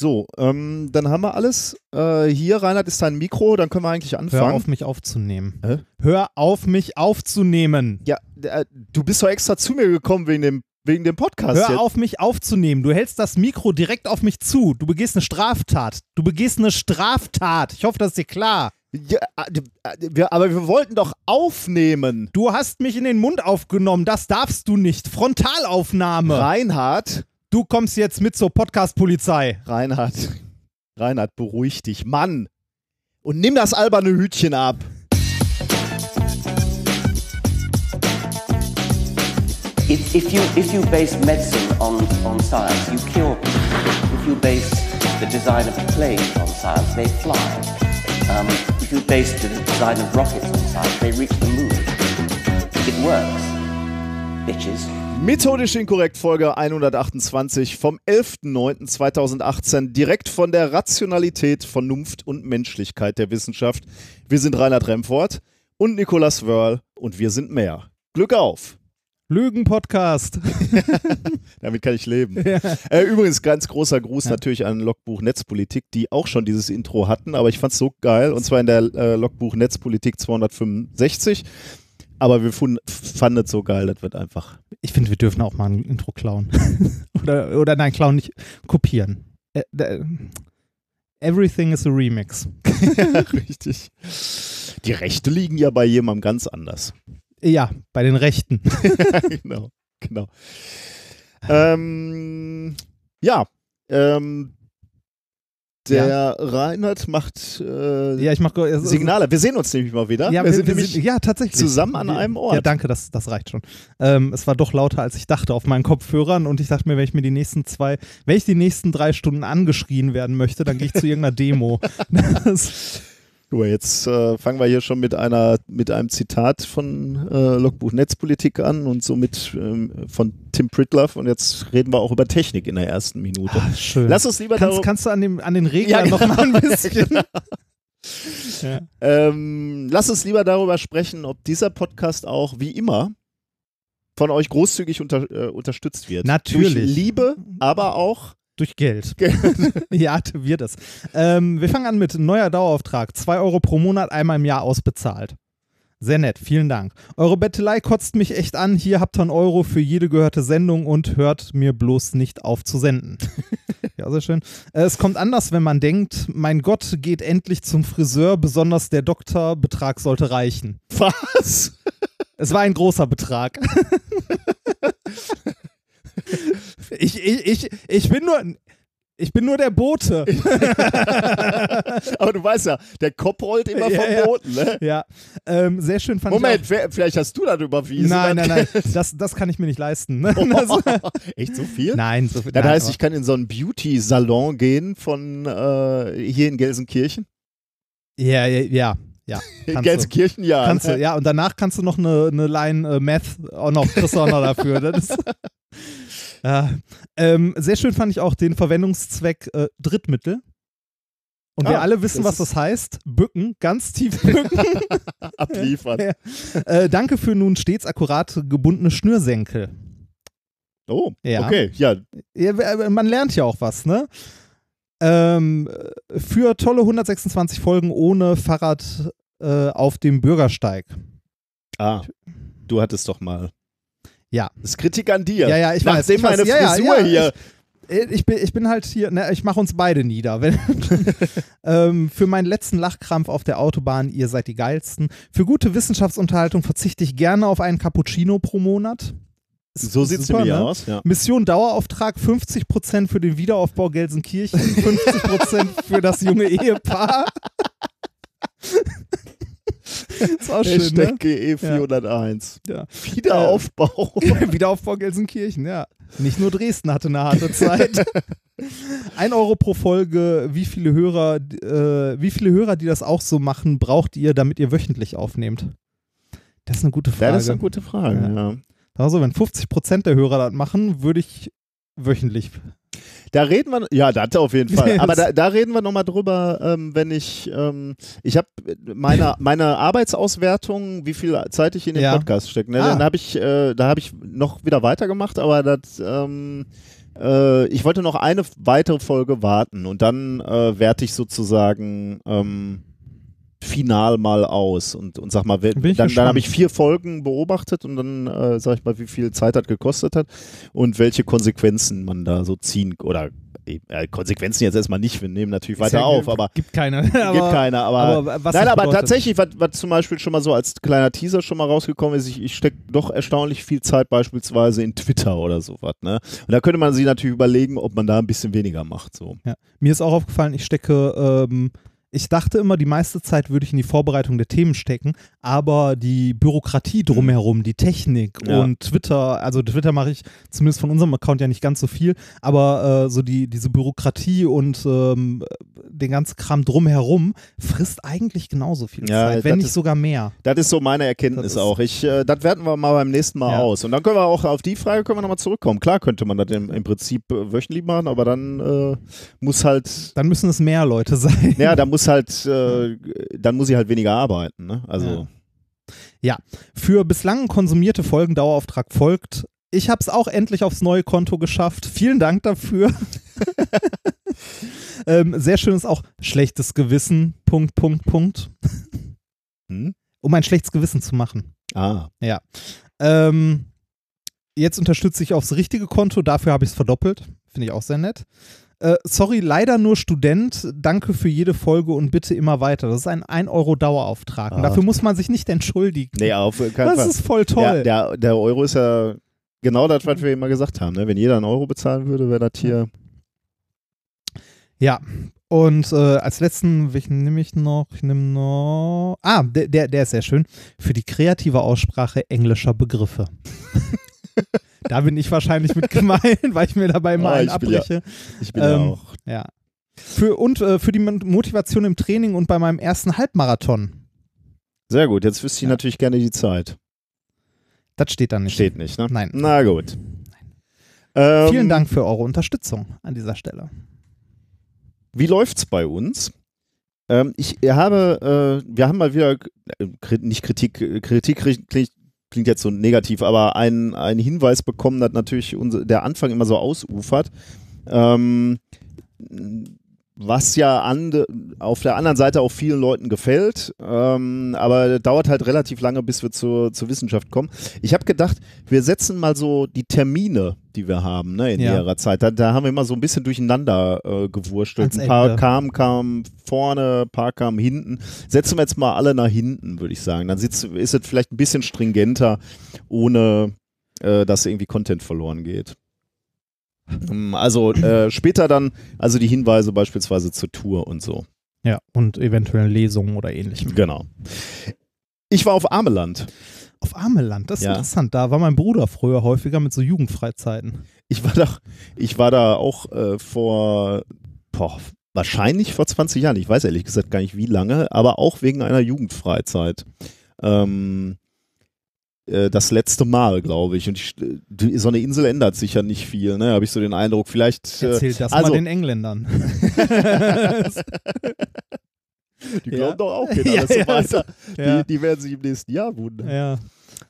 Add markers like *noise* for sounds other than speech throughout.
So, ähm, dann haben wir alles. Äh, hier, Reinhard, ist dein Mikro, dann können wir eigentlich anfangen. Hör auf, mich aufzunehmen. Hä? Hör auf, mich aufzunehmen. Ja, äh, du bist doch extra zu mir gekommen wegen dem, wegen dem Podcast. Hör jetzt. auf, mich aufzunehmen. Du hältst das Mikro direkt auf mich zu. Du begehst eine Straftat. Du begehst eine Straftat. Ich hoffe, das ist dir klar. Ja, äh, äh, aber wir wollten doch aufnehmen. Du hast mich in den Mund aufgenommen. Das darfst du nicht. Frontalaufnahme. Reinhard, Du kommst jetzt mit zur Podcast-Polizei. Reinhard, Reinhard, beruhig dich. Mann. Und nimm das alberne Hütchen ab. If, if, you, if you base medicine on, on science, you cure people. If you base the design of planes on science, they fly. Um, if you base the design of rockets on science, they reach the moon. It works, bitches. Methodisch inkorrekt Folge 128 vom 11.09.2018 direkt von der Rationalität, Vernunft und Menschlichkeit der Wissenschaft. Wir sind Reinhard Remfort und Nicolas Wörl und wir sind mehr. Glück auf! Lügen-Podcast. *laughs* Damit kann ich leben. Äh, übrigens, ganz großer Gruß natürlich an Logbuch Netzpolitik, die auch schon dieses Intro hatten, aber ich fand es so geil und zwar in der äh, Logbuch Netzpolitik 265. Aber wir fanden es so geil, das wird einfach. Ich finde, wir dürfen auch mal ein Intro klauen. *laughs* oder, oder nein, klauen nicht, kopieren. Äh, everything is a remix. *laughs* *laughs* Richtig. Die Rechte liegen ja bei jemandem ganz anders. Ja, bei den Rechten. genau, genau. Ähm, ja, ähm, der Reinhard macht äh, Ja, ich mache also, Signale. Wir sehen uns nämlich mal wieder. Ja, wir, sind nämlich ja, tatsächlich. zusammen an Wir- einem Ort. Ja, danke, das, das reicht schon. Ähm, es war doch lauter, als ich dachte, auf meinen Kopfhörern und ich dachte mir, wenn ich mir die nächsten zwei, wenn ich die nächsten drei Stunden angeschrien werden möchte, dann gehe ich zu irgendeiner Demo. *laughs* Das, Mal, jetzt äh, fangen wir hier schon mit einer mit einem Zitat von äh, Logbuch Netzpolitik an und somit ähm, von Tim Pritloff und jetzt reden wir auch über Technik in der ersten Minute. ah, schön. Lass uns lieber kannst, kannst du an, dem, an den Reglern Ja, noch mal ein genau. bisschen? *laughs* *laughs* ja. ähm, lass uns lieber darüber sprechen, ob dieser Podcast auch wie immer von euch großzügig unter, äh, unterstützt wird. Natürlich. Durch Liebe, aber auch Durch Geld. *laughs* ja, wird es. Ähm, wir fangen an mit neuer Dauerauftrag. 2 Euro pro Monat, einmal im Jahr ausbezahlt. Sehr nett, vielen Dank. Eure Bettelei kotzt mich echt an. Hier habt ihr einen Euro für jede gehörte Sendung und hört mir bloß nicht auf zu senden. *laughs* ja, sehr schön. Äh, Es kommt anders, wenn man denkt, mein Gott, geht endlich zum Friseur, besonders der Doktorbetrag sollte reichen. was? Es war ein großer Betrag. *laughs* ich, ich, ich, ich bin nur. Ich bin nur der Bote. *laughs* aber du weißt ja, der Kopf rollt immer Ja, vom ja. Boden, ne? Ja, ähm, sehr schön fand Moment, ich wer, vielleicht hast du das überwiesen. Nein, nein, nein, *laughs* das, das kann ich mir nicht leisten. ne? Das, *laughs* Echt so viel? nein, so viel. Das nein, heißt, ich kann in so einen Beauty-Salon gehen von äh, hier in Gelsenkirchen. Ja, ja, ja. Ja *laughs* In. Gelsenkirchen, ja. Kannst du, ja, und danach kannst du noch eine, eine Line äh, Meth auch noch, kriegst auch noch dafür. Das ist, *laughs* ja. ähm, sehr schön fand ich auch den Verwendungszweck äh, Drittmittel. Und wir Ah, alle wissen, was das heißt. Bücken, ganz tief bücken. *laughs* Abliefern. Ja. äh, danke für nun stets akkurat gebundene Schnürsenkel. Oh, Ja. okay. Ja, Ja, äh, man lernt ja auch was, ne? Ähm, für tolle 126 Folgen ohne Fahrrad äh, auf dem Bürgersteig. ah, du hattest doch mal. Ja. Das ist Kritik an dir. Ja, ja, ich weiß. Nachdem ich weiß. meine ja, Frisur ja, hier. Ich, ich, bin, ich bin halt hier, ne, ich mache uns beide nieder. Wenn, *laughs* ähm, für meinen letzten Lachkrampf auf der Autobahn, ihr seid die geilsten. Für gute Wissenschaftsunterhaltung verzichte ich gerne auf einen Cappuccino pro Monat. So sieht es nämlich ne? aus. Ja. Mission Dauerauftrag 50% für den Wiederaufbau Gelsenkirchen, 50% *laughs* für das junge Ehepaar. ist auch schön, Hashtag ne? GE 401. Ja. Wiederaufbau. *laughs* Wiederaufbau Gelsenkirchen, ja. Nicht nur Dresden hatte eine harte Zeit. *laughs* Ein Euro pro Folge. Wie viele Hörer, äh, wie viele Hörer, die das auch so machen, braucht ihr, damit ihr wöchentlich aufnehmt? Das ist eine gute Frage. das ist eine gute Frage. Ja. Ja. Also, wenn 50% der Hörer das machen, würde ich wöchentlich. Da reden wir, ja, da hat er auf jeden Fall. *laughs* Aber da, da reden wir nochmal drüber, ähm, wenn ich, ähm, ich habe meine, *laughs* meine Arbeitsauswertung, wie viel Zeit ich in den Ja. Podcast stecke. Ne? Ah. Dann habe ich, äh, da habe ich noch wieder weitergemacht, aber das, ähm, äh, ich wollte noch eine weitere Folge warten und dann äh, werte ich sozusagen ähm, final mal aus und, und sag mal, wer, dann, dann habe ich vier Folgen beobachtet und dann äh, sag ich mal, wie viel Zeit das gekostet hat und welche Konsequenzen man da so ziehen oder äh, Konsequenzen jetzt erstmal nicht, wir nehmen natürlich weiter ja- auf, aber Gibt keine. *laughs* gibt keine, aber, aber was nein, aber bedeutet. tatsächlich, was, was zum Beispiel schon mal so als kleiner Teaser schon mal rausgekommen ist, ich, ich stecke doch erstaunlich viel Zeit beispielsweise in Twitter oder sowas, ne? Und da könnte man sich natürlich überlegen, ob man da ein bisschen weniger macht, so. Ja. Mir ist auch aufgefallen, ich stecke, ähm, ich dachte immer, die meiste Zeit würde ich in die Vorbereitung der Themen stecken, aber die Bürokratie drumherum, die Technik Ja. und Twitter, also Twitter mache ich zumindest von unserem Account ja nicht ganz so viel, aber äh, so die, diese Bürokratie und ähm, den ganzen Kram drumherum frisst eigentlich genauso viel Ja, Zeit, wenn nicht ist- sogar mehr. Das ist so meine Erkenntnis auch. Ich, äh, das werten wir mal beim nächsten Mal Ja. aus. Und dann können wir auch auf die Frage können wir nochmal zurückkommen. Klar könnte man das im, im Prinzip äh, wöchentlich machen, aber dann äh, muss halt, Dann müssen es mehr Leute sein. ja, dann muss halt, äh, dann muss ich halt weniger arbeiten, ne? Also, Ja. Für bislang konsumierte Folgen Dauerauftrag folgt. Ich habe es auch endlich aufs neue Konto geschafft. Vielen Dank dafür. *laughs* ähm, sehr schön ist auch schlechtes Gewissen. Punkt, Punkt, Punkt. hm? Um ein schlechtes Gewissen zu machen. Ah, Ähm, jetzt unterstütze ich aufs richtige Konto. Dafür habe ich es verdoppelt. Finde ich auch sehr nett. Äh, sorry, leider nur Student. Danke für jede Folge und bitte immer weiter. Das ist ein 1 Euro Dauerauftrag. Und Ah. dafür muss man sich nicht entschuldigen. nee, auf keinen das Fall. ist voll toll. Der, der, der Euro ist ja genau das, was wir immer gesagt haben. Ne? Wenn jeder einen Euro bezahlen würde, wäre das hier. Ja, und äh, als letzten, welchen nehme ich noch? Ich nehme noch. Ah, der, der, der ist sehr schön. Für die kreative Aussprache englischer Begriffe. *laughs* da bin ich wahrscheinlich mit gemeint, *laughs* weil ich mir dabei mal einen ich bin ja- abbreche. Ich bin ja Ähm, auch. Ja. Für, und äh, für die Motivation im Training und bei meinem ersten Halbmarathon. Sehr gut. Jetzt wüsste ich Ja. natürlich gerne die Zeit. Das steht da nicht. Steht nicht, ne? Nein. Na gut. Ähm, Vielen Dank für eure Unterstützung an dieser Stelle. Wie läuft's bei uns? Ähm, ich habe, äh, wir haben mal wieder, äh, nicht Kritik, Kritik klingt, klingt jetzt so negativ, aber einen, einen Hinweis bekommen, dass natürlich unser, der Anfang immer so ausufert. Ähm, was ja an, auf der anderen Seite auch vielen Leuten gefällt, ähm, aber dauert halt relativ lange, bis wir zur, zur Wissenschaft kommen. Ich habe gedacht, wir setzen mal so die Termine, die wir haben, ne, in Ja. ihrer Zeit. Da, da haben wir immer so ein bisschen durcheinander äh, gewurstelt. Ein paar kamen, kamen vorne, ein paar kamen hinten. Setzen wir jetzt mal alle nach hinten, würde ich sagen. Dann sitzt, ist es vielleicht ein bisschen stringenter, ohne äh, dass irgendwie Content verloren geht. Ähm, Also äh, später dann, also die Hinweise beispielsweise zur Tour und so. Ja, und eventuell Lesungen oder ähnlichem. Genau. Ich war auf Ameland. Auf Ameland, das ist Ja. interessant. Da war mein Bruder früher häufiger mit so Jugendfreizeiten. Ich war da, ich war da auch äh, vor, boah, wahrscheinlich vor 20 Jahren. Ich weiß ehrlich gesagt gar nicht wie lange, aber auch wegen einer Jugendfreizeit. Ähm, äh, das letzte Mal, glaube ich. Und ich, die, so eine Insel ändert sich ja nicht viel, ne? Habe ich so den Eindruck. Vielleicht. Äh, Erzähl das also- mal den Engländern. *laughs* die Ja. glauben doch auch, geht *laughs* Ja, alles so ja, weiter. ja. Die, die werden sich im nächsten Jahr wundern. ja.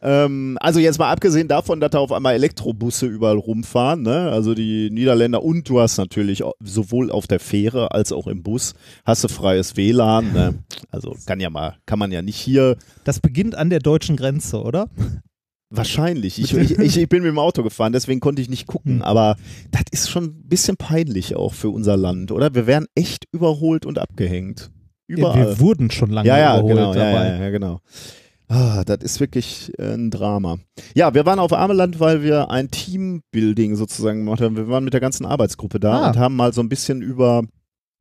Ähm, also jetzt mal abgesehen davon, dass da auf einmal Elektrobusse überall rumfahren, ne? also die Niederländer und du hast natürlich sowohl auf der Fähre als auch im Bus hast du freies WLAN, ne? also kann ja mal, kann man ja nicht hier, Das beginnt an der deutschen Grenze, oder? wahrscheinlich, ich, ich, ich, ich bin mit dem Auto gefahren, deswegen konnte ich nicht gucken, Hm. aber das ist schon ein bisschen peinlich auch für unser Land, oder? Wir werden echt überholt und abgehängt. Überall. Wir wurden schon lange Ja, ja, überholt genau, ja, dabei. ja, ja, genau. Ah, das ist wirklich äh, ein Drama. Ja, wir waren auf Ameland, weil wir ein Teambuilding sozusagen gemacht haben. Wir waren mit der ganzen Arbeitsgruppe da Ah. und haben mal so ein bisschen über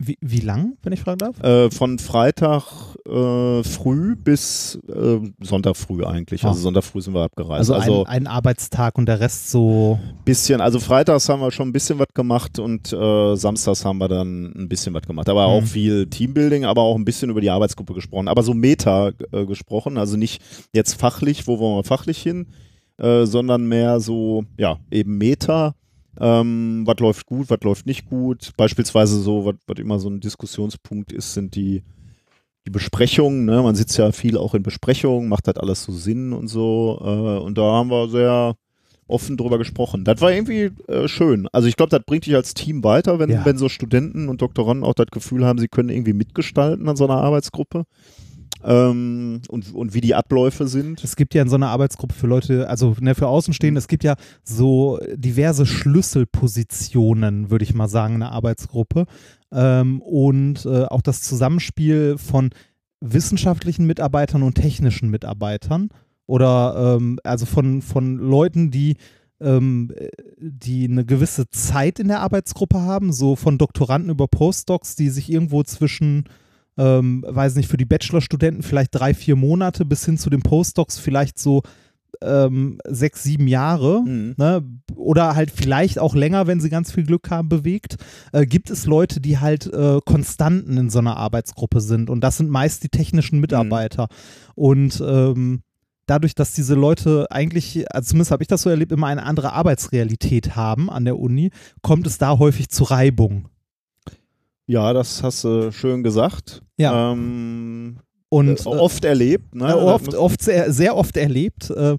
Wie, wie lang, wenn ich fragen darf? äh, von Freitag äh, früh bis äh, Sonntag früh eigentlich. Also Ah. Sonntag früh sind wir abgereist. Also, Also, ein, ein Arbeitstag und der Rest so. bisschen, also freitags haben wir schon ein bisschen was gemacht und äh, samstags haben wir dann ein bisschen was gemacht. Aber auch Mhm. viel Teambuilding, aber auch ein bisschen über die Arbeitsgruppe gesprochen. Aber so Meta äh, gesprochen, also nicht jetzt fachlich, wo wollen wir fachlich hin, äh, sondern mehr so, ja, eben Meta. Ähm, was läuft gut, was läuft nicht gut. Beispielsweise so, was immer so ein Diskussionspunkt ist, sind die, die Besprechungen. Ne? Man sitzt ja viel auch in Besprechungen, macht halt alles so Sinn und so. Äh, und da haben wir sehr offen drüber gesprochen. Das war irgendwie äh, schön. Also ich glaube, das bringt dich als Team weiter, wenn, Ja. wenn so Studenten und Doktoranden auch das Gefühl haben, sie können irgendwie mitgestalten an so einer Arbeitsgruppe. Ähm, und, und wie die Abläufe sind. Es gibt ja in so einer Arbeitsgruppe für Leute, also ne, für Außenstehende, es gibt ja so diverse Schlüsselpositionen, würde ich mal sagen, in einer Arbeitsgruppe. Ähm, und äh, auch das Zusammenspiel von wissenschaftlichen Mitarbeitern und technischen Mitarbeitern oder ähm, also von, von Leuten, die ähm, äh, die eine gewisse Zeit in der Arbeitsgruppe haben, so von Doktoranden über Postdocs, die sich irgendwo zwischen ähm, weiß nicht, für die Bachelorstudenten vielleicht drei, vier Monate bis hin zu den Postdocs vielleicht so ähm, sechs, sieben Jahre. Mhm. Ne? Oder halt vielleicht auch länger, wenn sie ganz viel Glück haben, bewegt. Äh, gibt es Leute, die halt äh, Konstanten in so einer Arbeitsgruppe sind. Und das sind meist die technischen Mitarbeiter. Und ähm, dadurch, dass diese Leute eigentlich, also zumindest habe ich das so erlebt, immer eine andere Arbeitsrealität haben an der Uni, kommt es da häufig zu Reibung. Ja, das hast du schön gesagt. Ja. Ähm, Und äh, oft erlebt. Ne? äh, oft, oft sehr, sehr oft erlebt. Äh,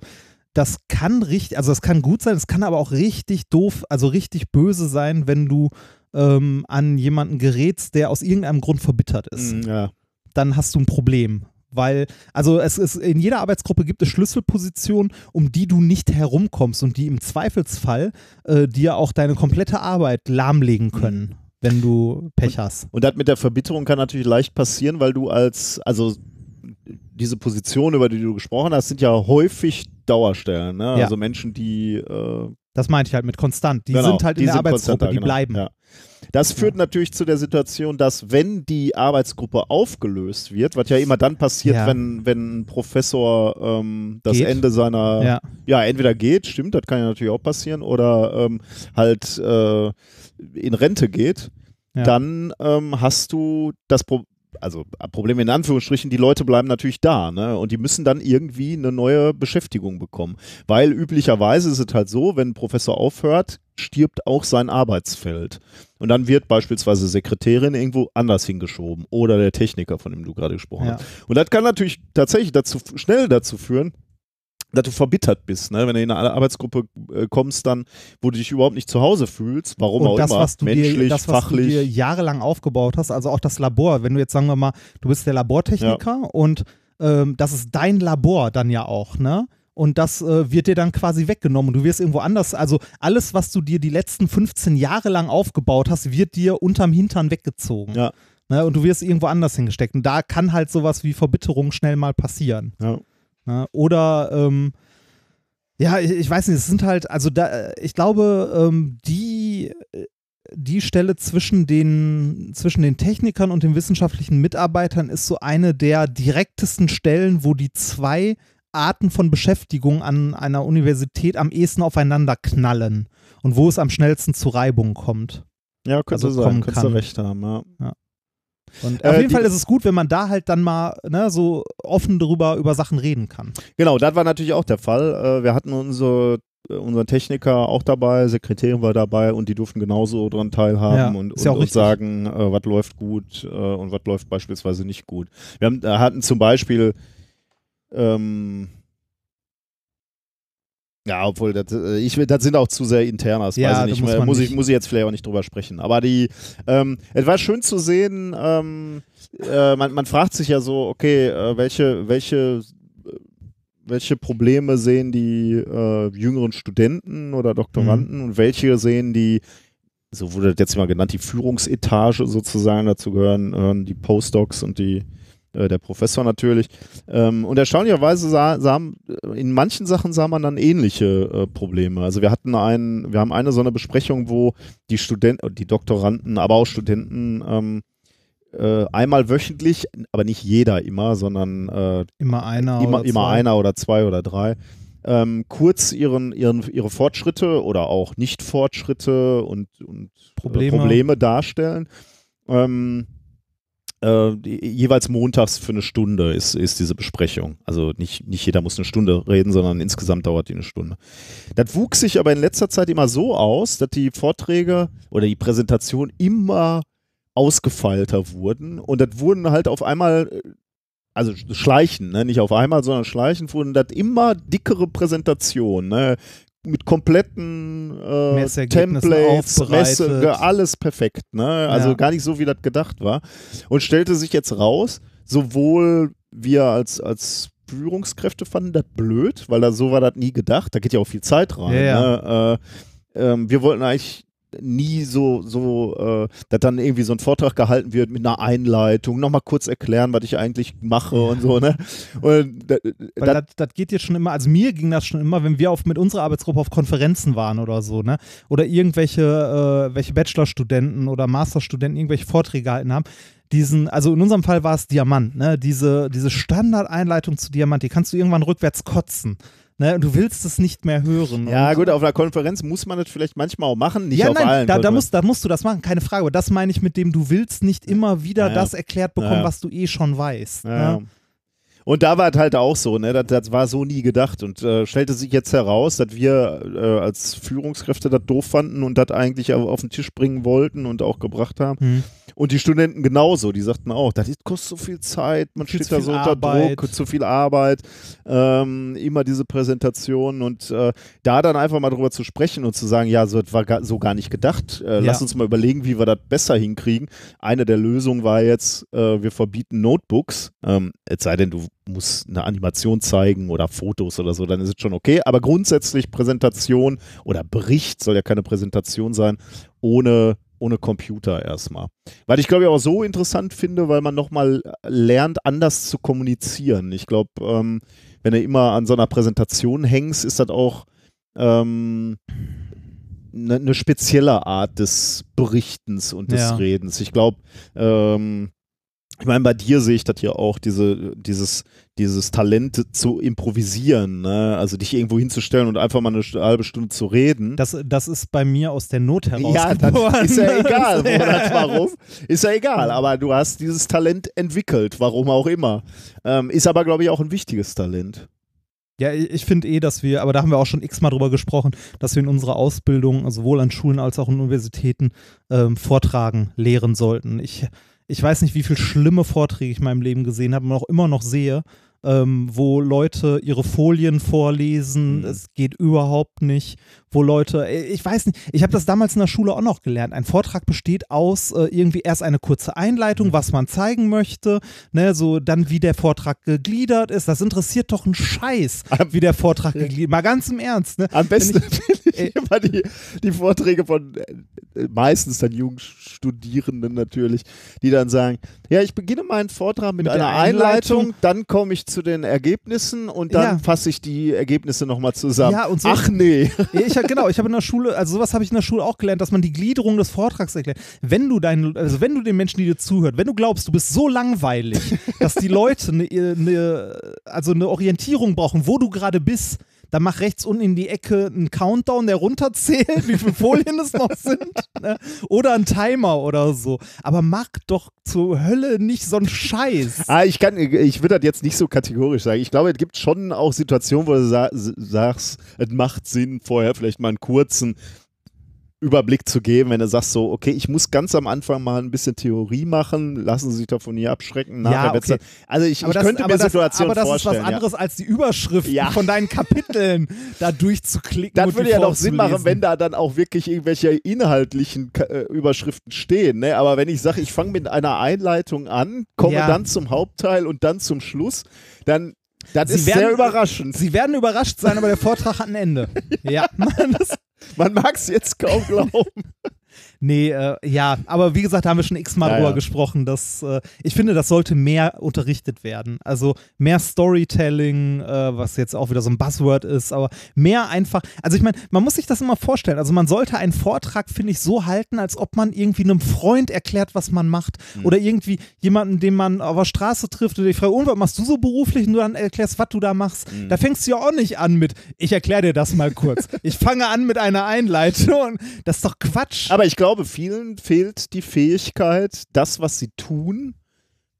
das kann richtig, also das kann gut sein, es kann aber auch richtig doof, also richtig böse sein, wenn du ähm, an jemanden gerätst, der aus irgendeinem Grund verbittert ist. Mm, ja. Dann hast du ein Problem. Weil, also es ist, in jeder Arbeitsgruppe gibt es Schlüsselpositionen, um die du nicht herumkommst und die im Zweifelsfall äh, dir auch deine komplette Arbeit lahmlegen können, wenn du Pech hast. Und das mit der Verbitterung kann natürlich leicht passieren, weil du als, also diese Position, über die du gesprochen hast, sind ja häufig Dauerstellen. Ne? Ja. Also Menschen, die äh, Das meinte ich halt mit konstant. Die Genau, sind halt in die der sind Arbeitsgruppe, die genau, bleiben. Ja. Das führt natürlich zu der Situation, dass wenn die Arbeitsgruppe aufgelöst wird, was ja immer dann passiert, Ja. wenn, wenn ein Professor ähm, das Geht. Ende seiner, Ja. ja, entweder geht, stimmt, das kann ja natürlich auch passieren, oder ähm, halt äh, in Rente geht, Ja. dann ähm, hast du das Problem, also äh, Problem in Anführungsstrichen, die Leute bleiben natürlich da, ne? Und die müssen dann irgendwie eine neue Beschäftigung bekommen. Weil üblicherweise ist es halt so, wenn ein Professor aufhört, stirbt auch sein Arbeitsfeld. Und dann wird beispielsweise Sekretärin irgendwo anders hingeschoben oder der Techniker, von dem du gerade gesprochen Ja. hast. Und das kann natürlich tatsächlich dazu schnell dazu führen, dass du verbittert bist, ne? wenn du in eine Arbeitsgruppe äh, kommst, dann, wo du dich überhaupt nicht zu Hause fühlst, warum auch und das, immer, was du menschlich, dir, das, was fachlich. du dir jahrelang aufgebaut hast, also auch das Labor, wenn du jetzt sagen wir mal, du bist der Labortechniker und ähm, das ist dein Labor dann ja auch, ne? Und das äh, wird dir dann quasi weggenommen. Du wirst irgendwo anders, also alles, was du dir die letzten 15 Jahre lang aufgebaut hast, wird dir unterm Hintern weggezogen. Ja. Ne? Und du wirst irgendwo anders hingesteckt. Und da kann halt sowas wie Verbitterung schnell mal passieren. ja. Ne? Oder ähm, ja, ich, ich weiß nicht, es sind halt, also da, ich glaube, ähm, die, die Stelle zwischen den, zwischen den Technikern und den wissenschaftlichen Mitarbeitern ist so eine der direktesten Stellen, wo die zwei Arten von Beschäftigung an einer Universität am ehesten aufeinander knallen und wo es am schnellsten zu Reibung kommt. Ja, könnte Also sein, kann. recht haben, ja. Und Äh, auf jeden die- Fall ist es gut, wenn man da halt dann mal ne, so offen darüber über Sachen reden kann. Genau, das war natürlich auch der Fall. Äh, wir hatten unsere, äh, unseren Techniker auch dabei, Sekretärin war dabei und die durften genauso daran teilhaben Ja, und, und, ja und sagen, äh, was läuft gut äh, und was läuft beispielsweise nicht gut. Wir haben, äh, hatten zum Beispiel ähm, ja, obwohl, das, äh, ich, das sind auch zu sehr internas, Ja, weiß ich nicht muss Muss ich, nicht. muss ich jetzt vielleicht auch nicht drüber sprechen. Aber die, ähm, es war schön zu sehen, ähm, äh, man, man fragt sich ja so, okay, äh, welche, welche, äh, welche Probleme sehen die äh, jüngeren Studenten oder Doktoranden Mhm. und welche sehen die, so wurde das jetzt mal genannt, die Führungsetage sozusagen, dazu gehören, gehören die Postdocs und die äh, der Professor natürlich. Ähm, und erstaunlicherweise sah, sah, in manchen Sachen sah man dann ähnliche äh, Probleme. Also wir hatten einen, wir haben eine so eine Besprechung, wo die Studenten, die Doktoranden, aber auch Studenten ähm, äh, einmal wöchentlich, aber nicht jeder immer, sondern äh, Immer einer. immer, oder immer zwei. einer oder zwei oder drei, ähm, kurz ihren, ihren, ihre Fortschritte oder auch Nicht-Fortschritte und, und Probleme. Äh, Probleme darstellen. Ähm, äh, jeweils montags für eine Stunde ist, ist diese Besprechung. Also nicht, nicht jeder muss eine Stunde reden, sondern insgesamt dauert die eine Stunde. Das wuchs sich aber in letzter Zeit immer so aus, dass die Vorträge oder die Präsentation immer ausgefeilter wurden und das wurden halt auf einmal äh, also schleichen, ne? nicht auf einmal, sondern schleichend wurden das immer dickere Präsentationen, ne? Mit kompletten äh, Templates. Messe, alles perfekt, ne? Also Ja. gar nicht so, wie das gedacht war. Und stellte sich jetzt raus, sowohl wir als, als Führungskräfte fanden das blöd, weil da so war das nie gedacht. Da geht ja auch viel Zeit rein. Ja, ja. Ne? Äh, ähm, wir wollten eigentlich nie so, so, äh, dass dann irgendwie so ein Vortrag gehalten wird mit einer Einleitung, nochmal kurz erklären, was ich eigentlich mache und so, ne? Und da, Weil da, das, das geht jetzt schon immer, also mir ging das schon immer, wenn wir auf, mit unserer Arbeitsgruppe auf Konferenzen waren oder so, ne? Oder irgendwelche äh, welche Bachelorstudenten oder Masterstudenten irgendwelche Vorträge gehalten haben. Diesen, also in unserem Fall war es Diamant, ne? Diese, diese Standardeinleitung zu Diamant, die kannst du irgendwann rückwärts kotzen. Ne? Und du willst es nicht mehr hören. ja, gut, auf einer Konferenz muss man das vielleicht manchmal auch machen, nicht ja, auf nein, allen. da, da, musst, da musst du das machen, keine Frage. Aber das meine ich mit dem, du willst nicht immer wieder Ja, das erklärt bekommen, was du eh schon weißt. Ne? Und da war es halt auch so, ne? Das, das war so nie gedacht und äh, stellte sich jetzt heraus, dass wir äh, als Führungskräfte das doof fanden und das eigentlich auf, den Tisch bringen wollten und auch gebracht haben. Hm. Und die Studenten genauso, die sagten auch, das kostet so viel Zeit, man steht da so unter Arbeit. Druck, zu viel Arbeit, ähm, immer diese Präsentation und äh, da dann einfach mal drüber zu sprechen und zu sagen, ja, so das war gar, so gar nicht gedacht. Äh, Lass Ja. uns mal überlegen, wie wir das besser hinkriegen. Eine der Lösungen war jetzt, äh, wir verbieten Notebooks, ähm, es sei denn, du musst eine Animation zeigen oder Fotos oder so, dann ist es schon okay. Aber grundsätzlich Präsentation oder Bericht soll ja keine Präsentation sein, ohne, ohne Computer erstmal. Weil ich glaube ich auch so interessant finde, weil man nochmal lernt, anders zu kommunizieren. Ich glaube, ähm, wenn du immer an so einer Präsentation hängst, ist das auch ähm, eine ne spezielle Art des Berichtens und des Ja. Redens. Ich glaube, ähm, ich meine, bei dir sehe ich das hier auch, diese, dieses, dieses Talent zu improvisieren, ne? also dich irgendwo hinzustellen und einfach mal eine halbe Stunde zu reden. Das, das ist bei mir aus der Not heraus. Ja, geboren. *laughs* ist ja egal, Ja. das warum. Ist ja egal, aber du hast dieses Talent entwickelt, warum auch immer. Ähm, ist aber, glaube ich, auch ein wichtiges Talent. Ja, ich finde eh, dass wir, aber da haben wir auch schon x-mal drüber gesprochen, dass wir in unserer Ausbildung, sowohl an Schulen als auch an Universitäten, ähm, vortragen, lehren sollten. Ich, ich weiß nicht, wie viele schlimme Vorträge ich in meinem Leben gesehen habe und auch immer noch sehe, ähm, wo Leute ihre Folien vorlesen, Mhm. es geht überhaupt nicht, wo Leute, äh, ich weiß nicht, ich habe das damals in der Schule auch noch gelernt. Ein Vortrag besteht aus äh, irgendwie erst eine kurze Einleitung, was man zeigen möchte, ne, so dann wie der Vortrag gegliedert ist. Das interessiert doch einen Scheiß, wie der Vortrag gegliedert Mal ganz im Ernst, ne? Am besten *laughs* finde ich immer die, die Vorträge von äh, meistens dann jungen Studierenden natürlich, die dann sagen, ja, ich beginne meinen Vortrag mit, Mit einer Einleitung, Einleitung. dann komme ich zu den Ergebnissen und dann Ja. fasse ich die Ergebnisse nochmal zusammen. Ja, und so- Ach nee. *laughs* Ich genau, ich habe in der Schule, also sowas habe ich in der Schule auch gelernt, dass man die Gliederung des Vortrags erklärt. Wenn du deinen, also wenn du den Menschen, die dir zuhört, wenn du glaubst, du bist so langweilig, *laughs* dass die Leute eine, eine, also eine Orientierung brauchen, wo du gerade bist, dann mach rechts unten in die Ecke einen Countdown, der runterzählt, wie viele Folien es noch sind. Ne? Oder einen Timer oder so. Aber mach doch zur Hölle nicht so einen Scheiß. Ah, ich kann, ich würde das jetzt nicht so kategorisch sagen. Ich glaube, es gibt schon auch Situationen, wo du sa sagst, es macht Sinn, vorher vielleicht mal einen kurzen Überblick zu geben, wenn du sagst so, okay, ich muss ganz am Anfang mal ein bisschen Theorie machen, lassen Sie sich davon nie abschrecken. Nachher Ja, okay. dann, also ich, ich das, könnte mir das, Situationen aber das vorstellen. ist was anderes als die Überschriften Ja. von deinen Kapiteln da durchzuklicken. Ja. Das würde ja noch Sinn machen, wenn da dann auch wirklich irgendwelche inhaltlichen äh, Überschriften stehen. Ne? Aber wenn ich sage, ich fange mit einer Einleitung an, komme Ja. dann zum Hauptteil und dann zum Schluss, dann das Sie ist werden- sehr überraschend. Sie werden überrascht sein, aber der Vortrag hat ein Ende. *laughs* Ja. Das, Man mag es jetzt kaum glauben. *laughs* nee, äh, ja, aber wie gesagt, da haben wir schon x-mal Ja, drüber ja. gesprochen, dass äh, ich finde, das sollte mehr unterrichtet werden. Also mehr Storytelling, äh, was jetzt auch wieder so ein Buzzword ist, aber mehr einfach. Also ich meine, man muss sich das immer vorstellen. Also man sollte einen Vortrag, finde ich, so halten, als ob man irgendwie einem Freund erklärt, was man macht. Mhm. Oder irgendwie jemanden, den man auf der Straße trifft und ich frage, und was machst du so beruflich? Und du dann erklärst, was du da machst. Mhm. Da fängst du ja auch nicht an mit, ich erkläre dir das mal kurz. ich fange an mit einer Einleitung. Das ist doch Quatsch. Aber ich glaube, vielen fehlt die Fähigkeit, das, was sie tun,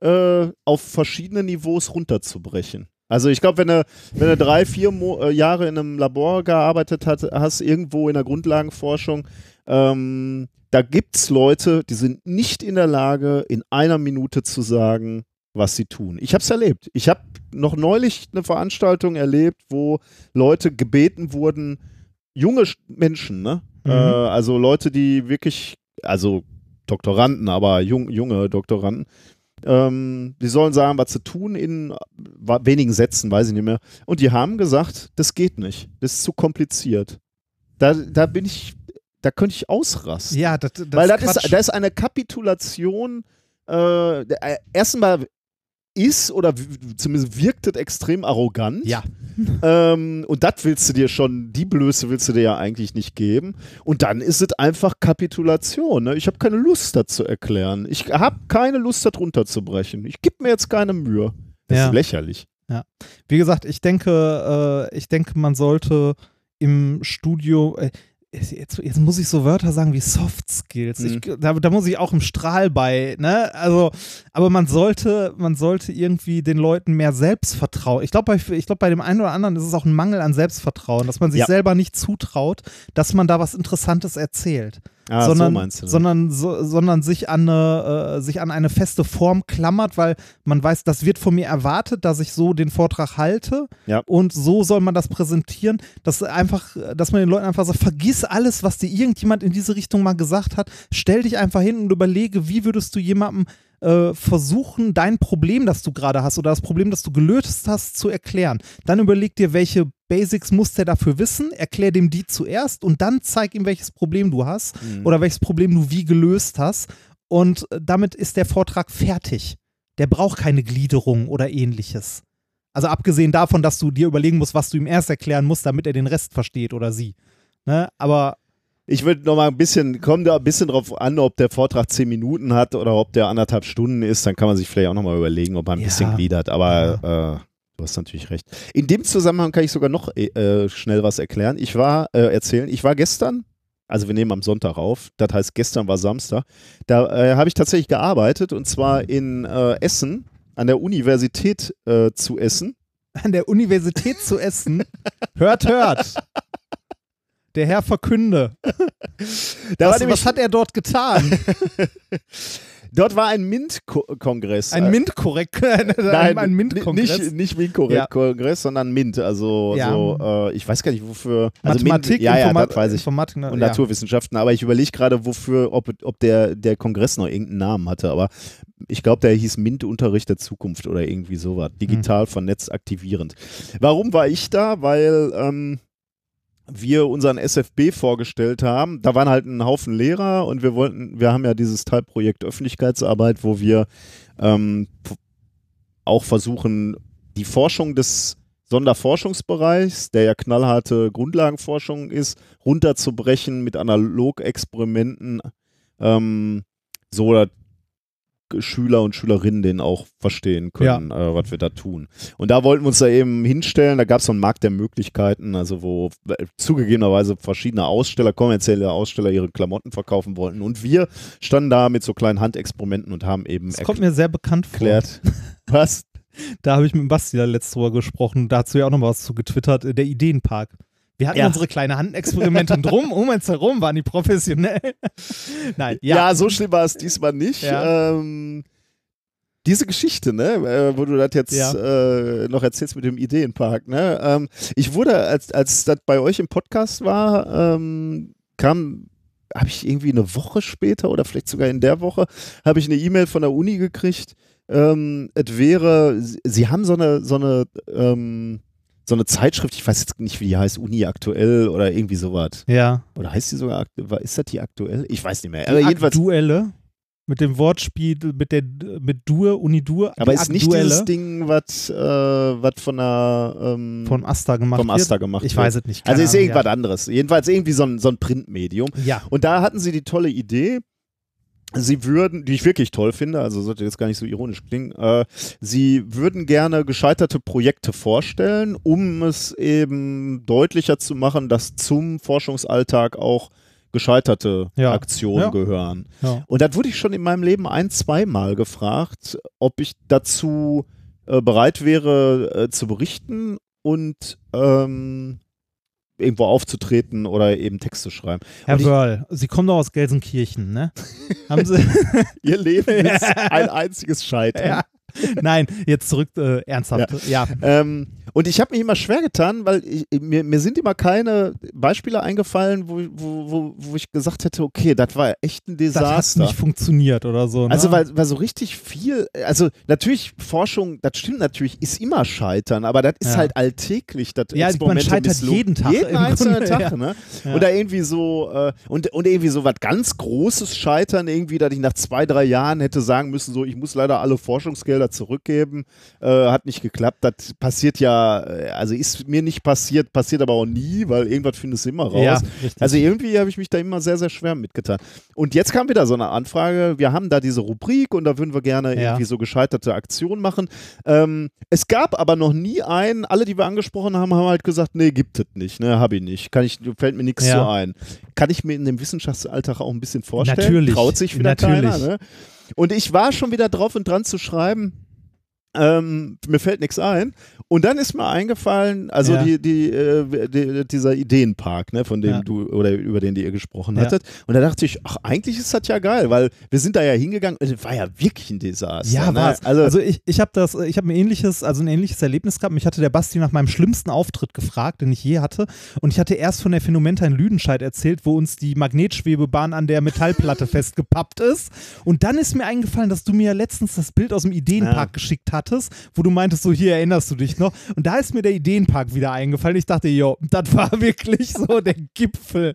äh, auf verschiedene Niveaus runterzubrechen. Also ich glaube, wenn du, wenn drei, vier Mo äh, Jahre in einem Labor gearbeitet hat, hast, irgendwo in der Grundlagenforschung, ähm, da gibt es Leute, die sind nicht in der Lage, in einer Minute zu sagen, was sie tun. Ich habe es erlebt. Ich habe noch neulich eine Veranstaltung erlebt, wo Leute gebeten wurden, junge Sch- Menschen, ne? Mhm. Äh, also Leute, die wirklich, also Doktoranden, aber jung, junge Doktoranden, ähm, die sollen sagen, was sie tun in wenigen Sätzen, weiß ich nicht mehr. Und die haben gesagt, das geht nicht. Das ist zu kompliziert. Da, da bin ich, da könnte ich ausrasten. Ja, das, das Weil das ist, das ist eine Kapitulation. Äh, äh, erstmal ist oder zumindest wirkt das extrem arrogant. ja. Ähm, und das willst du dir schon, die Blöße willst du dir ja eigentlich nicht geben. Und dann ist es einfach Kapitulation. Ne? Ich habe keine Lust, das zu erklären. Ich habe keine Lust, das runterzubrechen. Ich gebe mir jetzt keine Mühe. Das Ja. ist lächerlich. Wie gesagt, ich denke, äh, ich denke, man sollte im Studio. Äh, Jetzt, jetzt muss ich so Wörter sagen wie Soft Skills. Ich, da, da muss ich auch im Strahl bei, ne? Also, aber man sollte, man sollte irgendwie den Leuten mehr Selbstvertrauen. Ich glaube, bei, ich glaub, bei dem einen oder anderen ist es auch ein Mangel an Selbstvertrauen, dass man sich Ja. selber nicht zutraut, dass man da was Interessantes erzählt. Ah, sondern, so sondern, so, sondern sich, an eine, äh, sich an eine feste Form klammert, weil man weiß, das wird von mir erwartet, dass ich so den Vortrag halte. Ja. und so soll man das präsentieren, dass einfach, dass man den Leuten einfach sagt, vergiss alles, was dir irgendjemand in diese Richtung mal gesagt hat, stell dich einfach hin und überlege, wie würdest du jemandem äh, versuchen, dein Problem, das du gerade hast oder das Problem, das du gelöst hast, zu erklären. Dann überleg dir, welche Basics muss der dafür wissen, erklär dem die zuerst und dann zeig ihm, welches Problem du hast Mhm. oder welches Problem du wie gelöst hast. Und äh, damit ist der Vortrag fertig. Der braucht keine Gliederung oder ähnliches. Also abgesehen davon, dass du dir überlegen musst, was du ihm erst erklären musst, damit er den Rest versteht oder sie. Ne? Aber Ich würde noch mal ein bisschen, kommt da ein bisschen drauf an, ob der Vortrag zehn Minuten hat oder ob der anderthalb Stunden ist. Dann kann man sich vielleicht auch noch mal überlegen, ob er ein Ja. bisschen gliedert. Aber äh, du hast natürlich recht. In dem Zusammenhang kann ich sogar noch äh, schnell was erklären. Ich war, äh, erzählen, ich war gestern, also wir nehmen am Sonntag auf, das heißt gestern war Samstag, da äh, habe ich tatsächlich gearbeitet und zwar in äh, Essen, an der Universität äh, zu Essen. an der Universität zu essen, hört, hört. Der Herr verkünde. *laughs* Was, was hat er dort getan? *laughs* dort war ein MINT-Kongress. Ein MINT-Korrekt. *laughs* Nein, ein MINT-Kongress. Nicht, nicht MINT-Kongress, sondern MINT. Also, Ja. so, äh, ich weiß gar nicht, wofür. Also Mathematik, MINT, ja, ja, Informa- das weiß ich. Informatik ne, Und ja. Naturwissenschaften. Aber ich überlege gerade, wofür, ob, ob der, der Kongress noch irgendeinen Namen hatte. Aber ich glaube, der hieß MINT-Unterricht der Zukunft oder irgendwie sowas. Hm. Digital vernetzt aktivierend. Warum war ich da? Weil ähm, wir unseren SFB vorgestellt haben. Da waren halt ein Haufen Lehrer und wir wollten, wir haben ja dieses Teilprojekt Öffentlichkeitsarbeit, wo wir ähm, auch versuchen, die Forschung des Sonderforschungsbereichs, der ja knallharte Grundlagenforschung ist, runterzubrechen mit Analogexperimenten, ähm, so Schüler und Schülerinnen den auch verstehen können, äh, was wir da tun. Und da wollten wir uns da eben hinstellen, da gab es so einen Markt der Möglichkeiten, also wo äh, zugegebenerweise verschiedene Aussteller, kommerzielle Aussteller ihre Klamotten verkaufen wollten. Und wir standen da mit so kleinen Handexperimenten und haben eben Das kommt mir sehr bekannt vor. erklärt, *laughs* was Da habe ich mit dem Basti da letztes drüber gesprochen. Da hast du ja auch noch was zu getwittert. Der Ideenpark. Wir hatten Ja. unsere kleine Handexperimente und *laughs* drum, um uns herum waren die professionell. *laughs* Nein, ja. Ja, so schlimm war es diesmal nicht. Ja. Ähm, diese Geschichte, ne, äh, wo du das jetzt äh, noch erzählst mit dem Ideenpark, ne? Ähm, ich wurde, als, als das bei euch im Podcast war, ähm, kam, habe ich irgendwie eine Woche später oder vielleicht sogar in der Woche, habe ich eine E-Mail von der Uni gekriegt. Ähm, es wäre, sie- sie haben so eine, so eine, ähm, so eine Zeitschrift, ich weiß jetzt nicht, wie die heißt, Uni aktuell oder irgendwie sowas. Ja. Oder heißt die sogar, ist das die aktuell? Ich weiß nicht mehr. Die Aber jedenfalls, Aktuelle mit dem Wortspiel mit der mit Dur, Unidur. Aber die ist nicht Aktuelle dieses Ding, was äh, von der ähm, von Asta gemacht vom wird? Asta gemacht Ich wird. weiß es nicht. Also ist Ahnung, irgendwas anderes. Jedenfalls irgendwie so ein, so ein Printmedium. Ja. ja. Und da hatten sie die tolle Idee, sie würden, die ich wirklich toll finde, also sollte jetzt gar nicht so ironisch klingen, äh, sie würden gerne gescheiterte Projekte vorstellen, um es eben deutlicher zu machen, dass zum Forschungsalltag auch gescheiterte Ja. Aktionen Ja. gehören. Ja. Und das wurde ich schon in meinem Leben ein, zweimal gefragt, ob ich dazu äh, bereit wäre äh, zu berichten und ähm, irgendwo aufzutreten oder eben Text zu schreiben. Herr Und ich- Wörl, Sie kommen doch aus Gelsenkirchen, ne? *laughs* Haben Sie. *laughs* Ihr Leben *laughs* ist ein einziges Scheitern. ja. Nein, jetzt zurück äh, ernsthaft. Ja. Ähm, Und ich habe mich immer schwer getan, weil ich, mir, mir sind immer keine Beispiele eingefallen, wo, wo, wo, wo ich gesagt hätte, okay, das war echt ein Das hat Desaster. nicht funktioniert oder so. Ne? Also weil, weil so richtig viel, also natürlich Forschung, das stimmt natürlich, ist immer Scheitern, aber das ist Ja. halt alltäglich, das Ja, man Experimente scheitert misslungen. jeden Tag Jeden einzelnen Grunde, Tag, ja. ne? Ja. Oder irgendwie so, äh, und, und irgendwie so was ganz Großes Scheitern, irgendwie, dass ich nach zwei, drei Jahren hätte sagen müssen, so, ich muss leider alle Forschungsgelder zurückgeben, äh, hat nicht geklappt. Das passiert ja, äh, also ist mir nicht passiert, passiert aber auch nie, weil irgendwas findest du immer raus. Ja. Also irgendwie habe ich mich da immer sehr, sehr schwer mitgetan. Und jetzt kam wieder so eine Anfrage, wir haben da diese Rubrik und da würden wir gerne Ja. irgendwie so gescheiterte Aktionen machen. Ähm, es gab aber noch nie einen, alle, die wir angesprochen haben, haben halt gesagt, nee, gibt es nicht, ne, habe ich nicht. Kann ich, fällt mir nichts Ja. so ein. Kann ich mir in dem Wissenschaftsalltag auch ein bisschen vorstellen. Natürlich. Traut sich wieder Natürlich. keiner, ne? Und ich war schon wieder drauf und dran zu schreiben, ähm, mir fällt nichts ein. Und dann ist mir eingefallen, also Ja. die, die, äh, die, dieser Ideenpark, ne, von dem Ja. du oder über den ihr gesprochen Ja. hattet. Und da dachte ich, ach, eigentlich ist das ja geil, weil wir sind da ja hingegangen es war ja wirklich ein Desaster. Ja, ne? war's. Also, Also, ich, ich habe das, ich habe ein ähnliches, also ein ähnliches Erlebnis gehabt. Mich hatte der Basti nach meinem schlimmsten Auftritt gefragt, den ich je hatte. Und ich hatte erst von der Phänomenta in Lüdenscheid erzählt, wo uns die Magnetschwebebahn an der Metallplatte *laughs* festgepappt ist. Und dann ist mir eingefallen, dass du mir letztens das Bild aus dem Ideenpark geschickt hattest, wo du meintest, so hier erinnerst du dich noch. Und da ist mir der Ideenpark wieder eingefallen. Ich dachte, jo, das war *laughs* wirklich so der Gipfel.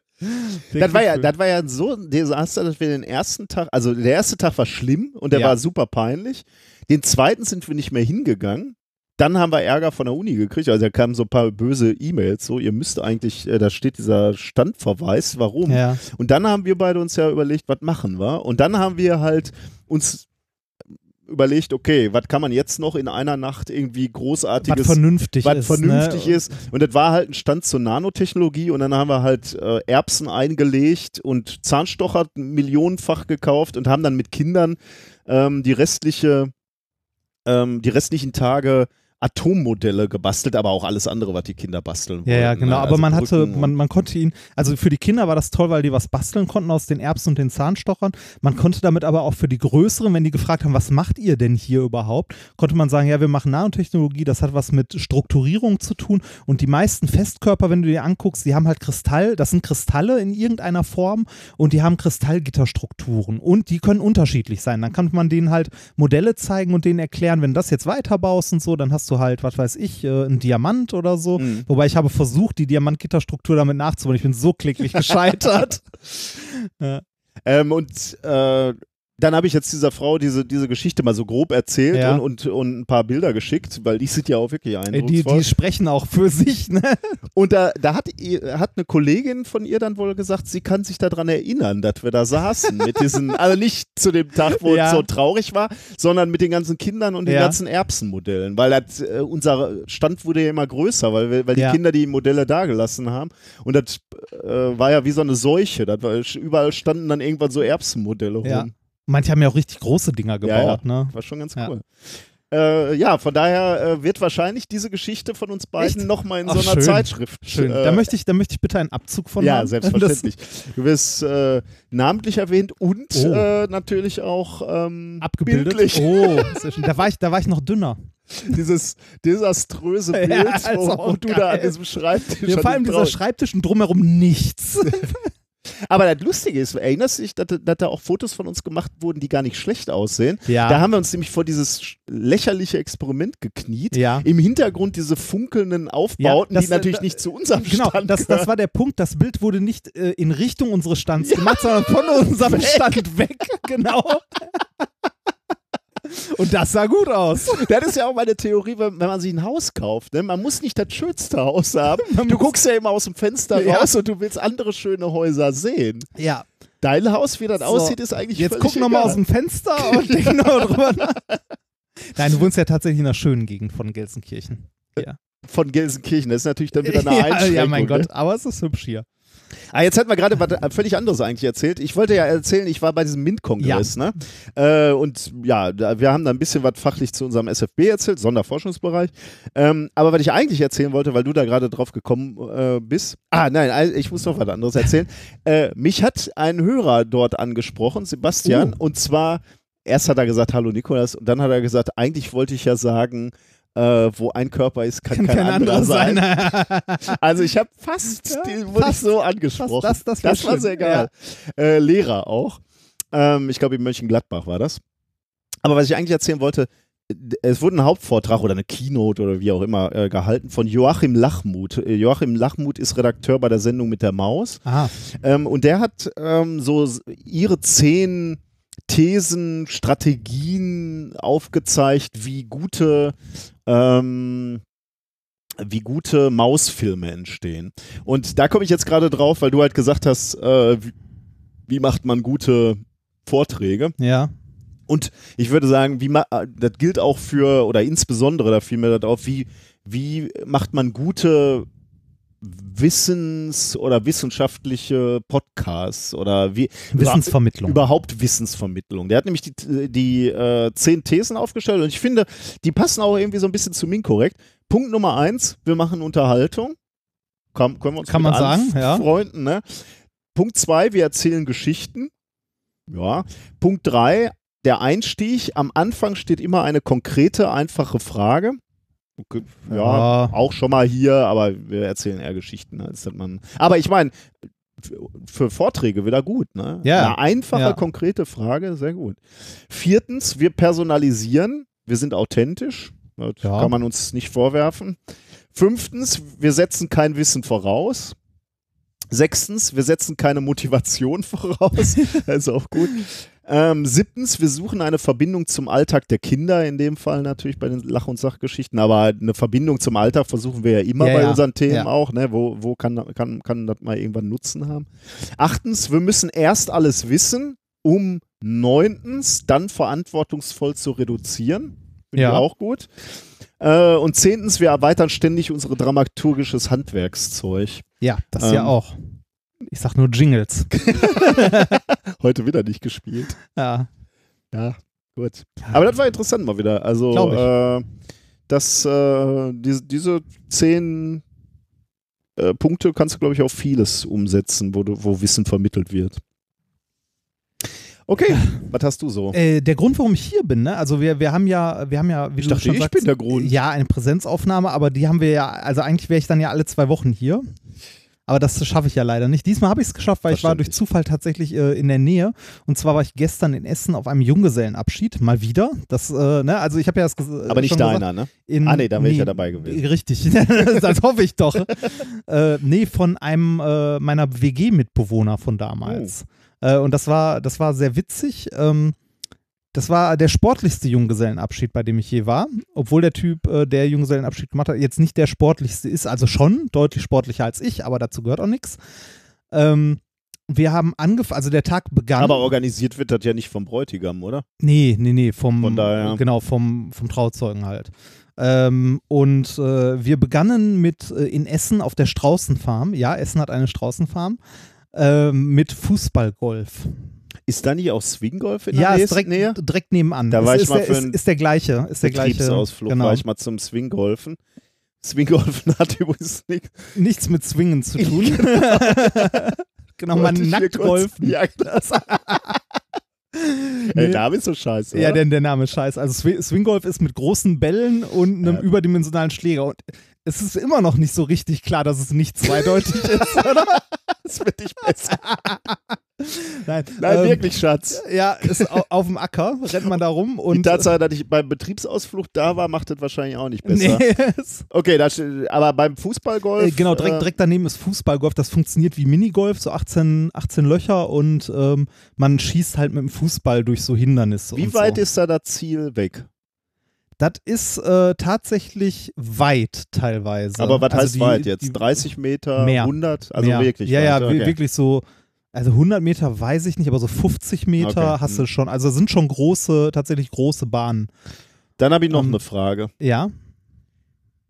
Der das war, ja, Gipfel. das war ja so ein Desaster, dass wir den ersten Tag, also der erste Tag war schlimm und der Ja. war super peinlich. Den zweiten sind wir nicht mehr hingegangen. Dann haben wir Ärger von der Uni gekriegt. Also da kamen so ein paar böse E-Mails. So, ihr müsst eigentlich, äh, da steht dieser Standverweis, warum. ja. Und dann haben wir beide uns ja überlegt, was machen wir? Und dann haben wir halt uns überlegt, okay, was kann man jetzt noch in einer Nacht irgendwie großartiges was vernünftig was ist. vernünftig ne? ist. Und das war halt ein Stand zur Nanotechnologie und dann haben wir halt äh, Erbsen eingelegt und Zahnstocher millionenfach gekauft und haben dann mit Kindern ähm, die restliche, ähm, die restlichen Tage Atommodelle gebastelt, aber auch alles andere, was die Kinder basteln Ja, ja, wollten, genau. ne? Aber Also man hatte, Brücken und- man, man konnte ihn, also für die Kinder war das toll, weil die was basteln konnten aus den Erbsen und den Zahnstochern. Man konnte damit aber auch für die Größeren, wenn die gefragt haben, was macht ihr denn hier überhaupt, konnte man sagen, ja, wir machen Nanotechnologie, das hat was mit Strukturierung zu tun. Und die meisten Festkörper, wenn du dir anguckst, die haben halt Kristall, das sind Kristalle in irgendeiner Form und die haben Kristallgitterstrukturen und die können unterschiedlich sein. Dann kann man denen halt Modelle zeigen und denen erklären, wenn du das jetzt weiterbaust und so, dann hast du halt, was weiß ich, äh, einen Diamant oder so. Mhm. Wobei ich habe versucht, die Diamantgitterstruktur damit nachzubauen. Ich bin so kläglich gescheitert. *laughs* Ähm, und äh, dann habe ich jetzt dieser Frau diese, diese Geschichte mal so grob erzählt Ja. und, und, und ein paar Bilder geschickt, weil die sind ja auch wirklich eindrucksvoll. die, die sprechen auch für sich, ne? Und da, da hat, hat eine Kollegin von ihr dann wohl gesagt, sie kann sich daran erinnern, dass wir da saßen mit diesen, *laughs* also nicht zu dem Tag, wo Ja. es so traurig war, sondon mit den ganzen Kindern und den Ja. ganzen Erbsenmodellen, weil das, äh, unser Stand wurde ja immer größer, weil, wir, weil die. Kinder die Modelle dagelassen haben und das äh, war ja wie so eine Seuche, das war, überall standen dann irgendwann so Erbsenmodelle rum. Ja. Manche haben ja auch richtig große Dinger Ja, gebaut, ne? War schon ganz Ja. cool. Äh, ja, von daher äh, wird wahrscheinlich diese Geschichte von uns beiden nochmal in Ach, so einer schön. Zeitschrift. Schön. Äh, da, möchte ich, da möchte ich bitte einen Abzug von ja, haben. selbstverständlich. *laughs* Du wirst äh, namentlich erwähnt und Oh. äh, natürlich auch ähm, Das abgebildet. bildlich. Oh. Da war, ich, da war ich noch dünner. *laughs* Dieses desaströse *laughs* Ja, Bild, ist wo, auch wo du da an diesem Schreibtisch Ja, an vor allem dieser Schreibtisch und drumherum nichts. Aber das Lustige ist, erinnerst du dich, dass, dass da auch Fotos von uns gemacht wurden, die gar nicht schlecht aussehen? Ja. Da haben wir uns nämlich vor dieses lächerliche Experiment gekniet. Ja. Im Hintergrund diese funkelnden Aufbauten, das- die natürlich da- nicht zu unserem Genau, Stand das, das war der Punkt. Das Bild wurde nicht äh, in Richtung unseres Stands gemacht, sondern von unserem Stand weg. *laughs* Genau. *laughs* Und das sah gut aus. Das ist ja auch meine Theorie, wenn, wenn man sich ein Haus kauft. Ne? Man muss nicht das schönste Haus haben. Du guckst ja immer aus dem Fenster Ja. raus und du willst andere schöne Häuser sehen. Ja. Dein Haus, wie das So, aussieht, ist eigentlich Jetzt guck nochmal aus dem Fenster und denk nochmal drüber nach. Nein, du wohnst ja tatsächlich in einer schönen Gegend von Gelsenkirchen. Ja. Von Gelsenkirchen. Das ist natürlich dann wieder eine *laughs* ja, Einschränkung. ja, mein ne? Gott, aber es ist hübsch hier. Ah, jetzt hat man gerade was äh, völlig anderes eigentlich erzählt. Ich wollte ja erzählen, ich war bei diesem MINT-Kongress, ne? Äh, und ja, wir haben da ein bisschen was fachlich zu unserem SFB erzählt, Sonderforschungsbereich. Ähm, aber was ich eigentlich erzählen wollte, weil du da gerade drauf gekommen äh, bist. Ah, nein, ich muss noch was anderes erzählen. *laughs* äh, mich hat ein Hörer dort angesprochen, Sebastian, Oh. und zwar, erst hat er gesagt, hallo Nikolas, und dann hat er gesagt, eigentlich wollte ich ja sagen, äh, wo ein Körper ist, kann, Kann kein, kein anderer sein. Also ich habe fast, *laughs* Ja, den wurde ich fast, so angesprochen. fast, das wär das war sehr geil. Äh, Lehrer auch. Ähm, ich glaube, in Mönchengladbach war das. Aber was ich eigentlich erzählen wollte, es wurde ein Hauptvortrag oder eine Keynote oder wie auch immer äh, gehalten von Joachim Lachmuth. Äh, Joachim Lachmuth ist Redakteur bei der Sendung mit der Maus. Aha. Ähm, und der hat ähm, so ihre zehn Thesen, Strategien aufgezeigt, wie gute, ähm, wie gute Mausfilme entstehen. Und da komme ich jetzt gerade drauf, weil du halt gesagt hast, äh, wie, wie macht man gute Vorträge? Ja. Und ich würde sagen, wie ma äh, das gilt auch für, oder insbesondere, da fiel mir das auf, wie, wie macht man gute Wissens- oder wissenschaftliche Podcasts oder wie Wissensvermittlung. überhaupt Wissensvermittlung. Der hat nämlich die, die äh, zehn Thesen aufgestellt und ich finde, die passen auch irgendwie so ein bisschen zu Minkorrekt. Punkt Nummer eins, wir machen Unterhaltung. Kann, können wir uns Kann man sagen, ja. Freunden, ne? Punkt zwei, wir erzählen Geschichten. Ja. Punkt drei, der Einstieg. Am Anfang steht immer eine konkrete, einfache Frage. Ja, Ja. auch schon mal hier, aber wir erzählen eher Geschichten. Als dass man, aber ich meine, für- für Vorträge wieder gut, ne? Ja. Eine einfache, Ja. konkrete Frage, sehr gut. Viertens, wir personalisieren, wir sind authentisch. Das Ja. kann man uns nicht vorwerfen. Fünftens, wir setzen kein Wissen voraus. Sechstens, wir setzen keine Motivation *laughs* voraus. das ist auch gut. Ähm, siebtens, wir suchen eine Verbindung zum Alltag der Kinder, in dem Fall natürlich bei den Lach- und Sachgeschichten, aber eine Verbindung zum Alltag versuchen wir ja immer Ja, bei ja. unseren Themen Ja. auch, ne? Wo, wo kann, kann, kann das mal irgendwann Nutzen haben? Achtens, wir müssen erst alles wissen, um neuntens dann verantwortungsvoll zu reduzieren. Finde Ja. ich auch gut. Äh, und zehntens, wir erweitern ständig unsere dramaturgisches Handwerkszeug. Ja, das ja Ähm. auch. Ich sag nur Jingles. *laughs* Heute wieder nicht gespielt. Ja. Ja, gut. Aber das war interessant mal wieder. Also, äh, dass äh, diese, diese zehn äh, Punkte kannst du, glaube ich, auf vieles umsetzen, wo, du, wo Wissen vermittelt wird. Okay, was hast du so? Äh, der Grund, warum ich hier bin, ne? Also wir, wir haben ja, wir haben ja, wie Ich du dachte, schon ich sagst, bin der Grund. Ja, eine Präsenzaufnahme, aber die haben wir ja, also eigentlich wäre ich dann ja alle zwei Wochen hier. Aber das schaffe ich ja leider nicht. Diesmal habe ich es geschafft, weil ich war durch. Zufall tatsächlich äh, in der Nähe. Und zwar war ich gestern in Essen auf einem Junggesellenabschied, mal wieder. Das, äh, ne, also ich habe ja das ges- Aber nicht schon gesagt, deiner, ne? Ah, nee, dann wäre ich ja dabei gewesen. Richtig, *laughs* das hoffe ich doch. *laughs* äh, nee, von einem äh, meiner WG-Mitbewohner von damals. Oh. Äh, und das war, das war sehr witzig. Ähm, das war der sportlichste Junggesellenabschied, bei dem ich je war. Obwohl der Typ, äh, der Junggesellenabschied gemacht hat, jetzt nicht der sportlichste ist. Also schon deutlich sportlicher als ich, aber dazu gehört auch nichts. Ähm, wir haben angefangen, also der Tag begann. Aber organisiert wird das ja nicht vom Bräutigam, oder? Nee, nee, nee, vom, Von daher. genau, vom, vom Trauzeugen halt. Ähm, und äh, wir begannen mit äh, in Essen auf der Straußenfarm. Ja, Essen hat eine Straußenfarm. Ähm, mit Fußballgolf. Ist da nicht auch Swinggolf in der Ja, ist direkt, Nähe? direkt nebenan. Da war ist, ich ist mal der, für ist, ist der gleiche. Ist der gleiche. Betriebsausflug Genau. war ich mal zum Swinggolfen. Swinggolfen hat übrigens nichts. Nichts mit Swingen zu tun. *laughs* genau, man ich hier nackt golfen. *laughs* Ja, das. Ey, Nee. da bist du scheiße. Ja, oder? der, der Name ist scheiße. Also Swi- Swinggolf ist mit großen Bällen und einem Ja. überdimensionalen Schläger. Und es ist immer noch nicht so richtig klar, dass es nicht zweideutig *laughs* ist, oder? das wird nicht besser. Nein, Nein, ähm, wirklich, Schatz. Ja, ist au auf dem Acker, rennt man da rum Die und. Tatsache, dass ich beim Betriebsausflug da war, macht das wahrscheinlich auch nicht besser. Nee, Okay, das, aber beim Fußballgolf. äh, genau, direkt, äh, direkt daneben ist Fußballgolf. Das funktioniert wie Minigolf, so 18, 18 Löcher und ähm, man schießt halt mit dem Fußball durch so Hindernisse. Wie weit so. ist da das Ziel weg? Das ist äh, tatsächlich weit teilweise. Aber was Also heißt die- weit jetzt? die- 30 Meter, Mehr. 100? Also mehr. wirklich Ja, weit. ja, okay. wi- wirklich so. Also 100 Meter weiß ich nicht, aber so 50 Meter Okay, hast du hm. schon. Also sind schon große, tatsächlich große Bahnen. Dann habe ich noch Ähm, eine Frage. Ja,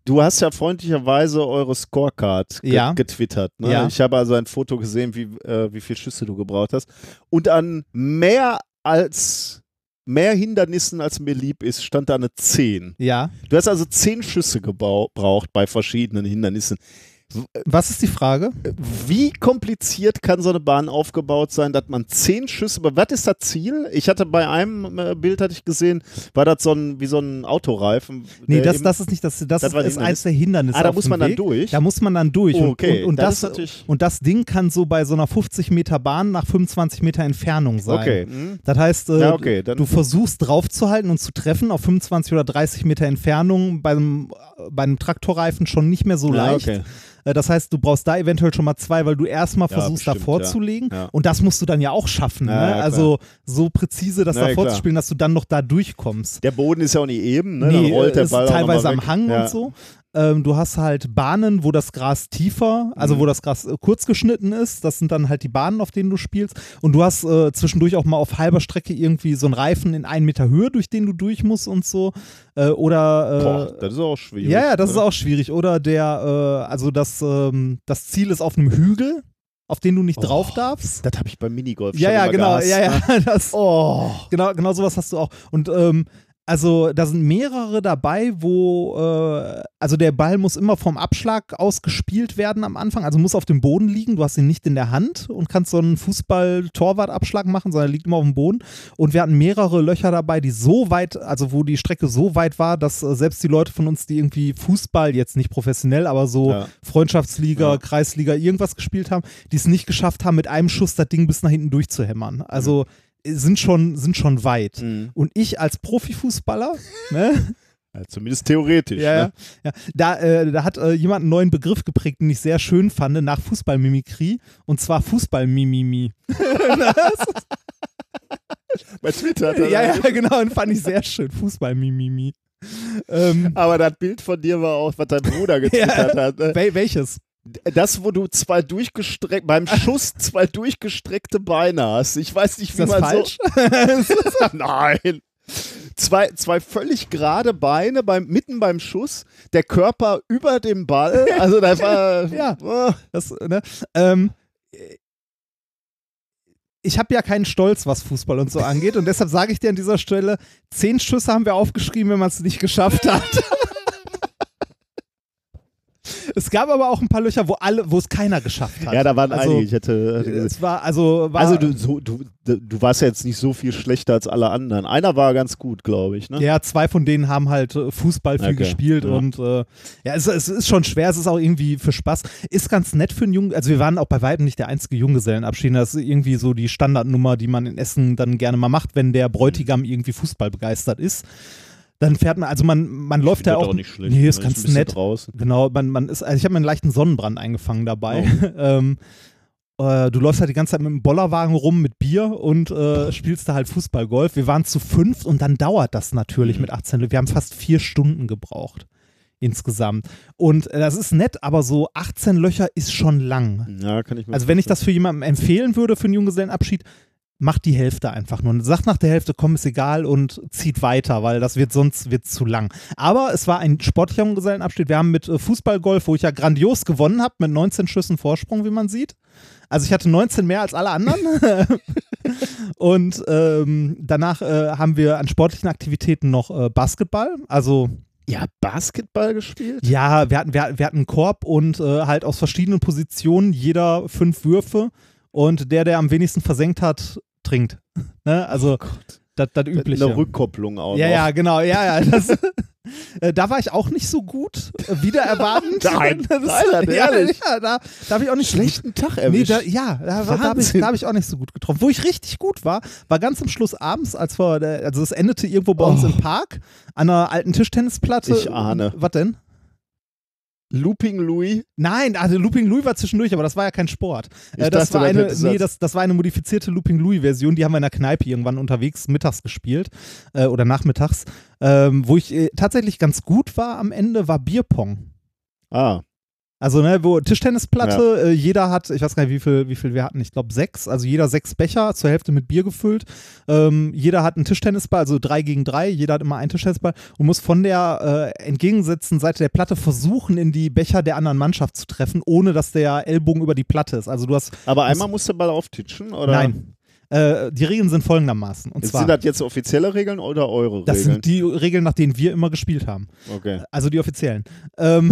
Du hast ja freundlicherweise eure Scorecard ge Ja. getwittert. Ne? Ja. Ich habe also ein Foto gesehen, wie, äh, wie viele Schüsse du gebraucht hast. Und an mehr als mehr Hindernissen, als mir lieb ist, stand da eine 10. ja. Du hast also 10 Schüsse gebraucht bei verschiedenen Hindernissen. Was ist die Frage? Wie kompliziert kann so eine Bahn aufgebaut sein, dass man zehn Schüsse, was ist das Ziel? Ich hatte bei einem äh, Bild, hatte ich gesehen, war das so ein, wie so ein Autoreifen. Nee, das, eben- das ist nicht das, das, Das ist eins der Hindernisse. Ah, da muss man dann Weg. durch? Da muss man dann durch. Oh, Und- okay. Und, und, Das das, und das Ding kann so bei so einer 50 Meter Bahn nach 25 Meter Entfernung sein. Okay. hm. Das heißt, äh, Ja, okay, dann- du versuchst draufzuhalten und zu treffen auf 25 oder 30 Meter Entfernung bei einem, bei einem Traktorreifen schon nicht mehr so Ja, leicht. okay. Äh, Das heißt, du brauchst da eventuell schon mal zwei, weil du erstmal Ja, versuchst, da bestimmt, vorzulegen. ja. Ja. Und das musst du dann ja auch schaffen. Ne? also so präzise das Ja, da ja, klar. vorzuspielen, dass du dann noch da durchkommst. Der Boden ist ja auch nicht eben, ne? Nee, dann rollt der ist Ball noch teilweise am. Hang und so. Ähm, du hast halt Bahnen, wo das Gras tiefer, also Mhm. wo das Gras äh, kurz geschnitten ist. Das sind dann halt die Bahnen, auf denen du spielst. Und du hast äh, zwischendurch auch mal auf halber Strecke irgendwie so einen Reifen in einen Meter Höhe, durch den du durch musst und so. Äh, oder äh, Boah, das ist auch schwierig. ja, ja, das ne? ist auch schwierig. Oder der, äh, also das, ähm, das Ziel ist auf einem Hügel, auf den du nicht Oh, drauf darfst. Das habe ich beim Minigolf Ja, schon ja, genau, gehasst, ja, ja, *laughs* das, Oh. genau, genau sowas hast du auch. Und ähm, also da sind mehrere dabei, wo, äh, also der Ball muss immer vom Abschlag aus gespielt werden am Anfang, also muss auf dem Boden liegen, du hast ihn nicht in der Hand und kannst so einen Fußball-Torwart-Abschlag machen, sondern er liegt immer auf dem Boden. Und wir hatten mehrere Löcher dabei, die so weit, also wo die Strecke so weit war, dass äh, selbst die Leute von uns, die irgendwie Fußball, jetzt nicht professionell, aber so Ja. Freundschaftsliga, Ja. Kreisliga, irgendwas gespielt haben, die es nicht geschafft haben, mit einem Schuss das Ding bis nach hinten durchzuhämmern. Also äh, sind schon, sind schon weit. Mhm. Und ich als Profifußballer, *laughs* ne? Ja, zumindest theoretisch. ja, ne? ja, da, äh, da hat äh, jemand einen neuen Begriff geprägt, den ich sehr schön fand, nach Fußballmimikrie, und zwar Fußballmimimi. *laughs* Bei Twitter. hat er ja, ja, genau, und fand ich sehr schön, Fußballmimimi. Ähm, Aber das Bild von dir war auch, was dein Bruder *laughs* getwittert hat. Ne? wel welches? Das, wo du zwei durchgestreckt, beim Schuss *laughs* zwei durchgestreckte Beine hast. Ich weiß nicht, wie man falsch? so. *laughs* *laughs* Nein. Zwei, zwei völlig gerade Beine beim, mitten beim Schuss, der Körper über dem Ball. Also da war. Ja. Oh, Das, ne? ähm, ich habe ja keinen Stolz, was Fußball und so angeht. Und deshalb sage ich dir an dieser Stelle, zehn Schüsse haben wir aufgeschrieben, wenn man es nicht geschafft hat. Es gab aber auch ein paar Löcher, wo alle, wo es keiner geschafft hat. Ja, da waren also, einige. Ich hätte, hätte gesagt. Es war, also, war, Also du, so, du, du warst ja jetzt nicht so viel schlechter als alle anderen. Einer war ganz gut, glaube ich. Ne? Ja, zwei von denen haben halt äh, Fußball viel Okay, gespielt ja. und äh, ja, es, es ist schon schwer, es ist auch irgendwie für Spaß. Ist ganz nett für einen Jungen, also wir waren auch bei weitem nicht der einzige Junggesellenabschied, das ist irgendwie so die Standardnummer, die man in Essen dann gerne mal macht, wenn der Bräutigam irgendwie Fußball begeistert ist. Dann fährt man, also man, man läuft ja Wird auch, nicht schlecht. Nee, ist Man ganz bisschen nett. Draußen. Genau, man, man ist, also ich habe mir einen leichten Sonnenbrand eingefangen dabei. *laughs* ähm, äh, du läufst halt die ganze Zeit mit dem Bollerwagen rum mit Bier und äh, spielst da halt Fußball-Golf. Wir waren zu fünft und dann dauert das natürlich Mhm. mit 18 Leuten. Wir haben fast vier Stunden gebraucht insgesamt. Und äh, das ist nett, aber so 18 Löcher ist schon lang. Ja, kann ich mir Also wenn ich das für jemanden empfehlen würde für einen Junggesellenabschied, macht die Hälfte einfach nur. Sagt nach der Hälfte, komm, ist egal und zieht weiter, weil das wird sonst wird zu lang. Aber es war ein sportlicher Junggesellenabschied. Wir haben mit äh, Fußballgolf, wo ich ja grandios gewonnen habe, mit 19 Schüssen Vorsprung, wie man sieht. Also ich hatte 19 mehr als alle anderen. *laughs* und ähm, danach äh, haben wir an sportlichen Aktivitäten noch äh, Basketball. Also Ja, Basketball gespielt? ja, wir hatten, wir, wir hatten einen Korb und äh, halt aus verschiedenen Positionen jeder fünf Würfe und der, der am wenigsten versenkt hat, trinkt. *laughs* Ne? Also das das Übliche. Eine Rückkopplung auch ja, noch. ja, genau, ja, ja. Das, *laughs* äh, da war ich auch nicht so gut, äh, wieder erwartend. *laughs* Nein, das, nein, ja, ehrlich? ja, da, da habe ich auch nicht so gut Schlechten Tag Nee, erwischt. da, ja, da, da habe ich, hab ich auch nicht so gut getroffen. Wo ich richtig gut war, war ganz am Schluss abends, als wir, also es endete irgendwo bei uns Oh. im Park, an einer alten Tischtennisplatte. Ich ahne. Was denn? Looping Louis. Nein, also Looping Louis war zwischendurch, aber das war ja kein Sport. Äh, das, dachte, war eine, nee, das, das war eine modifizierte Looping Louis-Version, die haben wir in der Kneipe irgendwann unterwegs mittags gespielt äh, oder nachmittags. Ähm, wo ich äh, tatsächlich ganz gut war am Ende, war Bierpong. Ah, Also, ne, wo Tischtennisplatte, äh, jeder hat, ich weiß gar nicht, wie viel, wie viel wir hatten, ich glaube sechs, also jeder sechs Becher, zur Hälfte mit Bier gefüllt. Ähm, jeder hat einen Tischtennisball, also drei gegen drei, jeder hat immer einen Tischtennisball und muss von der äh, entgegengesetzten Seite der Platte versuchen, in die Becher der anderen Mannschaft zu treffen, ohne dass der Ellbogen über die Platte ist. Also du hast, aber einmal musst du Ball auftitschen? Oder? nein. Äh, die Regeln sind folgendermaßen. Und Sind zwar, das jetzt offizielle Regeln oder eure das Regeln? sind die Regeln, nach denen wir immer gespielt haben. okay. Also die offiziellen. Ähm,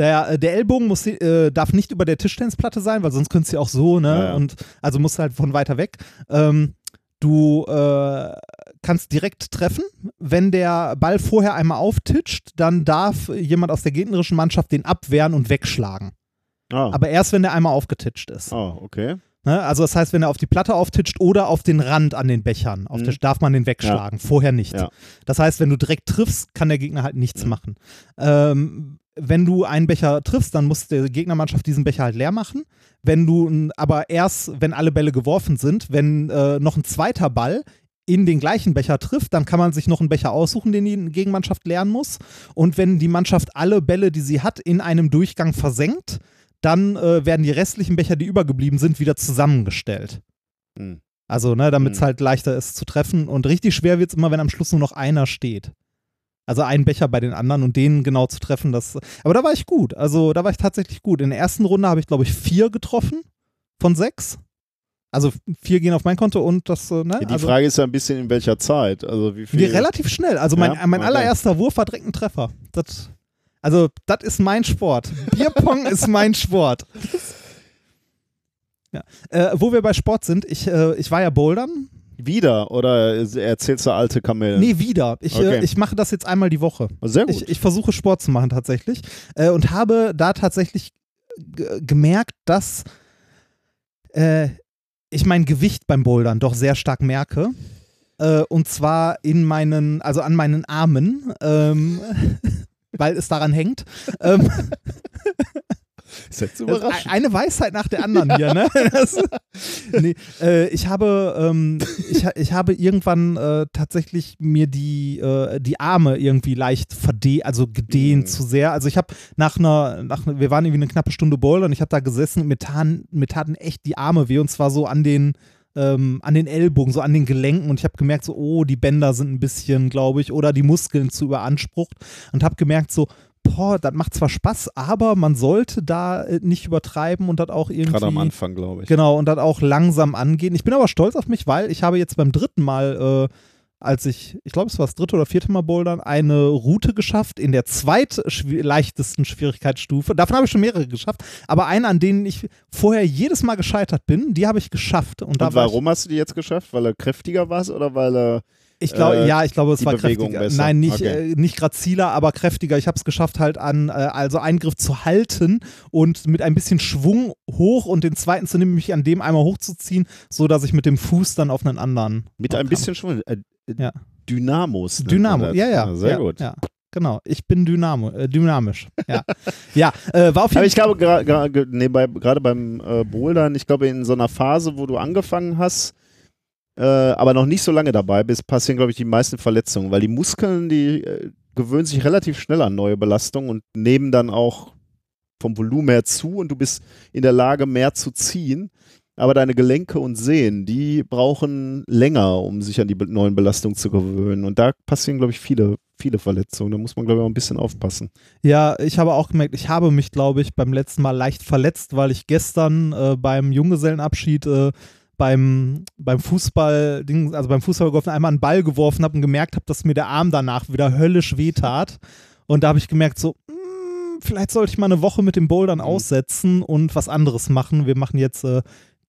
Der, äh, der Ellbogen muss, äh, darf nicht über der Tischtennisplatte sein, weil sonst könntest du auch so, ne? Ja, ja. Und also musst halt von weiter weg. Ähm, du äh, kannst direkt treffen. Wenn der Ball vorher einmal auftitscht, dann darf jemand aus der gegnerischen Mannschaft den abwehren und wegschlagen. Ah, Aber erst, wenn der einmal aufgetitscht ist. ah okay. Ne? Also das heißt, wenn er auf die Platte auftitscht oder auf den Rand an den Bechern, auf Mhm. der, darf man den wegschlagen, vorher nicht. Ja. Das heißt, wenn du direkt triffst, kann der Gegner halt nichts Mhm. machen. Ähm, wenn du einen Becher triffst, dann muss die Gegnermannschaft diesen Becher halt leer machen. Wenn du, aber erst, wenn alle Bälle geworfen sind, wenn äh, noch ein zweiter Ball in den gleichen Becher trifft, dann kann man sich noch einen Becher aussuchen, den die Gegenmannschaft leeren muss. Und wenn die Mannschaft alle Bälle, die sie hat, in einem Durchgang versenkt, dann äh, werden die restlichen Becher, die übergeblieben sind, wieder zusammengestellt. Hm. Also, ne, damit es Mhm. halt leichter ist zu treffen. Und richtig schwer wird es immer, wenn am Schluss nur noch einer steht. Also ein Becher bei den anderen und den genau zu treffen, das. Aber da war ich gut. Also da war ich tatsächlich gut. In der ersten Runde habe ich, glaube ich, vier getroffen von sechs. Also vier gehen auf mein Konto und das, äh, ne? Ja, die also, Frage ist ja ein bisschen in welcher Zeit. Also wie viel. Relativ schnell. Also mein, Ja? mein Okay. allererster Wurf war direkt ein Treffer. Das, also, das ist mein Sport. Bierpong ist mein Sport. Ja. Äh, wo wir bei Sport sind, ich, äh, ich war ja bouldern. Wieder oder erzählst du alte Kamellen? Nee, wieder. Ich, äh, Okay. ich mache das jetzt einmal die Woche. Sehr gut. Ich, ich versuche Sport zu machen tatsächlich äh, und habe da tatsächlich gemerkt, dass äh, ich mein Gewicht beim Bouldern doch sehr stark merke. Äh, und zwar in meinen, also an meinen Armen, ähm, *laughs* weil es daran hängt. Ähm, *laughs* ist jetzt überraschend. eine Weisheit nach der anderen hier, ne? *laughs* Das, nee, äh, ich habe, ähm, ich, ich habe irgendwann äh, tatsächlich mir die, äh, die Arme irgendwie leicht verdehnt, also gedehnt Mhm. zu sehr. Also ich habe nach einer, nach, wir waren irgendwie eine knappe Stunde Boulder und ich habe da gesessen und mir taten, mir taten echt die Arme weh und zwar so an den ähm, an den Ellbogen, so an den Gelenken und ich habe gemerkt, so, oh, die Bänder sind ein bisschen, glaube ich, oder die Muskeln zu überansprucht und habe gemerkt, so, boah, das macht zwar Spaß, aber man sollte da äh, nicht übertreiben und das auch irgendwie. Gerade am Anfang, glaube ich. Genau, und das auch langsam angehen. Ich bin aber stolz auf mich, weil ich habe jetzt beim dritten Mal, äh, als ich, ich glaube, es war das dritte oder vierte Mal Bouldern, eine Route geschafft in der zweitleichtesten Schwierigkeitsstufe. Davon habe ich schon mehrere geschafft, aber eine, an denen ich vorher jedes Mal gescheitert bin, die habe ich geschafft. Und, Und war ich, warum hast du die jetzt geschafft? Weil er kräftiger warst oder weil er. Ich glaube, Äh, ja, ich glaube, es war Bewegung kräftiger. besser. Nein, nicht, Okay. äh, nicht graziler, aber kräftiger. Ich habe es geschafft, halt an, äh, also einen Griff zu halten und mit ein bisschen Schwung hoch und den zweiten zu nehmen, mich an dem einmal hochzuziehen, so dass ich mit dem Fuß dann auf einen anderen. Mit ein bisschen schon. Äh, Ja. Dynamos. Dynamo, ja, ja. Sehr ja, gut. Ja. Genau, ich bin Dynamo, äh, dynamisch. Ja, *laughs* ja äh, war auf Aber jeden ich glaube, gra- gra- nee, bei- gerade beim äh, Bouldern, ich glaube, in so einer Phase, wo du angefangen hast, äh, aber noch nicht so lange dabei bist, passieren, glaube ich, die meisten Verletzungen, weil die Muskeln, die äh, gewöhnen sich relativ schnell an neue Belastungen und nehmen dann auch vom Volumen her zu und du bist in der Lage, mehr zu ziehen. Aber deine Gelenke und Sehnen, die brauchen länger, um sich an die neuen Belastungen zu gewöhnen. Und da passieren, glaube ich, viele, viele Verletzungen. Da muss man, glaube ich, auch ein bisschen aufpassen. Ja, ich habe auch gemerkt, ich habe mich, glaube ich, beim letzten Mal leicht verletzt, weil ich gestern äh, beim Junggesellenabschied äh, beim, beim Fußball, also beim Fußballgolfen einmal einen Ball geworfen habe und gemerkt habe, dass mir der Arm danach wieder höllisch wehtat. Und da habe ich gemerkt, so, mm, vielleicht sollte ich mal eine Woche mit dem Bouldern Mhm. aussetzen und was anderes machen. Wir machen jetzt äh,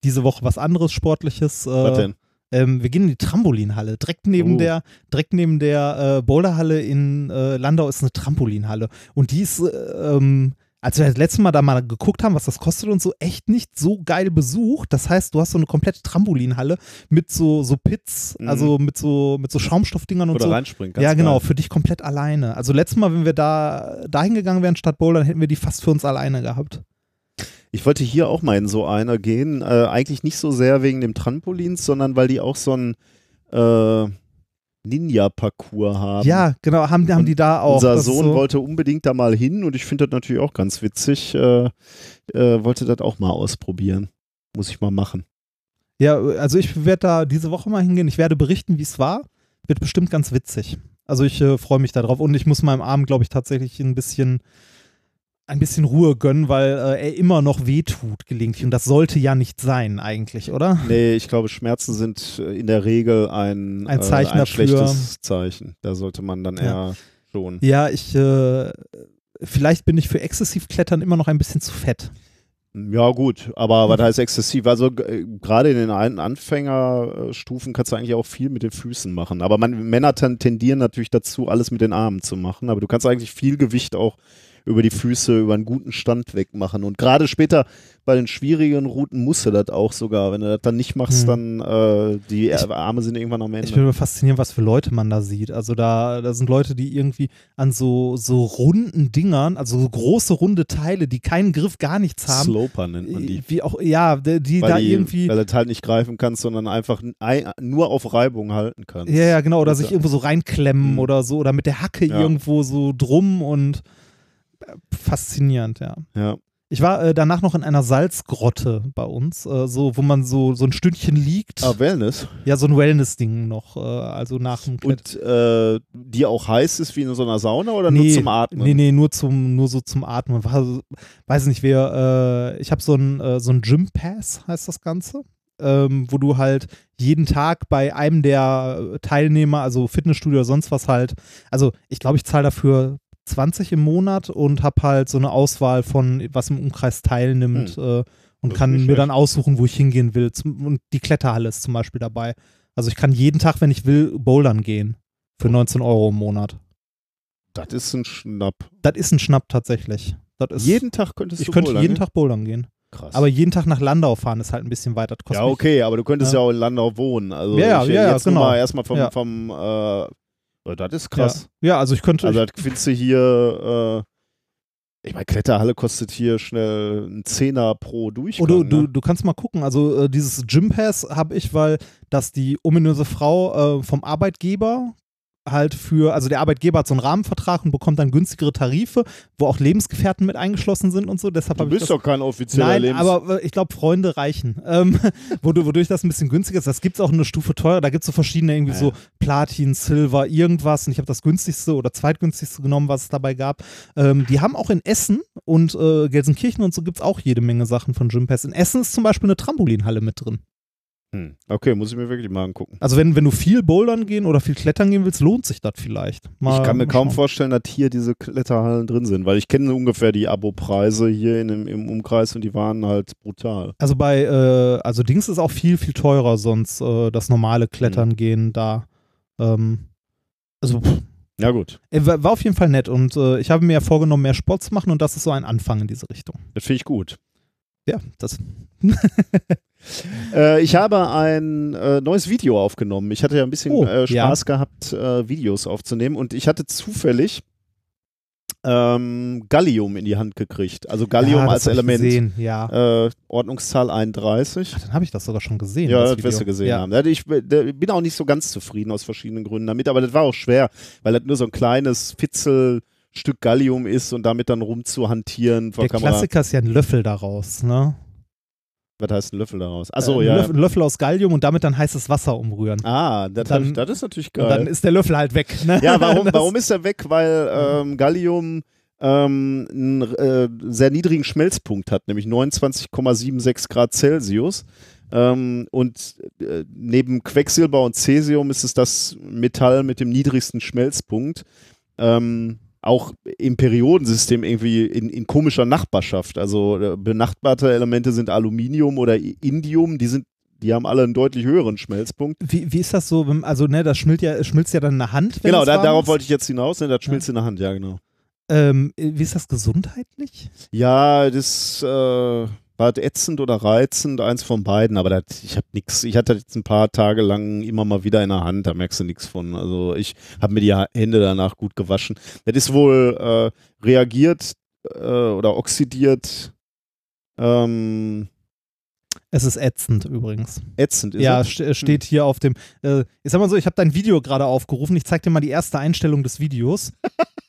diese Woche was anderes Sportliches. Äh, Was denn? ähm, wir gehen in die Trampolinhalle. Direkt neben Oh. der, direkt neben der äh, Boulderhalle in äh, Landau ist eine Trampolinhalle. Und die ist, äh, ähm, als wir das letzte Mal da mal geguckt haben, was das kostet und so, echt nicht so geil besucht. Das heißt, du hast so eine komplette Trampolinhalle mit so, so Pits, Mhm. also mit so, mit so Schaumstoffdingern und Oder so. reinspringen. ganz Ja, genau, geil. für dich komplett alleine. Also letztes Mal, wenn wir da dahin gegangen wären statt Bouldern, hätten wir die fast für uns alleine gehabt. Ich wollte hier auch mal in so eine gehen. Äh, eigentlich nicht so sehr wegen dem Trampolins, sondern weil die auch so einen äh, Ninja-Parcours haben. Ja, genau, haben, haben die da auch. Unser Sohn so, wollte unbedingt da mal hin und ich finde das natürlich auch ganz witzig. Äh, äh, wollte das auch mal ausprobieren. Muss ich mal machen. Ja, also ich werde da diese Woche mal hingehen. Ich werde berichten, wie es war. Wird bestimmt ganz witzig. Also ich äh, freue mich darauf und ich muss meinem Arm, glaube ich, tatsächlich ein bisschen ein bisschen Ruhe gönnen, weil äh, er immer noch wehtut gelegentlich und das sollte ja nicht sein eigentlich, oder? Nee, ich glaube, Schmerzen sind äh, in der Regel ein, Ein Zeichen äh, ein dafür. schlechtes Zeichen. Da sollte man dann Ja. eher schon. Ja, ich äh, vielleicht bin ich für Exzessivklettern immer noch ein bisschen zu fett. Ja, gut, aber was heißt exzessiv? Also äh, gerade in den Anfängerstufen kannst du eigentlich auch viel mit den Füßen machen. Aber man, Männer ten- tendieren natürlich dazu, alles mit den Armen zu machen. Aber du kannst eigentlich viel Gewicht auch über die Füße, über einen guten Stand wegmachen. Und gerade später bei den schwierigen Routen musst du das auch sogar. Wenn du das dann nicht machst, Hm. dann äh, die Ich- Arme sind irgendwann am Ich Ende. finde immer faszinierend, was für Leute man da sieht. Also da, da sind Leute, die irgendwie an so, so runden Dingern, also so große runde Teile, die keinen Griff, gar nichts haben. Sloper nennt man die. Wie auch, ja, die, die Weil, da die, irgendwie. weil du das halt nicht greifen kannst, sondern einfach ein, nur auf Reibung halten kannst. Ja, ja, genau. Oder Und sich irgendwo so reinklemmen Mhm. oder so. Oder mit der Hacke Ja. irgendwo so drum und faszinierend, ja. Ja. Ich war äh, danach noch in einer Salzgrotte bei uns, äh, so, wo man so, so ein Stündchen liegt. Ah, Wellness. Ja, so ein Wellness-Ding noch, äh, also nach dem Klettern. Und äh, die auch heiß ist wie in so einer Sauna oder nur zum Atmen? Nee, nee, nur, zum, nur so zum Atmen. War, weiß nicht, wer, äh, ich habe so ein, äh, so ein Gym Pass, heißt das Ganze. Ähm, wo du halt jeden Tag bei einem der Teilnehmer, also Fitnessstudio oder sonst was halt, also ich glaube, ich zahle dafür 20 im Monat und habe halt so eine Auswahl von, was im Umkreis teilnimmt äh, und Das kann mir schlecht. dann aussuchen, wo ich hingehen will. Zum, und die Kletterhalle ist zum Beispiel dabei. Also ich kann jeden Tag, wenn ich will, bouldern gehen. Für 19 Euro im Monat. Das ist ein Schnapp. Das ist ein Schnapp tatsächlich. Das ist, jeden Tag könntest ich du könnte bouldern, jeden ne? Tag bouldern gehen. Krass. Aber jeden Tag nach Landau fahren ist halt ein bisschen weiter. Ja, okay, aber du könntest Ja. ja, auch in Landau wohnen. Also Ja, ja, ich, ja, jetzt genau. mal erstmal vom, Ja. vom äh, das ist krass. Ja. ja, also ich könnte. Also das findest du hier, äh, ich meine, Kletterhalle kostet hier schnell einen Zehner pro Durchgang. Oh, du, du, ne? du kannst mal gucken. Also äh, dieses Gym Pass habe ich, weil das die ominöse Frau äh, vom Arbeitgeber halt für, also der Arbeitgeber hat so einen Rahmenvertrag und bekommt dann günstigere Tarife, wo auch Lebensgefährten mit eingeschlossen sind und so. Deshalb Du habe ich bist das, doch kein offizieller Nein, Lebens... aber äh, ich glaube, Freunde reichen. Ähm, *laughs* wodu- wodurch das ein bisschen günstiger ist. Das gibt es auch eine Stufe teurer. Da gibt es so verschiedene, irgendwie Ja, so. Platin, Silver, irgendwas. Und ich habe das günstigste oder zweitgünstigste genommen, was es dabei gab. Ähm, die haben auch in Essen und äh, Gelsenkirchen und so gibt es auch jede Menge Sachen von Gym Pass. In Essen ist zum Beispiel eine Trampolinhalle mit drin. Hm. Okay, muss ich mir wirklich mal angucken. Also wenn, wenn du viel bouldern gehen oder viel klettern gehen willst, lohnt sich das vielleicht. Mal, ich kann mir kaum schauen. vorstellen, dass hier diese Kletterhallen drin sind, weil ich kenne ungefähr die Abo-Preise hier in im Umkreis und die waren halt brutal. Also bei, äh, also Dings ist auch viel, viel teurer sonst, äh, das normale Klettern gehen da. Ähm, also pff, Ja gut, äh, war war auf jeden Fall nett und äh, ich habe mir ja vorgenommen, mehr Sport zu machen und das ist so ein Anfang in diese Richtung. das finde ich gut. Ja, das. *laughs* Äh, ich habe ein äh, neues Video aufgenommen. Ich hatte ja ein bisschen Oh, äh, ja. Spaß gehabt, äh, Videos aufzunehmen und ich hatte zufällig ähm, Gallium in die Hand gekriegt. Also Gallium ja, als Element. Gesehen, ja. Äh, Ordnungszahl 31. Ach, dann habe ich das sogar schon gesehen. Ja, das das wirst du gesehen ja. haben. Ja, Ich bin auch nicht so ganz zufrieden aus verschiedenen Gründen damit, aber das war auch schwer, weil das nur so ein kleines Fitzelstück Gallium ist und damit dann rumzuhantieren Der Kamera. Klassiker ist ja ein Löffel daraus, ne? Was heißt ein Löffel daraus? Achso, Äh, ja. ein Löffel, Löffel aus Gallium und damit dann heißes Wasser umrühren. Ah, das, Dann- das ist natürlich Und dann geil. ist der Löffel halt weg. Ne? Ja, warum, *laughs* warum ist er weg? Weil ähm, Gallium ähm, einen äh, sehr niedrigen Schmelzpunkt hat, nämlich 29,76 Grad Celsius. Ähm, und äh, neben Quecksilber und Cäsium ist es das Metall mit dem niedrigsten Schmelzpunkt. Ähm, auch im Periodensystem irgendwie in, in komischer Nachbarschaft. Also äh, benachbarte Elemente sind Aluminium oder Indium, die sind, die haben alle einen deutlich höheren Schmelzpunkt. Wie, wie ist das so? Also, ne, das schmilzt ja, schmilzt ja dann in der Hand. Genau, da, darauf wollte ich jetzt hinaus, ne? das schmilzt in der Hand, ja genau. Ähm, wie ist das gesundheitlich? Ja, das äh, war das ätzend oder reizend, eins von beiden, aber das, ich habe nichts, ich hatte das jetzt ein paar Tage lang immer mal wieder in der Hand, da merkst du nichts von. Also ich habe mir die Hände danach gut gewaschen. Das ist wohl äh, reagiert äh, oder oxidiert ähm, Es ist ätzend übrigens. ätzend, ist ja, es? st steht hier auf dem. Äh, ich sag mal so, ich habe dein Video gerade aufgerufen. Ich zeig dir mal die erste Einstellung des Videos. *laughs*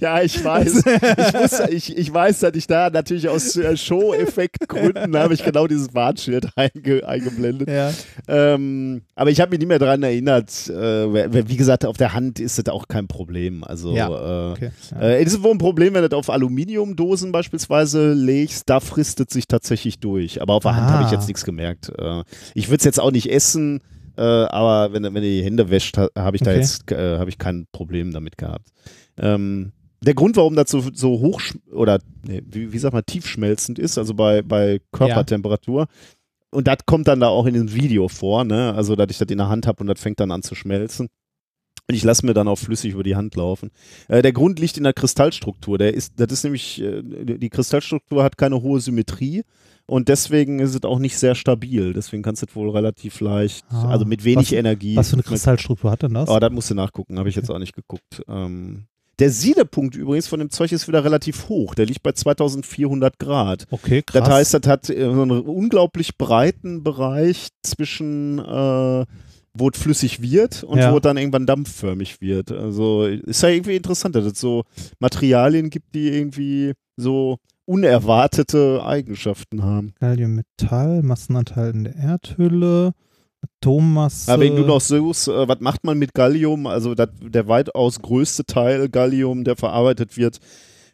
Ja, ich weiß. Ich, muss, ich, ich weiß, dass ich da natürlich aus äh, Show-Effektgründen habe ich genau dieses Warnschild einge, eingeblendet. ja. Ähm, aber ich habe mich nicht mehr daran erinnert. Äh, wie gesagt, auf der Hand ist das auch kein Problem. Also Ja, äh, Okay. Ja. äh, es ist wohl ein Problem, wenn du das auf Aluminiumdosen beispielsweise legst, da fristet sich tatsächlich durch. Aber auf der Hand habe ich Ah. jetzt nichts gemerkt. Äh, ich würde es jetzt auch nicht essen, äh, aber wenn, wenn du die Hände wäscht, ha- habe ich da Okay. jetzt äh, habe ich kein Problem damit gehabt. Ähm, der Grund, warum das so, so hoch oder nee, wie, wie sagt man, tiefschmelzend ist, also bei, bei Körpertemperatur. Und das kommt dann da auch in dem Video vor, ne? Also, dass ich das in der Hand habe und das fängt dann an zu schmelzen. Und ich lasse mir dann auch flüssig über die Hand laufen. Äh, der Grund liegt in der Kristallstruktur. Der ist, das ist nämlich, äh, die Kristallstruktur hat keine hohe Symmetrie und deswegen ist es auch nicht sehr stabil. Deswegen kannst du es wohl relativ leicht, Ah, also mit wenig was, Energie. Was für eine Kristallstruktur hat denn das? Oh, das musst du nachgucken, habe ich jetzt auch nicht geguckt. Ähm, der Siedepunkt übrigens von dem Zeug ist wieder relativ hoch. Der liegt bei 2400 Grad. okay, krass. Das heißt, das hat äh, so einen unglaublich breiten Bereich zwischen, äh, wo es flüssig wird und Ja. wo es dann irgendwann dampfförmig wird. Also ist ja irgendwie interessant, dass es so Materialien gibt, die irgendwie so unerwartete Eigenschaften haben. Galliummetall, Massenanteil in der Erdhülle, Atommasse. Aber wenn du noch suchst, äh, was macht man mit Gallium? Also dat, der weitaus größte Teil Gallium, der verarbeitet wird,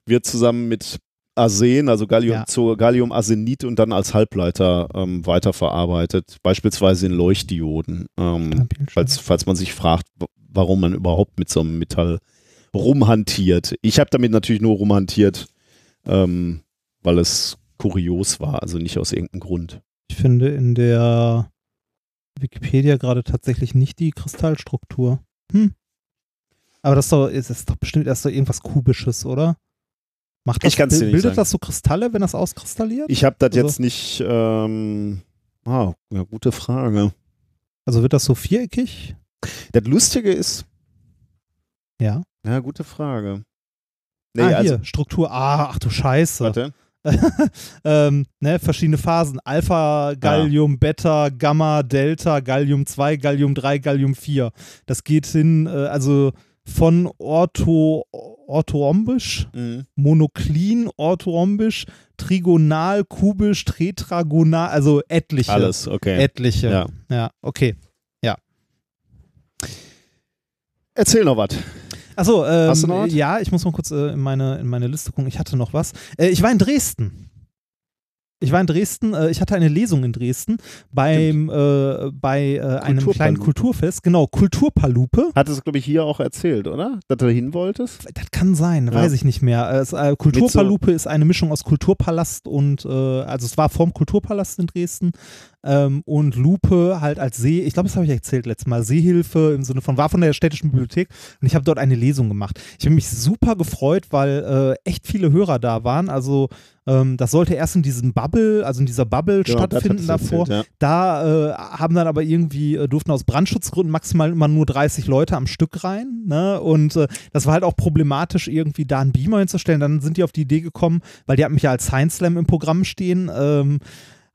wird zusammen mit Arsen, also Gallium Ja. zu Galliumarsenid und dann als Halbleiter ähm, weiterverarbeitet, beispielsweise in Leuchtdioden. Ähm, falls, falls man sich fragt, warum man überhaupt mit so einem Metall rumhantiert. Ich habe damit natürlich nur rumhantiert, ähm, weil es kurios war, also nicht aus irgendeinem Grund. Ich finde in der Wikipedia gerade tatsächlich nicht die Kristallstruktur. Hm. Aber das ist doch, ist, ist doch bestimmt erst so irgendwas Kubisches, oder? Macht das, Ich kann's dir nicht bildet sagen. das so Kristalle, wenn das auskristalliert? Ich habe das Also- jetzt nicht. Ähm, ah, ja, gute Frage. also wird das so viereckig? Das Lustige ist, Ja. ja, gute Frage. Nee, ah, also, hier, Struktur. Ah, ach du Scheiße. warte. *laughs* ähm, ne, verschiedene Phasen. Alpha, Gallium, Beta, Gamma, Delta, Gallium 2, Gallium 3, Gallium 4. Das geht hin, äh, also von ortho, orthorhombisch, Mhm. monoklin, orthorhombisch, trigonal, kubisch, tetragonal, also etliche. Alles, okay. Etliche. Ja. ja, okay. Erzähl noch was. Achso, ähm, ja, ich muss mal kurz äh, in, meine, in meine Liste gucken. Ich hatte noch was. Äh, ich war in Dresden. Ich war in Dresden, äh, ich hatte eine Lesung in Dresden beim, äh, bei äh, einem kleinen. Kulturfest. Genau, Kulturpalupe. Hattest du, glaube ich, hier auch erzählt, oder? Dass du hin wolltest? Das kann sein, Ja. weiß ich nicht mehr. Es, äh, Kulturpalupe ist eine Mischung aus Kulturpalast und, äh, also es war vorm Kulturpalast in Dresden ähm, und Lupe halt als See, ich glaube, das habe ich erzählt letztes Mal, Seehilfe im Sinne von, war von der städtischen Bibliothek und ich habe dort eine Lesung gemacht. Ich habe mich super gefreut, weil äh, echt viele Hörer da waren. Also ähm, das sollte erst in diesem Bubble, also in dieser Bubble das stattfinden davor. erzählt, Da äh, haben dann aber irgendwie, äh, durften aus Brandschutzgründen maximal immer nur 30 Leute am Stück rein. Ne? Und äh, das war halt auch problematisch, irgendwie da einen Beamer hinzustellen. Dann sind die auf die Idee gekommen, weil die hatten mich ja als Science Slam im Programm stehen, ähm,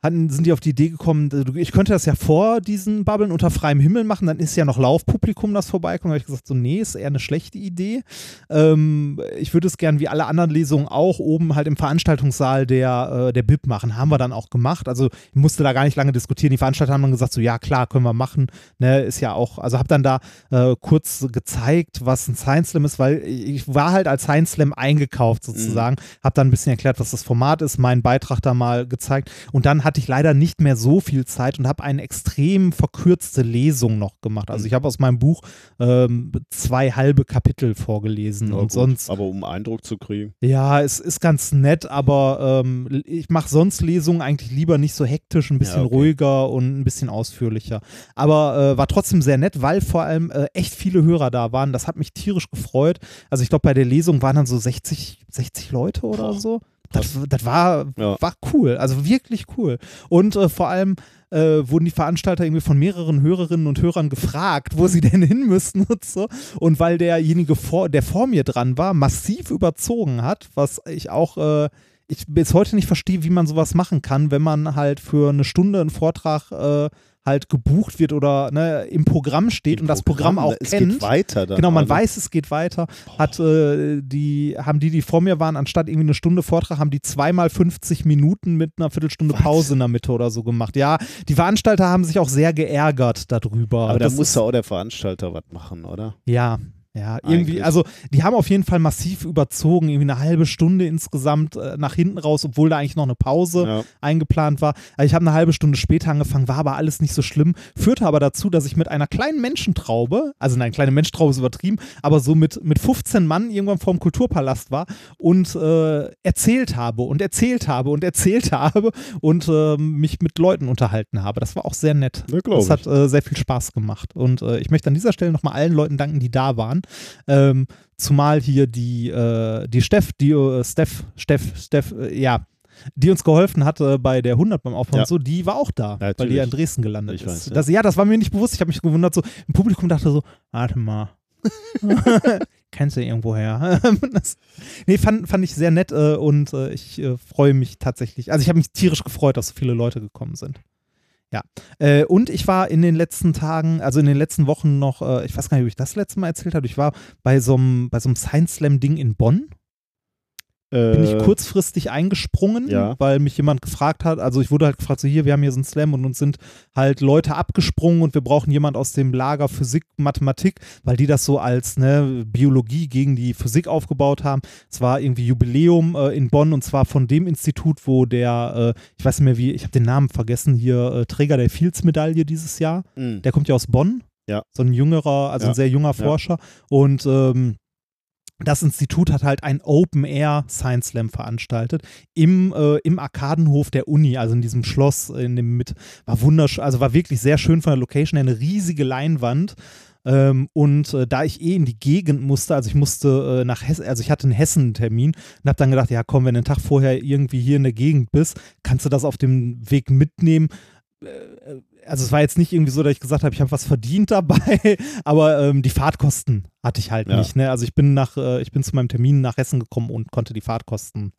hatten, sind die auf die Idee gekommen, äh, ich könnte das ja vor diesen Bubblen unter freiem Himmel machen, dann ist ja noch Laufpublikum, das vorbeikommt. Da habe ich gesagt, so, nee, ist eher eine schlechte Idee. Ähm, ich würde es gern wie alle anderen Lesungen auch oben halt im Veranstaltungssaal der, äh, der BIP machen. Haben wir dann auch gemacht. Also ich musste da gar nicht lange diskutieren. Die Veranstalter haben dann gesagt, so ja klar, können wir machen. Ne, ist ja auch, also habe dann da äh, kurz gezeigt, was ein Science Slam ist, weil ich war halt als Science Slam eingekauft sozusagen. Habe dann ein bisschen erklärt, was das Format ist, meinen Beitrag da mal gezeigt. Und dann hatte ich leider nicht mehr so viel Zeit und habe eine extrem verkürzte Lesung noch gemacht. Also ich habe aus meinem Buch ähm, zwei halbe Kapitel vorgelesen Ja, und gut. sonst Aber um Eindruck zu kriegen. ja, es ist ganz nett, aber ähm, ich mache sonst Lesungen eigentlich lieber nicht so hektisch, ein bisschen Ja, okay. ruhiger und ein bisschen ausführlicher. Aber äh, war trotzdem sehr nett, weil vor allem äh, echt viele Hörer da waren. Das hat mich tierisch gefreut. Also ich glaube, bei der Lesung waren dann so 60, 60 Leute oder Boah, so. Das, das war, Ja. war cool, also wirklich cool. Und äh, vor allem äh, wurden die Veranstalter irgendwie von mehreren Hörerinnen und Hörern gefragt, wo sie *laughs* denn hin müssten und so. Und weil derjenige, vor, der vor mir dran war, massiv überzogen hat, was ich auch, äh, ich bis heute nicht verstehe, wie man sowas machen kann, wenn man halt für eine Stunde einen Vortrag äh, halt gebucht wird oder ne, im Programm steht und das Programm auch es kennt. geht weiter dann. Genau, man ne? weiß, es geht weiter. Hat äh, die, haben die, die vor mir waren, anstatt irgendwie eine Stunde Vortrag, haben die zweimal 50 Minuten mit einer Viertelstunde Was? Pause in der Mitte oder so gemacht. Ja, die Veranstalter haben sich auch sehr geärgert darüber. Aber da muss ja auch der Veranstalter was machen, oder? ja, Ja, irgendwie, Eigentlich. also die haben auf jeden Fall massiv überzogen, irgendwie eine halbe Stunde insgesamt äh, nach hinten raus, obwohl da eigentlich noch eine Pause Ja. eingeplant war. Also ich habe eine halbe Stunde später angefangen, war aber alles nicht so schlimm, führte aber dazu, dass ich mit einer kleinen Menschentraube, also nein, kleine Menschentraube ist übertrieben, aber so mit, mit 15 Mann irgendwann vorm Kulturpalast war und äh, erzählt habe und erzählt habe und erzählt habe und äh, mich mit Leuten unterhalten habe. Das war auch sehr nett. Ja, das hat äh, sehr viel Spaß gemacht. Und äh, ich möchte an dieser Stelle nochmal allen Leuten danken, die da waren. Ähm, zumal hier die, äh, die Steff, die äh, Steff, Steff, Steff, äh, ja, die uns geholfen hatte bei der 100 beim Aufbau Ja. und so, die war auch da, weil die Natürlich. ja in Dresden gelandet Ich ist. weiß, ja. Das, ja, das war mir nicht bewusst. Ich habe mich gewundert, so im Publikum dachte so, warte mal. *laughs* Kennst du irgendwo her? *laughs* das, nee, fand, fand ich sehr nett äh, und äh, ich äh, freue mich tatsächlich. Also ich habe mich tierisch gefreut, dass so viele Leute gekommen sind. Ja. Äh, und ich war in den letzten Tagen, also in den letzten Wochen noch, äh, ich weiß gar nicht, ob ich das letzte Mal erzählt habe, ich war bei so einem Science Slam Ding in Bonn. Bin ich Äh, kurzfristig eingesprungen, ja. weil mich jemand gefragt hat. Also ich wurde halt gefragt, so hier, wir haben hier so einen Slam und uns sind halt Leute abgesprungen und wir brauchen jemand aus dem Lager Physik, Mathematik, weil die das so als ne, Biologie gegen die Physik aufgebaut haben. Es war irgendwie Jubiläum äh, in Bonn und zwar von dem Institut, wo der, äh, ich weiß nicht mehr wie, ich habe den Namen vergessen, hier äh, Träger der Fields-Medaille dieses Jahr. mh. Der kommt ja aus Bonn. Ja. So ein jüngerer, also Ja. ein sehr junger Forscher. Und ähm, das Institut hat halt ein Open Air Science Slam veranstaltet im, äh, im Arkadenhof der Uni, also in diesem Schloss in dem mit war wunderschön, also war wirklich sehr schön von der Location, eine riesige Leinwand. Ähm, und äh, da ich eh in die Gegend musste, also ich musste äh, nach Hessen, also ich hatte einen Hessen-Termin und habe dann gedacht, ja komm, wenn du einen Tag vorher irgendwie hier in der Gegend bist, kannst du das auf dem Weg mitnehmen. Also es war jetzt nicht irgendwie so, dass ich gesagt habe, ich habe was verdient dabei, *laughs* aber ähm, die Fahrtkosten hatte ich halt Ja. nicht. Ne? Also ich bin nach, äh, ich bin zu meinem Termin nach Hessen gekommen und konnte die Fahrtkosten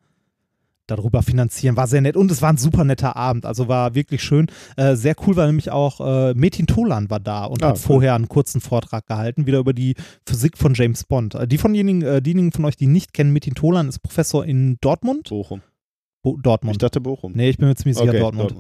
darüber finanzieren. War sehr nett und es war ein super netter Abend. Also war wirklich schön. Äh, sehr cool war nämlich auch äh, Metin Tolan war da und Ah, hat cool. vorher einen kurzen Vortrag gehalten, wieder über die Physik von James Bond. Äh, die von diejenigen, äh, diejenigen von euch, die nicht kennen, Metin Tolan ist Professor in Dortmund. Bochum. Bo Ich Dortmund. dachte Bochum. Nee, ich bin mir ziemlich sicher okay, Dortmund.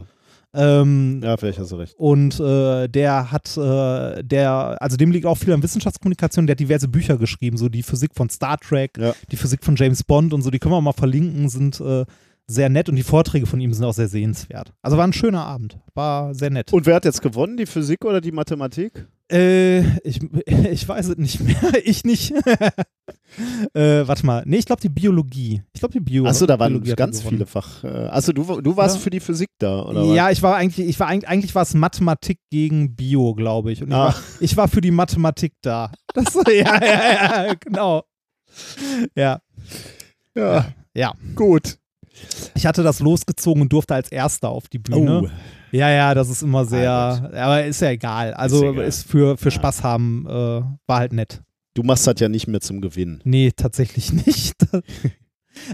Ähm, Ja, vielleicht hast du recht. und äh, der hat, äh, der, also dem liegt auch viel an Wissenschaftskommunikation, der hat diverse Bücher geschrieben, so die Physik von Star Trek, Ja. die Physik von James Bond und so, die können wir mal verlinken, sind äh, sehr nett und die Vorträge von ihm sind auch sehr sehenswert. Also war ein schöner Abend, war sehr nett. Und wer hat jetzt gewonnen, die Physik oder die Mathematik? Äh, ich, *laughs* ich weiß es nicht mehr, *laughs* ich nicht. *laughs* äh, warte mal, nee, ich glaube die Biologie. Ich glaube die Bio Achso, da waren Biologie ganz viele Fach. Äh, also du, du warst Ja. für die Physik da, oder was? Ja, ich war eigentlich, ich war eigentlich, eigentlich war es Mathematik gegen Bio, glaube ich. Und ich, war, Ach. ich war für die Mathematik da. Das, ja, ja, ja, genau. Ja, Ja, ja. gut. Ich hatte das losgezogen und durfte als Erster auf die Bühne. Oh, Ja, ja, das ist immer sehr, Ah, aber ist ja egal. Also egal. ist für, für Ja. Spaß haben, äh, war halt nett. du machst das ja nicht mehr zum Gewinnen. Nee, tatsächlich *laughs* nicht.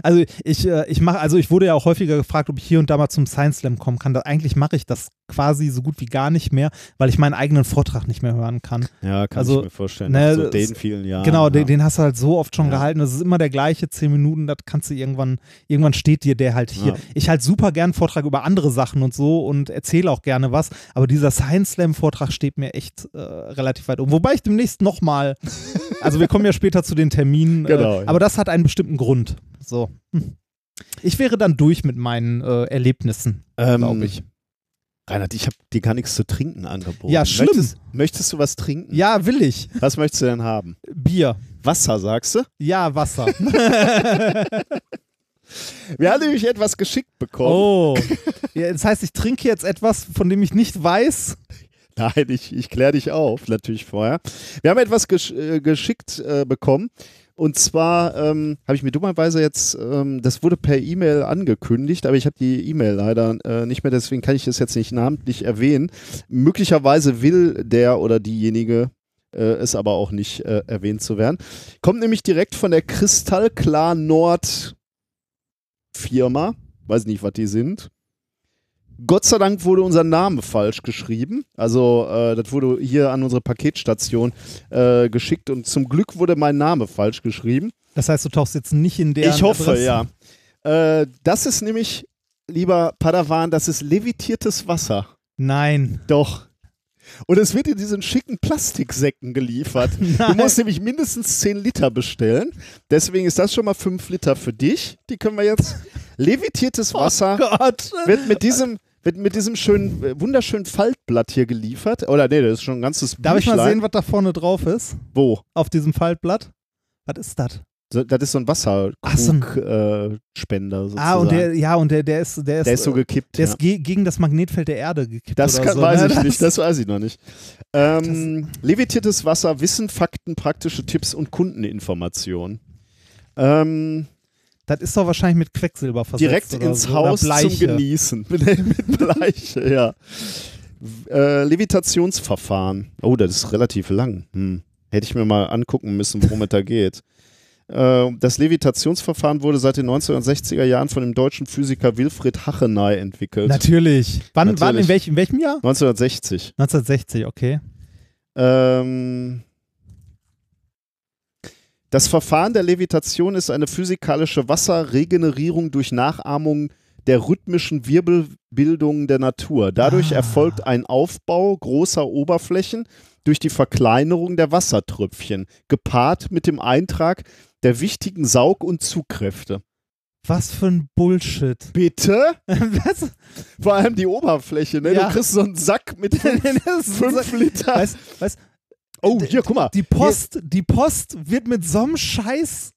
Also ich, äh, ich mache, also ich wurde ja auch häufiger gefragt, ob ich hier und da mal zum Science Slam kommen kann. Da, eigentlich mache ich das quasi so gut wie gar nicht mehr, weil ich meinen eigenen Vortrag nicht mehr hören kann. Ja, kann Also, ich mir vorstellen. ne, so das- den vielen Jahren. genau, ja. den, den hast du halt so oft schon Ja. gehalten. Das ist immer der gleiche, zehn Minuten, das kannst du irgendwann, irgendwann steht dir der halt hier. Ja. Ich halt super gern Vortrag über andere Sachen und so und erzähle auch gerne was, aber dieser Science Slam Vortrag steht mir echt äh, relativ weit um. Wobei ich demnächst nochmal, *laughs* also wir kommen ja später zu den Terminen, Genau, äh, aber das hat einen bestimmten Grund. So. Hm. Ich wäre dann durch mit meinen äh, Erlebnissen, ähm, glaube ich. Reinhard, ich habe dir gar nichts zu trinken angeboten. Ja, schlimm. Möchtest, möchtest du was trinken? Ja, will ich. Was möchtest du denn haben? Bier. Wasser, sagst du? Ja, Wasser. *laughs* *laughs* Wir haben nämlich etwas geschickt bekommen. oh. *laughs* Ja, das heißt, ich trinke jetzt etwas, von dem ich nicht weiß. Nein, ich, ich kläre dich auf, natürlich vorher. Wir haben etwas gesch äh, geschickt äh, bekommen. Und zwar ähm, habe ich mir dummerweise jetzt, ähm, das wurde per E-Mail angekündigt, aber ich habe die E-Mail leider äh, nicht mehr, deswegen kann ich das jetzt nicht namentlich erwähnen. Möglicherweise will der oder diejenige äh, es aber auch nicht äh, erwähnt zu werden. Kommt nämlich direkt von der Kristallklar Nord Firma, weiß nicht, was die sind. Gott sei Dank wurde unser Name falsch geschrieben. Also, äh, das wurde hier an unsere Paketstation äh, geschickt und zum Glück wurde mein Name falsch geschrieben. Das heißt, du tauchst jetzt nicht in der. ich hoffe, ja. Äh, das ist nämlich, lieber Padawan, das ist levitiertes Wasser. Nein. Doch. Und es wird in diesen schicken Plastiksäcken geliefert. *laughs* Du musst nämlich mindestens 10 Liter bestellen. Deswegen ist das schon mal 5 Liter für dich. Die können wir jetzt. *laughs* Levitiertes Wasser Oh Gott. wird mit diesem, wird mit diesem schönen, äh, wunderschönen Faltblatt hier geliefert. Oder nee, das ist schon ein ganzes Darf ich mal Büchlein. sehen, was da vorne drauf ist? Wo? Auf diesem Faltblatt? Was ist das? So, das ist so ein Ach, so Wasserkrugspender äh, sozusagen. Ah, und der, ja, und der, der ist, der ist, der ist so gekippt. der ja. ist ge gegen das Magnetfeld der Erde gekippt. Das kann, so, weiß ne? ich Das- nicht, das weiß ich noch nicht. Ähm, levitiertes Wasser, Wissen, Fakten, praktische Tipps und Kundeninformationen. Ähm, Das ist doch wahrscheinlich mit Quecksilber versetzt. direkt ins so, oder Haus zum. Genießen. *laughs* mit, mit Bleiche, ja. Äh, Levitationsverfahren. Oh, das ist relativ lang. Hm. Hätte ich mir mal angucken müssen, worum es da geht. *laughs* Äh, Das Levitationsverfahren wurde seit den 1960er Jahren von dem deutschen Physiker Wilfried Hacheney entwickelt. Natürlich. Wann, wann Natürlich. in, welch, in welchem Jahr? 1960. 1960, okay. Ähm, das Verfahren der Levitation ist eine physikalische Wasserregenerierung durch Nachahmung der rhythmischen Wirbelbildungen der Natur. Dadurch Ah. erfolgt ein Aufbau großer Oberflächen durch die Verkleinerung der Wassertröpfchen, gepaart mit dem Eintrag der wichtigen Saug- und Zugkräfte. Was für ein Bullshit. Bitte? *laughs* Was? Vor allem die Oberfläche, ne? Ja. Du kriegst so einen Sack mit *laughs* fünf, fünf Liter. Weißt, weißt, oh, hier, guck mal. die Post, die Post wird mit so einem Scheiß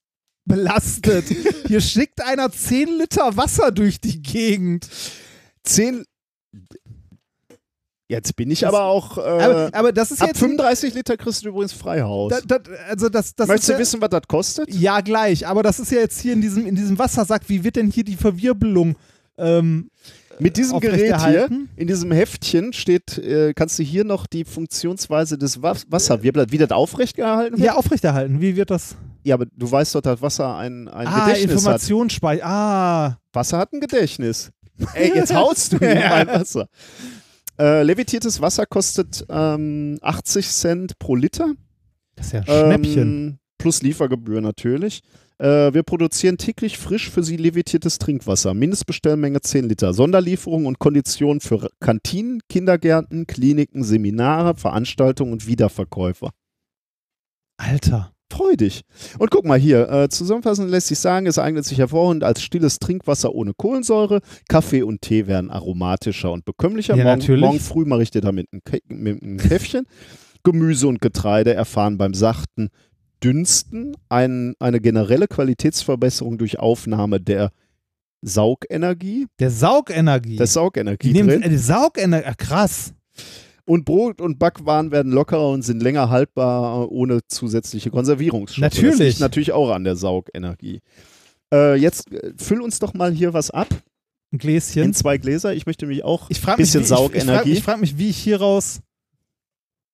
belastet. *laughs* Hier schickt einer 10 Liter Wasser durch die Gegend. Zehn. Jetzt bin ich Das- aber auch. Äh, Aber, aber das ist ab jetzt. 35 Liter kriegst du übrigens Freihaus. Da, da, also das, das Möchtest du ja, wissen, was das kostet? Ja, gleich. Aber das ist ja jetzt hier in diesem, in diesem Wassersack. Wie wird denn hier die Verwirbelung ähm, Mit diesem Gerät hier, in diesem Heftchen steht, äh, kannst du hier noch die Funktionsweise des Was Wasserwirbels, wie das aufrecht gehalten wird? Ja, aufrechterhalten. Wie wird das? Ja, aber du weißt doch, dass Wasser ein, ein ah, Gedächtnis. Informationsspeicher. Ah. Wasser hat ein Gedächtnis. *laughs* Ey, jetzt haust du mir mein Wasser. Äh, levitiertes Wasser kostet ähm, 80 Cent pro Liter. Das ist ja ein Schnäppchen. Ähm, plus Liefergebühr natürlich. Äh, wir produzieren täglich frisch für Sie levitiertes Trinkwasser. Mindestbestellmenge 10 Liter. Sonderlieferung und Konditionen für Kantinen, Kindergärten, Kliniken, Seminare, Veranstaltungen und Wiederverkäufer. Alter. Freu dich. Und guck mal hier, äh, zusammenfassend lässt sich sagen, es eignet sich hervorragend als stilles Trinkwasser ohne Kohlensäure. Kaffee und Tee werden aromatischer und bekömmlicher. Ja, morgen, natürlich. morgen früh mache ich dir damit ein, Kä mit einem Käffchen. Gemüse und Getreide erfahren beim sachten Dünsten ein, eine generelle Qualitätsverbesserung durch Aufnahme der Saugenergie. Der Saugenergie. Ist Saugenergie die nehmen die Saugenergie. Krass. Und Brot und Backwaren werden lockerer und sind länger haltbar ohne zusätzliche Konservierungsstoffe. Das Natürlich. liegt natürlich auch an der Saugenergie. Äh, jetzt äh, füll uns doch mal hier was ab Ein Gläschen. in zwei Gläser. Ich möchte mich auch Ich frage mich, bisschen wie- ich, ich frage Saugenergie. ich frag mich, wie ich hieraus.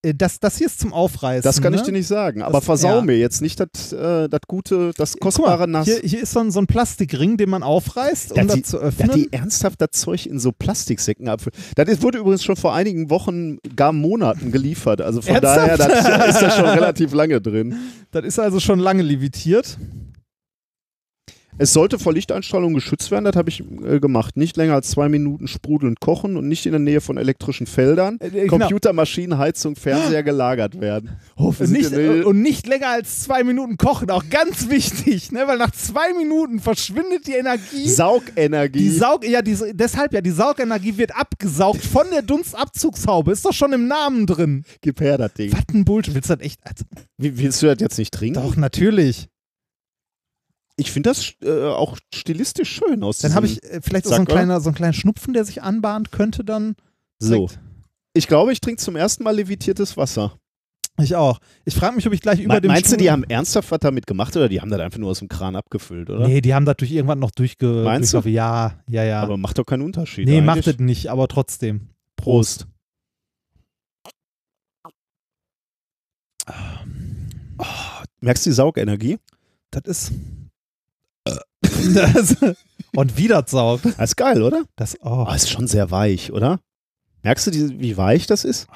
Äh, Das, das hier ist zum Aufreißen. das kann ich ne? dir nicht sagen. Aber Das- versau ja. mir jetzt nicht das äh, das gute, das Guck kostbare mal, Nass. Hier, hier ist so ein, so ein Plastikring, den man aufreißt, um Dass die- das zu öffnen. die ernsthaft das Zeug in so Plastiksäcken abfüllen. Das ist, wurde übrigens schon vor einigen Wochen, gar Monaten geliefert. Also von daher, Ernsthaft? das ist da *laughs* schon relativ lange drin. Das ist also schon lange levitiert. Es sollte vor Lichteinstrahlung geschützt werden, das habe ich äh, gemacht. Nicht länger als zwei Minuten sprudelnd kochen und nicht in der Nähe von elektrischen Feldern. Äh, äh, genau. Computer, Maschinen, Heizung, Fernseher gelagert werden. Oh, wir sind Nicht, und nicht länger als zwei Minuten kochen, auch ganz wichtig, ne? weil nach zwei Minuten verschwindet die Energie. Saugenergie. die Saug, ja, diese, deshalb ja, die Saugenergie wird abgesaugt von der Dunstabzugshaube. Ist doch schon im Namen drin. Gib her, das Ding. Bullshit. Willst du das echt? Also, willst du das jetzt nicht trinken? doch, natürlich. Ich finde das äh, auch stilistisch schön aus. Dann habe ich äh, vielleicht auch so ein, Sack, kleiner, so ein kleiner Schnupfen, der sich anbahnt könnte dann. So. direkt. Ich glaube, ich trinke zum ersten Mal levitiertes Wasser. Ich auch. Ich frage mich, ob ich gleich über Me dem meinst du, die Stuhl- haben ernsthaft was damit gemacht oder die haben das einfach nur aus dem Kran abgefüllt, oder? Nee, die haben das durch irgendwann noch durchge Meinst du? durchlaufen. Ja, ja, ja. Aber macht doch keinen Unterschied. nee, eigentlich. macht es nicht, aber trotzdem. Prost. Oh, merkst du die Saugenergie? Das ist. Das, *laughs* und wieder saugt. Das ist geil, oder? Das, oh. Oh, ist schon sehr weich, oder? Merkst du, die, wie weich das ist?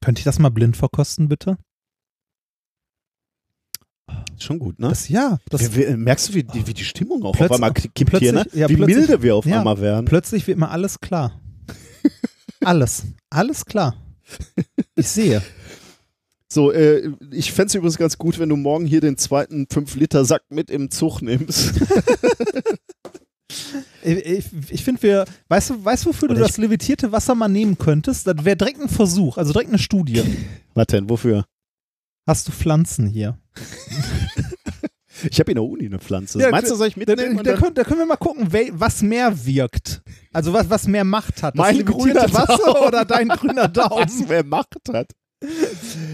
Könnte ich das mal blind verkosten, bitte? Schon gut, ne? Das, ja, das, Wie- wie- merkst du, wie die, wie die Stimmung auch auf einmal ki- kippt hier, ne? ja, wie milde wir auf ja. einmal werden. plötzlich wird mir alles klar. *laughs* alles. Alles klar. Ich sehe. So, äh, ich fände es übrigens ganz gut, wenn du morgen hier den zweiten 5-Liter-Sack mit im Zug nimmst. *laughs* Ich, ich, finde, wir, weißt du, weißt, wofür Oder du das levitierte Wasser mal nehmen könntest? Das wäre direkt ein Versuch, also direkt eine Studie. *laughs* Was denn, wofür? Hast du Pflanzen hier? *laughs* Ich habe in der Uni eine Pflanze. Ja, Meinst du, soll ich Da, mitnehmen? da, da, dann- können, da können wir mal gucken, was mehr wirkt. Also was, was mehr Macht hat. Das Mein grüner Wasser Daumen. oder dein grüner Daumen? was wer Macht hat.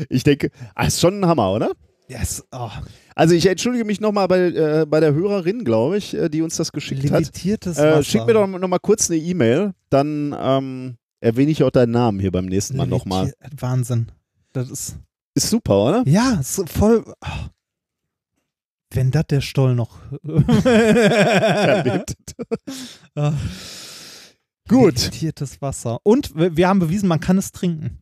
Ich denke, ah, ist schon ein Hammer, oder? Yes. Oh. Also ich entschuldige mich nochmal bei, äh, bei der Hörerin, glaube ich, äh, die uns das geschickt hat. Levitiertes Wasser. Äh, schick mir doch nochmal kurz eine E-Mail, dann ähm, erwähne ich auch deinen Namen hier beim nächsten Mal nochmal. Wahnsinn. Das ist. Ist super, oder? Ja, ist voll. oh. Wenn das der Stoll noch. *laughs* Erlebt. Ah. Gut. Levitiertes Wasser. Und wir haben bewiesen, man kann es trinken.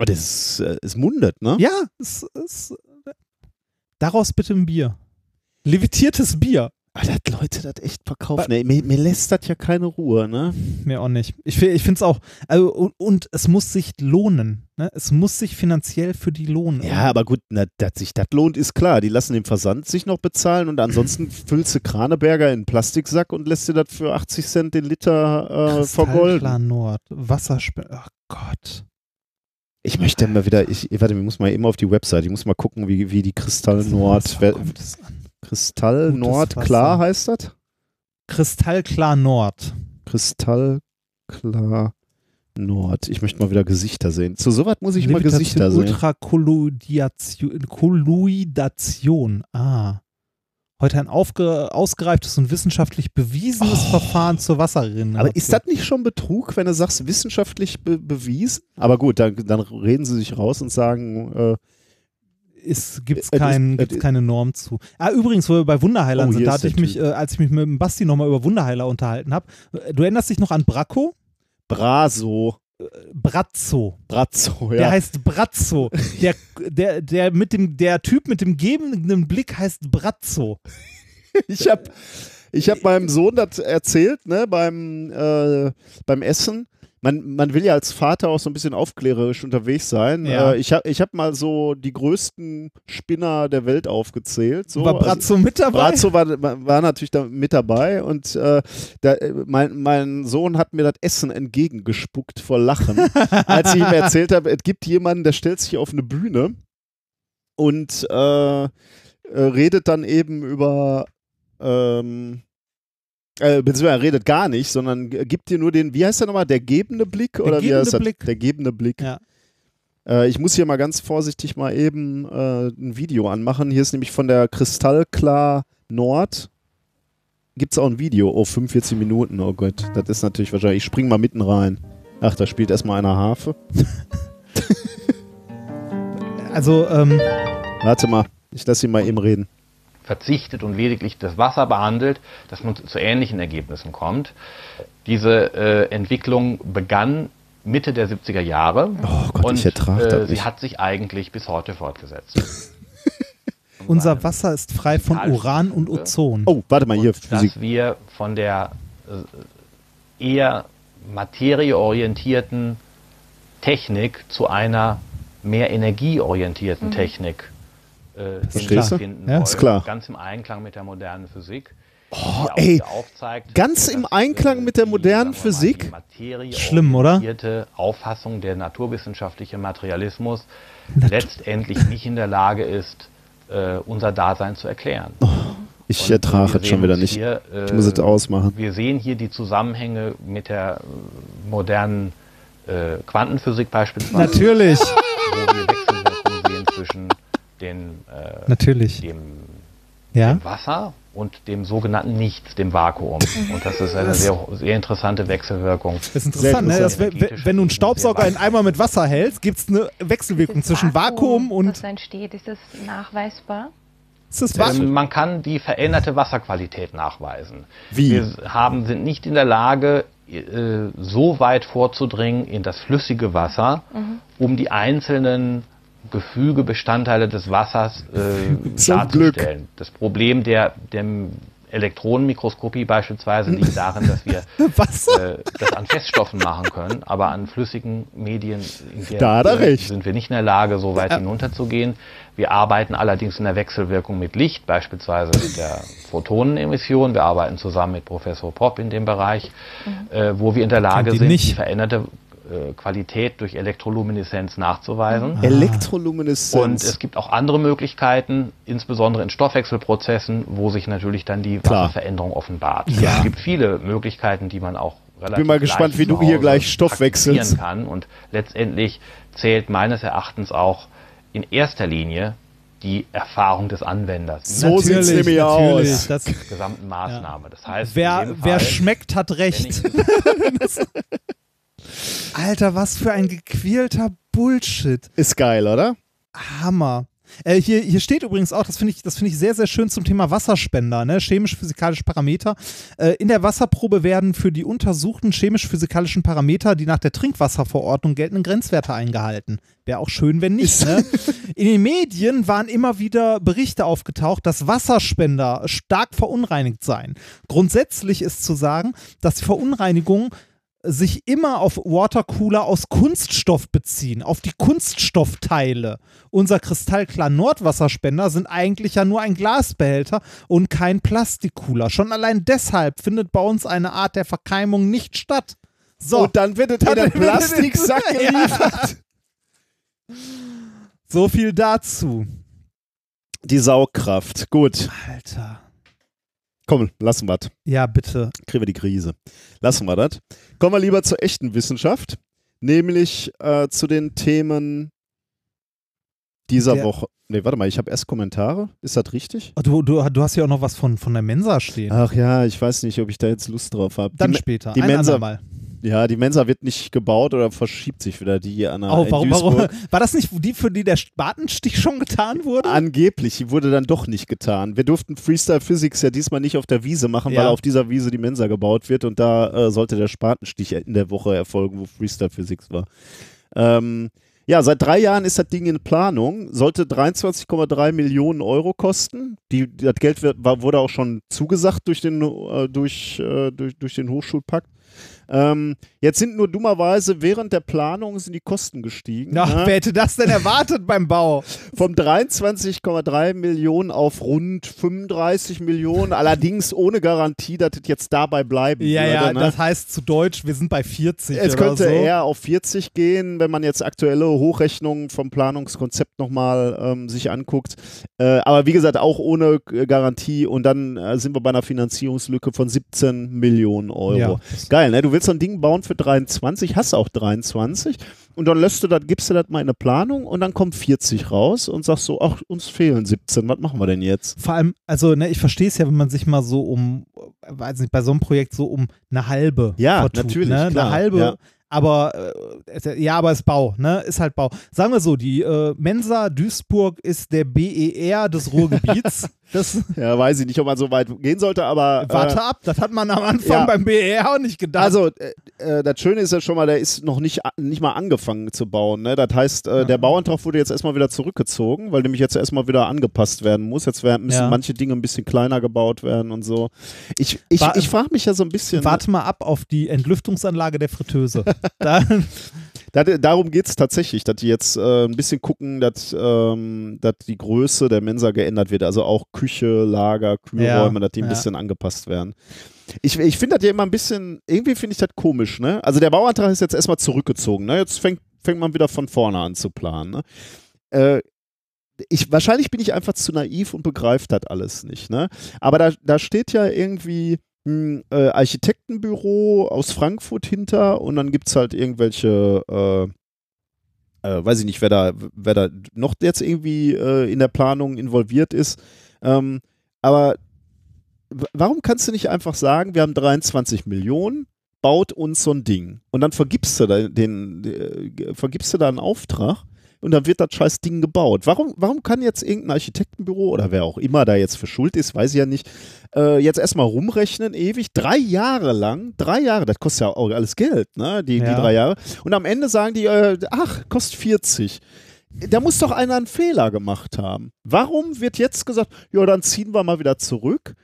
Oh, das ist, äh, ist mundet, ne? Ja, es ist. Daraus bitte ein Bier. Levitiertes Bier. Alter, Leute das echt verkaufen. Ey, mir, mir lässt das ja keine Ruhe, ne? Mir auch nicht. Ich, ich finde es auch. Also, und, und es muss sich lohnen. Ne? Es muss sich finanziell für die lohnen. Ja, aber gut, na, dass sich das lohnt, ist klar. Die lassen den Versand sich noch bezahlen und ansonsten *laughs* füllst du Kraneberger in einen Plastiksack und lässt dir das für 80 Cent den Liter äh, vergolden. Nord. Wasserspender. Ach Gott. Ich möchte mal wieder, ich, warte, ich muss mal eben auf die Website, ich muss mal gucken, wie, wie die Kristall Nord? Kristall Nord klar heißt das? Kristallklar Nord. Kristallklar Nord. Ich möchte mal wieder Gesichter sehen. Zu sowas muss ich mal Gesichter sehen. Ultrakolloidation. Kolloidation. Ah. Heute ein aufge, ausgereiftes und wissenschaftlich bewiesenes Verfahren zur Wasserrinne. Oh. Aber ist das nicht schon Betrug, wenn du sagst, wissenschaftlich be bewiesen? Aber gut, dann, dann reden sie sich raus und sagen, äh, ist, gibt's Äh, kein, äh, äh, keine Norm zu. Ah, übrigens, wo wir bei Wunderheilern Oh, sind, da hatte ich mich, äh, als ich mich mit dem Basti nochmal über Wunderheiler unterhalten habe, du erinnerst dich noch an Bracco? Braso, Brazzo. Brazzo, Der ja. heißt Brazzo. Der, der, der, mit dem, der Typ mit dem gebenden Blick heißt Brazzo. *laughs* Ich habe ich hab meinem Sohn das erzählt, ne, beim, äh, beim Essen. Man, man will ja als Vater auch so ein bisschen aufklärerisch unterwegs sein. Ja. Äh, ich habe ich hab mal so die größten Spinner der Welt aufgezählt. So. War Also- Brazzo mit dabei? Brazzo war, war natürlich da mit dabei und äh, da, äh, mein, mein Sohn hat mir das Essen entgegengespuckt vor Lachen, *laughs* als ich ihm erzählt habe, es gibt jemanden, der stellt sich auf eine Bühne und äh, äh, redet dann eben über ähm, äh, beziehungsweise er redet gar nicht, sondern gibt dir nur den, wie heißt der nochmal, der gebende Blick? oder wie gebende heißt das? Blick. Der gebende Blick. Ja. Äh, ich muss hier mal ganz vorsichtig mal eben äh, ein Video anmachen. Hier ist nämlich von der Kristallklar Nord. Gibt es auch ein Video. Oh, 45 Minuten. Oh Gott, das ist natürlich wahrscheinlich. Ich spring mal mitten rein. Ach, da spielt erstmal einer Harfe. *laughs* Also, ähm, Warte mal, ich lasse ihn mal eben reden. Verzichtet und lediglich das Wasser behandelt, dass man zu, ähnlichen Ergebnissen kommt. Diese äh, Entwicklung begann Mitte der 70er Jahre Oh Gott, und äh, das sie hat sich eigentlich bis heute fortgesetzt. *laughs* unser Wasser ist frei von Uran und Ozon. Oh, warte mal, hier, und Physik. dass wir von der äh, eher materieorientierten Technik zu einer mehr energieorientierten Technik äh, Verstehst du? finden Ja, wollen. ist klar. Ganz im Einklang mit der modernen Physik. Oh, die ey, aufzeigt, ganz im Einklang äh, mit der die, modernen mal, Physik? Die materieorientierte Schlimm, oder? Auffassung der naturwissenschaftliche Materialismus Nat- letztendlich nicht in der Lage ist, äh, unser Dasein zu erklären. Ich Und, äh, ertrage es schon wieder nicht. Hier, äh, Ich muss es ausmachen. Wir sehen hier die Zusammenhänge mit der äh, modernen äh, Quantenphysik beispielsweise, Natürlich, den, äh, natürlich. dem, Ja. dem Wasser und dem sogenannten Nichts, dem Vakuum. Und das ist eine sehr, sehr interessante Wechselwirkung. Das ist interessant, ne? Dass, wenn, du einen Staubsauger in Eimer mit Wasser hältst, gibt es eine Wechselwirkung zwischen Vakuum und. Was entsteht, ist das nachweisbar? Ist das Vakuum? Ähm, man kann die veränderte Wasserqualität nachweisen. Wie? Wir haben, sind nicht in der Lage, äh, so weit vorzudringen in das flüssige Wasser, um die einzelnen Gefüge, Bestandteile des Wassers äh, *laughs* Zum Glück. darzustellen. Das Problem der, dem Elektronenmikroskopie beispielsweise liegt *laughs* darin, dass wir *laughs* äh, das an Feststoffen machen können, aber an flüssigen Medien der Da sind wir nicht in der Lage, so weit hinunterzugehen. Wir arbeiten allerdings in der Wechselwirkung mit Licht, beispielsweise mit der Photonenemission. Wir arbeiten zusammen mit Professor Popp in dem Bereich, äh, wo wir in der Lage sind, die veränderte Qualität durch Elektrolumineszenz nachzuweisen. Ah. Elektrolumineszenz. Und es gibt auch andere Möglichkeiten, insbesondere in Stoffwechselprozessen, wo sich natürlich dann die Klar. Wasserveränderung offenbart. Ja. Es gibt viele Möglichkeiten, die man auch relativ Bin mal gespannt, leicht wie du zu hier gleich Stoff wechselst. praktizieren kann. Und letztendlich zählt meines Erachtens auch in erster Linie die Erfahrung des Anwenders So sieht's Natürlich, nämlich natürlich. aus. Das, gesamten Maßnahme. Das heißt, wer, dem wer Fall, schmeckt, hat recht. *laughs* Alter, was für ein gequälter Bullshit. Ist geil, oder? Hammer. Äh, hier, hier steht übrigens auch, das finde ich, das finde ich sehr, sehr schön zum Thema Wasserspender, ne? chemisch-physikalische Parameter. Äh, in der Wasserprobe werden für die untersuchten chemisch-physikalischen Parameter die nach der Trinkwasserverordnung geltenden Grenzwerte eingehalten. Wäre auch schön, wenn nicht. Ne? In den Medien waren immer wieder Berichte aufgetaucht, dass Wasserspender stark verunreinigt seien. Grundsätzlich ist zu sagen, dass die Verunreinigungen sich immer auf Watercooler aus Kunststoff beziehen, auf die Kunststoffteile. Unser kristallklar Nordwasserspender sind eigentlich ja nur ein Glasbehälter und kein Plastikcooler. Schon allein deshalb findet bei uns eine Art der Verkeimung nicht statt. So, Und dann wird es in *laughs* den Plastiksack *laughs* Ja. geliefert. so viel dazu. Die Saugkraft. Gut. Alter. Komm, lassen wir Ja, bitte. Kriegen wir die Krise. Lassen wir das. Kommen wir lieber zur echten Wissenschaft. Nämlich äh, zu den Themen dieser Der- Woche. Nee, warte mal, ich habe erst Kommentare. Ist das richtig? Oh, Du, du, du hast ja auch noch was von, von der Mensa stehen. Ach ja, ich weiß nicht, ob ich da jetzt Lust drauf habe. Dann die, später. die ein Mensa- andermal. Ja, die Mensa wird nicht gebaut oder verschiebt sich wieder die an der Oh, warum, warum? War das nicht die, für die der Spatenstich schon getan wurde? Angeblich, die wurde dann doch nicht getan. Wir durften Freestyle Physics ja diesmal nicht auf der Wiese machen, Ja. weil auf dieser Wiese die Mensa gebaut wird und da äh, sollte der Spatenstich in der Woche erfolgen, wo Freestyle Physics war. Ähm, ja, seit drei Jahren ist das Ding in Planung, sollte 23,3 Millionen Euro kosten. Die, das Geld wird, war, wurde auch schon zugesagt durch den, äh, durch, äh, durch, durch den Hochschulpakt. Ähm, jetzt sind nur dummerweise während der Planung sind die Kosten gestiegen. Ja, ne? wer hätte das denn erwartet beim Bau? Vom 23,3 Millionen auf rund 35 Millionen, allerdings ohne Garantie, dass es jetzt dabei bleiben Ja, würde. ja, ne? das heißt zu Deutsch, wir sind bei 40 es könnte so. eher auf 40 gehen, wenn man jetzt aktuelle Hochrechnungen vom Planungskonzept nochmal ähm, sich anguckt. Äh, aber wie gesagt, auch ohne äh, Garantie und dann äh, sind wir bei einer Finanzierungslücke von 17 Millionen Euro. Ja. Geil, ne? Du willst so ein Ding bauen für 23, hast auch 23 und dann lässt du das, gibst du das mal in eine Planung und dann kommt 40 raus und sagst so, ach, uns fehlen 17, was machen wir denn jetzt? Vor allem, also ne, ich verstehe es ja, wenn man sich mal so um, weiß nicht, bei so einem Projekt so um eine halbe Ja, vertut, natürlich, ne? klar, Eine halbe, ja. aber äh, ja, aber es ist Bau, ne? Ist halt Bau. Sagen wir so, die äh, Mensa Duisburg ist der BER des Ruhrgebiets. *laughs* das Ja, weiß ich nicht, ob man so weit gehen sollte, aber äh, warte ab, das hat man am Anfang ja. beim BER auch nicht gedacht. Also, äh, äh, das Schöne ist ja schon mal, der ist noch nicht, a- nicht mal angefangen zu bauen. Ne? Das heißt, äh, der Bauantrag wurde jetzt erstmal wieder zurückgezogen, weil nämlich jetzt erstmal wieder angepasst werden muss. Jetzt werden, müssen Ja. manche Dinge ein bisschen kleiner gebaut werden und so. Ich, ich, ich frage mich ja so ein bisschen. Warte mal ab auf die Entlüftungsanlage der Fritteuse. *laughs* da, Da, darum geht es tatsächlich, dass die jetzt äh, ein bisschen gucken, dass, ähm, dass die Größe der Mensa geändert wird. Also auch Küche, Lager, Kühlräume, Ja, dass die ein ja. bisschen angepasst werden. Ich, ich finde das ja immer ein bisschen, irgendwie finde ich das komisch, ne? Also der Bauantrag ist jetzt erstmal zurückgezogen, ne? Jetzt fängt, fängt man wieder von vorne an zu planen, ne? Äh, ich, wahrscheinlich bin ich einfach zu naiv und begreife das alles nicht, ne? Aber da, da steht ja irgendwie ein äh, Architektenbüro aus Frankfurt hinter und dann gibt es halt irgendwelche, äh, äh, weiß ich nicht, wer da, wer da noch jetzt irgendwie äh, in der Planung involviert ist. Ähm, aber warum kannst du nicht einfach sagen, wir haben 23 Millionen, baut uns so ein Ding und dann vergibst du da den, äh, vergibst du da einen Auftrag und dann wird das scheiß Ding gebaut. Warum, warum kann jetzt irgendein Architektenbüro oder wer auch immer da jetzt für schuld ist, weiß ich ja nicht, äh, jetzt erstmal rumrechnen, ewig, drei Jahre lang, drei Jahre, das kostet ja auch alles Geld, ne, die, die Ja. drei Jahre. Und am Ende sagen die, äh, ach, kostet 40. Da muss doch einer einen Fehler gemacht haben. Warum wird jetzt gesagt, ja, dann ziehen wir mal wieder zurück?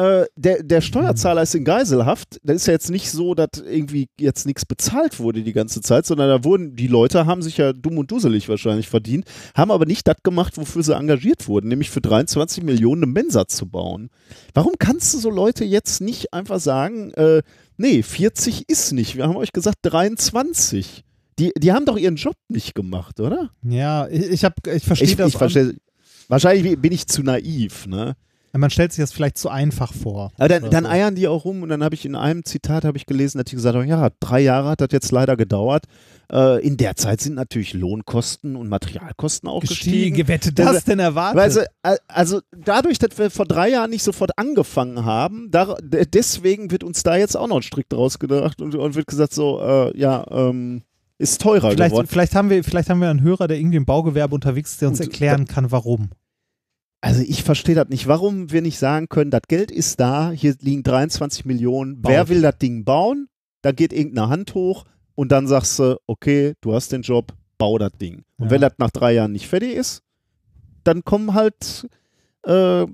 Äh, der, der Steuerzahler ist in Geiselhaft. Das ist ja jetzt nicht so, dass irgendwie jetzt nichts bezahlt wurde die ganze Zeit, sondern da wurden, die Leute haben sich ja dumm und dusselig wahrscheinlich verdient, haben aber nicht das gemacht, wofür sie engagiert wurden, nämlich für 23 Millionen eine Mensa zu bauen. Warum kannst du so Leute jetzt nicht einfach sagen, äh, nee, 40 ist nicht. Wir haben euch gesagt 23. Die, die haben doch ihren Job nicht gemacht, oder? Ja, ich, ich, hab, ich verstehe das. ich verstehe. Wahrscheinlich bin ich zu naiv, ne? Man stellt sich das vielleicht zu einfach vor. Aber dann, dann eiern die auch rum und dann habe ich in einem Zitat habe ich gelesen, dass die gesagt haben, ja, drei Jahre hat das jetzt leider gedauert. Äh, in der Zeit sind natürlich Lohnkosten und Materialkosten auch gestiegen. Gestiegen. Wer hätte das denn erwartet? Äh, also dadurch, dass wir vor drei Jahren nicht sofort angefangen haben, da, deswegen wird uns da jetzt auch noch ein Strick draus gedacht und, und wird gesagt so, äh, ja, ähm, ist teurer vielleicht, geworden. vielleicht, haben wir, vielleicht haben wir einen Hörer, der irgendwie im Baugewerbe unterwegs ist, der uns Und- erklären kann, warum. Also ich verstehe das nicht, warum wir nicht sagen können, das Geld ist da, hier liegen 23 Millionen, wer Baut. will das Ding bauen? Da geht irgendeine Hand hoch und dann sagst du, okay, du hast den Job, bau das Ding. Und Ja. wenn das nach drei Jahren nicht fertig ist, dann kommen halt äh, äh,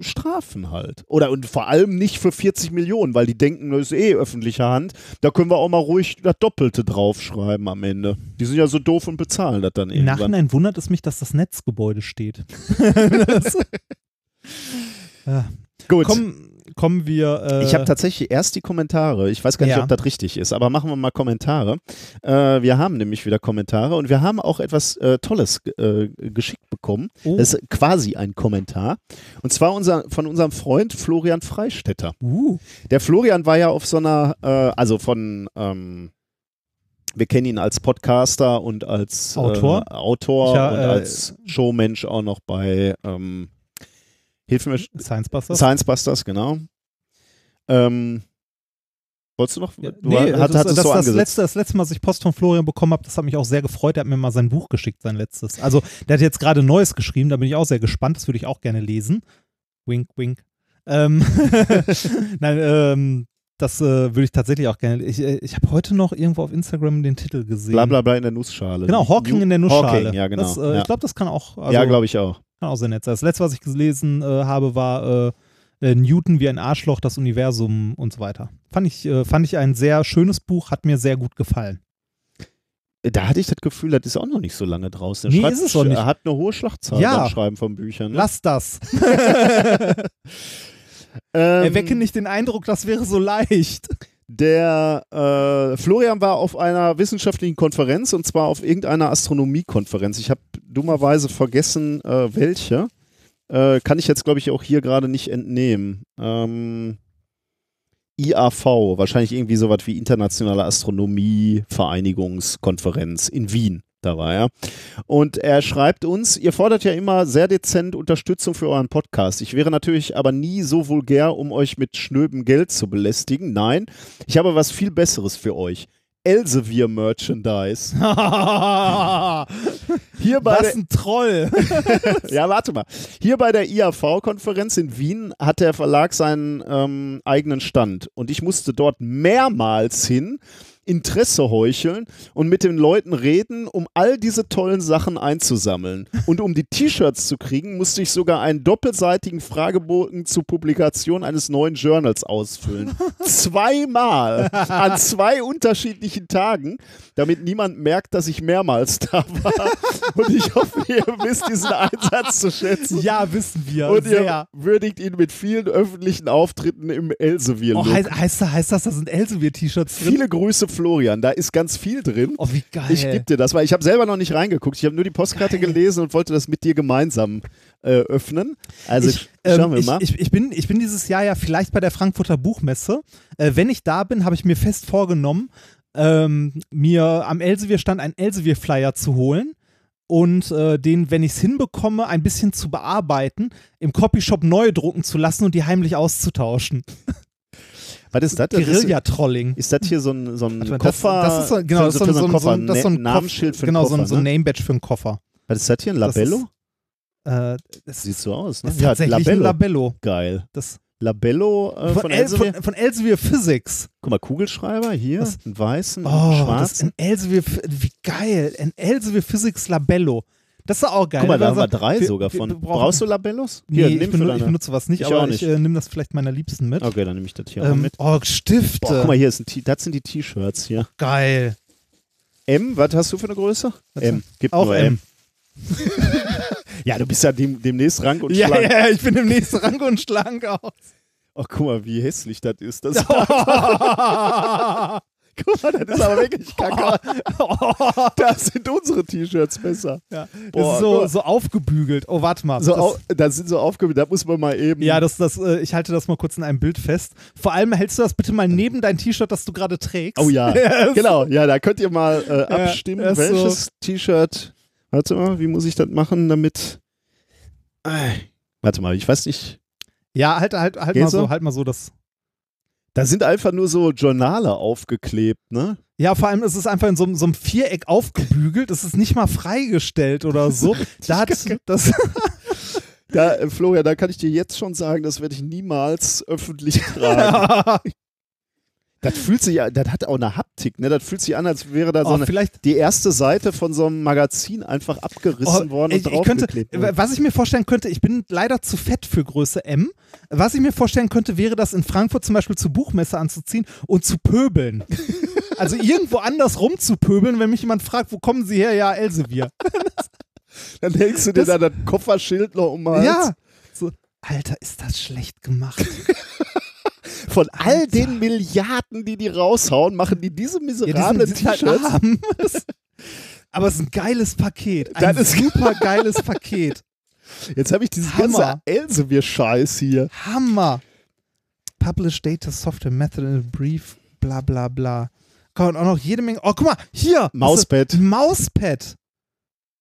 Strafen halt. Oder und vor allem nicht für 40 Millionen, weil die denken, das ist eh öffentliche Hand, da können wir auch mal ruhig das Doppelte draufschreiben am Ende. Die sind ja so doof und bezahlen das dann Im irgendwann. Nachhinein wundert es mich, dass das Netzgebäude steht. *laughs* *laughs* das, ja. Gut. Komm, kommen wir. Äh, Ich habe tatsächlich erst die Kommentare. Ich weiß gar nicht, Ja. ob das richtig ist, aber machen wir mal Kommentare. Äh, wir haben nämlich wieder Kommentare und wir haben auch etwas äh, Tolles äh, geschickt bekommen. oh, Das ist quasi ein Kommentar. Und zwar unser, von unserem Freund Florian Freistetter. uh, Der Florian war ja auf so einer, äh, also von, ähm, wir kennen ihn als Podcaster und als Autor. äh, Autor Ja, und als Showmensch auch noch bei, ähm, hilf mir, Science Busters. Science Busters, genau. Ähm, wolltest du noch? Ja, du nee, hat, das, das, so das, letzte, das letzte Mal, als ich Post von Florian bekommen habe, das hat mich auch sehr gefreut. Er hat mir mal sein Buch geschickt, sein letztes. Also, der hat jetzt gerade Neues geschrieben, da bin ich auch sehr gespannt. Das würde ich auch gerne lesen. Wink, wink. Ähm, *laughs* Nein, ähm, das äh, würde ich tatsächlich auch gerne. Ich, äh, ich habe heute noch irgendwo auf Instagram den Titel gesehen. Bla bla bla in der Nussschale. Genau, Hawking New- in der Nussschale. Hawking, ja, genau. Das, äh, ja, Ich glaube, das kann auch. Also, ja glaube ich auch. Kann auch sehr nett sein. Das letzte, was ich gelesen äh, habe, war äh, äh, Newton wie ein Arschloch, das Universum und so weiter. Fand ich, fand ich ein sehr schönes Buch, hat mir sehr gut gefallen. Da hatte ich das Gefühl, das ist auch noch nicht so lange draußen. Er Nee, schreibt, ist es auch nicht. Er hat eine hohe Schlachtzahl Ja. beim Schreiben von Büchern. Ne? Lass das. *laughs* *laughs* ähm, Erwecke nicht den Eindruck, das wäre so leicht. Der äh, Florian war auf einer wissenschaftlichen Konferenz und zwar auf irgendeiner Astronomiekonferenz. Ich habe dummerweise vergessen, äh, welche. Äh, kann ich jetzt, glaube ich, auch hier gerade nicht entnehmen. Ähm, IAV, wahrscheinlich irgendwie sowas wie Internationale Astronomie-Vereinigungskonferenz in Wien. Da war er. Und er schreibt uns, ihr fordert ja immer sehr dezent Unterstützung für euren Podcast. Ich wäre natürlich aber nie so vulgär, um euch mit schnöbem Geld zu belästigen. Nein, ich habe was viel Besseres für euch. Elsevier Merchandise. *laughs* Hier bei Was ein Troll. *laughs* ja, warte mal. Hier bei der IAV-Konferenz in Wien hat der Verlag seinen ähm, eigenen Stand und ich musste dort mehrmals hin, Interesse heucheln und mit den Leuten reden, um all diese tollen Sachen einzusammeln. Und um die T-Shirts zu kriegen, musste ich sogar einen doppelseitigen Fragebogen zur Publikation eines neuen Journals ausfüllen. Zweimal an zwei unterschiedlichen Tagen, damit niemand merkt, dass ich mehrmals da war. Und ich hoffe, ihr wisst diesen Einsatz zu schätzen. ja, wissen wir. Und ihr sehr. würdigt ihn mit vielen öffentlichen Auftritten im Elsevier-Look. Oh, heißt, heißt, das- heißt das, da sind Elsevier-T-Shirts drin? Viele Grüße, Florian. Da ist ganz viel drin. Oh, wie geil. Ich gebe dir das, weil ich habe selber noch nicht reingeguckt. Ich habe nur die Postkarte Geil. gelesen und wollte das mit dir gemeinsam äh, öffnen. Also ich, schauen ähm, wir ich, mal. Ich, ich, bin, ich bin dieses Jahr ja vielleicht bei der Frankfurter Buchmesse. Äh, wenn ich da bin, habe ich mir fest vorgenommen, ähm, mir am Elsevier-Stand einen Elsevier-Flyer zu holen und äh, den, wenn ich es hinbekomme, ein bisschen zu bearbeiten, im Copyshop neu drucken zu lassen und die heimlich auszutauschen. *laughs* Was ist das? Das ist, Guerilla-Trolling. ist das hier so ein, so ein Koffer? Das, das ist so, genau, das ist so, so ein- so, ein- Koffer, das ist so ein Namensschild für einen Genau, so, Koffer, ein- so ein ne? Name-Badge für einen Koffer. Was ist das hier? Ein Das Labello? ist- Äh, das Sieht so aus, ne? ist tatsächlich Labello. ein Labello. Geil. Das, Labello äh, von, von, El, Elsevier. von, von Elsevier Physics. Guck mal, Kugelschreiber hier, Das- einen weißen, Oh, einen das ist schwarzen. ein Elsevier, wie geil, ein Elsevier Physics Labello. Das ist auch geil. Guck mal, da haben wir drei wir- sogar von. Brauchst du Labellos? Nee, Hier, ich, für benutze, deine- ich benutze was nicht, Ich aber auch ich nicht. äh, nehme das vielleicht meiner Liebsten mit. Okay, dann nehme ich das hier auch Ähm, mit. oh, Stifte. Boah, guck mal, hier ist ein T das sind die T-Shirts hier. Geil. M, was hast du für eine Größe? Was M. Gibt Auch nur M. *laughs* Ja, du bist ja dem, demnächst rank und *laughs* Ja, schlank. ja, ich bin im nächsten Rang und schlank aus. Ach, guck mal, wie hässlich das ist. Das *laughs* guck mal, das ist aber wirklich *laughs* kacke. *laughs* Da sind unsere T-Shirts besser. Ja, das Boah, ist so, so aufgebügelt. Oh, warte mal. So das, au das sind so aufgebildet, da muss man mal eben. ja, das, das, äh, ich halte das mal kurz in einem Bild fest. Vor allem hältst du das bitte mal neben dein T-Shirt, das du gerade trägst. Oh ja, *laughs* das- genau. Ja, da könnt ihr mal äh, abstimmen, das ist so- welches T-Shirt. Warte mal, wie muss ich das machen, damit. Äh, warte mal, ich weiß nicht. Ja, halt, halt, halt Geht mal so, so? halt mal so das. Da sind einfach nur so Journale aufgeklebt, ne? Ja, vor allem ist es einfach in so, einem- so einem Viereck aufgebügelt. Es ist nicht mal freigestellt oder so. *laughs* Da hat das. *laughs* Da, äh, Florian, da kann ich dir jetzt schon sagen, das werde ich niemals öffentlich *laughs* tragen. Das fühlt sich, das hat auch eine Haptik, ne? Das fühlt sich an, als wäre da so oh, eine, vielleicht. die erste Seite von so einem Magazin einfach abgerissen Oh, worden ich, und draufgeklebt. was ich mir vorstellen könnte, ich bin leider zu fett für Größe M. Was ich mir vorstellen könnte, wäre das in Frankfurt zum Beispiel zur Buchmesse anzuziehen und zu pöbeln. *laughs* also irgendwo anders rumzupöbeln, wenn mich jemand fragt, wo kommen Sie her? Ja, Elsevier. *laughs* Dann hängst du dir Das- da das Kofferschild noch um den Hals. Ja. So, Alter, ist das schlecht gemacht. *laughs* Von all Alter. den Milliarden, die die raushauen, machen die diese Ja, die miserablen die halt T-Shirts. *laughs* Aber es ist ein geiles Paket. Ein Das ist- super *laughs* geiles Paket. Jetzt habe ich dieses Hammer. ganze Elsevier-Scheiß hier. Hammer. Publish Data Software Method in a Brief, bla bla bla. Man auch noch jede Menge. Oh, guck mal, hier. Mauspad. Ist- Mauspad.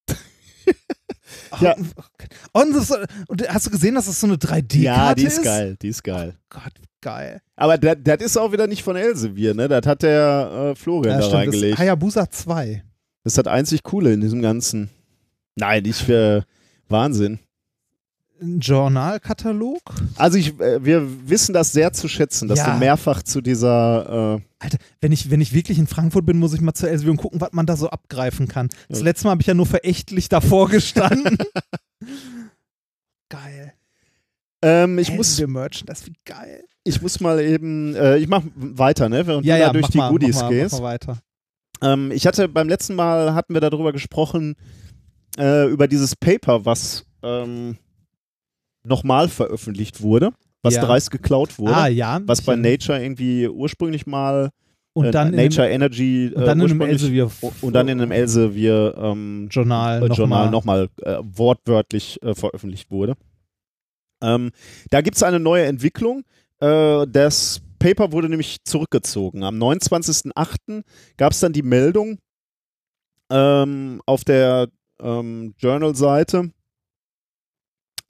Oh, *laughs* Ja. Und, das, und hast du gesehen, dass das so eine 3D-Karte Ja, die ist ist geil, die ist geil. Gott, geil. Aber das das ist auch wieder nicht von Elsevier, ne? Das hat der äh, Florian da stimmt, das reingelegt. ist Hayabusa 2. Das ist das einzig Coole in diesem Ganzen. Nein, ich für Wahnsinn. Ein Journalkatalog. Also ich, äh, wir wissen das sehr zu schätzen, dass Ja. du mehrfach zu dieser äh, Alter, wenn ich, wenn ich wirklich in Frankfurt bin, muss ich mal zur Elsevier und gucken, was man da so abgreifen kann. Das Ja. letzte Mal habe ich ja nur verächtlich davor gestanden. *laughs* geil. Ähm, ich muss Elsevier Merchandise, wie geil. ich muss mal eben äh, ich mach weiter, ne, während Ja, du ja, da durch die mal, Goodies mach mal, gehst. Mach mal weiter. Ähm, ich hatte beim letzten Mal hatten wir darüber gesprochen äh, über dieses Paper, was ähm, nochmal veröffentlicht wurde, was Ja. dreist geklaut wurde, Ah, ja. was bei Nature irgendwie ursprünglich mal und äh, dann in Nature einem, Energy äh, und dann in einem ursprünglich- Elsevier und dann in einem Elsevier ähm, Journal äh, noch Journal mal. nochmal äh, wortwörtlich äh, veröffentlicht wurde. Ähm, da gibt es eine neue Entwicklung. Äh, das Paper wurde nämlich zurückgezogen. Am 29.08. gab es dann die Meldung ähm, auf der ähm, Journal-Seite,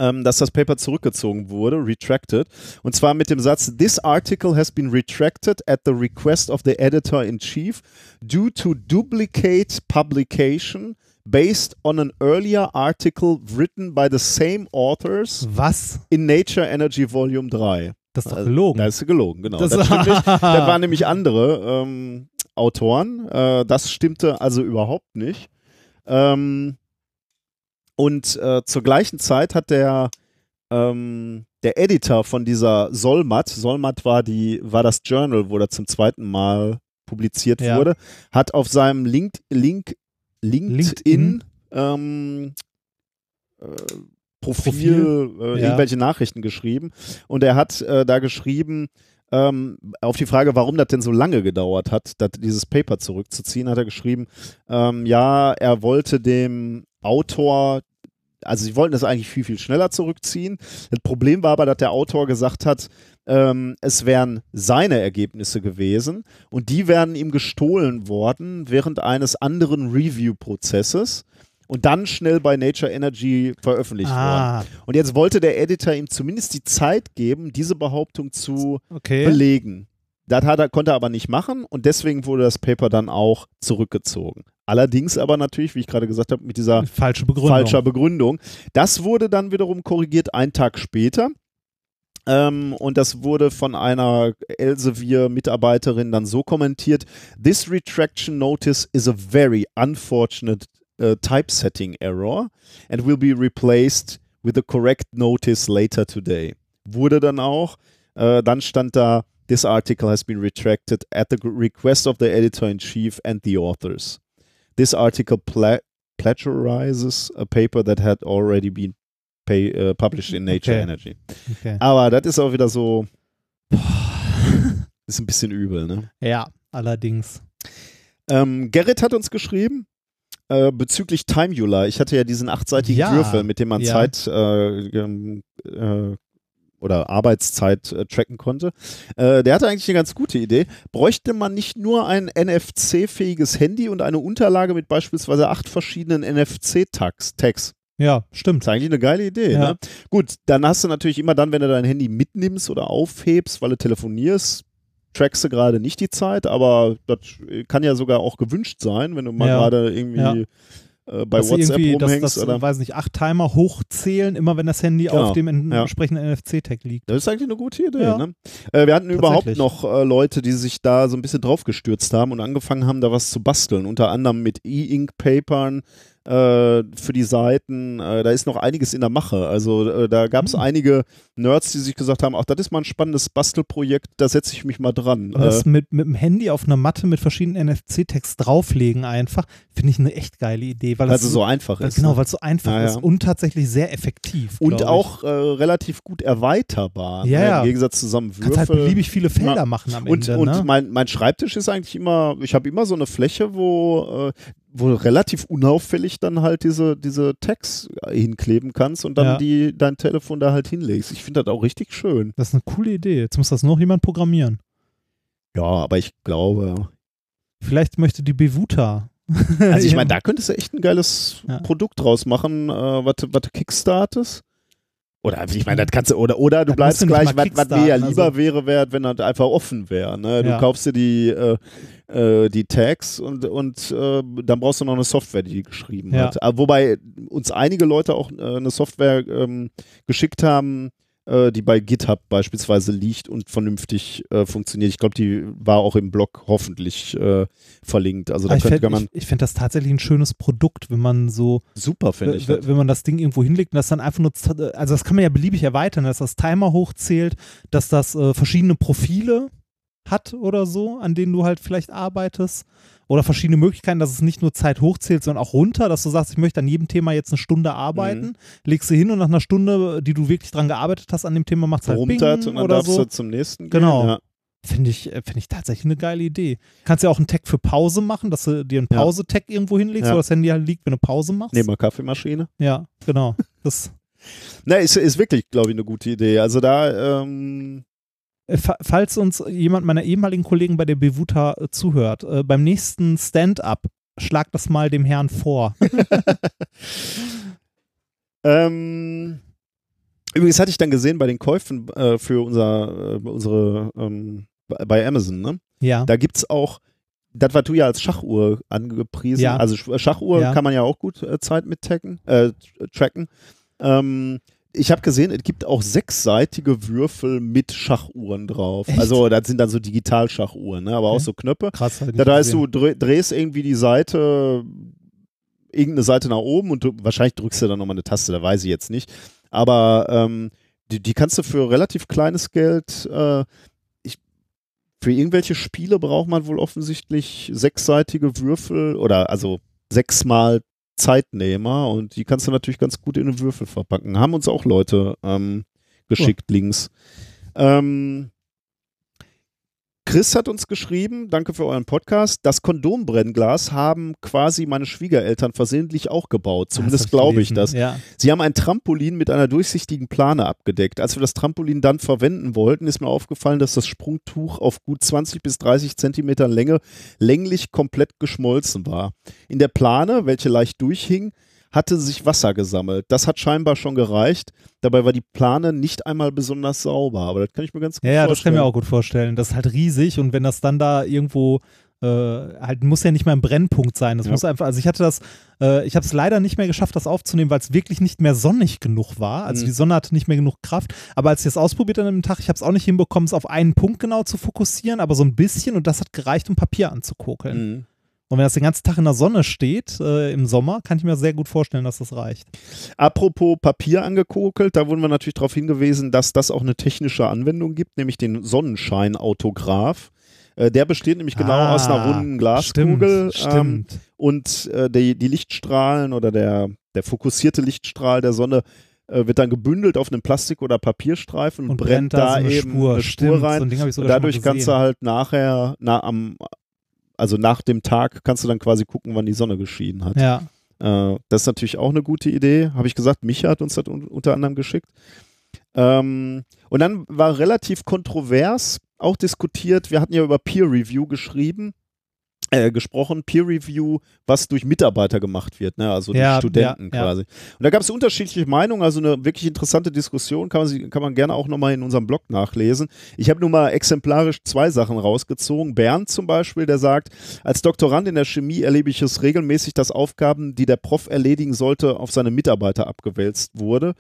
ähm, dass das Paper zurückgezogen wurde, retracted. Und zwar mit dem Satz: This article has been retracted at the request of the editor-in-chief due to duplicate publication based on an earlier article written by the same authors Was? in Nature Energy Volume 3. Das ist doch Also, gelogen. Da ist gelogen, genau. Das- Das, *laughs* stimmt nicht. Das waren nämlich andere ähm, Autoren. Äh, das stimmte also überhaupt nicht. Ähm, und äh, zur gleichen Zeit hat der, ähm, der Editor von dieser Solmat, Solmat war, die, war das Journal, wo er zum zweiten Mal publiziert Ja. wurde, hat auf seinem Link, Link, LinkedIn, LinkedIn. Ähm, äh, Profil, Profil, äh, ja. irgendwelche Nachrichten geschrieben. Und er hat äh, da geschrieben, ähm, auf die Frage, warum das denn so lange gedauert hat, dat, dieses Paper zurückzuziehen, hat er geschrieben, ähm, ja, er wollte dem Autor, also sie wollten das eigentlich viel, viel schneller zurückziehen. Das Problem war aber, dass der Autor gesagt hat, ähm, es wären seine Ergebnisse gewesen und die wären ihm gestohlen worden während eines anderen Review-Prozesses und dann schnell bei Nature Energy veröffentlicht worden. ah, Und jetzt wollte der Editor ihm zumindest die Zeit geben, diese Behauptung zu okay. belegen. Das hat er, konnte er aber nicht machen und deswegen wurde das Paper dann auch zurückgezogen. Allerdings aber natürlich, wie ich gerade gesagt habe, mit dieser Falsche Begründung. falscher Begründung. Das wurde dann wiederum korrigiert einen Tag später. Ähm, und das wurde von einer Elsevier-Mitarbeiterin dann so kommentiert: This retraction notice is a very unfortunate uh, typesetting error and will be replaced with the correct notice later today. Wurde dann auch. Äh, dann stand da, this article has been retracted at the request of the editor-in-chief and the authors. This article pla plagiarizes a paper that had already been pay, uh, published in Nature Okay. Energy. Okay. Aber das ist auch wieder so, ist ein bisschen übel, ne? Ja, allerdings. Ähm, Gerrit hat uns geschrieben äh, bezüglich Timeular. Ich hatte ja diesen achtseitigen Ja, Würfel, mit dem man ja. Zeit äh, ähm, äh, oder Arbeitszeit äh, tracken konnte. Äh, der hatte eigentlich eine ganz gute Idee. Bräuchte man nicht nur ein NFC-fähiges Handy und eine Unterlage mit beispielsweise acht verschiedenen NFC-Tags? Tags? Ja, stimmt. Das ist eigentlich eine geile Idee. Ja. Ne? Gut, dann hast du natürlich immer dann, wenn du dein Handy mitnimmst oder aufhebst, weil du telefonierst, trackst du gerade nicht die Zeit, aber das kann ja sogar auch gewünscht sein, wenn du mal Ja. gerade irgendwie Ja. Äh, bei dass WhatsApp irgendwie, dass, rumhängst. dass, oder weiß nicht, acht Timer hochzählen, immer wenn das Handy Genau, auf dem ja. entsprechenden NFC-Tag liegt. das ist eigentlich eine gute Idee. Ja. Ne? Äh, wir hatten überhaupt noch äh, Leute, die sich da so ein bisschen drauf gestürzt haben und angefangen haben, da was zu basteln. Unter anderem mit E-Ink-Papern äh, für die Seiten. Äh, da ist noch einiges in der Mache. Also äh, da gab es Hm. einige Nerds, die sich gesagt haben, ach, das ist mal ein spannendes Bastelprojekt, da setze ich mich mal dran. Und Äh, das mit, mit dem Handy auf einer Matte mit verschiedenen NFC-Tags drauflegen einfach, finde ich eine echt geile Idee. Weil also das so einfach ist. Genau, ne? weil es so einfach Ja, ja. ist und tatsächlich sehr effektiv. Und auch äh, relativ gut erweiterbar. Ja, ne? ja. Im Gegensatz zusammen Kannst halt Würfel. beliebig viele Felder Ja. machen am und Ende. und ne? mein, mein Schreibtisch ist eigentlich immer, ich habe immer so eine Fläche, wo, äh, wo relativ unauffällig dann halt diese, diese Tags hinkleben kannst und dann Ja. die, dein Telefon da halt hinlegst. Ich finde das auch richtig schön. das ist eine coole Idee. Jetzt muss das noch jemand programmieren. Ja, aber ich glaube, Vielleicht möchte die Bewuta. also ich *laughs* meine, da könntest du echt ein geiles Ja. Produkt draus machen, äh, was du- was du kickstartest. Oder ich meine, das kannst du, oder, oder du Das bleibst gleich, was was mir ja lieber also- wäre, wär, wenn das einfach offen wäre. Ne? Du Ja. kaufst dir die, äh, äh, die Tags und, und äh, dann brauchst du noch eine Software, die die geschrieben Ja. hat. Aber wobei uns einige Leute auch äh, eine Software ähm, geschickt haben, äh, die bei GitHub beispielsweise liegt und vernünftig äh, funktioniert. Ich glaube, die war auch im Blog hoffentlich äh, verlinkt. Also da ich könnte man ich, ich fänd das tatsächlich ein schönes Produkt, wenn man so, super, finde ich. das. wenn man das Ding irgendwo hinlegt und das dann einfach nur, also das kann man ja beliebig erweitern, dass das Timer hochzählt, dass das äh, verschiedene Profile hat oder so, an denen du halt vielleicht arbeitest. Oder verschiedene Möglichkeiten, dass es nicht nur Zeit hochzählt, sondern auch runter, dass du sagst, ich möchte an jedem Thema jetzt eine Stunde arbeiten, Mhm. legst du hin und nach einer Stunde, die du wirklich dran gearbeitet hast, an dem Thema macht es halt Bing Rumtert und dann oder darfst so. du zum nächsten Genau. gehen. Ja. Finde ich, äh, finde ich tatsächlich eine geile Idee. Kannst ja auch einen Tag für Pause machen, dass du dir einen. Pause-Tag irgendwo hinlegst, Ja. wo das Handy halt liegt, wenn du Pause machst. Neben der Kaffeemaschine. Ja, genau. Das, *laughs* Na, ist, ist wirklich, glaube ich, eine gute Idee. Also da, ähm, äh, falls uns jemand meiner ehemaligen Kollegen bei der Bewuta äh, zuhört, äh, beim nächsten Stand-up schlag das mal dem Herrn vor. *laughs* ähm, übrigens hatte ich dann gesehen bei den Käufen äh, für unser, äh, unsere, ähm, bei- Amazon, ne? ja. Da gibt es auch, das, was du ja als Schachuhr angepriesen, Ja. also Sch- Schachuhr Ja. kann man ja auch gut äh, Zeit mit taggen, äh, tracken. Ähm, ich habe gesehen, es gibt auch sechsseitige Würfel mit Schachuhren drauf. Echt? Also das sind dann so Digitalschachuhren, ne? aber auch Okay. so Knöpfe. Krass. Das nicht heißt, du drehst irgendwie die Seite, irgendeine Seite nach oben und du, wahrscheinlich drückst du dann nochmal eine Taste, da weiß ich jetzt nicht. Aber ähm, die, die kannst du für relativ kleines Geld, äh, für irgendwelche Spiele braucht man wohl offensichtlich sechsseitige Würfel oder also sechsmal Zeitnehmer und die kannst du natürlich ganz gut in einen Würfel verpacken. Haben uns auch Leute ähm, geschickt, Links. Ähm, Chris hat uns geschrieben, danke für euren Podcast. Das Kondombrennglas haben quasi meine Schwiegereltern versehentlich auch gebaut. Zumindest glaube ich das. Ja. Sie haben ein Trampolin mit einer durchsichtigen Plane abgedeckt. Als wir das Trampolin dann verwenden wollten, ist mir aufgefallen, dass das Sprungtuch auf gut 20 bis 30 Zentimetern Länge länglich komplett geschmolzen war. In der Plane, welche leicht durchhing, hatte sich Wasser gesammelt. Das hat scheinbar schon gereicht. Dabei war die Plane nicht einmal besonders sauber, aber das kann ich mir ganz gut Ja, ja, das kann vorstellen. ich mir auch gut vorstellen. Das ist halt riesig und wenn das dann da irgendwo äh, halt muss ja nicht mal ein Brennpunkt sein. Das Ja. muss einfach, also ich hatte das, äh, ich habe es leider nicht mehr geschafft, das aufzunehmen, weil es wirklich nicht mehr sonnig genug war. Also Mhm. die Sonne hatte nicht mehr genug Kraft. Aber als ich es ausprobiert an einem Tag, ich habe es auch nicht hinbekommen, es auf einen Punkt genau zu fokussieren, aber so ein bisschen und das hat gereicht, um Papier anzukokeln. Mhm. Und wenn das den ganzen Tag in der Sonne steht, äh, im Sommer, kann ich mir sehr gut vorstellen, dass das reicht. Apropos Papier angekokelt, da wurden wir natürlich darauf hingewiesen, dass das auch eine technische Anwendung gibt, nämlich den Sonnenscheinautograph. Äh, der besteht nämlich genau Ah, aus einer runden Glaskugel. Stimmt, Ähm, stimmt. und äh, die, die Lichtstrahlen oder der, der fokussierte Lichtstrahl der Sonne äh, wird dann gebündelt auf einem Plastik- oder Papierstreifen und, und brennt, brennt da so eine eben Spur. eine Stimmt, Spur rein. So ein und dadurch kannst du halt nachher, na, am, also nach dem Tag, kannst du dann quasi gucken, wann die Sonne geschieden hat. Ja, Äh, das ist natürlich auch eine gute Idee. Habe ich gesagt, Micha hat uns das un unter anderem geschickt. Ähm, und dann war relativ kontrovers auch diskutiert, wir hatten ja über Peer Review geschrieben, äh, gesprochen, Peer Review, was durch Mitarbeiter gemacht wird, ne? also durch Ja, Studenten ja, ja. quasi. Und da gab es unterschiedliche Meinungen, also eine wirklich interessante Diskussion, kann man, sie, kann man gerne auch nochmal in unserem Blog nachlesen. Ich habe nur mal exemplarisch zwei Sachen rausgezogen. Bernd zum Beispiel, der sagt, als Doktorand in der Chemie erlebe ich es regelmäßig, dass Aufgaben, die der Prof erledigen sollte, auf seine Mitarbeiter abgewälzt wurde.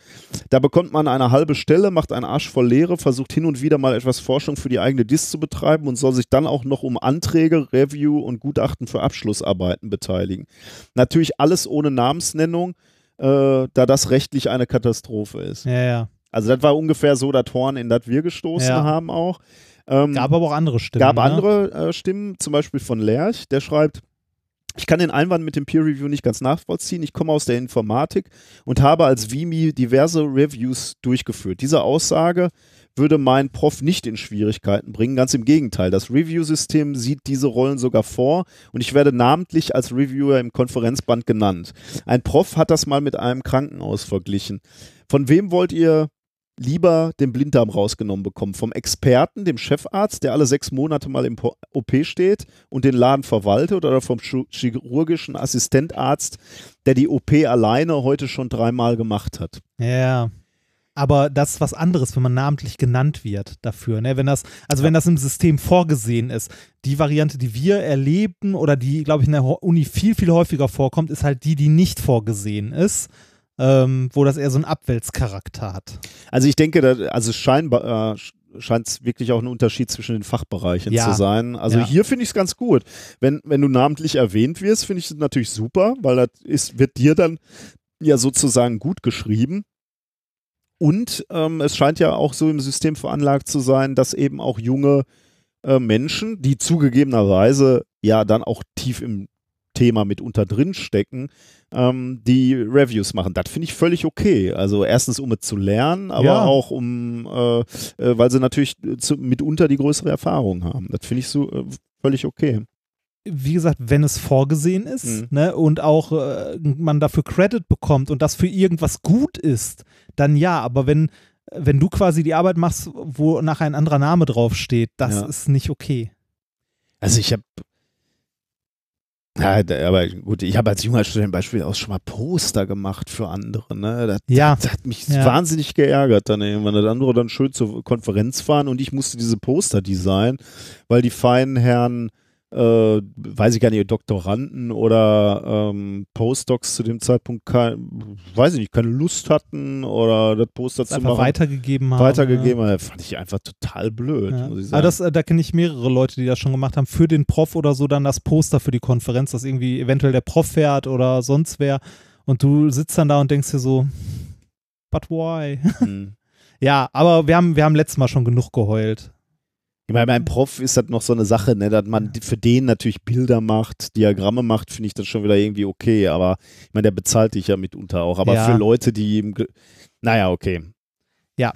Da bekommt man eine halbe Stelle, macht einen Arsch voll Leere, versucht hin und wieder mal etwas Forschung für die eigene Dis zu betreiben und soll sich dann auch noch um Anträge, Review und Gutachten für Abschlussarbeiten beteiligen. Natürlich alles ohne Namensnennung, äh, da das rechtlich eine Katastrophe ist. ja, ja. Also das war ungefähr so das Horn, in das wir gestoßen Ja. haben auch. Ähm, Gab aber auch andere Stimmen. gab ne? andere äh, Stimmen, zum Beispiel von Lerch, der schreibt, ich kann den Einwand mit dem Peer Review nicht ganz nachvollziehen. Ich komme aus der Informatik und habe als Vimi diverse Reviews durchgeführt. Diese Aussage würde mein Prof nicht in Schwierigkeiten bringen. Ganz im Gegenteil. Das Review-System sieht diese Rollen sogar vor und ich werde namentlich als Reviewer im Konferenzband genannt. Ein Prof hat das mal mit einem Krankenhaus verglichen. Von wem wollt ihr lieber den Blinddarm rausgenommen bekommen. Vom Experten, dem Chefarzt, der alle sechs Monate mal im OP steht und den Laden verwaltet, oder vom chirurgischen Assistentarzt, der die OP alleine heute schon dreimal gemacht hat. Ja. Aber das ist was anderes, wenn man namentlich genannt wird dafür. Ne? Wenn das, also wenn das im System vorgesehen ist. Die Variante, die wir erleben oder die, glaube ich, in der Uni viel, viel häufiger vorkommt, ist halt die, die nicht vorgesehen ist. Ähm, wo das eher so einen Abwälzcharakter hat. Also ich denke, da, also scheinbar äh, scheint es wirklich auch ein Unterschied zwischen den Fachbereichen Ja. zu sein. Also Ja. hier finde ich es ganz gut. Wenn, wenn du namentlich erwähnt wirst, finde ich es natürlich super, weil das ist, wird dir dann ja sozusagen gut geschrieben. Und ähm, es scheint ja auch so im System veranlagt zu sein, dass eben auch junge äh, Menschen, die zugegebenerweise ja dann auch tief im Thema mitunter drin stecken, ähm, die Reviews machen. Das finde ich völlig okay. Also erstens, um es zu lernen, aber Ja. auch um, äh, äh, weil sie natürlich zu, mitunter die größere Erfahrung haben. Das finde ich so äh, völlig okay. Wie gesagt, wenn es vorgesehen ist Mhm. ne, und auch äh, man dafür Credit bekommt und das für irgendwas gut ist, dann ja. Aber wenn, wenn du quasi die Arbeit machst, wo nachher ein anderer Name draufsteht, das Ja. ist nicht okay. Also ich habe ja, aber gut, ich habe als junger Student beispielsweise auch schon mal Poster gemacht für andere. Ne? Das, Ja. das hat mich Ja. wahnsinnig geärgert dann irgendwann. Das andere dann schön zur Konferenz fahren und ich musste diese Poster designen, weil die feinen Herren, äh, weiß ich gar nicht, Doktoranden oder ähm, Postdocs zu dem Zeitpunkt, kein, weiß ich nicht, keine Lust hatten oder das Poster zu einfach machen. weitergegeben haben. weitergegeben haben. Fand ich einfach total blöd, Ja. muss ich sagen. Aber das, äh, da kenne ich mehrere Leute, die das schon gemacht haben, für den Prof oder so dann das Poster für die Konferenz, dass irgendwie eventuell der Prof fährt oder sonst wer. Und du sitzt dann da und denkst dir so, but why? Hm. *laughs* ja, aber wir haben, wir haben letztes Mal schon genug geheult. Ich meine, beim Prof ist das noch so eine Sache, ne, dass man für den natürlich Bilder macht, Diagramme macht, finde ich das schon wieder irgendwie okay. Aber ich meine, der bezahlt dich ja mitunter auch. Aber Ja. für Leute, die ihm. Naja, okay. Ja.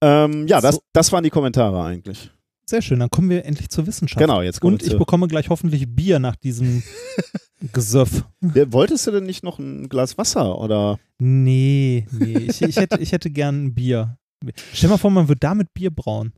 Ähm, ja, das, das waren die Kommentare eigentlich. Sehr schön, dann kommen wir endlich zur Wissenschaft. Genau, jetzt kommen Und ich zu. bekomme gleich hoffentlich Bier nach diesem *laughs* Gesöff. Wolltest du denn nicht noch ein Glas Wasser oder? Nee, nee, ich, ich, hätte, ich hätte gern ein Bier. Stell mal vor, man wird damit Bier brauen.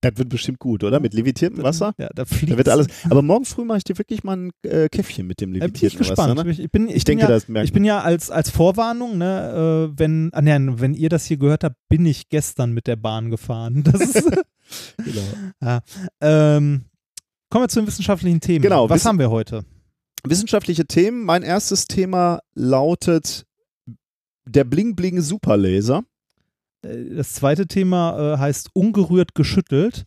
Das wird bestimmt gut, oder? Mit levitiertem Wasser? Ja, da fliegt Da wird alles. Aber morgen früh mache ich dir wirklich mal ein äh, Käffchen mit dem Äh, bin ich levitierten Wasser. gespannt. Ne? Ich, bin, ich, Ich denke, ja, das merkt Ich bin ja als, als Vorwarnung, ne, äh, wenn, ah, nein, wenn ihr das hier gehört habt, bin ich gestern mit der Bahn gefahren. *laughs* Das ist, *laughs* genau. ja. ähm, kommen wir zu den wissenschaftlichen Themen. Genau, Was wissen- haben wir heute? Wissenschaftliche Themen. Mein erstes Thema lautet der Bling Bling Superlaser. Äh, Das zweite Thema äh, heißt ungerührt geschüttelt.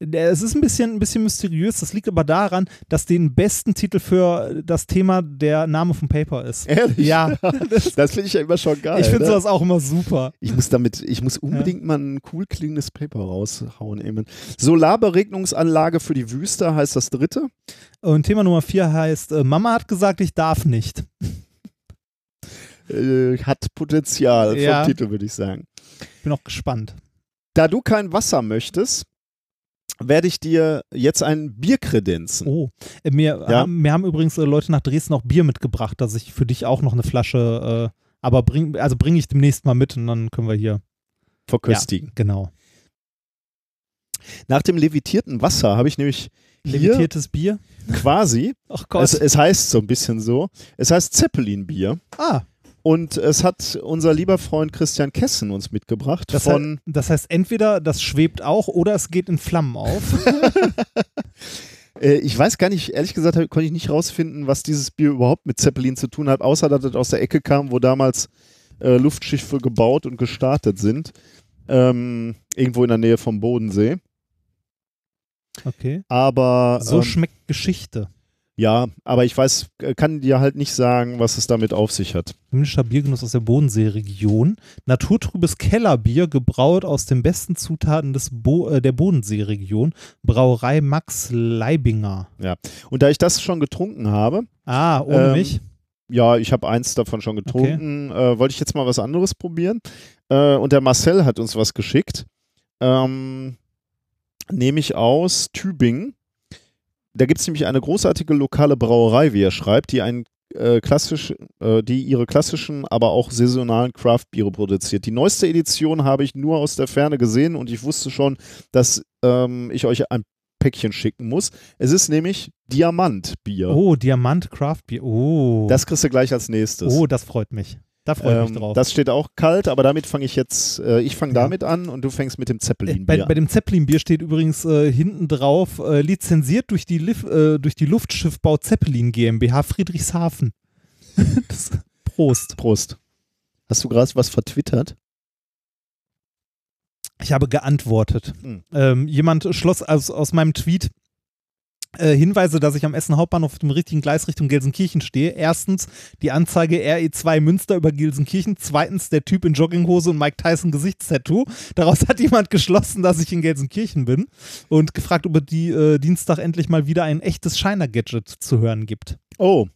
Der- Es ist ein bisschen, ein bisschen mysteriös. Das liegt aber daran, dass den besten Titel für das Thema der Name vom Paper ist. Ehrlich? Ja, *laughs* Das finde ich ja immer schon geil. ich finde ne? sowas auch immer super. Ich muss damit, ich muss unbedingt mal ein cool klingendes Paper raushauen. Eben. Solarberegnungsanlage für die Wüste heißt das dritte. Und Thema Nummer vier heißt, äh, Mama hat gesagt, ich darf nicht. Äh, hat Potenzial Ja. vom Titel, würde ich sagen. Bin auch gespannt. Da du kein Wasser möchtest, werde ich dir jetzt ein Bier kredenzen. Oh, äh, mir, Ja. haben, mir haben übrigens äh, Leute nach Dresden auch Bier mitgebracht, dass ich für dich auch noch eine Flasche, äh, aber bring, also bringe ich demnächst mal mit und dann können wir hier. Verköstigen. Genau. Nach dem levitierten Wasser habe ich nämlich Levitiertes Bier. quasi, *laughs* Ach Gott. es, es heißt so ein bisschen so, es heißt Zeppelin-Bier. ah, Und es hat unser lieber Freund Christian Kessen uns mitgebracht das, von heißt, das heißt, entweder das schwebt auch oder es geht in Flammen auf. *laughs* *laughs* Äh, ich weiß gar nicht, ehrlich gesagt, konnte ich nicht rausfinden, was dieses Bier überhaupt mit Zeppelin zu tun hat, außer dass es aus der Ecke kam, wo damals äh, Luftschiffe gebaut und gestartet sind. Ähm, irgendwo in der Nähe vom Bodensee. Okay. Aber So ähm, schmeckt Geschichte. Ja, aber ich weiß, äh, kann dir halt nicht sagen, was es damit auf sich hat. Himmlischer Biergenuss aus der Bodenseeregion. Naturtrübes Kellerbier, gebraut aus den besten Zutaten des Bo äh, der Bodenseeregion. Brauerei Max Leibinger. Und da ich das schon getrunken habe, Ah, ohne Ähm, mich. ja, ich habe eins davon schon getrunken, äh, wollte ich jetzt mal was anderes probieren. Äh, und der Marcel hat uns was geschickt. Ähm, nehme ich aus Tübingen. Da gibt es nämlich eine großartige lokale Brauerei, wie er schreibt, die ein äh, klassisch, äh, die ihre klassischen, aber auch saisonalen Craft-Biere produziert. Die neueste Edition habe ich nur aus der Ferne gesehen und ich wusste schon, dass ähm, ich euch ein Päckchen schicken muss. Es ist nämlich Diamantbier. Oh, Diamant Craft Bier. Oh. Das kriegst du gleich als nächstes. oh, das freut mich. Da freue ich mich Ähm, drauf. Das steht auch kalt, aber damit fange ich jetzt, äh, ich fange Ja. damit an und du fängst mit dem Zeppelin-Bier bei, bei dem Zeppelin-Bier steht übrigens äh, hinten drauf, äh, lizenziert durch die, Lif äh, durch die Luftschiffbau Zeppelin GmbH Friedrichshafen. *laughs* das, Prost. Prost. Hast du gerade was vertwittert? Ich habe geantwortet. Hm. Ähm, jemand schloss aus, aus meinem Tweet äh, Hinweise, dass ich am Essen Hauptbahnhof auf dem richtigen Gleis Richtung Gelsenkirchen stehe. Erstens die Anzeige RE2 Münster über Gelsenkirchen. Zweitens der Typ in Jogginghose und Mike Tyson Gesichtstattoo. Daraus hat jemand geschlossen, dass ich in Gelsenkirchen bin und gefragt, ob es die äh, Dienstag endlich mal wieder ein echtes Shiner-Gadget zu hören gibt. Oh,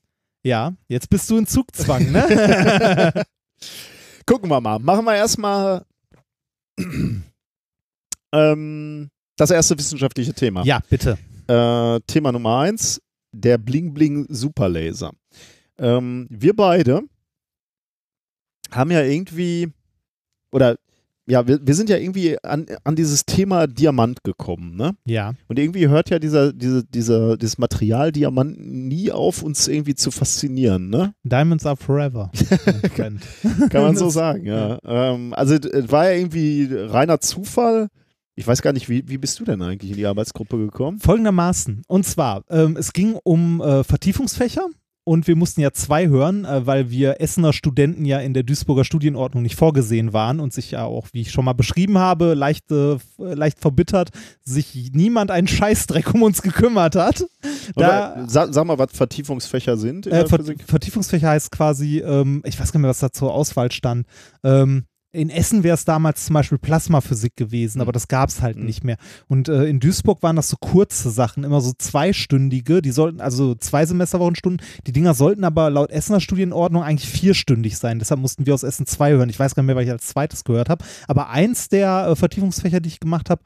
Ja, jetzt bist du in Zugzwang, ne? *laughs* gucken wir mal. Machen wir erstmal *clears throat* ähm, das erste wissenschaftliche Thema. ja, bitte. Äh, Thema Nummer eins, der Bling Bling Superlaser. Ähm, wir beide haben ja irgendwie, oder ja, wir, wir sind ja irgendwie an, an dieses Thema Diamant gekommen, ne? Ja. Und irgendwie hört ja dieser, diese, dieser, dieses Material Diamant nie auf, uns irgendwie zu faszinieren, ne? Diamonds are forever. *laughs* friend. Kann man so *laughs* sagen, ja. Ähm, also es war ja irgendwie reiner Zufall. Ich weiß gar nicht, wie, wie bist du denn eigentlich in die Arbeitsgruppe gekommen? Folgendermaßen. Und zwar, ähm, es ging um äh, Vertiefungsfächer. Und wir mussten ja zwei hören, äh, weil wir Essener Studenten ja in der Duisburger Studienordnung nicht vorgesehen waren und sich ja auch, wie ich schon mal beschrieben habe, leicht, äh, äh, leicht verbittert, sich niemand einen Scheißdreck um uns gekümmert hat. Da, Oder, sag, sag mal, was Vertiefungsfächer sind in äh, Ver Physik. Vertiefungsfächer heißt quasi, ähm, ich weiß gar nicht mehr, was da zur Auswahl stand. Ähm, in Essen wäre es damals zum Beispiel Plasmaphysik gewesen, Mhm. aber das gab es halt Mhm. nicht mehr. Und äh, in Duisburg waren das so kurze Sachen, immer so zweistündige, die sollten, also zwei Semesterwochenstunden, die Dinger sollten aber laut Essener Studienordnung eigentlich vierstündig sein. Deshalb mussten wir aus Essen zwei hören. Ich weiß gar nicht mehr, was ich als zweites gehört habe. Aber eins der äh, Vertiefungsfächer, die ich gemacht habe,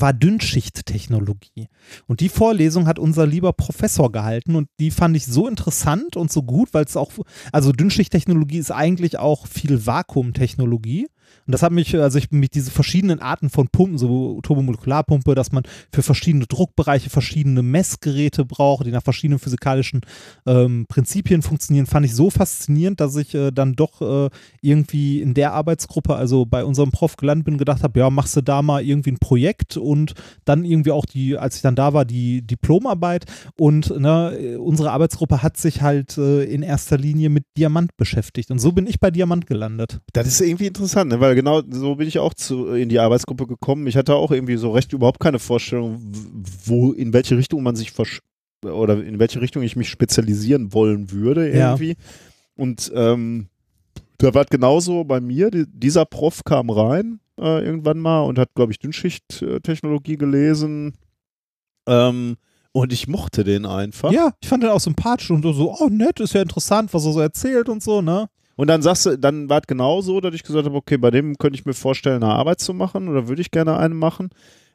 war Dünnschichttechnologie. Und die Vorlesung hat unser lieber Professor gehalten und die fand ich so interessant und so gut, weil es auch, also Dünnschichttechnologie ist eigentlich auch viel Vakuumtechnologie. Und das hat mich, also ich mit diese verschiedenen Arten von Pumpen, so Turbomolekularpumpe, dass man für verschiedene Druckbereiche verschiedene Messgeräte braucht, die nach verschiedenen physikalischen ähm, Prinzipien funktionieren, fand ich so faszinierend, dass ich äh, dann doch äh, irgendwie in der Arbeitsgruppe, also bei unserem Prof gelandet bin, gedacht habe, ja, machst du da mal irgendwie ein Projekt und dann irgendwie auch die, als ich dann da war, die Diplomarbeit und ne, unsere Arbeitsgruppe hat sich halt äh, in erster Linie mit Diamant beschäftigt und so bin ich bei Diamant gelandet. Das ist irgendwie interessant, ne? weil Fall. Genau, so bin ich auch zu, in die Arbeitsgruppe gekommen. Ich hatte auch irgendwie so recht überhaupt keine Vorstellung, wo, in welche Richtung man sich oder in welche Richtung ich mich spezialisieren wollen würde irgendwie. Ja. Und ähm, da war genauso bei mir. Die, dieser Prof kam rein äh, irgendwann mal und hat, glaube ich, Dünnschichttechnologie gelesen. Ähm, und ich mochte den einfach. Ja, ich fand den auch sympathisch und so, oh nett, ist ja interessant, was er so erzählt und so, ne? Und dann sagst du, dann war es genauso, dass ich gesagt habe, okay, bei dem könnte ich mir vorstellen, eine Arbeit zu machen oder würde ich gerne eine machen.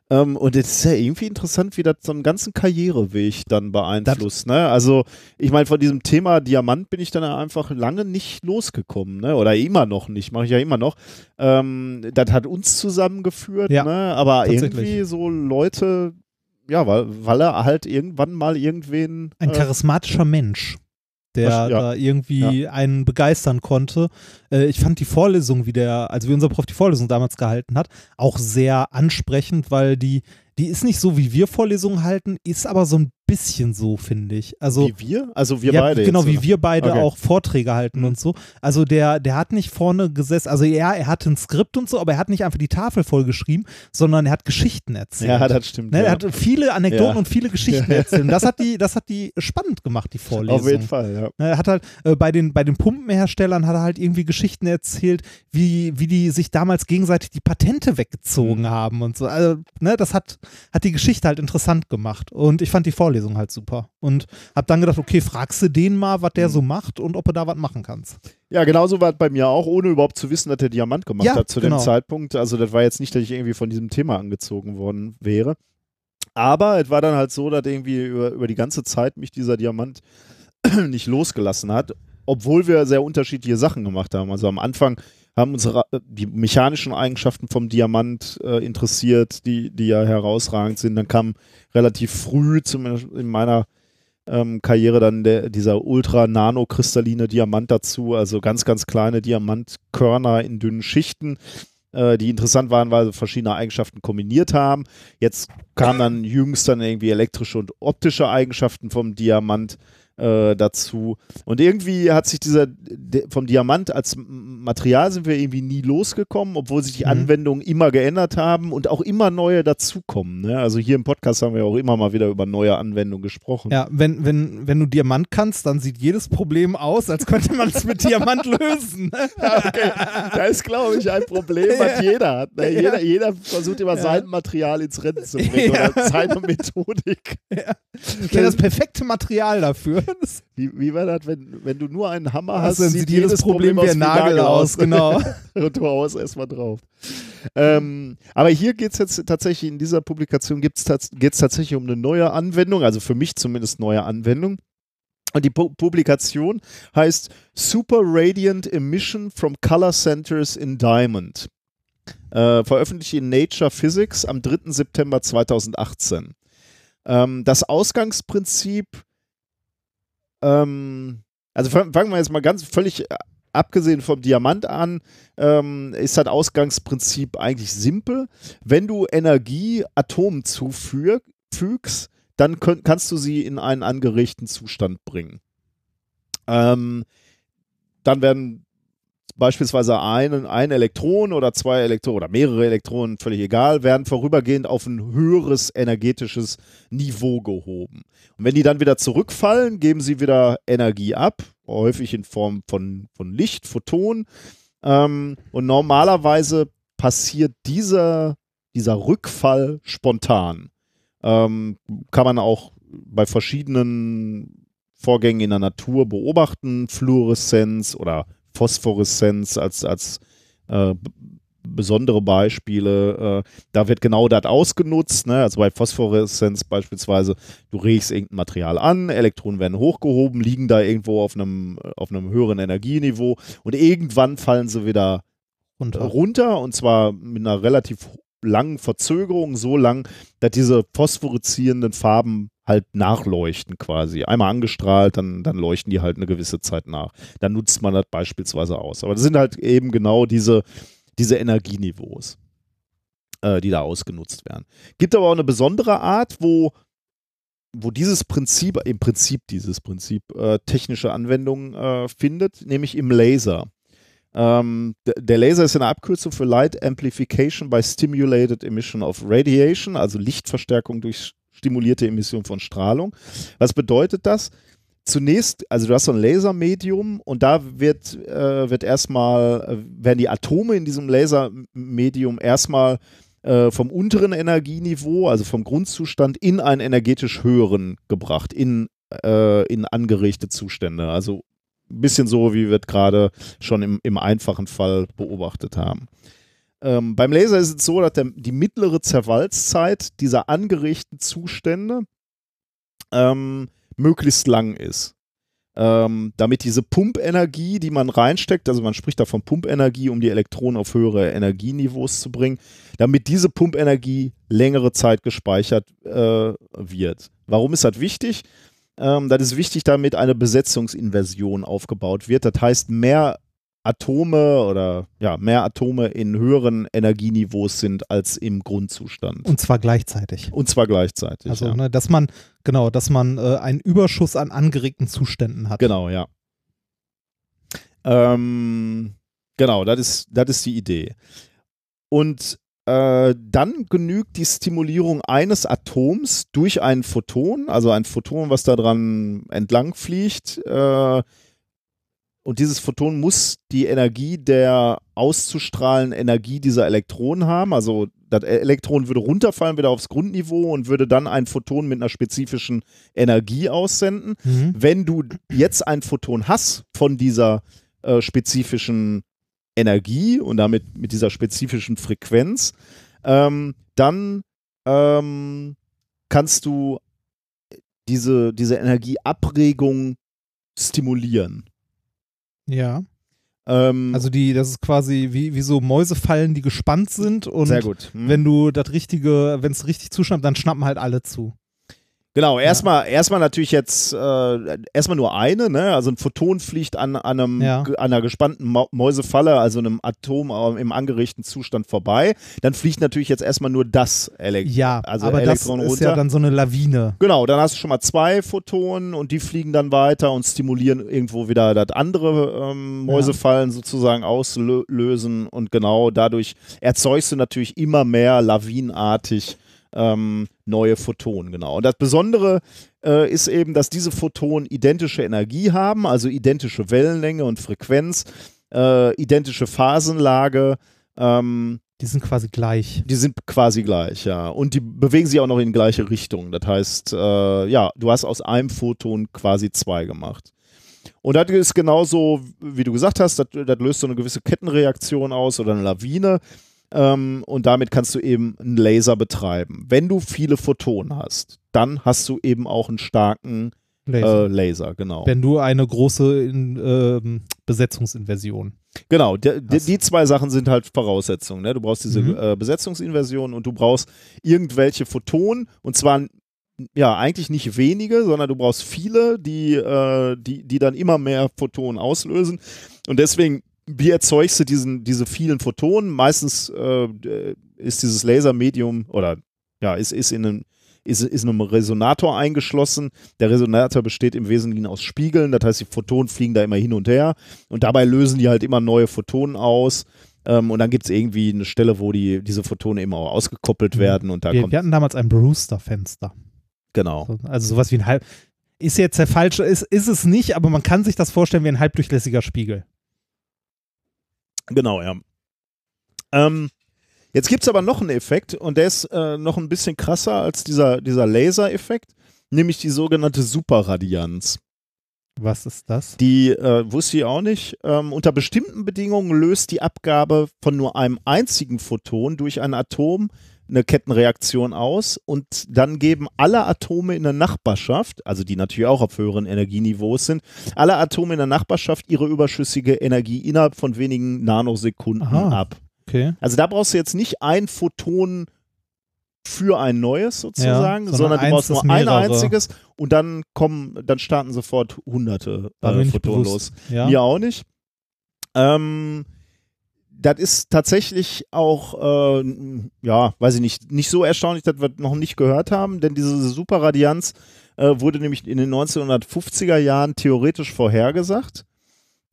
Ähm, und es ist ja irgendwie interessant, wie das so einen ganzen Karriereweg dann beeinflusst. Ne? Also, ich meine, von diesem Thema Diamant bin ich dann einfach lange nicht losgekommen, ne? Oder immer noch nicht, mache ich ja immer noch. Ähm, das hat uns zusammengeführt, ja, ne? Aber irgendwie so Leute, ja, weil, weil er halt irgendwann mal irgendwen. Ein äh, charismatischer Mensch der ja. da irgendwie ja. einen begeistern konnte. Äh, ich fand die Vorlesung, wie der, also wie unser Prof die Vorlesung damals gehalten hat, auch sehr ansprechend, weil die, die ist nicht so, wie wir Vorlesungen halten, ist aber so ein bisschen so, finde ich. Also, wie wir? Also wir ja, beide. Genau, jetzt, wie wir beide okay. auch Vorträge halten mhm. und so. Also der, der hat nicht vorne gesessen, also ja, er hatte ein Skript und so, aber er hat nicht einfach die Tafel vollgeschrieben, sondern er hat Geschichten erzählt. Ja, das stimmt. Ne? Ja. Er hat viele Anekdoten ja. und viele Geschichten erzählt. Und das hat die, das hat die spannend gemacht, die Vorlesung. Auf jeden Fall, ja. Ne, er hat halt äh, bei den, bei den Pumpenherstellern hat er halt irgendwie Geschichten erzählt, wie, wie die sich damals gegenseitig die Patente weggezogen mhm. haben und so. Also, ne, das hat, hat die Geschichte halt interessant gemacht. Und ich fand die Vorlesung halt super und habe dann gedacht, okay, fragst du den mal, was der mhm. so macht und ob du da was machen kannst. Ja, genauso war es bei mir auch, ohne überhaupt zu wissen, dass der Diamant gemacht ja, hat zu genau. dem Zeitpunkt. Also das war jetzt nicht, dass ich irgendwie von diesem Thema angezogen worden wäre. Aber es war dann halt so, dass irgendwie über, über die ganze Zeit mich dieser Diamant *clears throat* nicht losgelassen hat, obwohl wir sehr unterschiedliche Sachen gemacht haben. Also am Anfang haben unsere die mechanischen Eigenschaften vom Diamant äh, interessiert, die, die ja herausragend sind. Dann kam relativ früh, zumindest in meiner ähm, Karriere, dann der, dieser ultra-nano-kristalline Diamant dazu, also ganz, ganz kleine Diamantkörner in dünnen Schichten, äh, die interessant waren, weil sie verschiedene Eigenschaften kombiniert haben. Jetzt kamen dann jüngst dann irgendwie elektrische und optische Eigenschaften vom Diamant äh, dazu. Und irgendwie hat sich dieser vom Diamant als Material sind wir irgendwie nie losgekommen, obwohl sich die mhm. Anwendungen immer geändert haben und auch immer neue dazukommen. Ne? Also hier im Podcast haben wir auch immer mal wieder über neue Anwendungen gesprochen. Ja, wenn, wenn, wenn du Diamant kannst, dann sieht jedes Problem aus, als könnte man es mit Diamant *laughs* lösen. ja, okay. Das ist, glaube ich, ein Problem, was ja. jeder hat. Ne? Jeder, jeder versucht immer ja. sein Material ins Rennen zu bringen ja. oder seine Methodik. Ich kenne das perfekte Material dafür. Wie, wie war das, wenn, wenn du nur einen Hammer hast, dann sieht jedes Problem, Problem wie ein Nagel, Nagel aus, aus. *laughs* genau. Und du haust erstmal drauf. Ähm, aber hier geht es jetzt tatsächlich, in dieser Publikation geht es tatsächlich um eine neue Anwendung, also für mich zumindest neue Anwendung. Und die Pu Publikation heißt Super Radiant Emission from Color Centers in Diamond. Äh, veröffentlicht in Nature Physics am 3. September 2018. Ähm, das Ausgangsprinzip ähm, also fangen wir jetzt mal ganz völlig äh, abgesehen vom Diamant an, ähm, ist das Ausgangsprinzip eigentlich simpel. Wenn du Energie Atomen zufügst, dann könnt, kannst du sie in einen angeregten Zustand bringen. Ähm, dann werden beispielsweise ein, ein Elektron oder zwei Elektronen oder mehrere Elektronen, völlig egal, werden vorübergehend auf ein höheres energetisches Niveau gehoben. Und wenn die dann wieder zurückfallen, geben sie wieder Energie ab, häufig in Form von, von Licht, Photonen. Ähm, und normalerweise passiert dieser, dieser Rückfall spontan. Ähm, kann man auch bei verschiedenen Vorgängen in der Natur beobachten, Fluoreszenz oder Phosphoreszenz als, als äh, besondere Beispiele. Äh, da wird genau das ausgenutzt. Ne? Also bei Phosphoreszenz beispielsweise, du regst irgendein Material an, Elektronen werden hochgehoben, liegen da irgendwo auf einem, auf einem höheren Energieniveau und irgendwann fallen sie wieder runter. runter und zwar mit einer relativ langen Verzögerung, so lang, dass diese phosphoreszierenden Farben halt nachleuchten quasi. Einmal angestrahlt, dann, dann leuchten die halt eine gewisse Zeit nach. Dann nutzt man das beispielsweise aus. Aber das sind halt eben genau diese, diese Energieniveaus, äh, die da ausgenutzt werden. Gibt aber auch eine besondere Art, wo, wo dieses Prinzip, im Prinzip dieses Prinzip, äh, technische Anwendungen äh, findet, nämlich im Laser. Ähm, der Laser ist eine Abkürzung für Light Amplification by Stimulated Emission of Radiation, also Lichtverstärkung durch stimulierte Emission von Strahlung. Was bedeutet das? Zunächst, also du hast so ein Lasermedium und da wird, äh, wird erstmal, äh, werden die Atome in diesem Lasermedium erstmal äh, vom unteren Energieniveau, also vom Grundzustand, in einen energetisch höheren gebracht, in, äh, in angeregte Zustände. Also ein bisschen so, wie wir es gerade schon im, im einfachen Fall beobachtet haben. Ähm, beim Laser ist es so, dass der, die mittlere Zerfallszeit dieser angeregten Zustände ähm, möglichst lang ist. Ähm, damit diese Pumpenergie, die man reinsteckt, also man spricht da von Pumpenergie, um die Elektronen auf höhere Energieniveaus zu bringen, damit diese Pumpenergie längere Zeit gespeichert äh, wird. Warum ist das wichtig? Ähm, das ist wichtig, damit eine Besetzungsinversion aufgebaut wird. Das heißt, mehr Atome oder ja, mehr Atome in höheren Energieniveaus sind als im Grundzustand. Und zwar gleichzeitig. Und zwar gleichzeitig. Also, ja. ne, dass man, genau, dass man äh, einen Überschuss an angeregten Zuständen hat. Genau, ja. Ähm, genau, das ist, das ist die Idee. Und äh, dann genügt die Stimulierung eines Atoms durch ein Photon, also ein Photon, was da dran entlang fliegt, äh, und dieses Photon muss die Energie der auszustrahlenden Energie dieser Elektronen haben. Also das Elektron würde runterfallen wieder aufs Grundniveau und würde dann ein Photon mit einer spezifischen Energie aussenden. Mhm. Wenn du jetzt ein Photon hast von dieser äh, spezifischen Energie und damit mit dieser spezifischen Frequenz, ähm, dann ähm, kannst du diese, diese Energieabregung stimulieren. Ja. Ähm, Also die, das ist quasi wie, wie so Mäusefallen, die gespannt sind und sehr gut. Hm. wenn du das richtige, wenn es richtig zuschnappt, dann schnappen halt alle zu. Genau, erstmal erstmal natürlich jetzt äh, erstmal nur eine, ne? Also ein Photon fliegt an, an, einem, Ja. an einer gespannten Mäusefalle, also einem Atom im angeregten Zustand vorbei. Dann fliegt natürlich jetzt erstmal nur das Elektron. Ja, also aber das Elektron ist runter. ja dann so eine Lawine. Genau, dann hast du schon mal zwei Photonen und die fliegen dann weiter und stimulieren irgendwo wieder das andere ähm, Mäusefallen sozusagen auslösen und genau dadurch erzeugst du natürlich immer mehr lawinenartig ähm, neue Photonen, genau. Und das Besondere äh, ist eben, dass diese Photonen identische Energie haben, also identische Wellenlänge und Frequenz, äh, identische Phasenlage, ähm, Die sind quasi gleich. die sind quasi gleich, ja. Und die bewegen sich auch noch in gleiche Richtung. Das heißt, äh, ja, du hast aus einem Photon quasi zwei gemacht. Und das ist genauso, wie du gesagt hast, das, das löst so eine gewisse Kettenreaktion aus oder eine Lawine. Ähm, und damit kannst du eben einen Laser betreiben. Wenn du viele Photonen hast, dann hast du eben auch einen starken Laser. äh, Laser, genau. Wenn du eine große in, ähm, Besetzungsinversion. Genau, die, die zwei Sachen sind halt Voraussetzungen. Ne? Du brauchst diese Mhm. äh, Besetzungsinversion und du brauchst irgendwelche Photonen und zwar ja eigentlich nicht wenige, sondern du brauchst viele, die, äh, die, die dann immer mehr Photonen auslösen. Und deswegen, wie erzeugst du diesen, diese vielen Photonen? Meistens äh, ist dieses Lasermedium oder ja, ist, ist in einem ist, ist in einem Resonator eingeschlossen. Der Resonator besteht im Wesentlichen aus Spiegeln, das heißt, die Photonen fliegen da immer hin und her und dabei lösen die halt immer neue Photonen aus. Ähm, und dann gibt es irgendwie eine Stelle, wo die, diese Photonen immer auch ausgekoppelt Mhm. werden und da Wir, kommt. wir hatten damals ein Brewster-Fenster. Genau. So, Also sowas wie ein halb. Ist jetzt der falsche, ist, ist es nicht, aber man kann sich das vorstellen wie ein halbdurchlässiger Spiegel. Genau, ja. Ähm, jetzt gibt es aber noch einen Effekt und der ist äh, noch ein bisschen krasser als dieser, dieser Laser-Effekt, nämlich die sogenannte Superradianz. Was ist das? Die äh, wusste ich auch nicht. Ähm, unter bestimmten Bedingungen löst die Abgabe von nur einem einzigen Photon durch ein Atom eine Kettenreaktion aus und dann geben alle Atome in der Nachbarschaft, also die natürlich auch auf höheren Energieniveaus sind, alle Atome in der Nachbarschaft ihre überschüssige Energie innerhalb von wenigen Nanosekunden Aha. ab. Okay. Also da brauchst du jetzt nicht ein Photon für ein neues sozusagen, sondern sondern, du brauchst nur ein einziges und dann kommen, dann starten sofort hunderte äh, Photonen los. Ja. Mir auch nicht. Ähm, das ist tatsächlich auch, äh, ja, weiß ich nicht, nicht so erstaunlich, dass wir noch nicht gehört haben, denn diese Superradianz äh, wurde nämlich in den 1950er Jahren theoretisch vorhergesagt.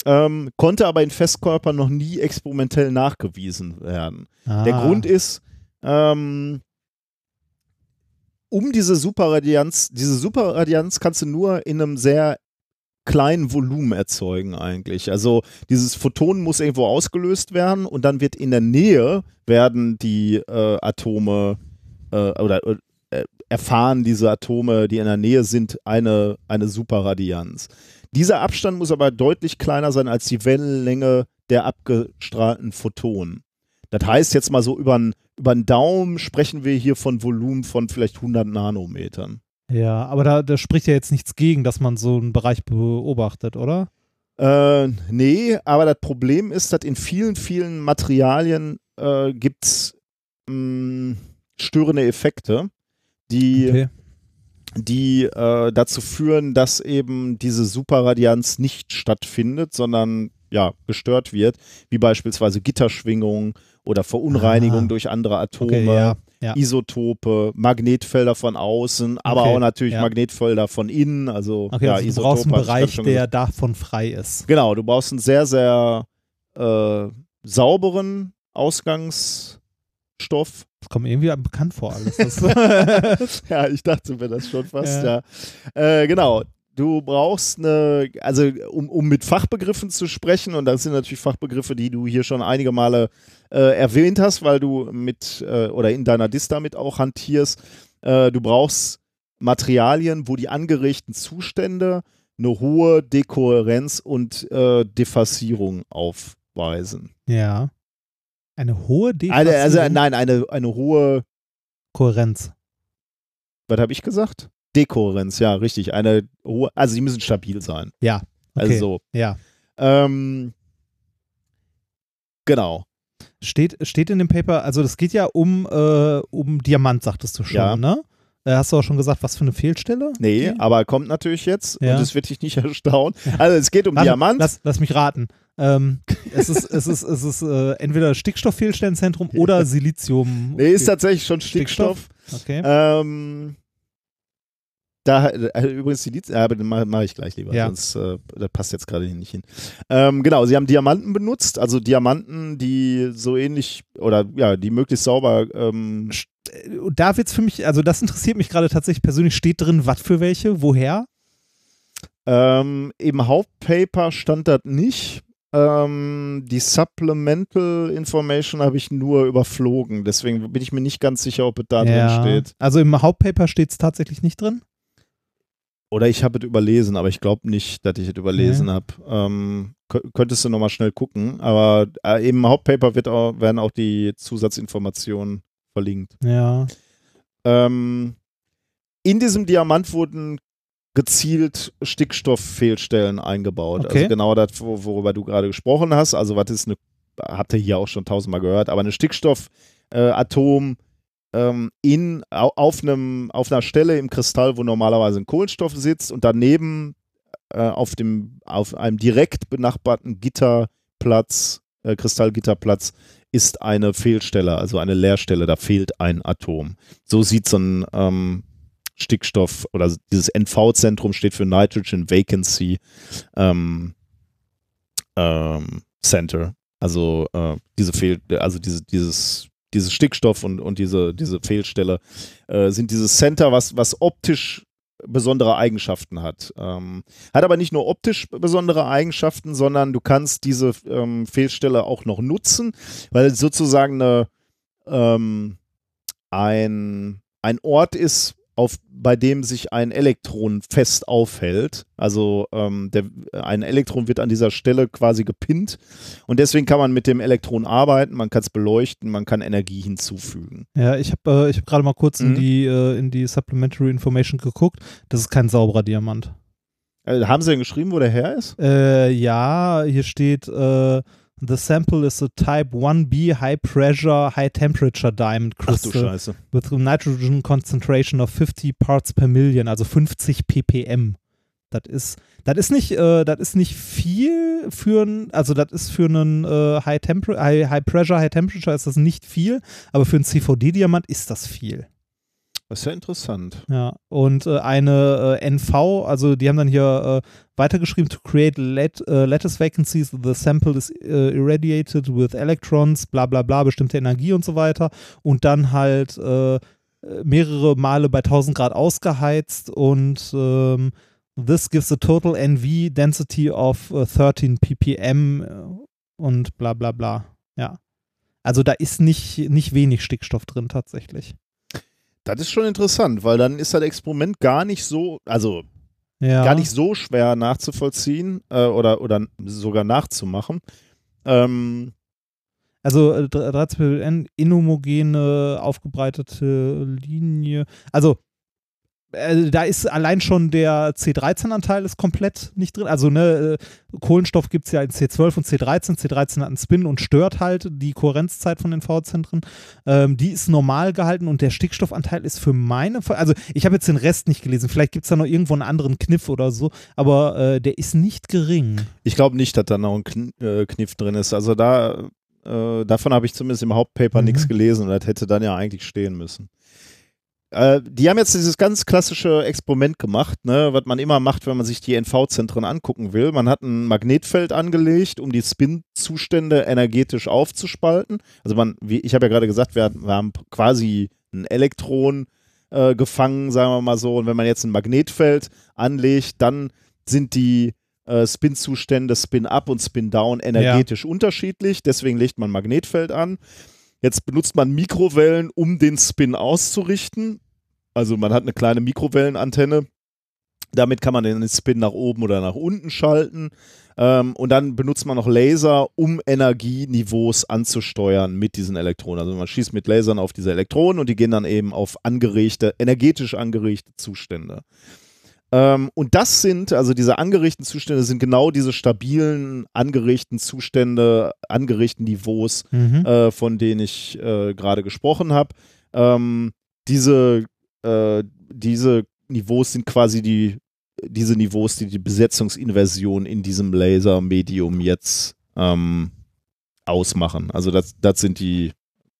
ähm, konnte aber in Festkörpern noch nie experimentell nachgewiesen werden. Ah. Der Grund ist, ähm, um diese Superradianz, diese Superradianz kannst du nur in einem sehr kleinen Volumen erzeugen eigentlich. Also dieses Photon muss irgendwo ausgelöst werden und dann wird in der Nähe werden die äh, Atome äh, oder äh, erfahren diese Atome, die in der Nähe sind, eine, eine Superradianz. Dieser Abstand muss aber deutlich kleiner sein als die Wellenlänge der abgestrahlten Photonen. Das heißt jetzt mal so über einen über den Daumen sprechen wir hier von Volumen von vielleicht 100 Nanometern. Ja, aber da, da spricht ja jetzt nichts gegen, dass man so einen Bereich beobachtet, oder? Äh, nee, aber das Problem ist, dass in vielen, vielen Materialien äh, gibt es störende Effekte, die, Okay. die äh, dazu führen, dass eben diese Superradianz nicht stattfindet, sondern ja, gestört wird, wie beispielsweise Gitterschwingungen oder Verunreinigung Ah. durch andere Atome. Okay, ja, ja. Isotope, Magnetfelder von außen, aber Okay, auch natürlich ja. Magnetfelder von innen. Also, Okay, ja, also du Isotope brauchst einen Bereich, der davon frei ist. Genau, du brauchst einen sehr, sehr äh, sauberen Ausgangsstoff. Das kommt mir irgendwie bekannt vor alles. *laughs* Ja, ich dachte mir das schon fast, Ja. ja. Äh, genau. Du brauchst eine, also um, um mit Fachbegriffen zu sprechen, und das sind natürlich Fachbegriffe, die du hier schon einige Male äh, erwähnt hast, weil du mit äh, oder in deiner Dis damit auch hantierst. Äh, du brauchst Materialien, wo die angeregten Zustände eine hohe Dekohärenz und äh, Defassierung aufweisen. ja. Eine hohe Eine, Deflation. also nein, eine, eine hohe, Kohärenz. was habe ich gesagt? Dekohärenz, ja, richtig. Eine hohe, also die müssen stabil sein. Ja. Okay. Also, Ja. ähm, genau. Steht, steht in dem Paper, also das geht ja um, äh, um Diamant, sagtest du schon, Ja. ne? Äh, Hast du auch schon gesagt, was für eine Fehlstelle? Nee, Okay. aber kommt natürlich jetzt Ja. und es wird dich nicht *laughs* erstaunen. Also es geht um Warte, Diamant. Lass, lass mich raten. Ähm, *laughs* es ist, es ist, es ist äh, entweder Stickstofffehlstellenzentrum *laughs* oder Silizium. nee, ist tatsächlich schon Stickstoff. Okay. Ähm, da äh, übrigens die Lied, aber den mache mach ich gleich lieber, Ja. sonst äh, das passt jetzt gerade nicht hin. Ähm, genau, sie haben Diamanten benutzt, also Diamanten, die so ähnlich oder ja, die möglichst sauber ähm, Und da wird's für mich, also das interessiert mich gerade tatsächlich persönlich. Steht drin, was für welche, woher? Ähm, Im Hauptpaper stand das nicht. Ähm, die Supplemental Information habe ich nur überflogen. Deswegen bin ich mir nicht ganz sicher, ob es da drin steht. Also im Hauptpaper steht es tatsächlich nicht drin. Oder ich habe es überlesen, aber ich glaube nicht, dass ich es überlesen habe. Ähm, kö- könntest du nochmal schnell gucken. Aber äh, im Hauptpaper wird auch, werden auch die Zusatzinformationen verlinkt. Ja. Ähm, in diesem Diamant wurden gezielt Stickstofffehlstellen eingebaut. Okay. Also genau das, wo- worüber du gerade gesprochen hast. Also was ist eine, habt ihr hier auch schon tausendmal gehört, aber eine Stickstoffatom ähm, in, au- auf, einem, auf einer Stelle im Kristall, wo normalerweise ein Kohlenstoff sitzt und daneben äh, auf, dem, auf einem direkt benachbarten Gitterplatz, äh, Kristallgitterplatz, ist eine Fehlstelle, also eine Leerstelle, da fehlt ein Atom. So sieht so ein ähm, Stickstoff oder dieses NV-Zentrum steht für Nitrogen Vacancy ähm, ähm, Center. Also äh, diese Fehl, also diese, dieses, dieses Stickstoff und, und diese, diese Fehlstelle äh, sind dieses Center, was, was optisch besondere Eigenschaften hat. Ähm, hat aber nicht nur optisch besondere Eigenschaften, sondern du kannst diese ähm, Fehlstelle auch noch nutzen, weil es sozusagen eine, ähm, ein, ein Ort ist, auf, bei dem sich ein Elektron fest aufhält. Also ähm, der, ein Elektron wird an dieser Stelle quasi gepinnt und deswegen kann man mit dem Elektron arbeiten, man kann es beleuchten, man kann Energie hinzufügen. Ja, ich habe äh, ich hab gerade mal kurz in, Mhm. die, äh, in die Supplementary Information geguckt. Das ist kein sauberer Diamant. Äh, haben sie denn geschrieben, wo der her ist? Äh, ja, hier steht, äh, the sample is a type 1b high pressure, high temperature diamond Ach du crystal Scheiße. with a nitrogen concentration of 50 parts per million, also 50 ppm. Das ist, das ist nicht, äh, das ist nicht viel für ein, also das ist für einen äh, High, Temper High, High Pressure, High Temperature ist das nicht viel, aber für einen CVD-Diamant ist das viel. Das ist ja interessant. Ja, und äh, eine äh, NV, also die haben dann hier äh, weitergeschrieben, to create lat äh, lattice vacancies, the sample is äh, irradiated with electrons, bla bla bla, bestimmte Energie und so weiter. Und dann halt äh, mehrere Male bei 1000 Grad ausgeheizt und ähm, this gives a total NV density of 13 ppm und bla bla bla. Ja. Also da ist nicht, nicht wenig Stickstoff drin tatsächlich. Das ist schon interessant, weil dann ist das Experiment gar nicht so, also Ja. gar nicht so schwer nachzuvollziehen äh, oder, oder sogar nachzumachen. Ähm, Also äh, 13 ppm, inhomogene, aufgebreitete Linie. Also äh, da ist allein schon der C13-Anteil ist komplett nicht drin. Also ne, äh, Kohlenstoff gibt es ja in C12 und C13. C13 hat einen Spin und stört halt die Kohärenzzeit von den V-Zentren. Ähm, die ist normal gehalten und der Stickstoffanteil ist für meine, also ich habe jetzt den Rest nicht gelesen. Vielleicht gibt es da noch irgendwo einen anderen Kniff oder so, aber äh, der ist nicht gering. ich glaube nicht, dass da noch ein Kn äh, Kniff drin ist. Also da, äh, davon habe ich zumindest im Hauptpaper Mhm. nichts gelesen und das hätte dann ja eigentlich stehen müssen. Äh, die haben jetzt dieses ganz klassische Experiment gemacht, ne, was man immer macht, wenn man sich die NV-Zentren angucken will. Man hat ein Magnetfeld angelegt, um die Spin-Zustände energetisch aufzuspalten. Also man, wie, ich habe ja gerade gesagt, wir, wir haben quasi ein Elektron äh, gefangen, sagen wir mal so. Und wenn man jetzt ein Magnetfeld anlegt, dann sind die äh, Spin-Zustände Spin-Up und Spin-Down energetisch unterschiedlich. Deswegen legt man ein Magnetfeld an. Jetzt benutzt man Mikrowellen, um den Spin auszurichten. Also man hat eine kleine Mikrowellenantenne. Damit kann man den Spin nach oben oder nach unten schalten. Ähm, und dann benutzt man noch Laser, um Energieniveaus anzusteuern mit diesen Elektronen. Also man schießt mit Lasern auf diese Elektronen und die gehen dann eben auf angeregte, energetisch angeregte Zustände. Ähm, und das sind, also diese angeregten Zustände sind genau diese stabilen, angeregten Zustände, angeregten Niveaus, Mhm. äh, von denen ich äh, gerade gesprochen habe. Ähm, diese, äh, diese Niveaus sind quasi die, diese Niveaus, die die Besetzungsinversion in diesem Lasermedium jetzt ähm, ausmachen. Also das, das sind die,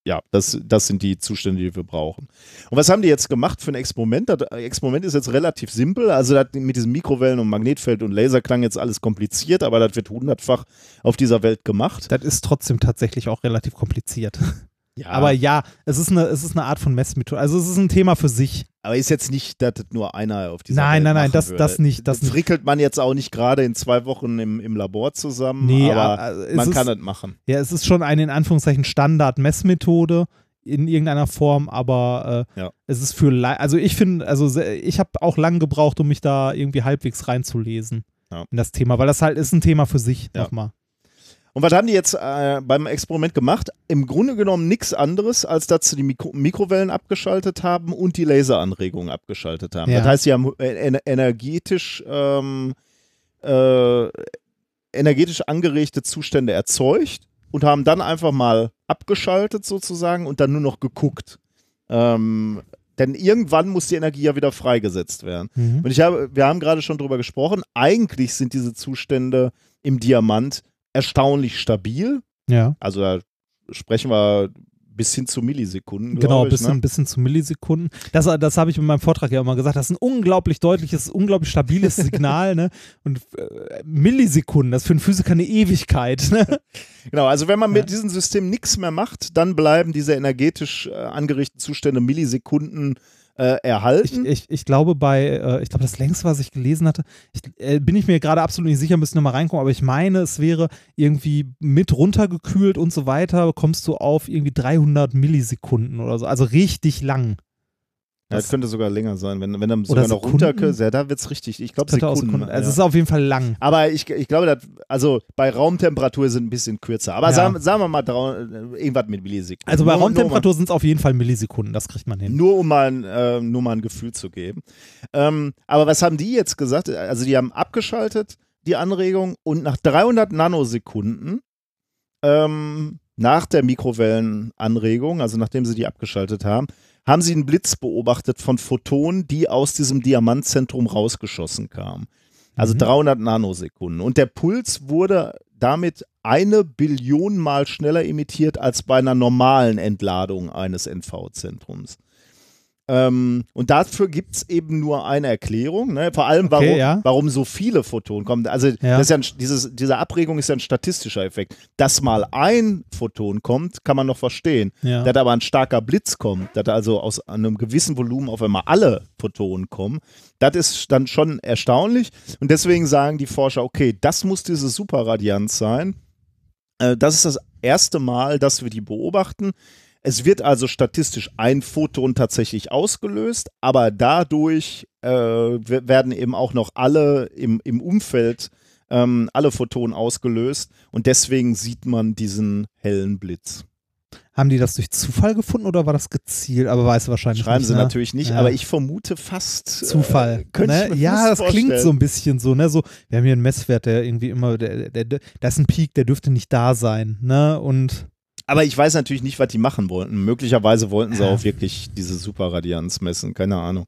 ja, das, das sind die Zustände, die wir brauchen. Und was haben die jetzt gemacht für ein Experiment? Das Experiment ist jetzt relativ simpel. Also mit diesen Mikrowellen und Magnetfeld und Laser klang jetzt alles kompliziert, aber das wird hundertfach auf dieser Welt gemacht. Das ist trotzdem tatsächlich auch relativ kompliziert. Ja, Aber ja, es ist, eine, es ist eine Art von Messmethode. Also es ist ein Thema für sich. Aber ist jetzt nicht, dass das nur einer auf dieser Nein, Welt nein, nein, das- würde. das nicht, das frickelt man jetzt auch nicht gerade in zwei Wochen im, im Labor zusammen, Nee, aber also man ist- kann das machen. Ja, es ist schon eine in Anführungszeichen Standard-Messmethode in irgendeiner Form, aber äh, Ja. es ist für, also ich finde, also ich habe auch lange gebraucht, um mich da irgendwie halbwegs reinzulesen Ja. in das Thema, weil das halt ist ein Thema für sich Ja. nochmal. Und was haben die jetzt äh, beim Experiment gemacht? Im Grunde genommen nichts anderes, als dass sie die Mikro Mikrowellen abgeschaltet haben und die Laseranregungen abgeschaltet haben. Ja. Das heißt, sie haben äh, ener- energetisch, ähm, äh, energetisch angeregte Zustände erzeugt und haben dann einfach mal abgeschaltet sozusagen und dann nur noch geguckt. Ähm, denn irgendwann muss die Energie ja wieder freigesetzt werden. Mhm. Und ich habe, wir haben gerade schon drüber gesprochen, eigentlich sind diese Zustände im Diamant erstaunlich stabil. Ja, Also da sprechen wir bis hin zu Millisekunden. genau, ich, bis, hin, ne? bis hin zu Millisekunden. Das, das habe ich in meinem Vortrag ja immer gesagt. Das ist ein unglaublich deutliches, unglaublich stabiles *laughs* Signal. ne? Und äh, Millisekunden, das ist für einen Physiker eine Ewigkeit. Ne? *laughs* Genau, also wenn man Ja. mit diesem System nichts mehr macht, dann bleiben diese energetisch äh, angerichteten Zustände Millisekunden äh, Ich, erhalten. ich, ich glaube bei, äh, ich glaube das längste, was ich gelesen hatte, ich, äh, bin ich mir gerade absolut nicht sicher, müssen wir mal reingucken, aber ich meine, es wäre irgendwie mit runtergekühlt und so weiter, kommst du auf irgendwie 300 Millisekunden oder so, also richtig lang. Ja, das könnte sogar länger sein, wenn, wenn dann sogar noch runterkühlt, ja, da wird es richtig, ich glaube Sekunden. Sekunden. Also ja. es ist auf jeden Fall lang. Aber ich, ich glaube, das, also bei Raumtemperatur sind ein bisschen kürzer. Aber Ja. sagen, sagen wir mal drau- äh, irgendwas mit Millisekunden. Also bei Nur- Raumtemperatur sind es auf jeden Fall Millisekunden, das kriegt man hin. Nur um mal, ein, äh, nur mal ein Gefühl zu geben. Ähm, aber was haben die jetzt gesagt? Also die haben abgeschaltet, die Anregung, und nach 300 Nanosekunden ähm, nach der Mikrowellenanregung, also nachdem sie die abgeschaltet haben, haben sie einen Blitz beobachtet von Photonen, die aus diesem Diamantzentrum rausgeschossen kamen. Also Mhm. 300 Nanosekunden. Und der Puls wurde damit eine Billion Mal schneller emittiert als bei einer normalen Entladung eines NV-Zentrums. Ähm, und dafür gibt es eben nur eine Erklärung. Ne? Vor allem, warum, Okay, ja. warum so viele Photonen kommen. Also das ist ja ein, dieses, diese Abregung ist ja ein statistischer Effekt. Dass mal ein Photon kommt, kann man noch verstehen. Ja. Dass aber ein starker Blitz kommt, dass also aus einem gewissen Volumen auf einmal alle Photonen kommen, das ist dann schon erstaunlich. Und deswegen sagen die Forscher, okay, das muss diese Superradianz sein. Äh, das ist das erste Mal, dass wir die beobachten. Es wird also statistisch ein Photon tatsächlich ausgelöst, aber dadurch äh, werden eben auch noch alle im, im Umfeld ähm, alle Photonen ausgelöst und deswegen sieht man diesen hellen Blitz. Haben die das durch Zufall gefunden oder war das gezielt? Aber weiß wahrscheinlich Schreiben nicht. sie ne? natürlich nicht, Ja. aber ich vermute fast Zufall. Äh, ne? ja, das vorstellen. klingt so ein bisschen so, ne? So, wir haben hier einen Messwert, der irgendwie immer, der, der, der, da ist ein Peak, der dürfte nicht da sein, ne? Und Aber ich weiß natürlich nicht, was die machen wollten. Möglicherweise wollten sie auch wirklich diese Superradianz messen, keine Ahnung.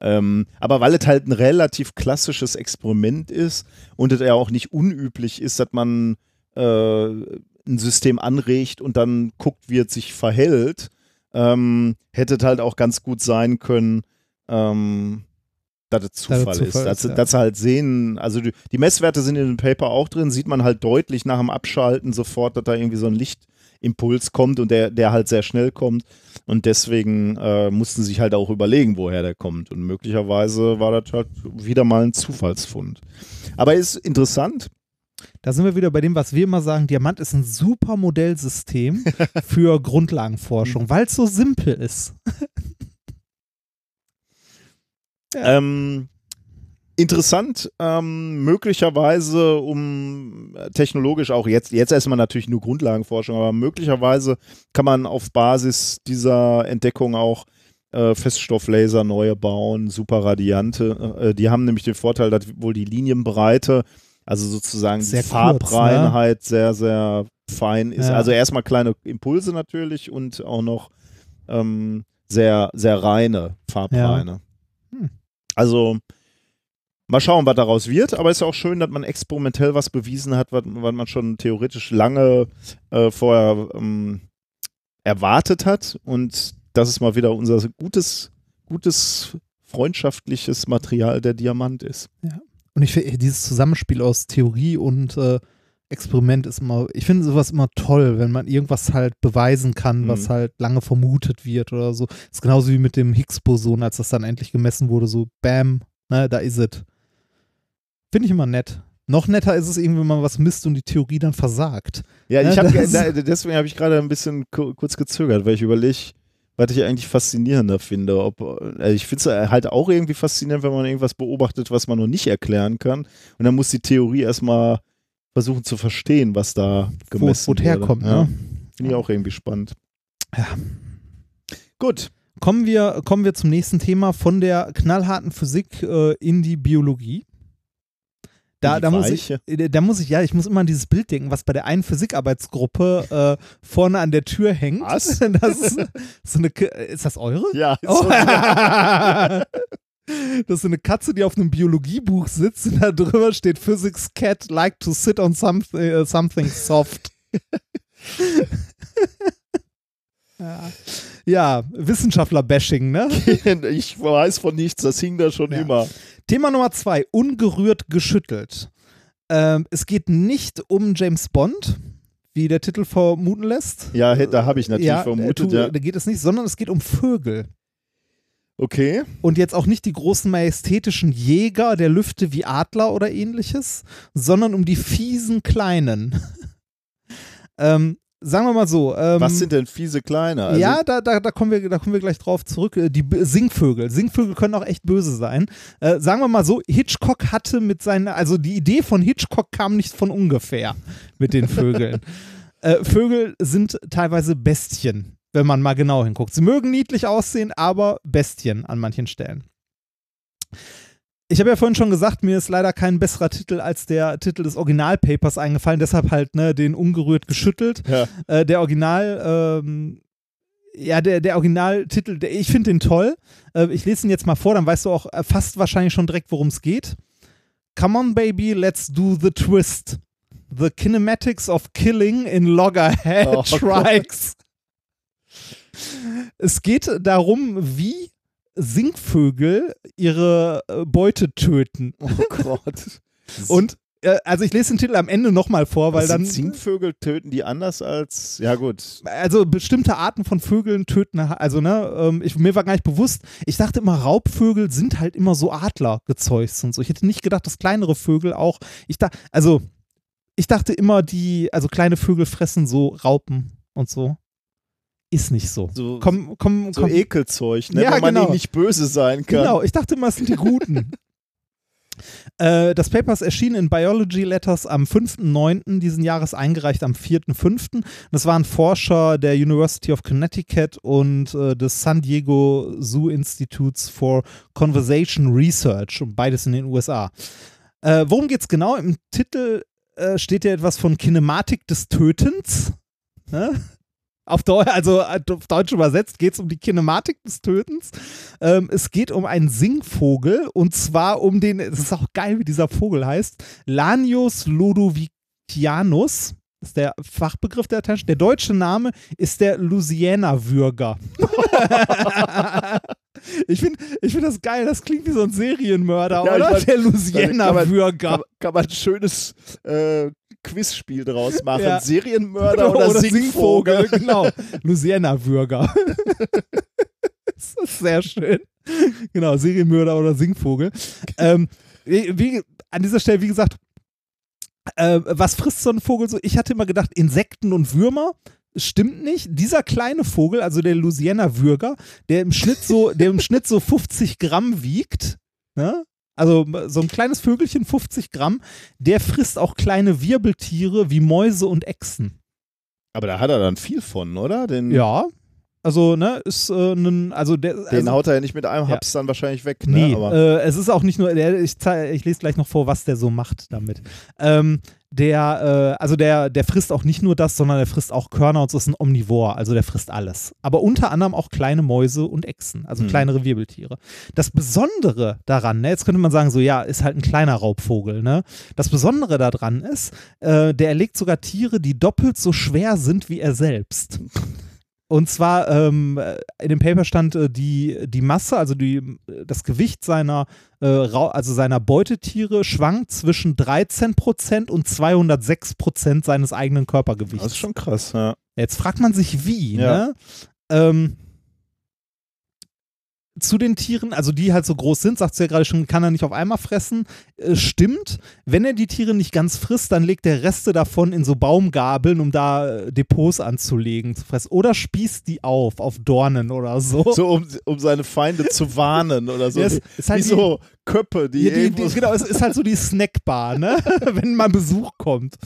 Ähm, aber weil es halt ein relativ klassisches Experiment ist und es ja auch nicht unüblich ist, dass man äh, ein System anregt und dann guckt, wie es sich verhält, ähm, hätte es halt auch ganz gut sein können, ähm, dass es Zufall, Zufall ist. Dass, ist, ja. dass sie halt sehen, also die, die Messwerte sind in dem Paper auch drin, sieht man halt deutlich nach dem Abschalten sofort, dass da irgendwie so ein Lichtimpuls kommt und der, der halt sehr schnell kommt. Und deswegen äh, mussten sie sich halt auch überlegen, woher der kommt. Und möglicherweise war das halt wieder mal ein Zufallsfund. Aber ist interessant. da sind wir wieder bei dem, was wir immer sagen, Diamant ist ein super Modellsystem *laughs* für Grundlagenforschung, weil es so simpel ist. Ja. Ähm, interessant, ähm, möglicherweise um äh, technologisch auch jetzt, jetzt erstmal natürlich nur Grundlagenforschung, aber möglicherweise kann man auf Basis dieser Entdeckung auch äh, Feststofflaser neue bauen, super radiante. Äh, die haben nämlich den Vorteil, dass wohl die Linienbreite, also sozusagen Sehr die ne? Farbreinheit sehr, sehr fein ist. Ja. Also erstmal kleine Impulse natürlich und auch noch ähm, sehr, sehr reine, farbreine. Hm. Also mal schauen, was daraus wird, aber es ist auch schön, dass man experimentell was bewiesen hat, was, was man schon theoretisch lange äh, vorher ähm, erwartet hat und das ist mal wieder unser gutes, gutes freundschaftliches Material der Diamant ist. Und ich finde, dieses Zusammenspiel aus Theorie und äh, Experiment ist immer, ich finde sowas immer toll, wenn man irgendwas halt beweisen kann, was Mhm. halt lange vermutet wird oder so. ist genauso wie mit dem Higgs-Boson, als das dann endlich gemessen wurde, so bam, ne, da ist es. Finde ich immer nett. Noch netter ist es irgendwie, wenn man was misst und die Theorie dann versagt. Ja, Ja, ich habe das- da, deswegen habe ich gerade ein bisschen ku- kurz gezögert, weil ich überlege, was ich eigentlich faszinierender finde. Ob, also ich finde es halt auch irgendwie faszinierend, wenn man irgendwas beobachtet, was man noch nicht erklären kann. Und dann muss die Theorie erstmal versuchen zu verstehen, was da gemessen es wo es herkommt. Ja, Ne? Finde ich auch irgendwie spannend. Ja. Gut. Kommen wir, kommen wir zum nächsten Thema von der knallharten Physik äh, in die Biologie. Da, da, muss ich, äh, da muss ich, ja, ich muss immer an dieses Bild denken, was bei der einen Physikarbeitsgruppe äh, vorne an der Tür hängt. Was? *laughs* Das ist, so eine, K- ist das eure? Ja, *laughs* Oh. so- das ist so eine Katze, die auf einem Biologiebuch sitzt und da drüber steht Physics Cat like to sit on something, äh, something soft. *laughs* ja. ja, Wissenschaftler-Bashing, ne? ich weiß von nichts, das hing da schon Ja. immer. Thema Nummer zwei, ungerührt geschüttelt. Ähm, es geht nicht um James Bond, wie der Titel vermuten lässt. Ja, da habe ich natürlich ja, vermutet, ja. Da geht es nicht, sondern es geht um Vögel. Okay. Und jetzt auch nicht die großen majestätischen Jäger der Lüfte wie Adler oder ähnliches, sondern um die fiesen Kleinen. *laughs* ähm, sagen wir mal so. Ähm, Was sind denn fiese Kleine? Also, ja, da, da, da, kommen wir, da kommen wir gleich drauf zurück. Äh, Die Singvögel. Singvögel können auch echt böse sein. Äh, sagen wir mal so, Hitchcock hatte mit seiner, also die Idee von Hitchcock kam nicht von ungefähr mit den Vögeln. *laughs* äh, Vögel sind teilweise Bestien, wenn man mal genau hinguckt. Sie mögen niedlich aussehen, aber Bestien an manchen Stellen. Ich habe ja vorhin schon gesagt, mir ist leider kein besserer Titel als der Titel des Originalpapers eingefallen, deshalb halt ne, den ungerührt geschüttelt. Ja. Äh, der Original, ähm, ja, der, der Originaltitel, der, ich finde den toll. Äh, ich lese ihn jetzt mal vor, dann weißt du auch äh, fast wahrscheinlich schon direkt, worum es geht. Come on, baby, let's do the twist. The kinematics of killing in Loggerhead Oh. *laughs* Strikes. Es geht darum, wie Singvögel ihre äh, Beute töten. Oh Gott. *laughs* Und äh, also ich lese den Titel am Ende nochmal vor, weil Was dann. Singvögel töten die anders als. Ja, gut. Also bestimmte Arten von Vögeln töten, also ne, ähm, ich, mir war gar nicht bewusst, ich dachte immer, Raubvögel sind halt immer so Adlergezeugt und so. Ich hätte nicht gedacht, dass kleinere Vögel auch, ich dachte, also ich dachte immer, die, also kleine Vögel fressen so Raupen und so. Ist nicht so. So, Komm, komm, so komm. Ekelzeug, ne? Ja, wo man genau. nicht böse sein kann. Genau, ich dachte immer, es sind die Guten. *laughs* Äh, das Paper ist erschienen in Biology Letters am 5.9. diesen Jahres, eingereicht am 4.5. Das waren Forscher der University of Connecticut und äh, des San Diego Zoo Institutes for Conversation Research, beides in den USA. Äh, worum geht es genau? Im Titel steht ja etwas von Kinematik des Tötens. Ne? Auf, Deu also, äh, auf Deutsch übersetzt geht es um die Kinematik des Tötens. Ähm, es geht um einen Singvogel und zwar um den, es ist auch geil, wie dieser Vogel heißt, Lanius ludovicianus. Ist der Fachbegriff der Tasche. Der deutsche Name ist der Louisiana-Würger. *laughs* ich finde ich find das geil, das klingt wie so ein Serienmörder, Ja, ich oder? weiß, der Kann, man- Louisiana-Würger. kann man ein schönes äh, Quizspiel draus machen. Ja. Serienmörder oder, Singvogel. *laughs* genau. Louisiana-Würger. *laughs* das ist sehr schön. Genau, Serienmörder oder Singvogel. Ähm, wie, an dieser Stelle, wie gesagt, äh, was frisst so ein Vogel so? Ich hatte immer gedacht, Insekten und Würmer. Stimmt nicht. Dieser kleine Vogel, also der Louisiana-Würger, der im Schnitt so, der im Schnitt so 50 Gramm wiegt, ne? Also so ein kleines Vögelchen, 50 Gramm, der frisst auch kleine Wirbeltiere wie Mäuse und Echsen. Aber da hat er dann viel von, oder? Den, Ja. Also, ne, ist äh, ein, also der. Den also, haut er ja nicht mit einem Ja. Haps dann wahrscheinlich weg. Nee, Ne? Aber äh, es ist auch nicht nur, der, ich, ich lese gleich noch vor, was der so macht damit. Ähm, der, äh, also der, der frisst auch nicht nur das, sondern der frisst auch Körner und so ist ein Omnivor, also der frisst alles. Aber unter anderem auch kleine Mäuse und Echsen, also Hm. kleinere Wirbeltiere. Das Besondere daran, ne, jetzt könnte man sagen, so ja, ist halt ein kleiner Raubvogel, ne? Das Besondere daran ist, äh, der erlegt sogar Tiere, die doppelt so schwer sind wie er selbst. Und zwar ähm, in dem Paper stand äh, die, die Masse, also die, das Gewicht seiner, äh, also seiner Beutetiere schwankt zwischen 13% und 206% seines eigenen Körpergewichts. das ist schon krass. Ja. Jetzt fragt man sich, wie, Ja. ne? Ähm, zu den Tieren, also die halt so groß sind, sagt sie ja gerade schon, kann er nicht auf einmal fressen. Äh, stimmt. Wenn er die Tiere nicht ganz frisst, dann legt er Reste davon in so Baumgabeln, um da äh, Depots anzulegen, zu fressen. Oder spießt die auf, auf Dornen oder so. So, um, um seine Feinde zu warnen oder so. Ja, es wie ist halt wie so Köppe, die, Ja, die, die, genau, es ist halt so die Snackbar, ne? *laughs* wenn mal Besuch kommt.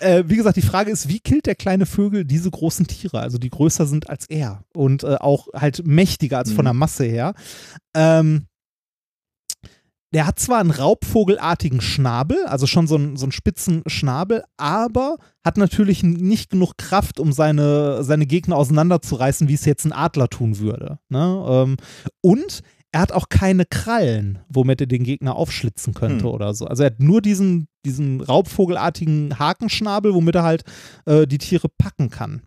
Äh, wie gesagt, die Frage ist, wie killt der kleine Vögel diese großen Tiere, also die größer sind als er und äh, auch halt mächtiger als von Mhm. der Masse her. Ähm, der hat zwar einen raubvogelartigen Schnabel, also schon so einen, so einen spitzen Schnabel, aber hat natürlich nicht genug Kraft, um seine, seine Gegner auseinanderzureißen, wie es jetzt ein Adler tun würde. Ne? Ähm, und er hat auch keine Krallen, womit er den Gegner aufschlitzen könnte Hm. oder so. Also er hat nur diesen, diesen raubvogelartigen Hakenschnabel, womit er halt äh, die Tiere packen kann.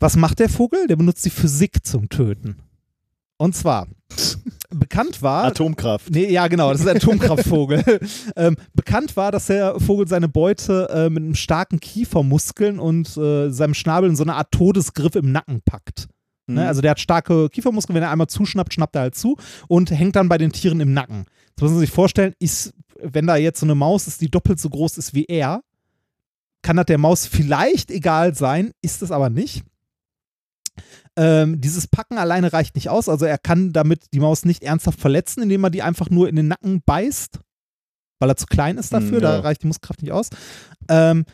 Was macht der Vogel? Der benutzt die Physik zum Töten. Und zwar, *laughs* bekannt war, Atomkraft. Nee, ja, genau, das ist ein Atomkraftvogel. *laughs* ähm, bekannt war, dass der Vogel seine Beute äh, mit einem starken Kiefermuskeln und äh, seinem Schnabel in so eine Art Todesgriff im Nacken packt. Ne? Mhm. Also der hat starke Kiefermuskeln, wenn er einmal zuschnappt, schnappt er halt zu und hängt dann bei den Tieren im Nacken. Das muss man sich vorstellen, ist, wenn da jetzt so eine Maus ist, die doppelt so groß ist wie er, kann das der Maus vielleicht egal sein, ist es aber nicht. Ähm, dieses Packen alleine reicht nicht aus, also er kann damit die Maus nicht ernsthaft verletzen, indem er die einfach nur in den Nacken beißt, weil er zu klein ist dafür, Mm, da ja. reicht die Muskelkraft nicht aus. Ähm,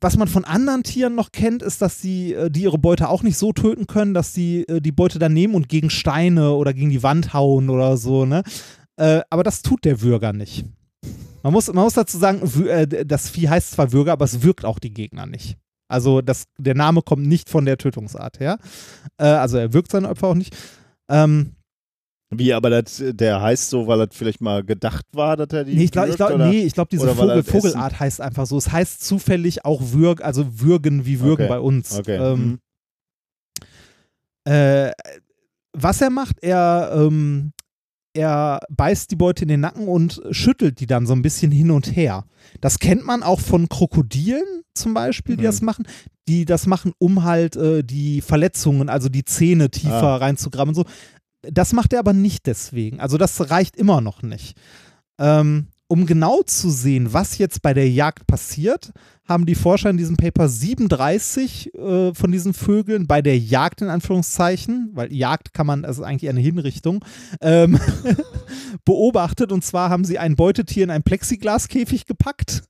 was man von anderen Tieren noch kennt, ist, dass sie äh, die ihre Beute auch nicht so töten können, dass sie äh, die Beute dann nehmen und gegen Steine oder gegen die Wand hauen oder so, ne? Äh, aber das tut der Würger nicht. Man muss, man muss dazu sagen, äh, das Vieh heißt zwar Würger, aber es wirkt auch die Gegner nicht. Also das, der Name kommt nicht von der Tötungsart her. Äh, also er wirkt seine Opfer auch nicht. Ähm, Wie, aber das, der heißt so, weil das vielleicht mal gedacht war, dass er die. nee, ich glaube, glaub, nee, ich glaub, diese er Vogel, Vogelart heißt einfach so. Es heißt zufällig auch Würg, also Würgen wie Würgen Okay. bei uns. Okay. Ähm, mhm. äh, was er macht, er, ähm, er beißt die Beute in den Nacken und schüttelt die dann so ein bisschen hin und her. Das kennt man auch von Krokodilen zum Beispiel, die Mhm. das machen, die das machen, um halt äh, die Verletzungen, also die Zähne tiefer Ah. reinzugraben und so. Das macht er aber nicht deswegen. Also das reicht immer noch nicht. Ähm, um genau zu sehen, was jetzt bei der Jagd passiert, haben die Forscher in diesem Paper 37 äh, von diesen Vögeln bei der Jagd in Anführungszeichen, weil Jagd kann man, ist eigentlich eine Hinrichtung, ähm, *laughs* beobachtet. Und zwar haben sie ein Beutetier in einen Plexiglaskäfig gepackt,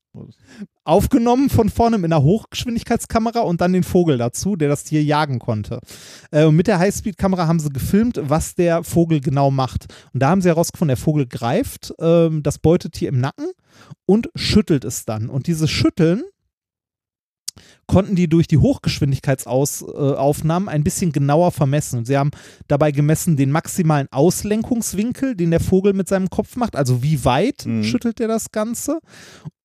aufgenommen von vorne mit einer Hochgeschwindigkeitskamera und dann den Vogel dazu, der das Tier jagen konnte. Äh, und mit der Highspeed-Kamera haben sie gefilmt, was der Vogel genau macht. Und da haben sie herausgefunden, der Vogel greift ähm, das Beutetier im Nacken und schüttelt es dann. Und dieses Schütteln konnten die durch die Hochgeschwindigkeitsaufnahmen ein bisschen genauer vermessen. Und sie haben dabei gemessen den maximalen Auslenkungswinkel, den der Vogel mit seinem Kopf macht, also wie weit Mhm. schüttelt er das Ganze.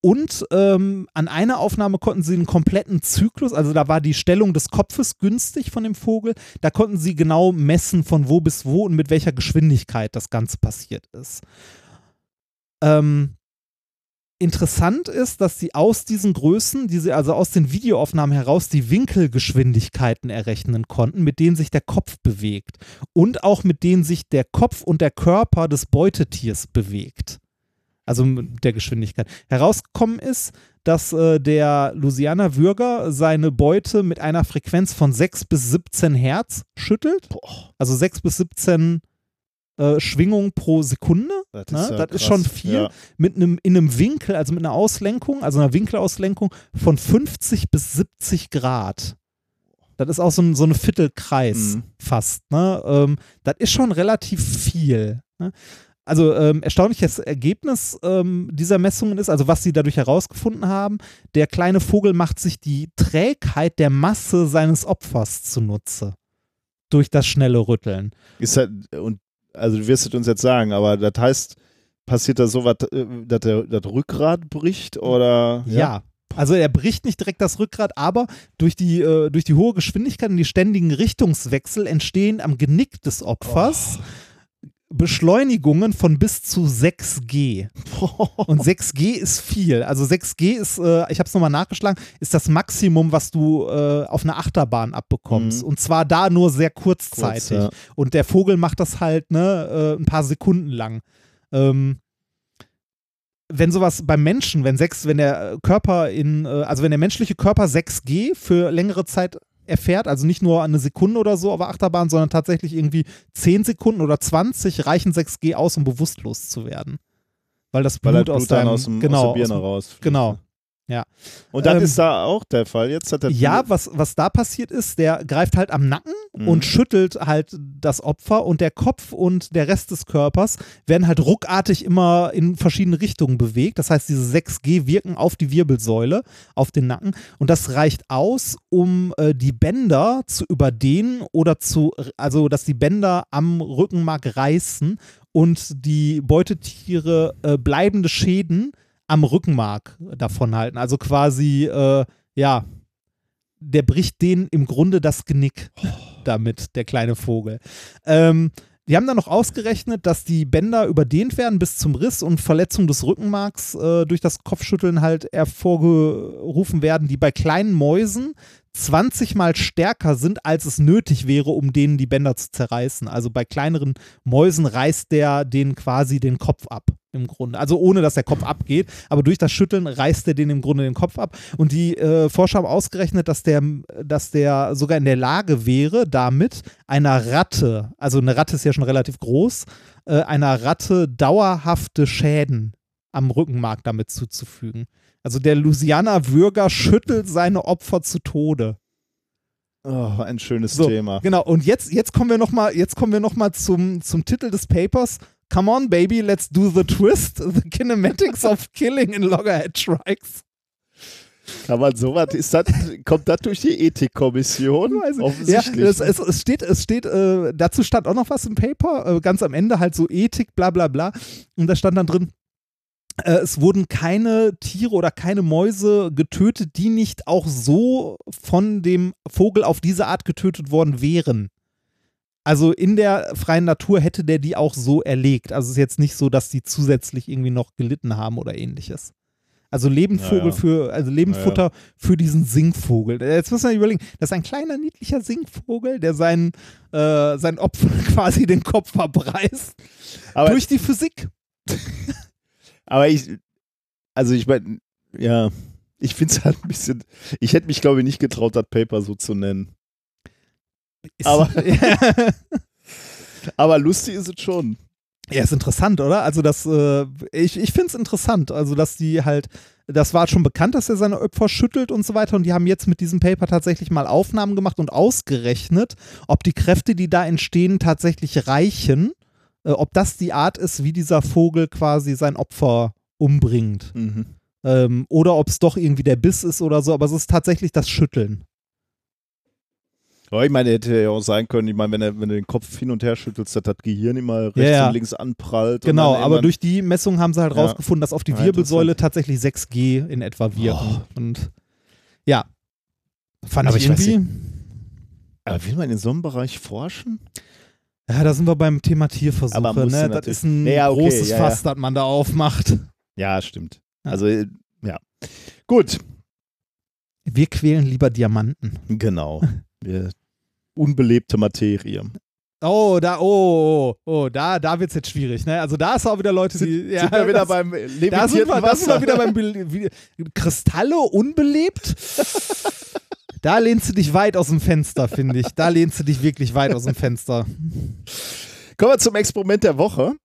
Und ähm, an einer Aufnahme konnten sie einen kompletten Zyklus, also da war die Stellung des Kopfes günstig von dem Vogel, da konnten sie genau messen, von wo bis wo und mit welcher Geschwindigkeit das Ganze passiert ist. Ähm, Interessant ist, dass sie aus diesen Größen, die sie also aus den Videoaufnahmen heraus, die Winkelgeschwindigkeiten errechnen konnten, mit denen sich der Kopf bewegt und auch mit denen sich der Kopf und der Körper des Beutetiers bewegt. Also mit der Geschwindigkeit. Herausgekommen ist, dass äh, der Louisiana Würger seine Beute mit einer Frequenz von 6 bis 17 Hertz schüttelt. Also 6 bis 17 äh, Schwingungen pro Sekunde. Das Ne? ja Das ist schon viel. Ja. Mit einem, in einem Winkel, also mit einer Auslenkung, also einer Winkelauslenkung von 50 bis 70 Grad. Das ist auch so ein, so ein Viertelkreis Mhm. fast. Ne? Ähm, das ist schon relativ viel. Ne? Also ähm, erstaunliches Ergebnis ähm, dieser Messungen ist, also was sie dadurch herausgefunden haben, der kleine Vogel macht sich die Trägheit der Masse seines Opfers zunutze. Durch das schnelle Rütteln. Ist halt, und also du wirst es uns jetzt sagen, aber das heißt, passiert da so was, äh, dass der das Rückgrat bricht oder? Ja. Also er bricht nicht direkt das Rückgrat, aber durch die, äh, durch die hohe Geschwindigkeit und die ständigen Richtungswechsel entstehen am Genick des Opfers Beschleunigungen von bis zu 6G. *laughs* Und 6G ist viel. Also 6G ist, äh, ich habe es nochmal nachgeschlagen, ist das Maximum, was du äh, auf einer Achterbahn abbekommst. Mhm. Und zwar da nur sehr kurzzeitig. Kurz, ja. Und der Vogel macht das halt ne, äh, ein paar Sekunden lang. Ähm, wenn sowas beim Menschen, wenn sechs, wenn der Körper in, äh, also wenn der menschliche Körper 6G für längere Zeit erfährt, also nicht nur eine Sekunde oder so auf der Achterbahn, sondern tatsächlich irgendwie 10 Sekunden oder 20 reichen 6G aus, um bewusstlos zu werden. Weil das Blut, Weil das Blut aus deinem, aus, dem, genau, aus der Birne aus dem- raus. Genau. Ja. Und das Ähm, ist da auch der Fall. Jetzt hat der Ja, was, was da passiert ist, der greift halt am Nacken Mhm. und schüttelt halt das Opfer und der Kopf und der Rest des Körpers werden halt ruckartig immer in verschiedene Richtungen bewegt. Das heißt, diese 6G wirken auf die Wirbelsäule, auf den Nacken und das reicht aus, um äh, die Bänder zu überdehnen oder zu, also dass die Bänder am Rückenmark reißen und die Beutetiere äh, bleibende Schäden am Rückenmark davon halten. Also quasi, äh, ja, der bricht denen im Grunde das Genick damit, der kleine Vogel. Ähm, die haben dann noch ausgerechnet, dass die Bänder überdehnt werden bis zum Riss und Verletzung des Rückenmarks äh, durch das Kopfschütteln halt hervorgerufen werden, die bei kleinen Mäusen 20 mal stärker sind, als es nötig wäre, um denen die Bänder zu zerreißen. Also bei kleineren Mäusen reißt der den quasi den Kopf ab im Grunde. Also ohne, dass der Kopf abgeht, aber durch das Schütteln reißt er den im Grunde den Kopf ab. Und die äh, Forscher haben ausgerechnet, dass der, dass der sogar in der Lage wäre, damit einer Ratte, also eine Ratte ist ja schon relativ groß, äh, einer Ratte dauerhafte Schäden am Rückenmark damit zuzufügen. Also der Louisiana-Würger schüttelt seine Opfer zu Tode. Oh, ein schönes So, Thema. Genau, und jetzt, jetzt kommen wir nochmal noch mal zum, zum Titel des Papers. Come on, baby, let's do the twist. The kinematics of killing in Loggerhead Shrikes. Kann man sowas, ist das, kommt das durch die Ethikkommission? Weiß ich. Ja, Offensichtlich. es, es, es steht, es steht äh, dazu stand auch noch was im Paper, äh, ganz am Ende halt so Ethik, bla bla bla. Und da stand dann drin, äh, es wurden keine Tiere oder keine Mäuse getötet, die nicht auch so von dem Vogel auf diese Art getötet worden wären. Also in der freien Natur hätte der die auch so erlegt. Also es ist jetzt nicht so, dass die zusätzlich irgendwie noch gelitten haben oder ähnliches. Also Lebendvogel Ja, ja. für, also Lebendfutter für diesen Singvogel. Jetzt muss man überlegen, das ist ein kleiner, niedlicher Singvogel, der seinen, äh, sein Opfer *laughs* quasi den Kopf verbreißt. Aber, durch die Physik. aber ich, also ich meine, ja, ich finde es halt ein bisschen, ich hätte mich glaube ich nicht getraut, das Paper so zu nennen. Aber- ja, *laughs* Aber lustig ist es schon. ist interessant, oder? Also das, äh, ich, ich finde es interessant, also dass die halt, das war schon bekannt, dass er seine Opfer schüttelt und so weiter und die haben jetzt mit diesem Paper tatsächlich mal Aufnahmen gemacht und ausgerechnet, ob die Kräfte, die da entstehen, tatsächlich reichen, äh, ob das die Art ist, wie dieser Vogel quasi sein Opfer umbringt. Mhm. Ähm, oder ob es doch irgendwie der Biss ist oder so, aber es ist tatsächlich das Schütteln. Ja, ich meine, hätte ja auch sein können, ich meine, wenn, er, wenn du den Kopf hin und her schüttelst, dass das Gehirn immer rechts Ja, ja. und links anprallt. Genau, aber durch die Messung haben sie halt Ja. rausgefunden, dass auf die Wirbelsäule tatsächlich 6G in etwa wirken. Und ja, fand Aber ich ich irgendwie. Aber will man in so einem Bereich forschen? Ja, da sind wir beim Thema Tierversuche. Aber Ne? Das ist ein okay, großes. Fass, das man da aufmacht. Ja, stimmt. Also, ja. Gut, Wir quälen lieber Diamanten. genau. *laughs* Wir, unbelebte Materie. Oh, da, oh, oh, oh, da, da wird es jetzt schwierig, ne? Also da ist auch wieder Leute, die. ja, sind wir wieder das- *laughs* beim da sind, wir, da sind wir wieder beim *laughs* Be wie, Kristalle unbelebt. Da lehnst du dich weit aus dem Fenster, finde ich. Da lehnst du dich wirklich weit aus dem Fenster. Kommen wir zum Experiment der Woche.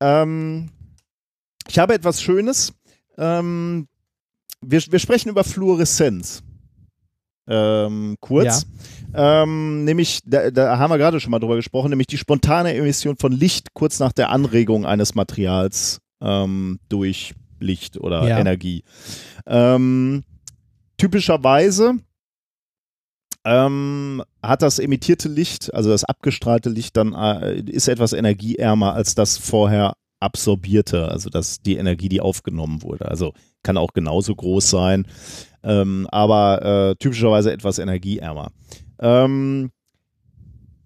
Ähm, ich habe etwas Schönes. Ähm, wir, wir sprechen über Fluoreszenz. Ähm, kurz. Ähm, nämlich, da, da haben wir gerade schon mal drüber gesprochen, nämlich die spontane Emission von Licht kurz nach der Anregung eines Materials ähm, durch Licht oder Ja. Energie. Ähm, typischerweise ähm, hat das emittierte Licht, also das abgestrahlte Licht, dann äh, ist etwas energieärmer als das vorher absorbierte, also das die Energie, die aufgenommen wurde. Also kann auch genauso groß sein, ähm, aber äh, typischerweise etwas energieärmer. Ähm,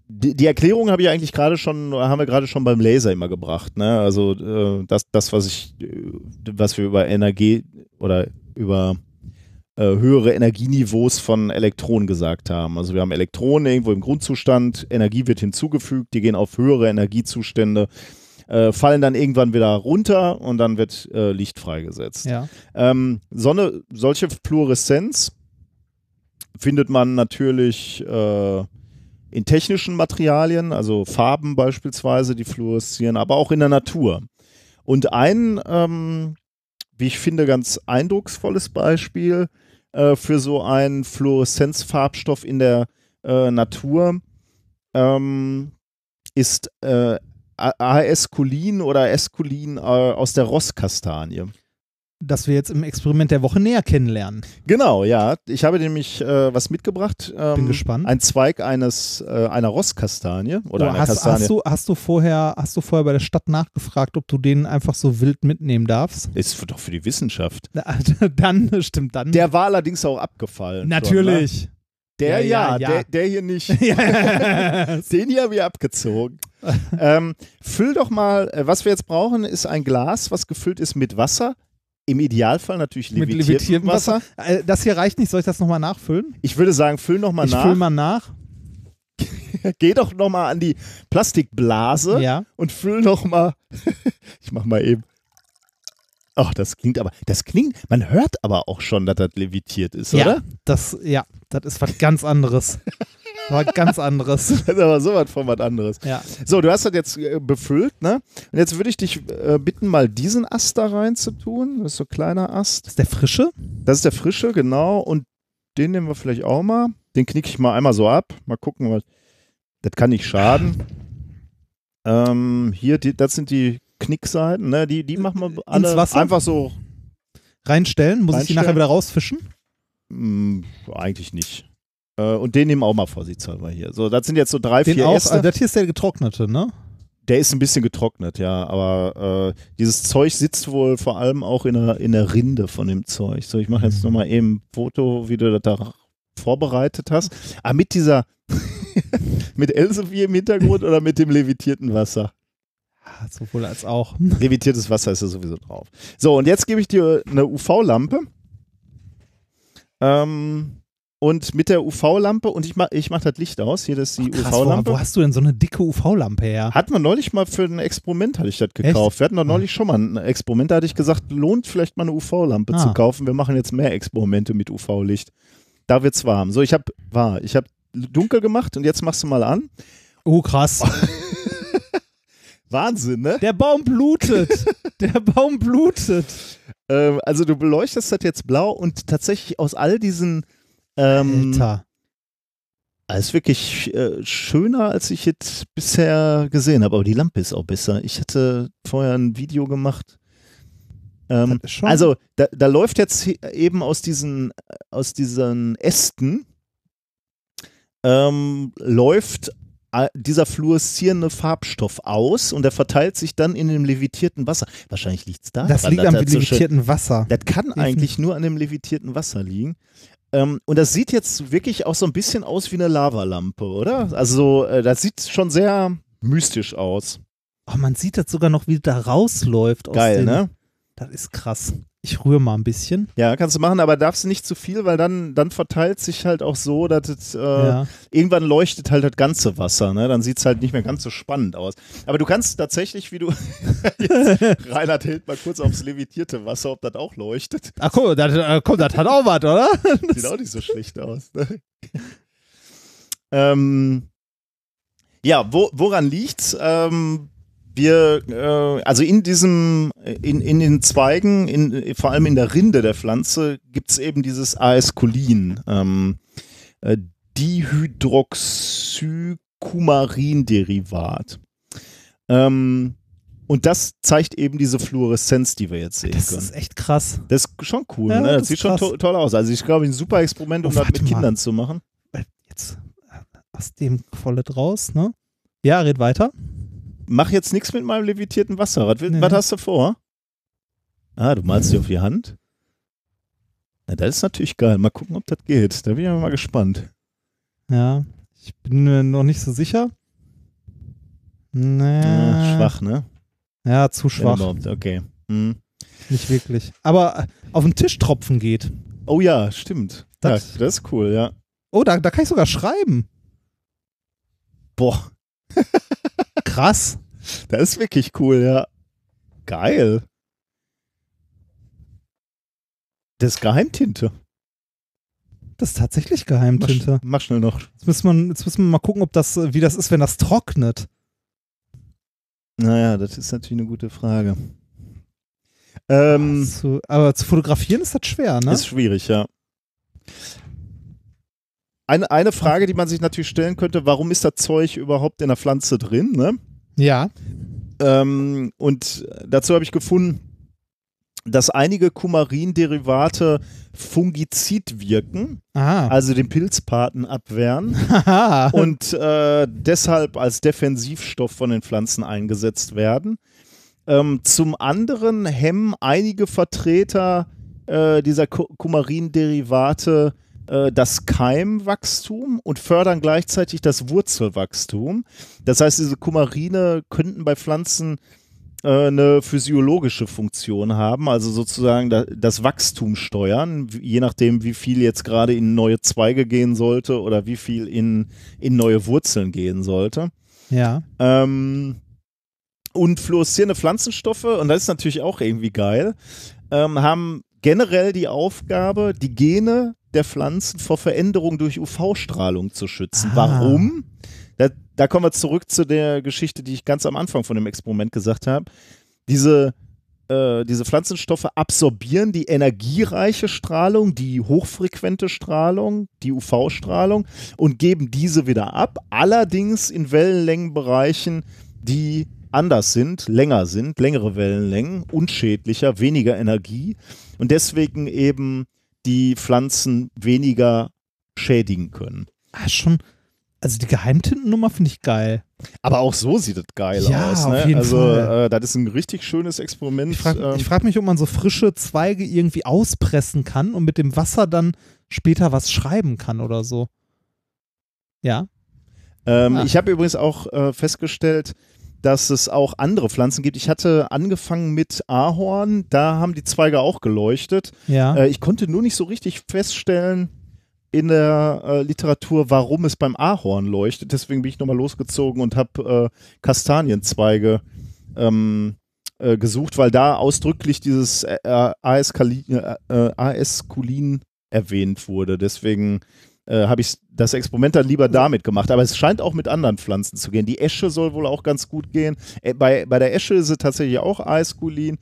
die, die Erklärung habe ich eigentlich gerade schon, haben wir gerade schon beim Laser immer gebracht. Ne? Also äh, das, das, was ich, äh, was wir über Energie oder über äh, höhere Energieniveaus von Elektronen gesagt haben. Also wir haben Elektronen irgendwo im Grundzustand, Energie wird hinzugefügt, die gehen auf höhere Energiezustände, äh, fallen dann irgendwann wieder runter und dann wird äh, Licht freigesetzt. Ja. Ähm, Sonne, solche Fluoreszenz findet man natürlich äh, in technischen Materialien, also Farben beispielsweise, die fluoreszieren, aber auch in der Natur. Und ein, ähm, wie ich finde, ganz eindrucksvolles Beispiel äh, für so einen Fluoreszenzfarbstoff in der äh, Natur ähm, ist äh, AS-Cholin oder S-Cholin äh, aus der Rosskastanie. Das wir jetzt im Experiment der Woche näher kennenlernen. Genau, ja. Ich habe nämlich äh, was mitgebracht. Ähm, Bin gespannt. Ein Zweig eines äh, einer Rosskastanie oder Oh, einer hast, Kastanie. hast, du, hast, du vorher, hast du vorher bei der Stadt nachgefragt, ob du den einfach so wild mitnehmen darfst? ist doch für die Wissenschaft. *laughs* Dann, stimmt, dann. Der war allerdings auch abgefallen. Schon, ne? Der Ja, ja, ja. Der, der hier nicht. *laughs* Ja. *laughs* Den hier haben wir abgezogen. ähm, füll doch mal, äh, was wir jetzt brauchen, ist ein Glas, was gefüllt ist mit Wasser. Im Idealfall natürlich Mit levitiertem levitiertem Wasser. Äh, Das hier reicht nicht, soll ich das nochmal nachfüllen? Ich würde sagen, füll noch mal ich nach. fülle mal nach. *laughs* Geh doch noch mal an die Plastikblase. Ja. und füll noch mal. ich mach mal eben. Ach, das klingt aber, das klingt, man hört aber auch schon, dass das levitiert ist, ja, oder? Das, ja, das ist was ganz anderes. Was ganz anderes. *laughs* Das ist aber sowas von was anderes. Ja. So, du hast das jetzt äh, befüllt, ne? Und jetzt würde ich dich äh, bitten, mal diesen Ast da rein zu tun. Das ist so ein kleiner Ast. Ist der frische? Das ist der frische, genau. Und den nehmen wir vielleicht auch mal. Den knicke ich mal einmal so ab. Mal gucken, was. Das kann nicht schaden. Ähm, hier, die, das sind die Knickseiten, ne? Die, die machen wir alle Wasser? einfach so Reinstellen? Muss ich die Reinstellen? nachher wieder rausfischen? Hm, eigentlich nicht. Äh, und den nehmen wir auch mal vorsichtshalber hier. So, das sind jetzt so drei, Den vier auch? Äste. Also das hier ist der getrocknete, ne? der ist ein bisschen getrocknet, ja. Aber äh, dieses Zeug sitzt wohl vor allem auch in der, in der Rinde von dem Zeug. So, ich mache jetzt nochmal eben ein Foto, wie du das da vorbereitet hast. Aber mit dieser, *laughs* mit Elsevier im Hintergrund oder mit dem levitierten Wasser? Ah, Sowohl als auch. Levitiertes Wasser ist ja sowieso drauf. So, und jetzt gebe ich dir eine UV-Lampe. Ähm, und mit der UV-Lampe, und ich mache ich mach das Licht aus, hier das ist die Krass, wo, UV-Lampe. wo hast du denn so eine dicke UV-Lampe her? Hatten wir neulich mal für ein Experiment, hatte ich das gekauft. Wir hatten doch neulich schon mal ein Experiment, da hatte ich gesagt, lohnt vielleicht mal eine UV-Lampe Ah. zu kaufen. Wir machen jetzt mehr Experimente mit UV-Licht. Da wird's warm. So, ich habe war, ich habe dunkel gemacht und jetzt machst du mal an. Oh, krass. *laughs* Wahnsinn, ne? Der Baum blutet. Der Baum blutet. Ähm, also du beleuchtest das jetzt blau und tatsächlich aus all diesen ähm, Alter. ist wirklich äh, schöner, als ich jetzt bisher gesehen habe. Aber die Lampe ist auch besser. Ich hatte vorher ein Video gemacht. Ähm, also da, da läuft jetzt eben aus diesen, aus diesen Ästen ähm, läuft dieser fluoreszierende Farbstoff aus und der verteilt sich dann in dem levitierten Wasser. Wahrscheinlich liegt es da. Das liegt am levitierten Wasser. Das kann eigentlich nur an dem levitierten Wasser liegen. Ähm, und das sieht jetzt wirklich auch so ein bisschen aus wie eine Lavalampe, oder? Also äh, das sieht schon sehr mystisch aus. Oh, man sieht das sogar noch, wie da rausläuft. Aus Geil, ne? Das ist krass. Ich rühre mal ein bisschen. Ja, kannst du machen, aber darfst du nicht zu viel, weil dann, dann verteilt sich halt auch so, dass es äh, Ja. irgendwann leuchtet halt das ganze Wasser, ne? Dann sieht es halt nicht mehr ganz so spannend aus. Aber du kannst tatsächlich, wie du *laughs* jetzt, *laughs* Reinhard hält mal kurz aufs levitierte Wasser, ob das auch leuchtet. Ach guck, das, äh, komm, das hat auch was, oder? *laughs* Sieht auch nicht so schlecht aus. Ne? ähm, ja, wo, woran liegt's? Ähm, wir, äh, also in diesem, in, in den Zweigen, in, vor allem in der Rinde der Pflanze, gibt's eben dieses Aesculin, ähm, äh, Dihydroxycumarinderivat. Ähm, und das zeigt eben diese Fluoreszenz, die wir jetzt sehen Das können. ist echt krass. Das ist schon cool, Ja, ne? das Das sieht schon krass. to toll aus. Also ich glaube, ein super Experiment, um Oh, das mit mal. Kindern zu machen. Jetzt äh, aus dem volle draus, ne? Ja, red weiter. Mach jetzt nichts mit meinem levitierten Wasser. Was, Nee. was hast du vor? Ah, du malst dir auf die Hand? Na, das ist natürlich geil. Mal gucken, ob das geht. Da bin ich mal gespannt. Ja, ich bin mir noch nicht so sicher. Nee. Ja, schwach, ne? Ja, zu schwach. Okay. Hm. Nicht wirklich. Aber äh, auf den Tisch tropfen geht. Oh ja, stimmt. Das- ja, das ist cool, ja. Oh, da, da kann ich sogar schreiben. Boah, *laughs* Krass. das ist wirklich cool, ja. Geil. Das ist Geheimtinte. Das ist tatsächlich Mach, Geheimtinte. mach schnell noch. Jetzt müssen, wir, jetzt müssen wir mal gucken, ob das, wie das ist, wenn das trocknet. Naja, das ist natürlich eine gute Frage. Ähm, Zu, aber zu fotografieren ist das schwer, ne? Ist schwierig, ja. Eine, eine Frage, die man sich natürlich stellen könnte, warum ist das Zeug überhaupt in der Pflanze drin? Ne? ja. Ähm, und dazu habe ich gefunden, dass einige Kumarin-Derivate fungizid wirken, Aha. also den Pilzpaten abwehren *laughs* und äh, deshalb als Defensivstoff von den Pflanzen eingesetzt werden. Ähm, zum anderen hemmen einige Vertreter äh, dieser Ku- Kumarin-Derivate äh, das Keimwachstum und fördern gleichzeitig das Wurzelwachstum. Das heißt, diese Kumarine könnten bei Pflanzen äh, eine physiologische Funktion haben, also sozusagen da, das Wachstum steuern, je nachdem, wie viel jetzt gerade in neue Zweige gehen sollte oder wie viel in, in neue Wurzeln gehen sollte. ja. Ähm, und fluoreszierende Pflanzenstoffe, und das ist natürlich auch irgendwie geil, ähm, haben generell die Aufgabe, die Gene der Pflanzen vor Veränderung durch UV-Strahlung zu schützen. Ah. Warum? Da, da kommen wir zurück zu der Geschichte, die ich ganz am Anfang von dem Experiment gesagt habe. Diese, äh, diese Pflanzenstoffe absorbieren die energiereiche Strahlung, die hochfrequente Strahlung, die UV-Strahlung und geben diese wieder ab, allerdings in Wellenlängenbereichen, die anders sind, länger sind, längere Wellenlängen, unschädlicher, weniger Energie und deswegen eben die Pflanzen weniger schädigen können. Ah, schon. Also die Geheimtintennummer finde ich geil. Aber auch so sieht es geil Ja, aus. auf Ne? jeden also Fall. äh, das ist ein richtig schönes Experiment. Ich frage ähm, frag mich, ob man so frische Zweige irgendwie auspressen kann und mit dem Wasser dann später was schreiben kann oder so. Ja. Ähm, Ah. Ich habe übrigens auch äh, festgestellt, dass es auch andere Pflanzen gibt. Ich hatte angefangen mit Ahorn, da haben die Zweige auch geleuchtet. Ja. Äh, ich konnte nur nicht so richtig feststellen in der äh, Literatur, warum es beim Ahorn leuchtet. Deswegen bin ich nochmal losgezogen und habe äh, Kastanienzweige ähm, äh, gesucht, weil da ausdrücklich dieses äh, äh, AS-Kulin äh, äh, AS-Kulin erwähnt wurde. Deswegen äh, habe ich das Experiment dann lieber damit gemacht. Aber es scheint auch mit anderen Pflanzen zu gehen. Die Esche soll wohl auch ganz gut gehen. Äh, bei, bei der Esche ist es tatsächlich auch AS-Kulin.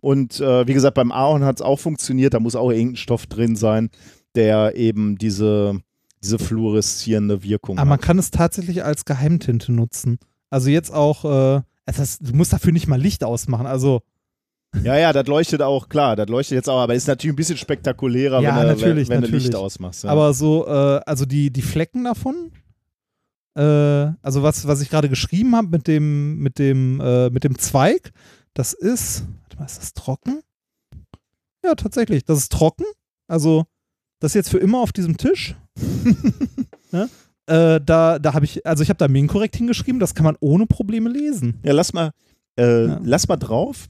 Und äh, wie gesagt, beim Ahorn hat es auch funktioniert. Da muss auch irgendein Stoff drin sein, der eben diese, diese fluoreszierende Wirkung Aber man hat. kann es tatsächlich als Geheimtinte nutzen. Also jetzt auch, äh, das du musst dafür nicht mal Licht ausmachen. Also, Ja, ja, das leuchtet auch, klar, das leuchtet jetzt auch, aber ist natürlich ein bisschen spektakulärer, Ja, wenn, du, natürlich, wenn, wenn du natürlich. Licht ausmachst. Ja. aber so, äh, also die, die Flecken davon, äh, also was, was ich gerade geschrieben habe mit dem, mit dem, äh, mit dem Zweig, das ist, warte mal, ist das trocken? Ja, tatsächlich, das ist trocken. Also, das ist jetzt für immer auf diesem Tisch. *laughs* ne? äh, da da habe ich, also ich habe da Minkorrekt hingeschrieben, das kann man ohne Probleme lesen. ja, lass mal, äh, Ja. lass mal drauf.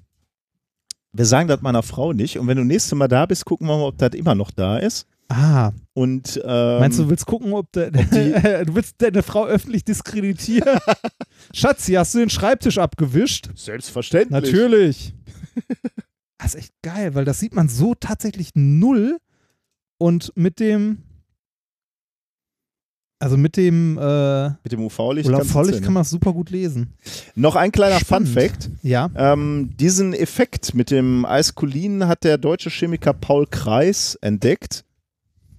Wir sagen das meiner Frau nicht. Und wenn du nächstes Mal da bist, gucken wir mal, ob das immer noch da ist. Ah, Und ähm, Meinst du, du willst gucken, ob, der, *laughs* du willst deine Frau öffentlich diskreditieren? *laughs* Schatzi, hast du den Schreibtisch abgewischt? selbstverständlich. Natürlich. Das ist echt geil, weil das sieht man so tatsächlich null und mit dem, also mit dem äh, Mit dem UV-Licht. Sehen. kann man es super gut lesen. Noch ein kleiner. Fun-Fact. Ja. Ähm, diesen Effekt mit dem Eiskulin hat der deutsche Chemiker Paul Kreis entdeckt.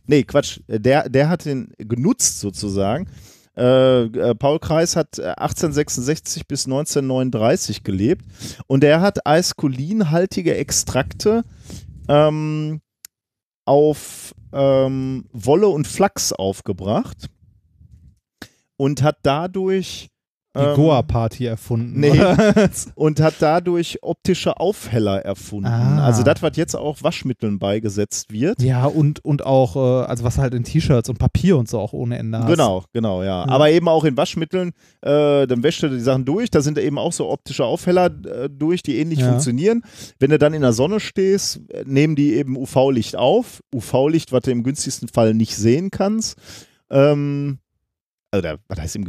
Nee, Quatsch, der, der hat den genutzt sozusagen. Äh, äh, Paul Kreis hat äh, 1866 bis 1939 gelebt und er hat eiskulinhaltige Extrakte ähm, auf ähm, Wolle und Flachs aufgebracht und hat dadurch Die ähm, Goa-Party erfunden. nee. *laughs* und hat dadurch optische Aufheller erfunden. Ah. Also das, was jetzt auch Waschmitteln beigesetzt wird. ja, und, und auch, äh, also was halt in T-Shirts und Papier und so auch ohne Ende hast. Genau, genau, ja. Aber eben auch in Waschmitteln, äh, dann wäscht du die Sachen durch, da sind eben auch so optische Aufheller äh, durch, die ähnlich Ja. funktionieren. Wenn du dann in der Sonne stehst, nehmen die eben UV-Licht auf. UV-Licht, was du im günstigsten Fall nicht sehen kannst. Ähm, oder was heißt im?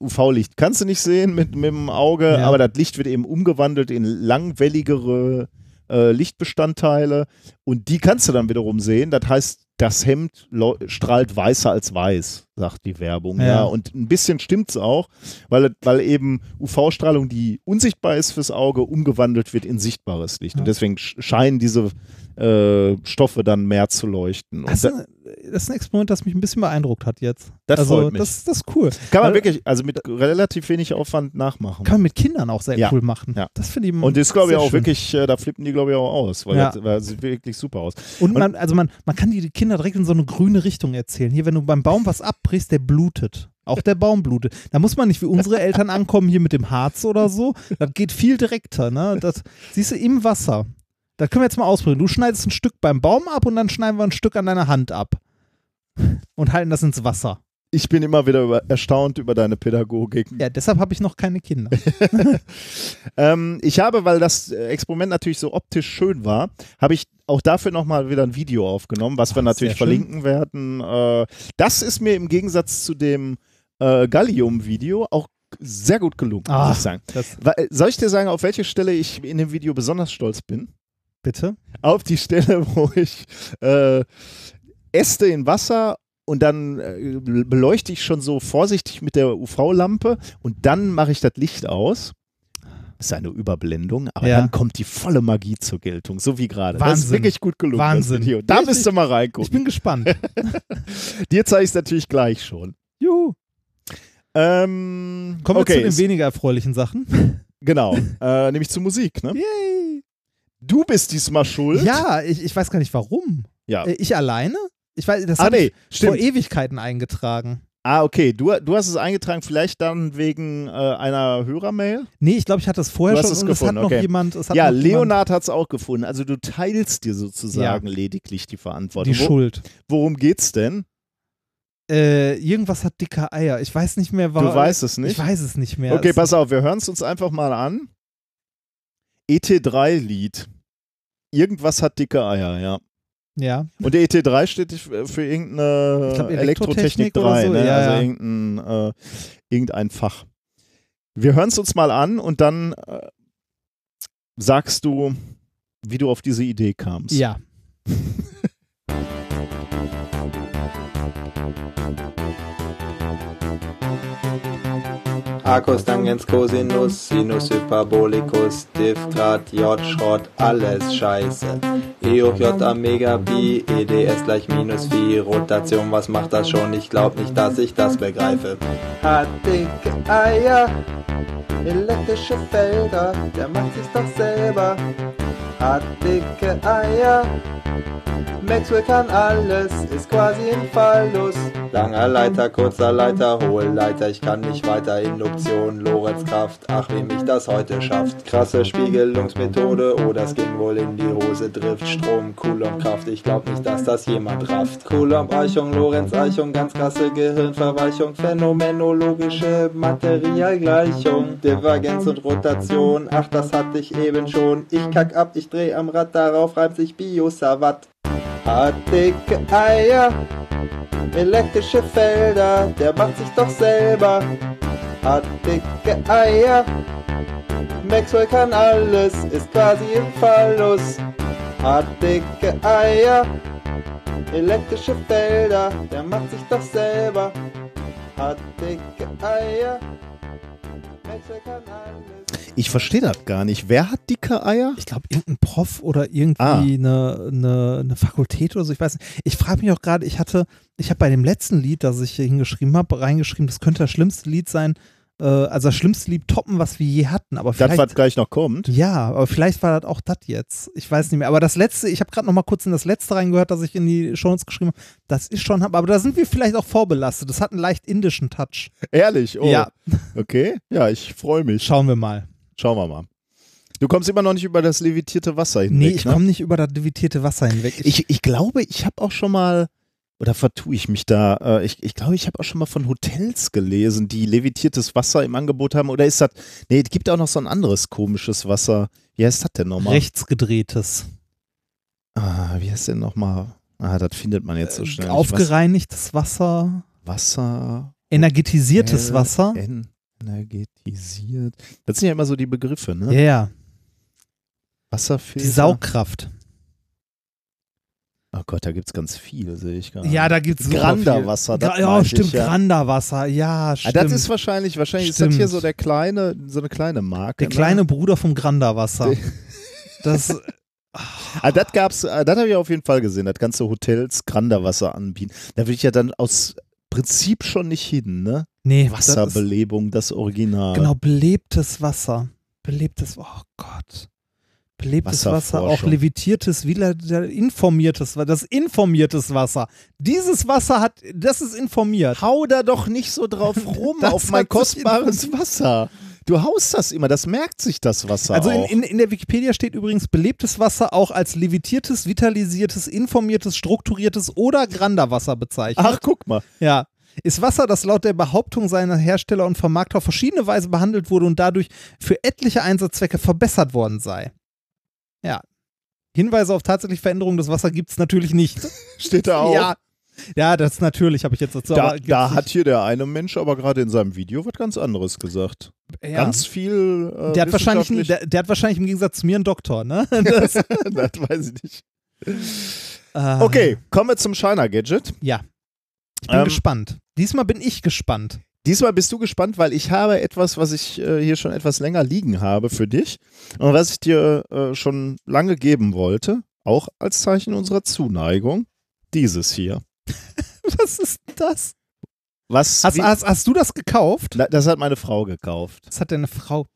UV-Licht kannst du nicht sehen mit, mit dem Auge, Ja. aber das Licht wird eben umgewandelt in langwelligere äh, Lichtbestandteile und die kannst du dann wiederum sehen. Das heißt, das Hemd strahlt weißer als weiß, sagt die Werbung. Ja. Ja. Und ein bisschen stimmt's auch, weil, weil eben UV-Strahlung, die unsichtbar ist fürs Auge, umgewandelt wird in sichtbares Licht. Ja. Und deswegen sch- scheinen diese äh, Stoffe dann mehr zu leuchten. Und Das da, ist, ein, Experiment, das mich ein bisschen beeindruckt hat jetzt. Das also, freut mich. Das, das ist cool. kann man weil- wirklich, also mit relativ wenig Aufwand nachmachen. Kann man mit Kindern auch sehr Ja. cool machen. Ja. Das finde ich Und das glaube ich auch schön. wirklich, äh, da flippen die glaube ich auch aus, weil Ja. das, weil das sieht wirklich super aus. Und man, also man, man kann die Kinder direkt in so eine grüne Richtung erzählen. Hier, wenn du beim Baum was abbrichst, der blutet. Auch der Baum blutet. Da muss man nicht wie unsere Eltern ankommen, hier mit dem Harz oder so. Das geht viel direkter, ne? Das siehst du im Wasser. Das können wir jetzt mal ausprobieren. Du schneidest ein Stück beim Baum ab und dann schneiden wir ein Stück an deiner Hand ab. Und halten das ins Wasser. Ich bin immer wieder über, erstaunt über deine Pädagogik. Ja, deshalb habe ich noch keine Kinder. *laughs* Ähm, ich habe, weil das äh, Experiment natürlich so optisch schön war, habe ich auch dafür nochmal wieder ein Video aufgenommen, was wir Ach, natürlich sehr schön. verlinken werden. Äh, das ist mir im Gegensatz zu dem äh, Gallium-Video auch sehr gut gelungen, muss Ah. ich sagen. Äh, Soll ich dir sagen, auf welche Stelle ich in dem Video besonders stolz bin? bitte? Auf die Stelle, *laughs* wo ich äh, Äste in Wasser und dann äh, beleuchte ich schon so vorsichtig mit der UV-Lampe und dann mache ich das Licht aus. Das ist eine Überblendung, aber Ja. dann kommt die volle Magie zur Geltung, so wie gerade. Das ist Wahnsinn. wirklich gut gelungen. Wahnsinn. Da Richtig. müsst ihr mal Ich reingucken. bin gespannt. *laughs* Dir zeige ich es natürlich gleich schon. Juhu. Ähm, Kommen wir okay, zu den weniger erfreulichen Sachen. genau. Äh, nämlich zur Musik. Ne? Yay. Du bist diesmal schuld. Ja, ich, ich weiß gar nicht warum. ja. Äh, Ich alleine? Ich weiß, das Ah, nee, ich vor. Ewigkeiten eingetragen. Ah, okay. Du, du hast es eingetragen, vielleicht dann wegen äh, einer Hörermail? Nee, ich glaube, ich hatte es vorher Du hast schon es und gefunden, es hat noch okay. jemand. Es hat Ja, noch Leonard hat es auch gefunden. Also du teilst dir sozusagen lediglich die jemand Verantwortung. die Wo, Schuld. worum geht's denn? Äh, irgendwas hat dicke Eier. Ich weiß nicht mehr, warum. Du weißt es nicht? Ich weiß es nicht mehr. Okay, pass auf, wir hören es uns einfach mal an. ET3-Lied. Irgendwas hat dicke Eier, ja. Ja. Und der ET3 steht für für irgendeine glaub, Elektrotechnik Elektrotechnik oder 3, so, ne? ja, also ja. Irgendein, äh, irgendein Fach. Wir hören es uns mal an und dann äh, sagst du, wie du auf diese Idee kamst. Ja. *laughs* Arcus, Tangens, Cosinus, Sinus, Hyperbolicus, Diphthrat, J, Schrott, alles scheiße. E hoch J, Omega, Pi, EDS gleich minus Phi, Rotation, was macht das schon? Ich glaub nicht, dass ich das begreife. Hat dicke Eier, elektrische Felder, der macht sich doch selber. Hat dicke Eier, Maxwell kann alles, ist quasi ein Fallus. Langer Leiter, kurzer Leiter, hohe Leiter, ich kann nicht weiter. Induktion, Lorentzkraft, ach wie mich das heute schafft. Krasse Spiegelungsmethode, oh das ging wohl in die Hose. Drift, Strom, Coulombkraft, ich glaub nicht, dass das jemand rafft. Coulomb-Eichung, Lorentz-Eichung, ganz krasse Gehirnverweichung. Phänomenologische Materialgleichung. Divergenz und Rotation, ach das hatte ich eben schon. Ich kack ab, ich dreh am Rad, darauf reimt sich Biosavat. Dicke Eier, elektrische Felder, der macht sich doch selber. Dicke Eier, Maxwell kann alles, ist quasi im Fallus. Dicke Eier, elektrische Felder, der macht sich doch selber. Dicke Eier, Maxwell kann alles. Ich verstehe das gar nicht. Wer hat dicke Eier? Ich glaube, irgendein Prof oder irgendwie Ah. eine, eine, eine Fakultät oder so, ich weiß nicht. Ich frage mich auch gerade, ich hatte, ich habe bei dem letzten Lied, das ich hier hingeschrieben habe, reingeschrieben, das könnte das schlimmste Lied sein, äh, also das schlimmste Lied toppen, was wir je hatten. Aber Das, vielleicht, was gleich noch kommt. ja, aber vielleicht war das auch das jetzt. Ich weiß nicht mehr. Aber das letzte, ich habe gerade noch mal kurz in das letzte reingehört, das ich in die Shownotes geschrieben habe. Das ist schon, aber da sind wir vielleicht auch vorbelastet. Das hat einen leicht indischen Touch. Ehrlich? Oh. Ja, Okay. Ja, ich freue mich. schauen wir mal. Schauen wir mal. Du kommst immer noch nicht über das levitierte Wasser hinweg. Nee, ich ne? komme nicht über das levitierte Wasser hinweg. Ich, ich glaube, ich habe auch schon mal, oder vertue ich mich da, äh, ich, ich glaube, ich habe auch schon mal von Hotels gelesen, die levitiertes Wasser im Angebot haben. Oder ist das, nee, es gibt auch noch so ein anderes komisches Wasser. Wie heißt das denn nochmal? rechtsgedrehtes. Ah, wie heißt denn nochmal? Ah, das findet man jetzt so schnell. nicht. Aufgereinigtes Wasser, Was, Wasser. energetisiertes Äh, Wasser. Energetisiert. Das sind ja immer so die Begriffe, Ja, ne? ja. Wasserfilter. Die Saugkraft. Oh Gott, da gibt es ganz viel, sehe ich gerade. Ja, da gibt es Granderwasser, Gra ja, stimmt, ich, ja. Granderwasser. Ja, Ah, stimmt. das ist wahrscheinlich, wahrscheinlich ist das hier Stimmt. so der kleine, so eine kleine Marke. der kleine Bruder vom Granderwasser. Das, *laughs* Ah, das gab's, ah, das habe ich auf jeden Fall gesehen, das ganze Hotels Granderwasser anbieten. Da würde ich ja dann aus Prinzip schon nicht hin, ne? Nee, das ist, Wasserbelebung, das Original. genau, belebtes Wasser. Belebtes, oh Gott. Belebtes Wasser, auch levitiertes, wieder informiertes, das informiertes Wasser. Dieses Wasser hat, das ist informiert. Hau da doch nicht so drauf *laughs* rum auf mein kostbares Wasser. Du haust das immer, das merkt sich das Wasser Also in, in, in der Wikipedia steht übrigens belebtes Wasser auch als levitiertes, vitalisiertes, informiertes, strukturiertes oder Granderwasser bezeichnet. Ach, guck mal. Ja. Ist Wasser, das laut der Behauptung seiner Hersteller und Vermarkter auf verschiedene Weise behandelt wurde und dadurch für etliche Einsatzzwecke verbessert worden sei. Ja. Hinweise auf tatsächliche Veränderungen des Wassers gibt es natürlich nicht. *laughs* Steht da auch. Ja. Ja, das ist natürlich, habe ich jetzt dazu. Da, da hat hier der eine Mensch aber gerade in seinem Video was ganz anderes gesagt. ja. Ganz viel. Äh, der, hat wahrscheinlich, einen- der, der hat wahrscheinlich im Gegensatz zu mir einen Doktor, ne? *laughs* Das, das weiß ich nicht. äh, Okay, kommen wir zum Shiner Gadget. Ja. Ich bin Ähm, gespannt. Diesmal bin ich gespannt. Diesmal bist du gespannt, weil ich habe etwas, was ich äh, hier schon etwas länger liegen habe für dich und was ich dir äh, schon lange geben wollte, auch als Zeichen unserer Zuneigung. Dieses hier. *laughs* Was ist das? Was? Hast, hast, hast du das gekauft? Das hat meine Frau gekauft. Das hat deine Frau.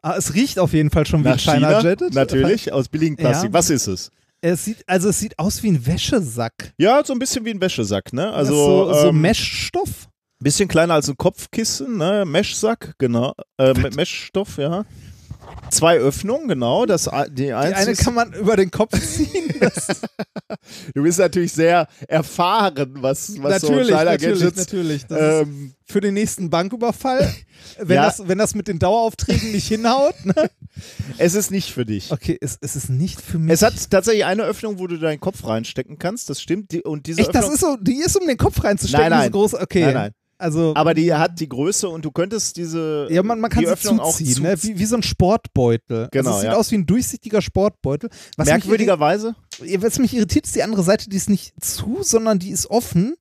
Ah, es riecht auf jeden Fall schon wie China China? Jet. Natürlich, aus billigem Plastik. Ja. Was ist es? Es sieht, also es sieht aus wie ein Wäschesack. Ja, so ein bisschen wie ein Wäschesack, ne? Also so, so ähm, Meshstoff. bisschen kleiner als ein Kopfkissen, ne? Meshsack, genau. Äh, Me- Meshstoff, ja. Zwei Öffnungen, genau. Das, die Die eine kann man über den Kopf *laughs* ziehen. Das *laughs* du bist natürlich sehr erfahren, was, was natürlich, so natürlich, Gadgets. natürlich. Das Ähm, für den nächsten Banküberfall, *laughs* wenn, Ja. das, wenn das mit den Daueraufträgen nicht hinhaut. Ne? es ist nicht für dich. Okay, es, es ist nicht für mich. Es hat tatsächlich eine Öffnung, wo du deinen Kopf reinstecken kannst. Das stimmt. Die, und diese Echt, das Öffnung, ist so, die ist um den Kopf reinzustecken, Nein, nein. diese große. Okay. Nein, nein. Also, Aber die hat die Größe und du könntest diese ja, man, man kann die sie Öffnung auch zuziehen, zu, ne? wie, wie so ein Sportbeutel. Genau, also es sieht ja. aus wie ein durchsichtiger Sportbeutel. Was mich, merkwürdigerweise. irri- was mich irritiert, ist die andere Seite, die ist nicht zu, sondern die ist offen.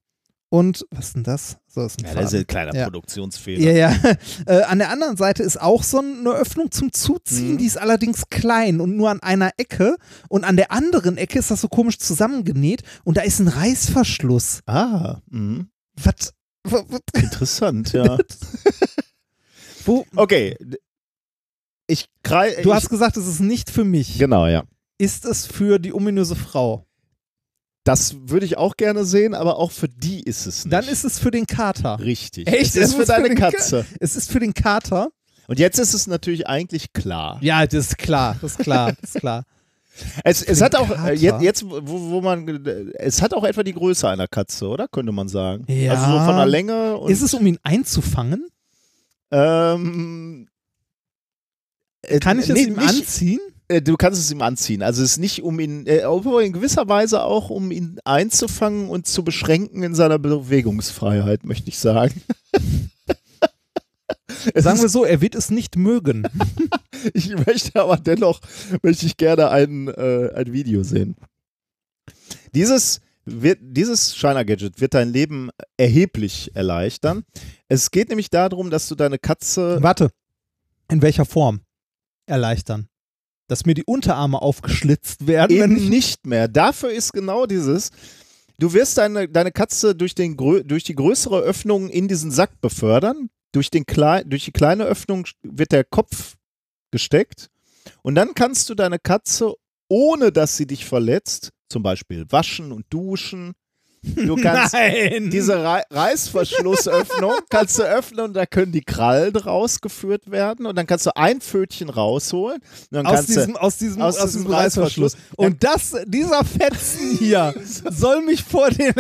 Und was ist denn das? So ist ein Faden. ein kleiner Ja. Produktionsfehler. Ja, ja. *laughs* Äh, an der anderen Seite ist auch so eine Öffnung zum Zuziehen, Mhm. die ist allerdings klein und nur an einer Ecke. Und an der anderen Ecke ist das so komisch zusammengenäht und da ist ein Reißverschluss. Ah, mhm. Was? *laughs* interessant, ja. Wo? Okay. Ich krei Du ich, hast gesagt, es ist nicht für mich. Genau, ja. Ist es für die ominöse Frau? Das würde ich auch gerne sehen, aber auch für die ist es nicht. Dann ist es für den Kater. richtig. Echt? Es ist Es für ist für deine den Ka- Katze. Es ist für den Kater. Und jetzt ist es natürlich eigentlich klar. Ja, das ist klar. Das ist klar. Das ist klar. Es, es hat auch Kater? äh, jetzt, jetzt wo, wo man es hat auch etwa die Größe einer Katze, oder könnte man sagen? Ja. Also so von der Länge und Ist es, um ihn einzufangen? ähm, äh, Kann ich es nicht- ihm nicht, anziehen? äh, Du kannst es ihm anziehen. Also es ist nicht um ihn, äh, obwohl in gewisser Weise auch um ihn einzufangen und zu beschränken in seiner Bewegungsfreiheit, möchte ich sagen. *laughs* Sagen wir so, er wird es nicht mögen. *laughs* Ich möchte aber dennoch möchte ich gerne ein, äh, ein Video sehen. Dieses, wird, dieses Shiner-Gadget wird dein Leben erheblich erleichtern. Es geht nämlich darum, dass du deine Katze. Warte. In welcher Form? Erleichtern. Dass mir die Unterarme aufgeschlitzt werden, Eben ich. nicht mehr. Dafür ist genau dieses. Du wirst deine, deine Katze durch, den, durch die größere Öffnung in diesen Sack befördern. Durch, den klei durch die kleine Öffnung wird der Kopf gesteckt. Und dann kannst du deine Katze, ohne dass sie dich verletzt, zum Beispiel waschen und duschen. Du *laughs* kannst Nein! diese Rei Reißverschlussöffnung *laughs* kannst du öffnen und da können die Krallen rausgeführt werden und dann kannst du ein Pfötchen rausholen. Aus diesem, aus diesem, aus aus diesem diesem Reißverschluss. Und das, dieser Fetzen hier *laughs* soll mich vor den.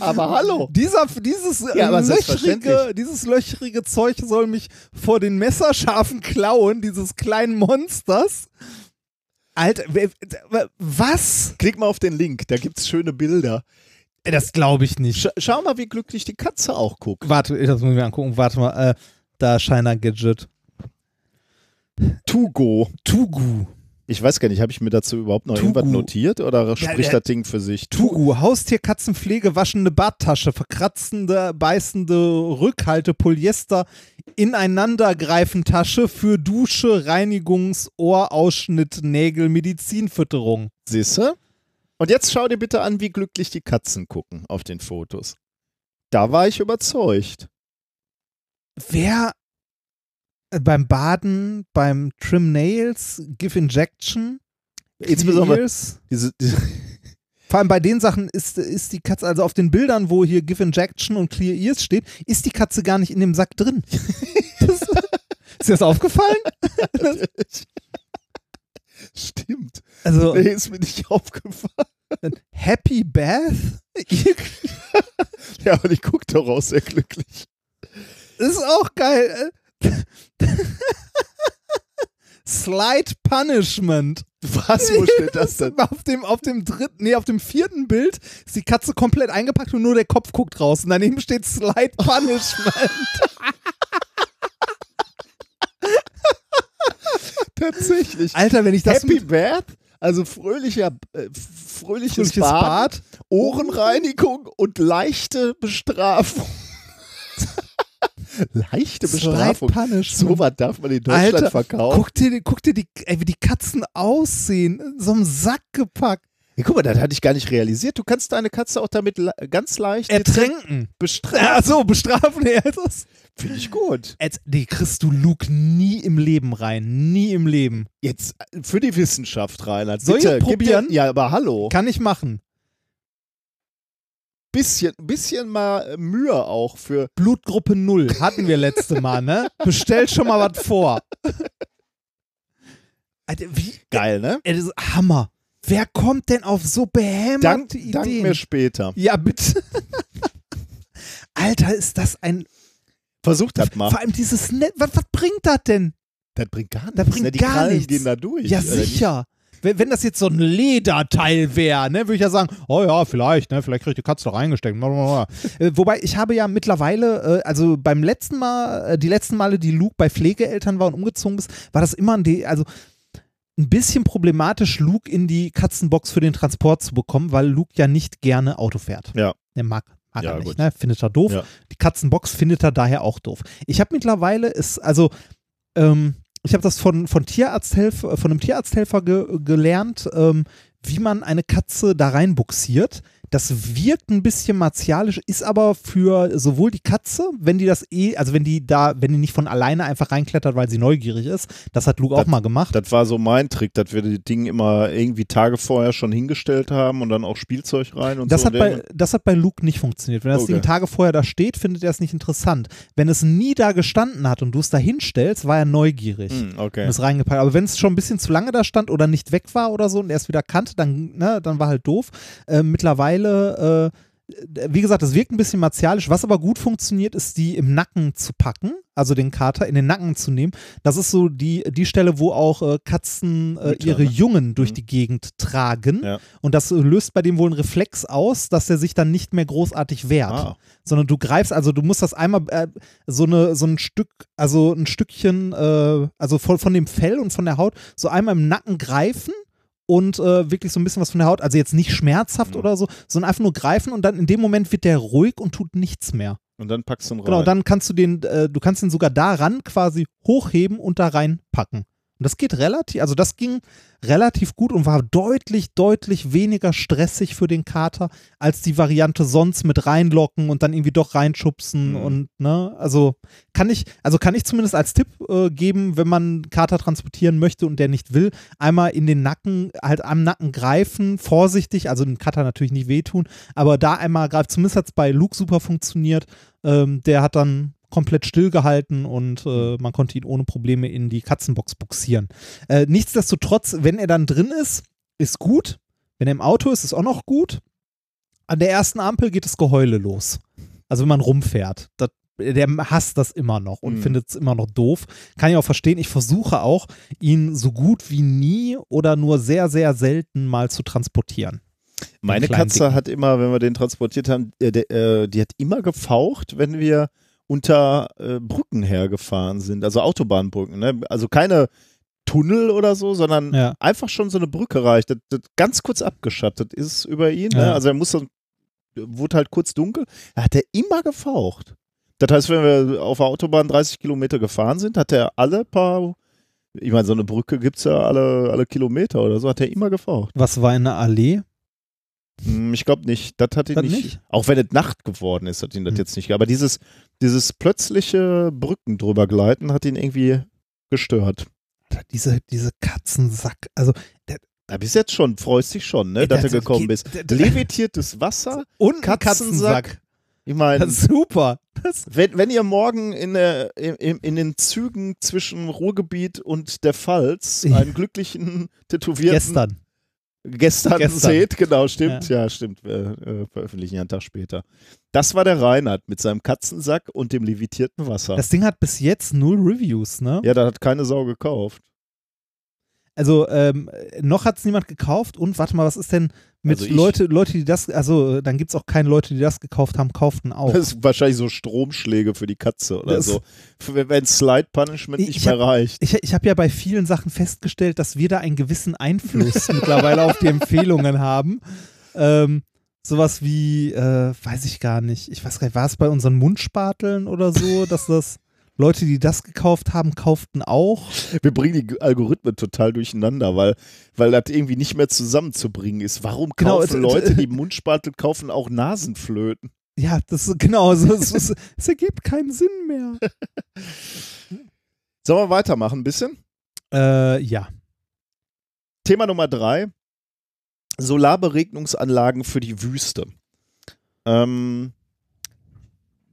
Aber hallo. Dieser, dieses, äh, Ja, löchrige, dieses löchrige Zeug soll mich vor den messerscharfen Klauen dieses kleinen Monsters. Alter, was? Klick mal auf den Link, da gibt es schöne Bilder. Das glaube ich nicht. Sch schau mal, wie glücklich die Katze auch guckt. Warte, das muss ich mir angucken. Warte mal, äh, da Shiner Gadget. Tugo. Tugu. Ich weiß gar nicht, habe ich mir dazu überhaupt noch Tugu. irgendwas notiert oder spricht ja. das Ding für sich? Tugu, Haustier, Katzenpflege, waschende Barttasche, verkratzende, beißende Rückhalte, Polyester, ineinandergreifen-Tasche für Dusche, Reinigungs-, Ohrausschnitt, Nägel, Medizinfütterung. Siehste? Und jetzt schau dir bitte an, wie glücklich die Katzen gucken auf den Fotos. Da war ich überzeugt. Wer beim Baden, beim Trim Nails, Give Injection, Insbesondere diese, diese *laughs* Vor allem bei den Sachen ist, ist die Katze, also auf den Bildern, wo hier Give Injection und Clear Ears steht, ist die Katze gar nicht in dem Sack drin. *laughs* Das, *laughs* ist dir das aufgefallen? Stimmt. Also, Nee, ist mir nicht aufgefallen. Happy Bath? Ja, aber die guckt doch auch sehr glücklich. Das ist auch geil. *laughs* Slight Punishment. Was? Wo steht das *laughs* denn? Auf dem, auf dem dritten, nee, auf dem vierten Bild ist die Katze komplett eingepackt und nur der Kopf guckt raus. Und daneben steht Slight *laughs* Punishment. Tatsächlich. Alter, wenn ich das Happy Bath, also fröhlicher, äh, fröhliches, fröhliches Bad, Bad, Ohrenreinigung und leichte Bestrafung. Leichte Bestrafung. So was darf man in Deutschland Alter, verkaufen. Guck dir, guck dir die, ey, wie die Katzen aussehen. In so einem Sack gepackt. Ja, guck mal, das hatte ich gar nicht realisiert. Du kannst deine Katze auch damit ganz leicht Ertränken. bestrafen. Ach so, bestrafen. *laughs* Ja, das. Finde ich gut. Jetzt, die kriegst du Luke nie im Leben rein. Nie im Leben. Jetzt äh, für die Wissenschaft, Reinhard. Soll ich Bitte, gib probieren? Dir, ja, aber hallo. Kann ich machen. Bisschen, bisschen mal Mühe auch für. Blutgruppe 0 hatten wir letzte Mal, ne? Bestell schon mal was vor. Alter, wie, Geil, ne? ey, das ist Hammer. Wer kommt denn auf so behämmerte Dank, Ideen? dank mir später. ja, bitte. *laughs* Alter, ist das ein. Versucht das mal. Vor allem dieses Net. Was, was bringt das denn? Das bringt gar nichts. Das bringt ne? Die gar Krallen nichts. gehen da durch. Ja, sicher. Wenn, wenn das jetzt so ein Lederteil wäre, ne, würde ich ja sagen, oh ja, vielleicht, ne, vielleicht kriegt die Katze da reingesteckt. *laughs* Äh, wobei ich habe ja mittlerweile, äh, also beim letzten Mal, äh, die letzten Male, die Luke bei Pflegeeltern war und umgezogen ist, war das immer ein, De also ein bisschen problematisch, Luke in die Katzenbox für den Transport zu bekommen, weil Luke ja nicht gerne Auto fährt. Ja. Er mag, mag Ja, er nicht, gut. ne? Findet er doof. Ja. Die Katzenbox findet er daher auch doof. Ich habe mittlerweile ist, also, ähm, ich habe das von, von Tierarzthelfer, von einem Tierarzthelfer ge gelernt, ähm, wie man eine Katze da reinbuxiert. Das wirkt ein bisschen martialisch, ist aber für sowohl die Katze, wenn die das eh, also wenn die da, wenn die nicht von alleine einfach reinklettert, weil sie neugierig ist, das hat Luke auch mal gemacht. Das war so mein Trick, dass wir die Dinge immer irgendwie Tage vorher schon hingestellt haben und dann auch Spielzeug rein und Das so. hat, bei, das hat bei Luke nicht funktioniert. Wenn das Okay. Ding Tage vorher da steht, findet er es nicht interessant. Wenn es nie da gestanden hat und du es da hinstellst, war er neugierig. Hm, okay. Und ist reingepackt. Aber wenn es schon ein bisschen zu lange da stand oder nicht weg war oder so und er es wieder kannte, dann, ne, dann war halt doof. Äh, mittlerweile, äh, wie gesagt, das wirkt ein bisschen martialisch. Was aber gut funktioniert, ist, die im Nacken zu packen, also den Kater in den Nacken zu nehmen. Das ist so die, die Stelle, wo auch äh, Katzen äh, ihre ne? Jungen durch Mhm. die Gegend tragen. Ja. Und das äh, löst bei dem wohl einen Reflex aus, dass er sich dann nicht mehr großartig wehrt Ah, sondern du greifst, also du musst das einmal äh, so eine so ein Stück, also ein Stückchen, äh, also von, von dem Fell und von der Haut, so einmal im Nacken greifen und äh, wirklich so ein bisschen was von der Haut, also jetzt nicht schmerzhaft Mhm. oder so, sondern einfach nur greifen und dann in dem Moment wird der ruhig und tut nichts mehr. und dann packst du ihn rein. Genau, dann kannst du den, äh, du kannst ihn sogar daran quasi hochheben und da reinpacken. Und das geht relativ, also das ging relativ gut und war deutlich, deutlich weniger stressig für den Kater als die Variante sonst mit reinlocken und dann irgendwie doch reinschubsen Mhm. und ne, also kann ich, also kann ich zumindest als Tipp äh, geben, wenn man einen Kater transportieren möchte und der nicht will, einmal in den Nacken, halt am Nacken greifen, vorsichtig, also dem Kater natürlich nicht wehtun, aber da einmal greifen, zumindest hat es bei Luke super funktioniert, ähm, der hat dann komplett stillgehalten und äh, man konnte ihn ohne Probleme in die Katzenbox buxieren. Äh, nichtsdestotrotz, wenn er dann drin ist, ist gut. Wenn er im Auto ist, ist auch noch gut. An der ersten Ampel geht das Geheule los. Also wenn man rumfährt. Das, der hasst das immer noch und Mhm. findet es immer noch doof. Kann ich auch verstehen. Ich versuche auch, ihn so gut wie nie oder nur sehr, sehr selten mal zu transportieren. Meine Katze Dicken. hat immer, wenn wir den transportiert haben, äh, der, äh, die hat immer gefaucht, wenn wir unter äh, Brücken hergefahren sind, also Autobahnbrücken. Ne? Also keine Tunnel oder so, sondern Ja. einfach schon so eine Brücke reicht. Das, das ganz kurz abgeschattet ist über ihn. Ne? Ja. Also er musste, wurde halt kurz dunkel. Da hat er immer gefaucht. Das heißt, wenn wir auf der Autobahn 30 Kilometer gefahren sind, hat er alle paar, ich meine, so eine Brücke gibt es ja alle, alle Kilometer oder so, hat er immer gefaucht. Was war in der Allee? Hm, Ich glaube nicht. Das hat ihn Das nicht, nicht? Auch wenn es Nacht geworden ist, hat ihn das Hm. jetzt nicht. Aber dieses, dieses plötzliche Brücken drüber gleiten hat ihn irgendwie gestört. Diese, diese Katzensack. Also Ja, bis jetzt schon, freust dich schon, ne, Ey, dass das du gekommen bist. Levitiertes Wasser, *laughs* und Katzensack. Katzensack. Ich meine, super. Das, wenn, wenn ihr morgen in, der, in, in den Zügen zwischen Ruhrgebiet und der Pfalz einen glücklichen Tätowierten gestern. Gestern, Gestern. seht, genau, stimmt, ja, stimmt, äh, äh, veröffentlichen ja einen Tag später. Das war der Reinhard mit seinem Katzensack und dem levitierten Wasser. Das Ding hat bis jetzt null Reviews, ne? ja, da hat keine Sau gekauft. Also ähm, noch hat es niemand gekauft und warte mal, was ist denn mit Also Leute, Leute, die das, also dann gibt es auch keine Leute, die das gekauft haben, kauften auch. Das ist wahrscheinlich so Stromschläge für die Katze oder Das- so. Wenn Slide Punishment Ich- nicht ich mehr reicht. Ich, ich habe ja bei vielen Sachen festgestellt, dass wir da einen gewissen Einfluss *laughs* mittlerweile auf die Empfehlungen haben. Ähm, sowas wie, äh, weiß ich gar nicht, ich weiß gar nicht, war es bei unseren Mundspateln oder so, dass das Leute, die das gekauft haben, kauften auch. Wir bringen die Algorithmen total durcheinander, weil, weil das irgendwie nicht mehr zusammenzubringen ist. Warum Genau, kaufen es- Leute, *laughs* die Mundspatel kaufen, auch Nasenflöten? Ja, das ist genau, so, es, es, es ergibt keinen Sinn mehr. *laughs* Sollen wir weitermachen ein bisschen? Äh, ja. Thema Nummer drei. Solarberegnungsanlagen für die Wüste. Ähm,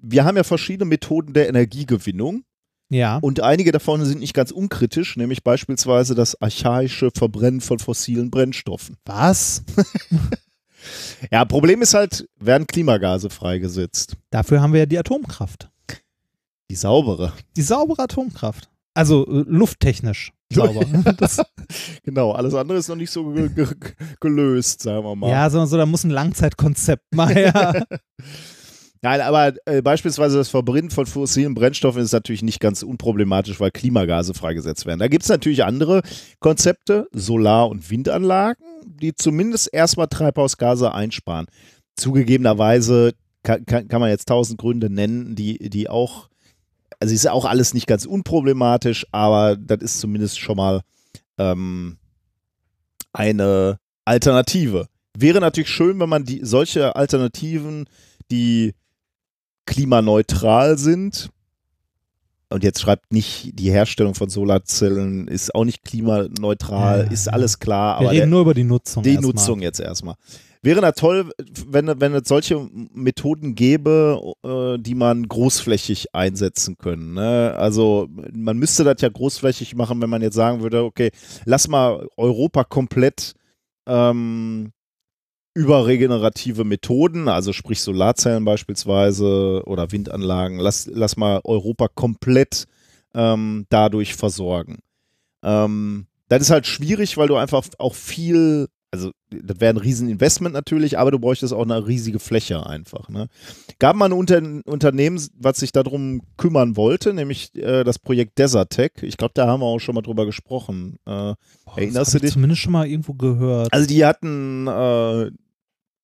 wir haben ja verschiedene Methoden der Energiegewinnung. Ja. Und einige davon sind nicht ganz unkritisch, nämlich beispielsweise das archaische Verbrennen von fossilen Brennstoffen. Was? *laughs* Ja, Problem ist halt, werden Klimagase freigesetzt. Dafür haben wir ja die Atomkraft. Die saubere. Die saubere Atomkraft. Also äh, lufttechnisch *laughs* sauber. *laughs* Genau, alles andere ist noch nicht so ge ge gelöst, sagen wir mal. ja, sondern so, da muss ein Langzeitkonzept mal her. Nein, aber äh, beispielsweise das Verbrennen von fossilen Brennstoffen ist natürlich nicht ganz unproblematisch, weil Klimagase freigesetzt werden. Da gibt es natürlich andere Konzepte, Solar- und Windanlagen, die zumindest erstmal Treibhausgase einsparen. Zugegebenerweise kann, kann, kann man jetzt tausend Gründe nennen, die, die auch, also ist ja auch alles nicht ganz unproblematisch, aber das ist zumindest schon mal ähm, eine Alternative. Wäre natürlich schön, wenn man die solche Alternativen, die klimaneutral sind, und jetzt schreibt nicht, die Herstellung von Solarzellen ist auch nicht klimaneutral, Ja, ist alles klar, Wir aber reden der, nur über die Nutzung. die. Nutzung jetzt erstmal. Wäre da toll, wenn, wenn es solche Methoden gäbe, äh, die man großflächig einsetzen können. Ne? Also man müsste das ja großflächig machen, wenn man jetzt sagen würde, okay, lass mal Europa komplett ähm, über regenerative Methoden, also sprich Solarzellen beispielsweise oder Windanlagen, lass, lass mal Europa komplett ähm, dadurch versorgen. Ähm, das ist halt schwierig, weil du einfach auch viel, also das wäre ein Rieseninvestment natürlich, aber du bräuchtest auch eine riesige Fläche einfach. Ne? Gab mal ein Unter Unternehmen, was sich darum kümmern wollte, nämlich äh, das Projekt Desertec. Ich glaube, da haben wir auch schon mal drüber gesprochen. Äh, Boah, Erinnerst du ich dich? zumindest schon mal irgendwo gehört. also die hatten, äh,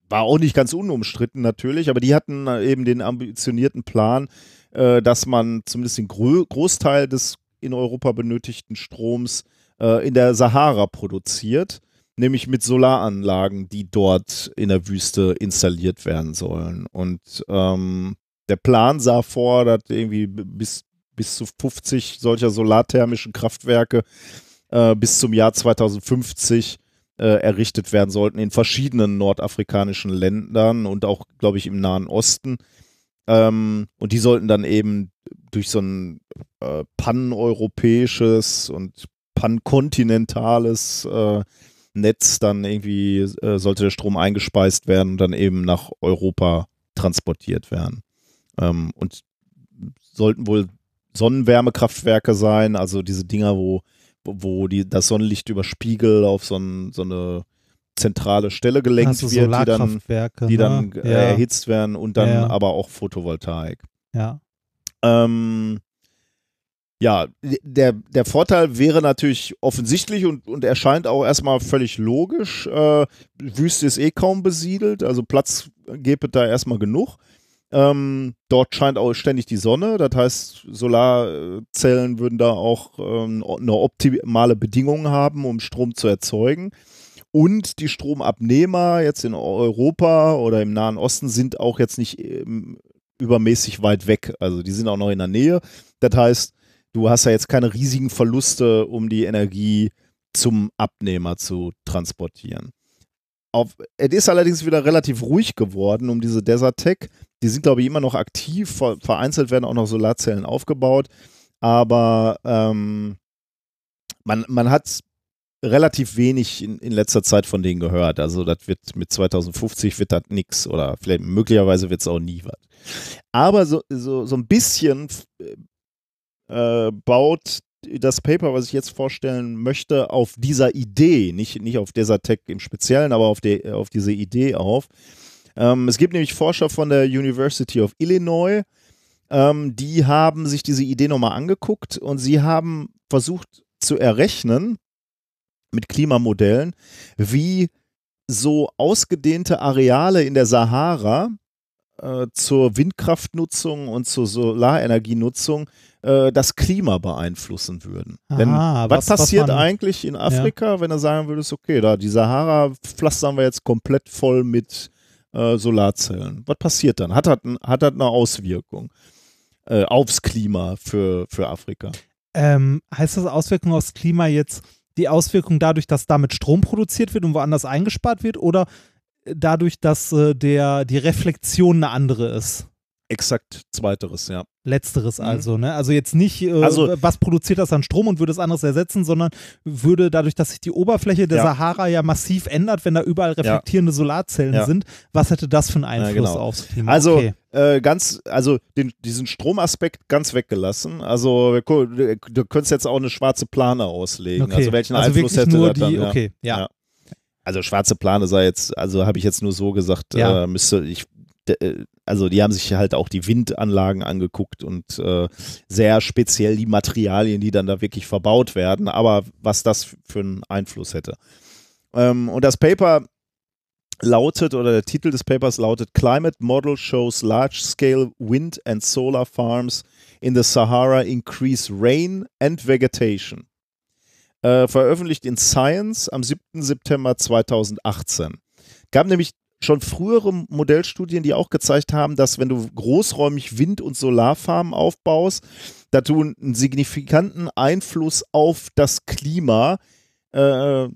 war auch nicht ganz unumstritten natürlich, aber die hatten äh, eben den ambitionierten Plan, äh, dass man zumindest den Grö Großteil des in Europa benötigten Stroms äh, in der Sahara produziert, nämlich mit Solaranlagen, die dort in der Wüste installiert werden sollen. Und ähm, der Plan sah vor, dass irgendwie bis, bis zu 50 solcher solarthermischen Kraftwerke äh, bis zum Jahr 2050 äh, errichtet werden sollten in verschiedenen nordafrikanischen Ländern und auch, glaube ich, im Nahen Osten. Ähm, und die sollten dann eben durch so ein äh, paneuropäisches und pankontinentales äh, Netz dann irgendwie äh, sollte der Strom eingespeist werden und dann eben nach Europa transportiert werden. Ähm, und sollten wohl Sonnenwärmekraftwerke sein, also diese Dinger, wo, wo, die, das Sonnenlicht über Spiegel auf so, ein, so eine zentrale Stelle gelenkt du wird, die dann, die ne? dann äh, ja, erhitzt werden und dann Ja. aber auch Photovoltaik. ja. Ähm, ja, der, der Vorteil wäre natürlich offensichtlich und, und erscheint auch erstmal völlig logisch. Äh, Wüste ist eh kaum besiedelt, also Platz gäbe da erstmal genug. Ähm, dort scheint auch ständig die Sonne, das heißt, Solarzellen würden da auch ähm, eine optimale Bedingung haben, um Strom zu erzeugen. Und die Stromabnehmer jetzt in Europa oder im Nahen Osten sind auch jetzt nicht ähm, übermäßig weit weg. Also die sind auch noch in der Nähe. Das heißt, du hast ja jetzt keine riesigen Verluste, um die Energie zum Abnehmer zu transportieren. Auf, es ist allerdings wieder relativ ruhig geworden um diese Desert Tech. Die sind, glaube ich, immer noch aktiv. Ver vereinzelt werden auch noch Solarzellen aufgebaut. Aber ähm, man, man hat relativ wenig in, in letzter Zeit von denen gehört. Also das wird mit 2050 wird das nix oder vielleicht möglicherweise wird es auch nie was. Aber so, so, so ein bisschen äh, baut das Paper, was ich jetzt vorstellen möchte, auf dieser Idee, nicht, nicht auf Desertec im Speziellen, aber auf, die, auf diese Idee auf. Ähm, es gibt nämlich Forscher von der University of Illinois, ähm, die haben sich diese Idee nochmal angeguckt und sie haben versucht zu errechnen mit Klimamodellen, wie so ausgedehnte Areale in der Sahara äh, zur Windkraftnutzung und zur Solarenergienutzung äh, das Klima beeinflussen würden. Denn Aha, was, was- was passiert man- eigentlich in Afrika, wenn du sagen würdest, okay, da die Sahara pflastern wir jetzt komplett voll mit äh, Solarzellen. Was passiert dann? Hat das, hat das eine Auswirkung äh, aufs Klima für, für Afrika? Ähm, heißt das Auswirkungen aufs Klima jetzt die Auswirkung dadurch, dass damit Strom produziert wird und woanders eingespart wird? Oder dadurch, dass äh, der, die Reflexion eine andere ist. Exakt zweiteres, ja. Letzteres Mhm. also, ne? Also jetzt nicht, äh, Also- was produziert das an Strom und würde es anderes ersetzen, sondern würde dadurch, dass sich die Oberfläche der Ja. Sahara ja massiv ändert, wenn da überall reflektierende Solarzellen Ja. sind, was hätte das für einen Einfluss genau. aufs Klima? Also okay. äh, ganz, also den, diesen Stromaspekt ganz weggelassen. Also du, könntest jetzt auch eine schwarze Plane auslegen. okay. Also welchen also Einfluss hätte das dann? die, ja. okay, ja. Also schwarze Plane sei jetzt, also habe ich jetzt nur so gesagt, Ja. äh, müsste ich, äh, also die haben sich halt auch die Windanlagen angeguckt und äh, sehr speziell die Materialien, die dann da wirklich verbaut werden, aber was das für einen Einfluss hätte. Ähm, und das Paper lautet, oder der Titel des Papers lautet Climate Model shows large-scale wind and solar farms in the Sahara increase rain and vegetation. Äh, veröffentlicht in Science am 7. September 2018. Gab nämlich schon frühere Modellstudien, die auch gezeigt haben, dass wenn du großräumig Wind- und Solarfarmen aufbaust, dass du einen signifikanten Einfluss auf das Klima äh,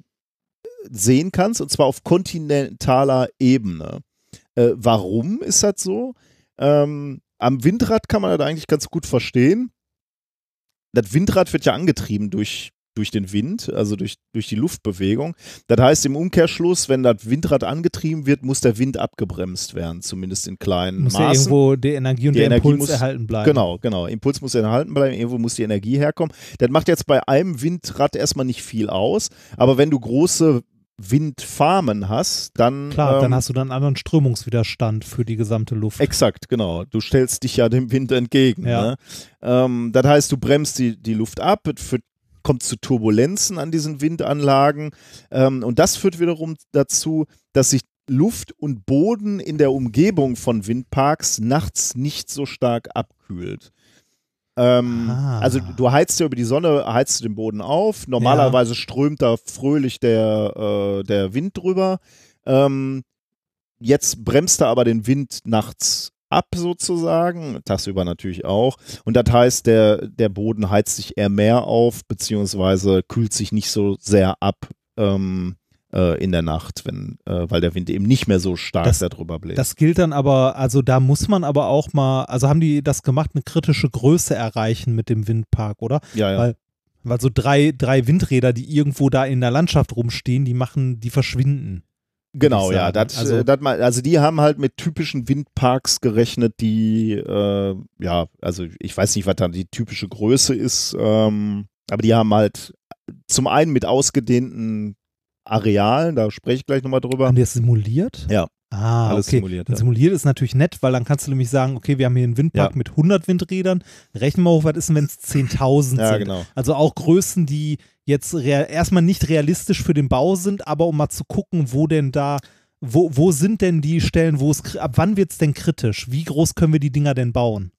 sehen kannst, und zwar auf kontinentaler Ebene. Äh, warum ist das so? Ähm, am Windrad kann man das eigentlich ganz gut verstehen. Das Windrad wird ja angetrieben durch, durch den Wind, also durch, durch die Luftbewegung. Das heißt im Umkehrschluss, wenn das Windrad angetrieben wird, muss der Wind abgebremst werden, zumindest in kleinen Muss ja Maßen. irgendwo die Energie und Die der Energie Impuls muss- erhalten bleiben. Genau, genau. Impuls muss erhalten bleiben, irgendwo muss die Energie herkommen. Das macht jetzt bei einem Windrad erstmal nicht viel aus, aber wenn du große Windfarmen hast, dann. Klar, ähm, dann hast du dann einen anderen Strömungswiderstand für die gesamte Luft. Exakt, genau. Du stellst dich ja dem Wind entgegen. Ja. Ne? Ähm, das heißt, du bremst die, die Luft ab, es führt, kommt zu Turbulenzen an diesen Windanlagen ähm, und das führt wiederum dazu, dass sich Luft und Boden in der Umgebung von Windparks nachts nicht so stark abkühlt. Ähm, Ah. Also du heizt ja über die Sonne, heizt du den Boden auf. Normalerweise strömt da fröhlich der, äh, der Wind drüber. Ähm, jetzt bremst er aber den Wind nachts ab sozusagen, tagsüber natürlich auch. Und das heißt, der, der Boden heizt sich eher mehr auf, beziehungsweise kühlt sich nicht so sehr ab ähm, äh, in der Nacht, wenn, äh, weil der Wind eben nicht mehr so stark Das- darüber bläst. Das gilt dann aber, also da muss man aber auch mal, also haben die das gemacht, eine kritische Größe erreichen mit dem Windpark, oder? ja, ja. Weil, weil so drei, drei Windräder, die irgendwo da in der Landschaft rumstehen, die machen, die verschwinden. Genau, ja. Das, Also- also, das, mal- also die haben halt mit typischen Windparks gerechnet, die, äh, ja, also ich weiß nicht, was da die typische Größe ist, ähm, aber die haben halt zum einen mit ausgedehnten Arealen, da spreche ich gleich nochmal drüber. Haben die das simuliert? Ja. Ah, Alles okay. simuliert, ja. simuliert ist natürlich nett, weil dann kannst du nämlich sagen, okay, wir haben hier einen Windpark Ja. mit 100 Windrädern. Rechnen wir hoch, was ist denn, wenn es 10.000 Ja, sind? genau. Also auch Größen, die jetzt erstmal nicht realistisch für den Bau sind, aber um mal zu gucken, wo denn da, wo, wo sind denn die Stellen, wo es, ab wann wird es denn kritisch? Wie groß können wir die Dinger denn bauen?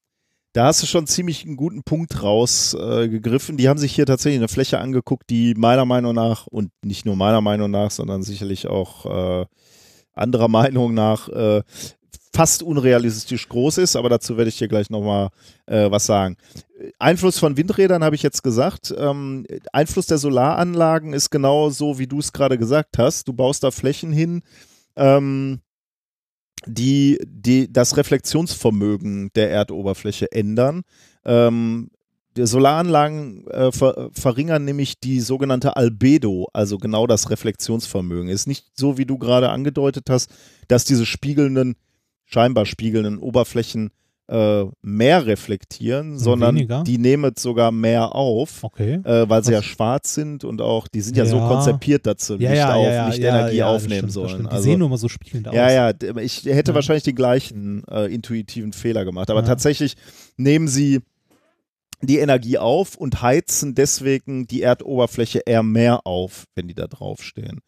Da hast du schon ziemlich einen guten Punkt rausgegriffen. Äh, die haben sich hier tatsächlich eine Fläche angeguckt, die meiner Meinung nach und nicht nur meiner Meinung nach, sondern sicherlich auch äh, anderer Meinung nach äh, fast unrealistisch groß ist, aber dazu werde ich dir gleich nochmal äh, was sagen. Einfluss von Windrädern habe ich jetzt gesagt. Ähm, Einfluss der Solaranlagen ist genau so, wie du es gerade gesagt hast. Du baust da Flächen hin, ähm, die, die das Reflexionsvermögen der Erdoberfläche ändern. Ähm, die Solaranlagen äh, ver verringern nämlich die sogenannte Albedo, also genau das Reflexionsvermögen. Ist nicht so, wie du gerade angedeutet hast, dass diese spiegelnden, scheinbar spiegelnden Oberflächen äh, mehr reflektieren, sondern weniger? die nehmen sogar mehr auf, Okay. äh, weil sie Was- ja schwarz sind und auch, die sind ja, so Ja. konzipiert, dass sie Licht auf, Lichtenergie das aufnehmen stimmt, sollen. Die Also- sehen nur mal so spiegelnd aus. ja, ja, ich hätte Ja. wahrscheinlich den gleichen äh, intuitiven Fehler gemacht. Aber Ja. tatsächlich nehmen sie die Energie auf und heizen deswegen die Erdoberfläche eher mehr auf, wenn die da draufstehen.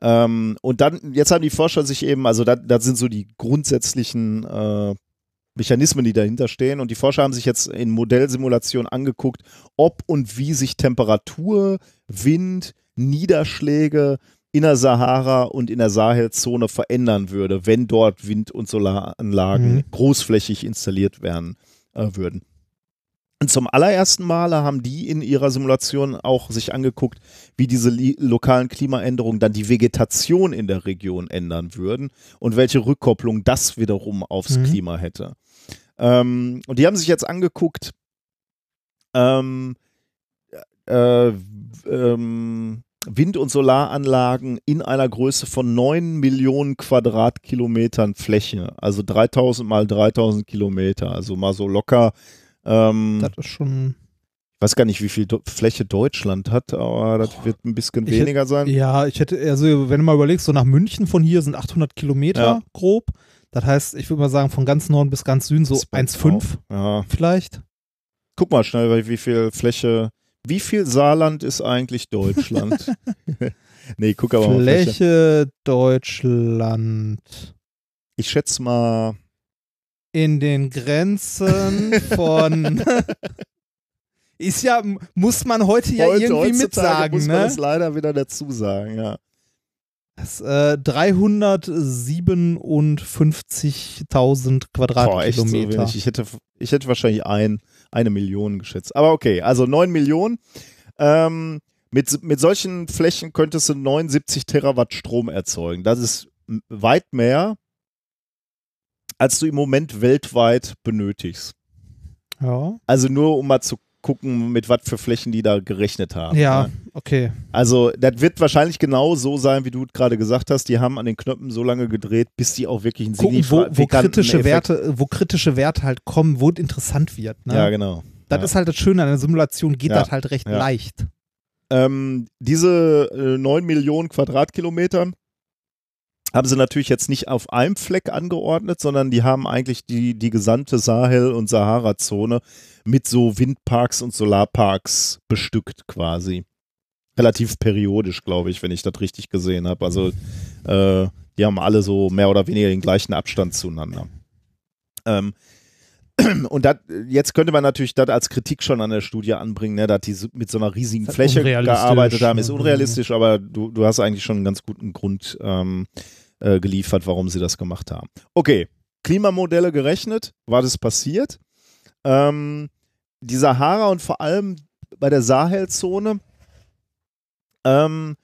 Ähm, und dann, jetzt haben die Forscher sich eben, also da, das sind so die grundsätzlichen äh, Mechanismen, die dahinter stehen. Und die Forscher haben sich jetzt in Modellsimulationen angeguckt, ob und wie sich Temperatur, Wind, Niederschläge in der Sahara und in der Sahelzone verändern würde, wenn dort Wind- und Solaranlagen Mhm. großflächig installiert werden äh, würden. Und zum allerersten Male haben die in ihrer Simulation auch sich angeguckt, wie diese lokalen Klimaänderungen dann die Vegetation in der Region ändern würden und welche Rückkopplung das wiederum aufs mhm. Klima hätte. Ähm, und die haben sich jetzt angeguckt, ähm, äh, ähm, Wind- und Solaranlagen in einer Größe von 9 Millionen Quadratkilometern Fläche, also 3000 mal 3000 Kilometer, also mal so locker ähm, das ist schon. Ich weiß gar nicht, wie viel Do Fläche Deutschland hat, aber das wird ein bisschen ich weniger hätte, sein. Ja, ich hätte, also wenn du mal überlegst, so nach München von hier sind 800 Kilometer ja. grob. Das heißt, ich würde mal sagen, von ganz Norden bis ganz Süden so 1,5 ja. vielleicht. Guck mal schnell, wie viel Fläche, wie viel Saarland ist eigentlich Deutschland? *laughs* nee, guck aber Fläche mal. Fläche Deutschland. Ich schätze mal in den Grenzen von. *laughs* ist ja, muss man heute ja heute, irgendwie mitsagen. Muss man ne? das leider wieder dazu sagen, ja. Das, äh, 357.000 Quadratkilometer. So ich, hätte, ich hätte wahrscheinlich ein, eine Million geschätzt. Aber okay, also 9 Millionen. Ähm, mit, mit solchen Flächen könntest du 79 Terawatt Strom erzeugen. Das ist weit mehr als du im Moment weltweit benötigst. Ja. Also nur um mal zu gucken, mit was für Flächen die da gerechnet haben. Ja, ne? okay. Also das wird wahrscheinlich genau so sein, wie du gerade gesagt hast. Die haben an den Knöpfen so lange gedreht, bis die auch wirklich ein Gucken, wo, wo kritische Werte, wo kritische Werte halt kommen, wo es interessant wird. Ne? Ja, genau. Das ja. ist halt das Schöne an der Simulation, geht ja. das halt recht ja. leicht. Ähm, diese äh, 9 Millionen Quadratkilometern haben sie natürlich jetzt nicht auf einem Fleck angeordnet, sondern die haben eigentlich die, die gesamte Sahel- und Sahara-Zone mit so Windparks und Solarparks bestückt quasi. Relativ periodisch, glaube ich, wenn ich das richtig gesehen habe. Also äh, die haben alle so mehr oder weniger den gleichen Abstand zueinander. Ähm, *clears throat* und dat, jetzt könnte man natürlich das als Kritik schon an der Studie anbringen, ne, dass die mit so einer riesigen Fläche gearbeitet haben. Ist unrealistisch, aber du, du hast eigentlich schon einen ganz guten Grund ähm, äh, geliefert, warum sie das gemacht haben. Okay, Klimamodelle gerechnet, war das passiert. Ähm, die Sahara und vor allem bei der Sahelzone ähm,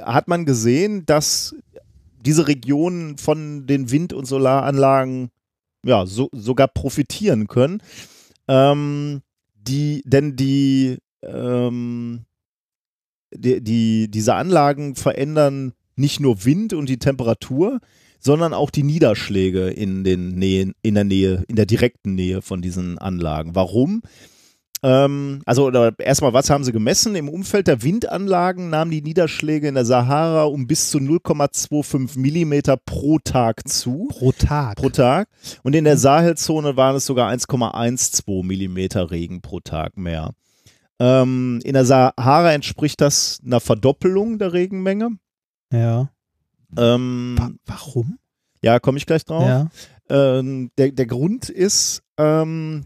hat man gesehen, dass diese Regionen von den Wind- und Solaranlagen ja, so, sogar profitieren können. Ähm, die, denn die, ähm, die, die, diese Anlagen verändern nicht nur Wind und die Temperatur, sondern auch die Niederschläge in, den Nähen, in der Nähe, in der direkten Nähe von diesen Anlagen. Warum? Ähm, also erstmal, was haben sie gemessen? Im Umfeld der Windanlagen nahmen die Niederschläge in der Sahara um bis zu 0,25 Millimeter pro Tag zu. Pro Tag. Pro Tag. Und in der Sahelzone waren es sogar 1,12 Millimeter Regen pro Tag mehr. Ähm, in der Sahara entspricht das einer Verdoppelung der Regenmenge. Ja. Ähm, Wa warum? Ja, komme ich gleich drauf. Ja. Ähm, der, der Grund ist, ähm,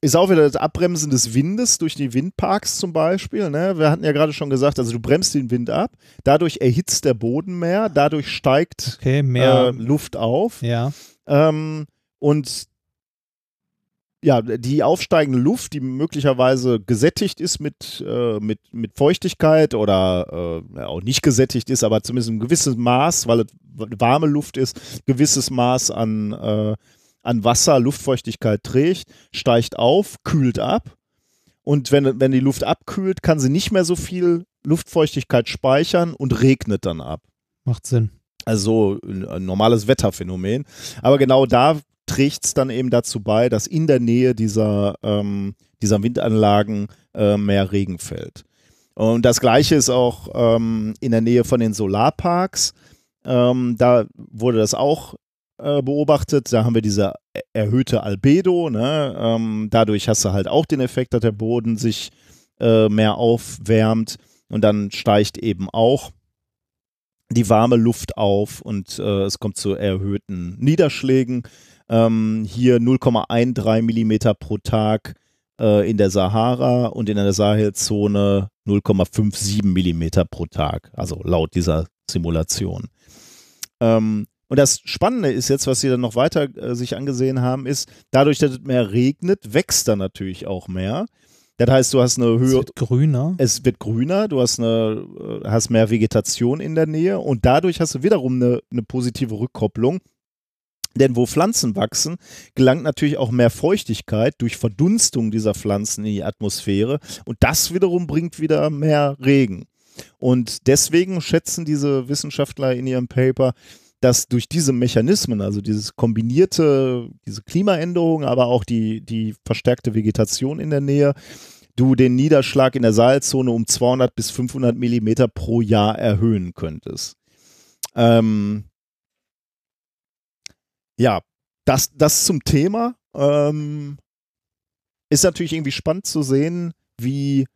ist auch wieder das Abbremsen des Windes durch die Windparks zum Beispiel. Ne? Wir hatten ja gerade schon gesagt, also du bremst den Wind ab, dadurch erhitzt der Boden mehr, dadurch steigt okay, mehr äh, Luft auf. Ja. Ähm, und ja, die aufsteigende Luft, die möglicherweise gesättigt ist mit, äh, mit, mit Feuchtigkeit oder äh, auch nicht gesättigt ist, aber zumindest ein gewisses Maß, weil es warme Luft ist, gewisses Maß an äh, an Wasser Luftfeuchtigkeit trägt, steigt auf, kühlt ab. Und wenn, wenn die Luft abkühlt, kann sie nicht mehr so viel Luftfeuchtigkeit speichern und regnet dann ab. Macht Sinn. Also ein normales Wetterphänomen. Aber genau da trägt es dann eben dazu bei, dass in der Nähe dieser, ähm, dieser Windanlagen äh, mehr Regen fällt. Und das gleiche ist auch ähm, in der Nähe von den Solarparks. Ähm, da wurde das auch äh, beobachtet. Da haben wir diese erhöhte Albedo. Ne? Ähm, dadurch hast du halt auch den Effekt, dass der Boden sich äh, mehr aufwärmt und dann steigt eben auch die warme Luft auf und äh, es kommt zu erhöhten Niederschlägen. Ähm, hier 0,13 Millimeter pro Tag äh, in der Sahara und in der Sahelzone 0,57 Millimeter pro Tag, also laut dieser Simulation. Ähm, Und das Spannende ist jetzt, was sie dann noch weiter äh, sich angesehen haben, ist, dadurch, dass es mehr regnet, wächst da natürlich auch mehr. Das heißt, du hast eine Es Höhe, wird grüner. es wird grüner, du hast, eine, äh, hast mehr Vegetation in der Nähe und dadurch hast du wiederum eine, eine positive Rückkopplung. Denn wo Pflanzen wachsen, gelangt natürlich auch mehr Feuchtigkeit durch Verdunstung dieser Pflanzen in die Atmosphäre und das wiederum bringt wieder mehr Regen. Und deswegen schätzen diese Wissenschaftler in ihrem Paper, dass durch diese Mechanismen, also dieses kombinierte, diese Klimaänderung, aber auch die, die verstärkte Vegetation in der Nähe, du den Niederschlag in der Salzone um 200 bis 500 Millimeter pro Jahr erhöhen könntest. Ähm, ja, das, das zum Thema. Ähm, ist natürlich irgendwie spannend zu sehen, wie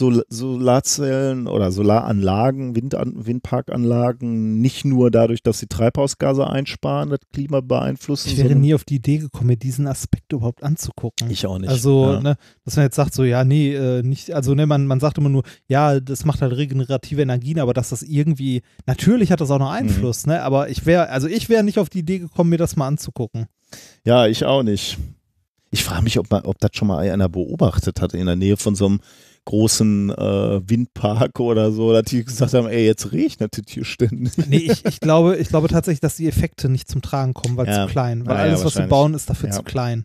Sol Solarzellen oder Solaranlagen, Windan Windparkanlagen nicht nur dadurch, dass sie Treibhausgase einsparen, das Klima beeinflussen. Ich wäre nie auf die Idee gekommen, mir diesen Aspekt überhaupt anzugucken. ich auch nicht. Also, ja. ne, dass man jetzt sagt, so, ja, nee, äh, nicht, also, ne, man, man sagt immer nur, ja, das macht halt regenerative Energien, aber dass das irgendwie, natürlich hat das auch noch Mhm. Einfluss, ne, aber ich wäre, also ich wäre nicht auf die Idee gekommen, mir das mal anzugucken. Ja, ich auch nicht. Ich frage mich, ob, man, ob das schon mal einer beobachtet hat in der Nähe von so einem großen äh, Windpark oder so, dass die gesagt haben, ey, jetzt regnet es hier ständig. Nee, ich, ich *laughs* glaube, ich glaube tatsächlich, dass die Effekte nicht zum Tragen kommen, weil Ja. zu klein, weil Ja, ja, alles, was sie bauen, ist dafür Ja. zu klein.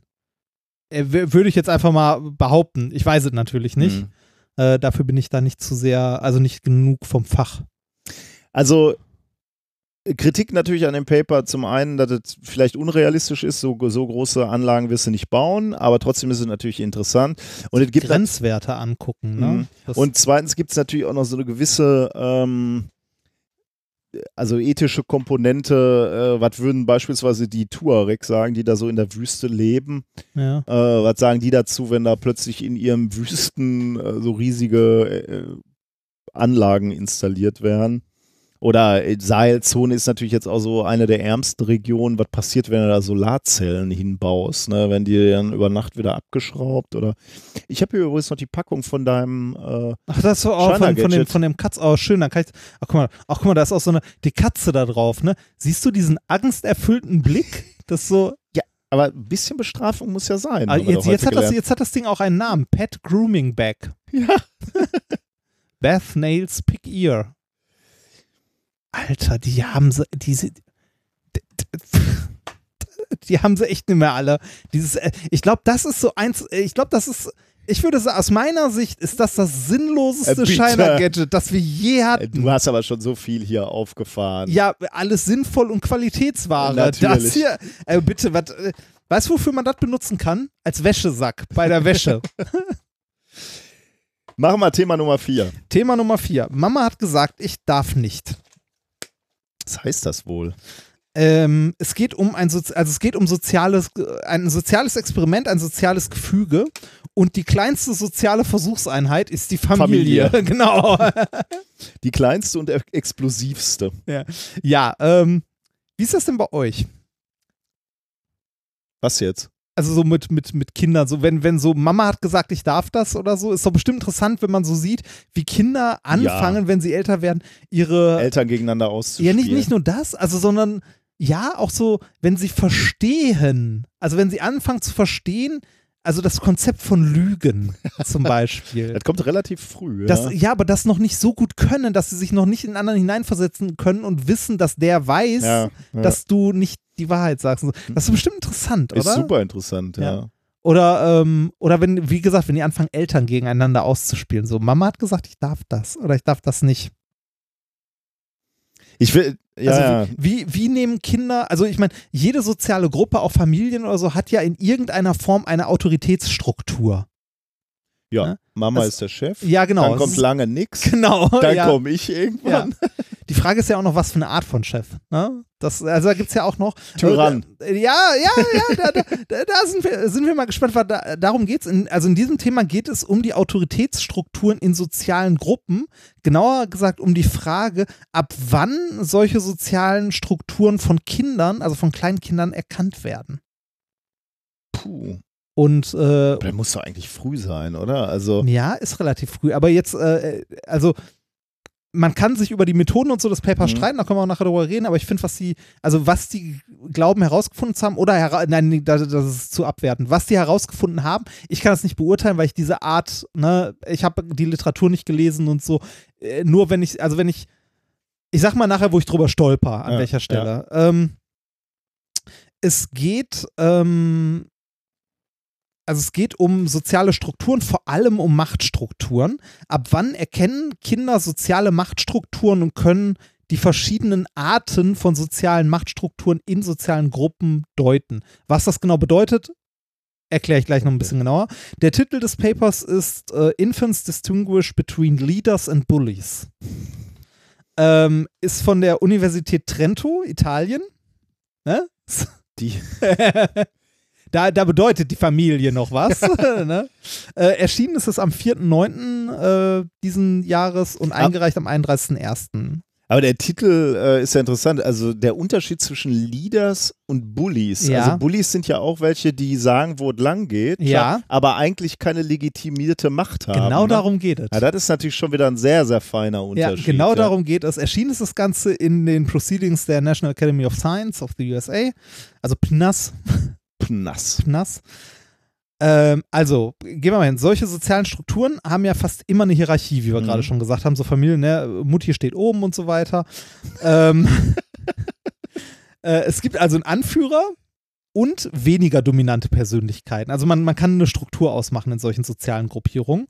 Äh, Würde ich jetzt einfach mal behaupten. Ich weiß es natürlich nicht. Mhm. Äh, dafür bin ich da nicht zu sehr, also nicht genug vom Fach. Also Kritik natürlich an dem Paper zum einen, dass es vielleicht unrealistisch ist, so, so große Anlagen wirst du nicht bauen, aber trotzdem ist es natürlich interessant. Und es gibt Grenzwerte angucken, ne? Mhm. Und zweitens gibt es natürlich auch noch so eine gewisse, ähm, also ethische Komponente. Äh, was würden beispielsweise die Tuareg sagen, die da so in der Wüste leben? ja. Äh, was sagen die dazu, wenn da plötzlich in ihrem Wüsten äh, so riesige äh, Anlagen installiert werden? Oder äh, Sahelzone ist natürlich jetzt auch so eine der ärmsten Regionen. Was passiert, wenn du da Solarzellen hinbaust? Ne? Wenn die dann über Nacht wieder abgeschraubt? Oder ich habe hier übrigens noch die Packung von deinem äh, Ach, das so auch von, von, dem, von dem Katz. Oh, schön, dann kann ich. Ach, guck mal, ach, guck mal, da ist auch so eine, die Katze da drauf, ne? Siehst du diesen angsterfüllten Blick? Das so. Aber ein bisschen Bestrafung muss ja sein. Wir jetzt, jetzt, hat das, jetzt hat das Ding auch einen Namen. Pet Grooming Bag. Ja. *laughs* Beth Nails Pig Ear. Alter, die haben sie, diese. Die haben sie echt nicht mehr alle. Dieses, äh, ich glaube, das ist so eins, ich glaube, das ist, ich würde sagen, aus meiner Sicht ist das das sinnloseste Äh. Shiner-Gadget, das wir je Äh, hatten. Du hast aber schon so viel hier aufgefahren. Ja, alles sinnvoll und Qualitätsware. Natürlich. Das hier, äh, bitte, was, äh, weißt du, wofür man das benutzen kann? Als Wäschesack bei der Wäsche. *laughs* *laughs* Machen wir Thema Nummer vier. Thema Nummer vier. Mama hat gesagt, ich darf nicht. Was heißt das wohl? Ähm, es geht um ein Sozi also es geht um soziales, ein soziales Experiment, ein soziales Gefüge und die kleinste soziale Versuchseinheit ist die Familie. Familie. *laughs* genau. Die kleinste und explosivste. ja, ähm, wie ist das denn bei euch? Was jetzt? Also so mit, mit, mit Kindern, so wenn, wenn so Mama hat gesagt, ich darf das oder so, ist doch bestimmt interessant, wenn man so sieht, wie Kinder anfangen, wenn sie älter werden, ihre Eltern gegeneinander auszuspielen. Ja, nicht, nicht nur das, also sondern ja, auch so, wenn sie verstehen, also wenn sie anfangen zu verstehen, also das Konzept von Lügen *laughs* zum Beispiel. Das kommt relativ früh. Das, ja. ja, aber das noch nicht so gut können, dass sie sich noch nicht in anderen hineinversetzen können und wissen, dass der weiß, Ja, ja. dass du nicht die Wahrheit sagst. Das ist bestimmt interessant, ist oder? super interessant, ja. Ja. Oder, ähm, oder wenn, wie gesagt, wenn die anfangen, Eltern gegeneinander auszuspielen. So, Mama hat gesagt, ich darf das oder ich darf das nicht. Ich will, ja, also ja. wie, wie, wie nehmen Kinder, also ich meine, jede soziale Gruppe, auch Familien oder so, hat ja in irgendeiner Form eine Autoritätsstruktur. ja. ne? Mama Das- ist der Chef. Ja, genau. Dann kommt ist- lange nix. *laughs* Genau. Dann ja. komme ich irgendwann. Die Frage ist ja auch noch, was für eine Art von Chef. Ne? Das, also da gibt es ja auch noch. Tyrann. Äh, Ja, ja, ja, da, da, da, sind, wir, sind wir mal gespannt, weil da, darum geht es. Also in diesem Thema geht es um die Autoritätsstrukturen in sozialen Gruppen. Genauer gesagt um die Frage, ab wann solche sozialen Strukturen von Kindern, also von Kleinkindern, erkannt werden. Puh. Und äh, Der muss doch eigentlich früh sein, oder? Also, ja, ist relativ früh. Aber jetzt, äh, also man kann sich über die Methoden und so des Papers Mhm. streiten, da können wir auch nachher drüber reden, aber ich finde, was die, also was die glauben herausgefunden zu haben, oder, hera nein, das, das ist zu abwertend, was die herausgefunden haben, ich kann das nicht beurteilen, weil ich diese Art, ne, ich habe die Literatur nicht gelesen und so, äh, nur wenn ich, also wenn ich, ich sag mal nachher, wo ich drüber stolper, an Ja, welcher Stelle. Ähm, es geht, ähm, also es geht um soziale Strukturen, vor allem um Machtstrukturen. Ab wann erkennen Kinder soziale Machtstrukturen und können die verschiedenen Arten von sozialen Machtstrukturen in sozialen Gruppen deuten? Was das genau bedeutet, erkläre ich gleich noch ein bisschen genauer. Der Titel des Papers ist äh, Infants Distinguish Between Leaders and Bullies. Ähm, ist von der Universität Trento, Italien. Ne? Die, *laughs* Da, da bedeutet die Familie noch was. *laughs* *laughs* ne? äh, erschienen ist es am 4.9. Äh, diesen Jahres und eingereicht am 31.1. aber der Titel äh, ist ja interessant. Also der Unterschied zwischen Leaders und Bullies. Ja. Also Bullies sind ja auch welche, die sagen, wo es lang geht, Ja. aber eigentlich keine legitimierte Macht haben. Genau ne? darum geht es. Ja, das ist natürlich schon wieder ein sehr, sehr feiner Ja, Unterschied. genau ja. darum geht es. Erschienen ist das Ganze in den Proceedings der National Academy of Science of the USA, also PNAS. Pnass. PNAS. Ähm, also, gehen wir mal hin. Solche sozialen Strukturen haben ja fast immer eine Hierarchie, wie wir Mhm. gerade schon gesagt haben. So Familien, ne? Mutti steht oben und so weiter. ähm, *laughs* äh, es gibt also einen Anführer und weniger dominante Persönlichkeiten. Also man, man kann eine Struktur ausmachen in solchen sozialen Gruppierungen.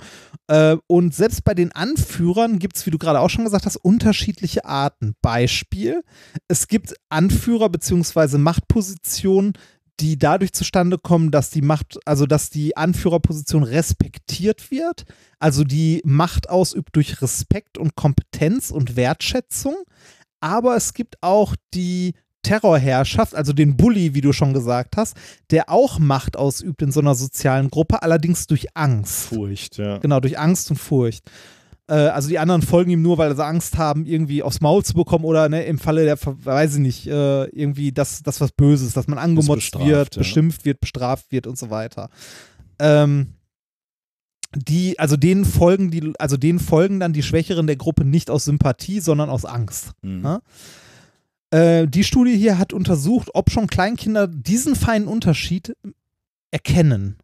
Äh, und selbst bei den Anführern gibt es, wie du gerade auch schon gesagt hast, unterschiedliche Arten. Beispiel, es gibt Anführer bzw. Machtpositionen, die dadurch zustande kommen, dass die Macht, also dass die Anführerposition respektiert wird, also die Macht ausübt durch Respekt und Kompetenz und Wertschätzung. Aber es gibt auch die Terrorherrschaft, also den Bully, wie du schon gesagt hast, der auch Macht ausübt in so einer sozialen Gruppe, allerdings durch Angst. Furcht, ja. Genau, durch Angst und Furcht. Äh, also die anderen folgen ihm nur, weil sie Angst haben, irgendwie aufs Maul zu bekommen oder ne, im Falle der, weiß ich nicht, äh, irgendwie das, das was Böses, dass man angemotzt bestraft, wird, ja. beschimpft wird, bestraft wird und so weiter. Ähm, die, also denen folgen die, also denen folgen dann die Schwächeren der Gruppe nicht aus Sympathie, sondern aus Angst. Mhm. Ja? Äh, die Studie hier hat untersucht, ob schon Kleinkinder diesen feinen Unterschied erkennen.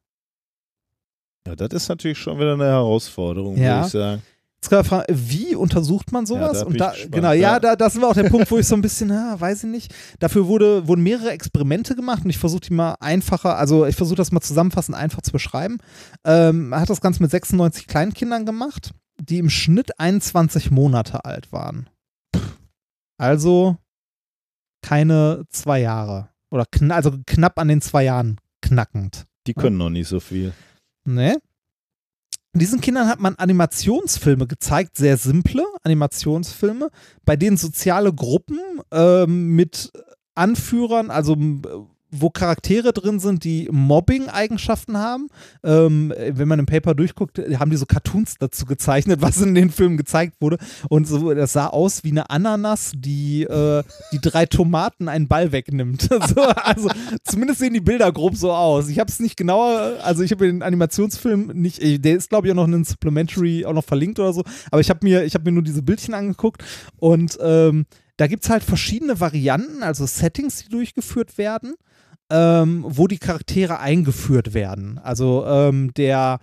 Ja, das ist natürlich schon wieder eine Herausforderung, Ja. würde ich sagen. Fragen, wie untersucht man Ja, sowas? bin und da, gespannt, genau, ja, ja. da, da sind wir auch der Punkt, wo ich so ein bisschen, ja, *laughs* weiß ich nicht. Dafür wurde, wurden mehrere Experimente gemacht und ich versuche die mal einfacher, also ich versuche das mal zusammenfassend einfach zu beschreiben. Ähm, man hat das Ganze mit 96 Kleinkindern gemacht, die im Schnitt 21 Monate alt waren. Also keine zwei Jahre. Oder kn also knapp an den zwei Jahren knackend. Die können noch nicht so viel. Ne? Diesen Kindern hat man Animationsfilme gezeigt, sehr simple Animationsfilme, bei denen soziale Gruppen ähm, mit Anführern, also wo Charaktere drin sind, die Mobbing-Eigenschaften haben. Ähm, wenn man im Paper durchguckt, haben die so Cartoons dazu gezeichnet, *laughs* was in den Filmen gezeigt wurde. Und so, das sah aus wie eine Ananas, die, äh, die drei Tomaten einen Ball wegnimmt. *laughs* so, also zumindest sehen die Bilder grob so aus. Ich habe es nicht genauer, also ich habe den Animationsfilm nicht, der ist glaube ich auch noch in einem Supplementary auch noch verlinkt oder so, aber ich habe mir, ich mir nur diese Bildchen angeguckt und ähm, da gibt es halt verschiedene Varianten, also Settings, die durchgeführt werden, ähm, wo die Charaktere eingeführt werden. Also ähm, der,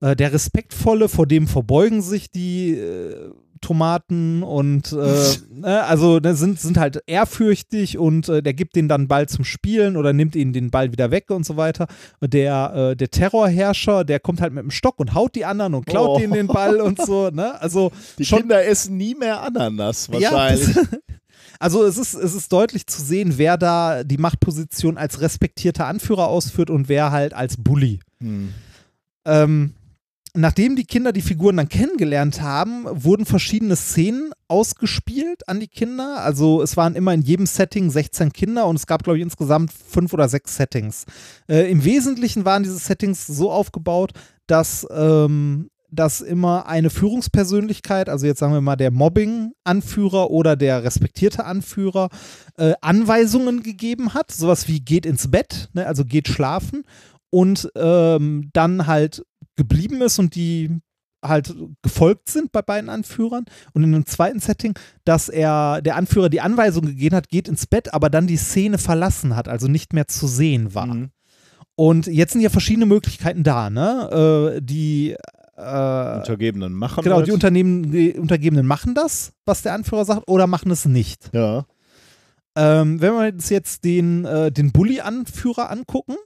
äh, der Respektvolle, vor dem verbeugen sich die äh, Tomaten und äh, *laughs* ne, also ne, sind, sind halt ehrfürchtig und äh, der gibt denen dann Ball zum Spielen oder nimmt ihnen den Ball wieder weg und so weiter. Der, äh, der Terrorherrscher, der kommt halt mit dem Stock und haut die anderen und klaut Oh. denen den Ball und so. Ne? Also Die schon Kinder essen nie mehr Ananas ja, wahrscheinlich. das, *laughs* also es ist, es ist deutlich zu sehen, wer da die Machtposition als respektierter Anführer ausführt und wer halt als Bully. Hm. Ähm, nachdem die Kinder die Figuren dann kennengelernt haben, wurden verschiedene Szenen ausgespielt an die Kinder. Also es waren immer in jedem Setting 16 Kinder und es gab, glaube ich, insgesamt fünf oder sechs Settings. Äh, Im Wesentlichen waren diese Settings so aufgebaut, dass, ähm, dass immer eine Führungspersönlichkeit, also jetzt sagen wir mal der Mobbing-Anführer oder der respektierte Anführer, äh, Anweisungen gegeben hat. Sowas wie geht ins Bett, ne, also geht schlafen und ähm, dann halt geblieben ist und die halt gefolgt sind bei beiden Anführern und in einem zweiten Setting, dass er der Anführer die Anweisung gegeben hat, geht ins Bett, aber dann die Szene verlassen hat, also nicht mehr zu sehen war. Mhm. Und jetzt sind ja verschiedene Möglichkeiten da, ne? Äh, die äh, Untergebenen machen genau, die, Unternehmen, die Untergebenen machen das, was der Anführer sagt, oder machen es nicht. Ja. Ähm, wenn wir uns jetzt den, äh, den Bully-Anführer angucken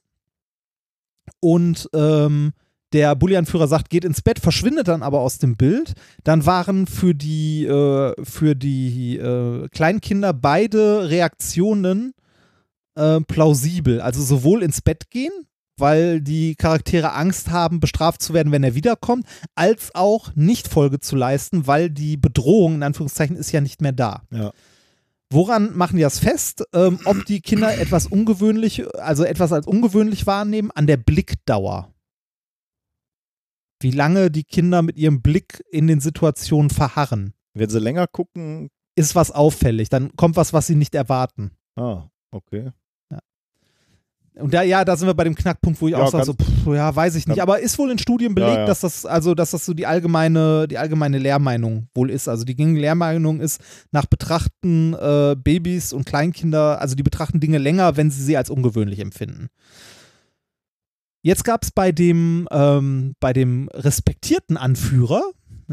und ähm, der Bully-Anführer sagt, geht ins Bett, verschwindet dann aber aus dem Bild, dann waren für die, äh, für die äh, Kleinkinder beide Reaktionen äh, plausibel. Also sowohl ins Bett gehen, weil die Charaktere Angst haben, bestraft zu werden, wenn er wiederkommt, als auch nicht Folge zu leisten, weil die Bedrohung, in Anführungszeichen, ist ja nicht mehr da. Ja. Woran machen die das fest? Ähm, ob die Kinder etwas ungewöhnlich, also etwas als ungewöhnlich wahrnehmen? An der Blickdauer. Wie lange die Kinder mit ihrem Blick in den Situationen verharren. Wenn sie länger gucken, Ist was auffällig, dann kommt was, was sie nicht erwarten. ah, okay. Und da, ja, da sind wir bei dem Knackpunkt, wo ich Ja, auch sage, so, pff, ja, weiß ich nicht. Aber ist wohl in Studien belegt, Ja, ja. dass das, also, dass das so die allgemeine, die allgemeine Lehrmeinung wohl ist. Also die gängige Lehrmeinung ist, nach Betrachten äh, Babys und Kleinkinder, also die betrachten Dinge länger, wenn sie sie als ungewöhnlich empfinden. Jetzt gab es bei dem, ähm, bei dem respektierten Anführer,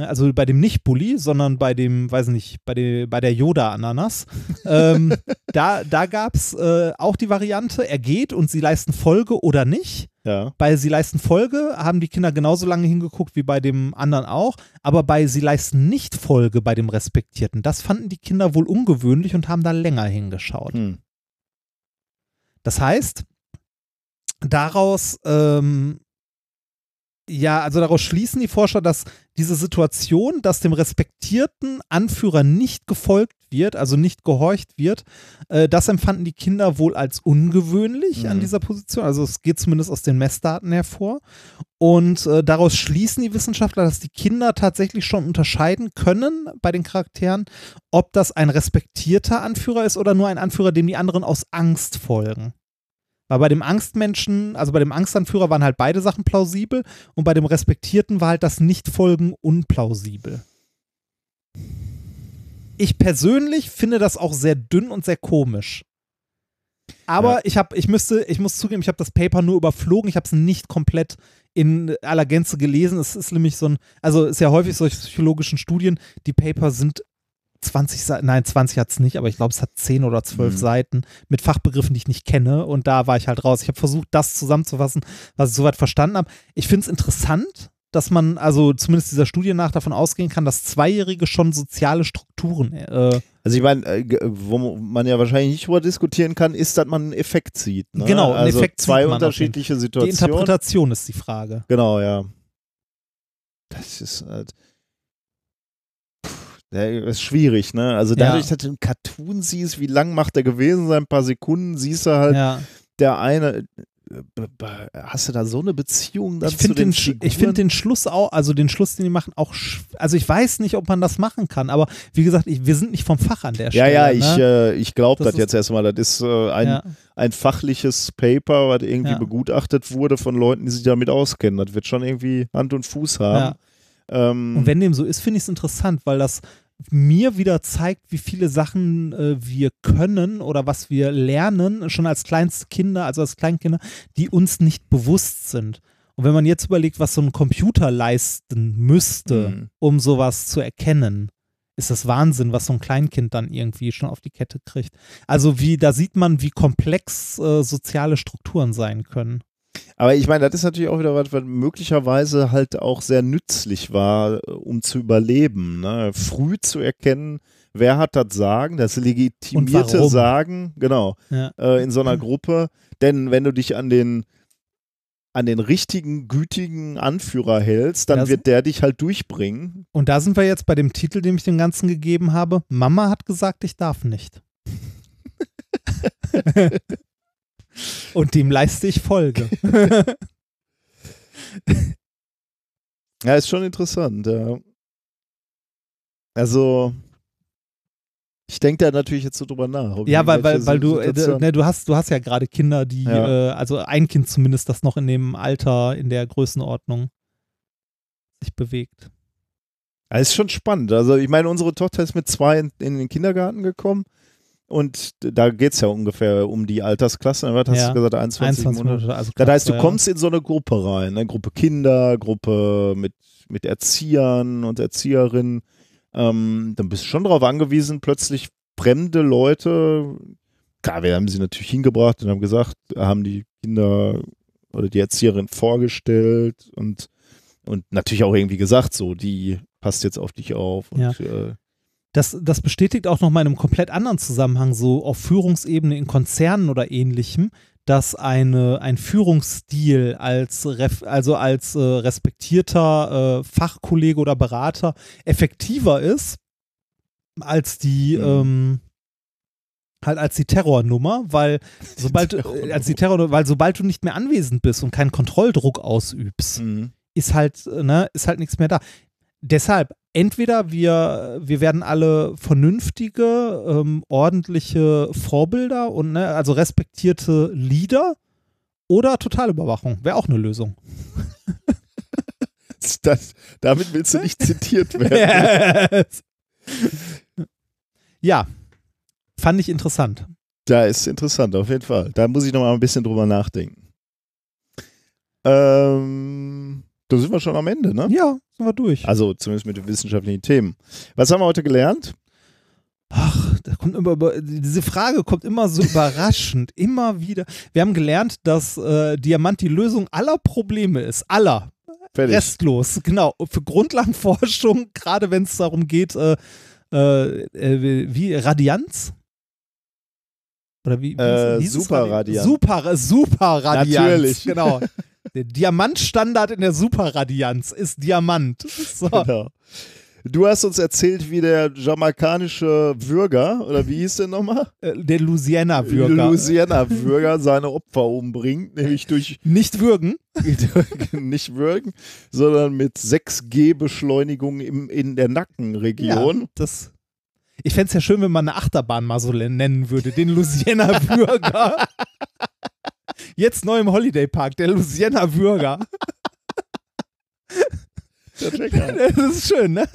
also bei dem nicht Bully, sondern bei dem, weiß nicht, bei, der bei der Yoda-Ananas, ähm, *laughs* da, da gab es äh, auch die Variante, er geht und sie leisten Folge oder nicht. Ja. Bei sie leisten Folge haben die Kinder genauso lange hingeguckt wie bei dem anderen auch, aber bei sie leisten nicht Folge bei dem Respektierten, das fanden die Kinder wohl ungewöhnlich und haben da länger hingeschaut. Hm. Das heißt, daraus, ähm, ja, also daraus schließen die Forscher, dass diese Situation, dass dem respektierten Anführer nicht gefolgt wird, also nicht gehorcht wird, äh, das empfanden die Kinder wohl als ungewöhnlich an Mhm. dieser Position. Also es geht zumindest aus den Messdaten hervor. Und äh, daraus schließen die Wissenschaftler, dass die Kinder tatsächlich schon unterscheiden können bei den Charakteren, ob das ein respektierter Anführer ist oder nur ein Anführer, dem die anderen aus Angst folgen. Weil bei dem Angstmenschen, also bei dem Angstanführer waren halt beide Sachen plausibel und bei dem Respektierten war halt das Nichtfolgen unplausibel. Ich persönlich finde das auch sehr dünn und sehr komisch. Aber Ja. ich habe, ich müsste, ich muss zugeben, ich habe das Paper nur überflogen, ich habe es nicht komplett in aller Gänze gelesen. Es ist nämlich so ein, also ist ja häufig solche psychologischen Studien, die Paper sind 20 Seiten, nein, 20 hat es nicht, aber ich glaube, es hat 10 oder 12 Mhm. Seiten mit Fachbegriffen, die ich nicht kenne. Und da war ich halt raus. Ich habe versucht, das zusammenzufassen, was ich soweit verstanden habe. Ich finde es interessant, dass man, also zumindest dieser Studie nach, davon ausgehen kann, dass Zweijährige schon soziale Strukturen äh, Also ich meine, äh, wo man ja wahrscheinlich nicht drüber diskutieren kann, ist, dass man einen Effekt sieht. Ne? Genau, einen also Effekt zwei unterschiedliche Die Situationen. Interpretation ist die Frage. Genau, ja. Das ist halt. Puh, der ist schwierig, ne? Also Ja. dadurch, dass du einen Cartoon siehst, wie lang macht der gewesen sein, ein paar Sekunden, siehst du halt, Ja. der eine. äh, Hast du da so eine Beziehung dann Ich zu finde den den, Sch- ich Figuren? find den Schluss auch, also den Schluss, den die machen, auch, also ich weiß nicht, ob man das machen kann, aber wie gesagt, ich, wir sind nicht vom Fach an der Ja, Stelle. ja, ich, ne? äh, ich glaube Das das, jetzt erstmal. Das ist äh, ein, ja. ein fachliches Paper, was irgendwie Ja. begutachtet wurde von Leuten, die sich damit auskennen. Das wird schon irgendwie Hand und Fuß haben. Ähm, Und wenn dem so ist, finde ich es interessant, weil das mir wieder zeigt, wie viele Sachen äh, wir können oder was wir lernen, schon als kleinste Kinder, also als Kleinkinder, die uns nicht bewusst sind. Und wenn man jetzt überlegt, was so ein Computer leisten müsste, Mhm. um sowas zu erkennen, ist das Wahnsinn, was so ein Kleinkind dann irgendwie schon auf die Kette kriegt. Also wie, da sieht man, wie komplex äh, soziale Strukturen sein können. Aber ich meine, das ist natürlich auch wieder was, was möglicherweise halt auch sehr nützlich war, um zu überleben. Ne? Früh zu erkennen, wer hat das Sagen, das legitimierte. Sagen, genau, Ja. äh, in so einer Gruppe. Denn wenn du dich an den an den richtigen, gütigen Anführer hältst, dann Das- wird der dich halt durchbringen. Und da sind wir jetzt bei dem Titel, den ich dem Ganzen gegeben habe. Mama hat gesagt, ich darf nicht. *laughs* Und dem leiste ich Folge. *laughs* Ja, ist schon interessant. Ja. Also, ich denke da natürlich jetzt so drüber nach. ja, weil, weil, weil du, äh, ne, du hast, du hast ja gerade Kinder, die, Ja. äh, also ein Kind zumindest, das noch in dem Alter, in der Größenordnung sich bewegt. Das ist schon spannend. Also ich meine, unsere Tochter ist mit zwei in, in den Kindergarten gekommen und da geht es ja ungefähr um die Altersklasse. Was hast Ja. du gesagt? 21, 21 Monate. Also Das heißt, du ja. kommst in so eine Gruppe rein, eine Gruppe Kinder, Gruppe mit, mit Erziehern und Erzieherinnen. Ähm, dann bist du schon darauf angewiesen, plötzlich fremde Leute, klar, wir haben sie natürlich hingebracht und haben gesagt, haben die Kinder oder die Erzieherin vorgestellt und, und natürlich auch irgendwie gesagt, so, die passt jetzt auf dich auf. Und, Ja. äh, Das, das bestätigt auch noch mal in einem komplett anderen Zusammenhang, so auf Führungsebene in Konzernen oder ähnlichem, dass eine, ein Führungsstil als, ref, also als äh, respektierter äh, Fachkollege oder Berater effektiver ist als die, Mhm. ähm, halt als die Terrornummer, weil *laughs* sobald, du- äh, Terrornummer. als die Terror, weil sobald du nicht mehr anwesend bist und keinen Kontrolldruck ausübst, mhm. ist halt, äh, ne, ist halt nichts mehr da. Deshalb, entweder wir, wir werden alle vernünftige, ähm, ordentliche Vorbilder und ne, also respektierte Leader oder Totalüberwachung. Wäre auch eine Lösung. *laughs* das, damit willst du nicht zitiert werden. *laughs* ja, fand ich interessant. Da ist interessant, auf jeden Fall. Da muss ich noch mal ein bisschen drüber nachdenken. Ähm, da sind wir schon am Ende, ne? Ja, sind wir durch. Also zumindest mit den wissenschaftlichen Themen. Was haben wir heute gelernt? Ach, da kommt immer, über- diese Frage kommt immer so *laughs* überraschend, immer wieder. Wir haben gelernt, dass äh, Diamant die Lösung aller Probleme ist. Aller. Fertig. Restlos, genau. Für Grundlagenforschung, *laughs* gerade wenn es darum geht, äh, äh, äh, wie Radianz? Oder wie? wie Äh? Superradianz. Super, Superradianz. Natürlich. Genau. *laughs* Der Diamantstandard in der Superradianz ist Diamant. So. Genau. Du hast uns erzählt, wie der jamaikanische Würger, oder wie hieß der nochmal? Äh, Der Louisiana-Bürger. Louisiana-Würger seine Opfer umbringt, nämlich durch Nicht würgen. *laughs* nicht würgen, sondern mit 6G-Beschleunigung im, in der Nackenregion. Ja, das. Ich fände es ja schön, wenn man eine Achterbahn mal so nennen würde. Den Louisiana Bürger. *laughs* Jetzt neu im Holiday Park, der Louisiana Bürger. *laughs* Das ist schön, ne?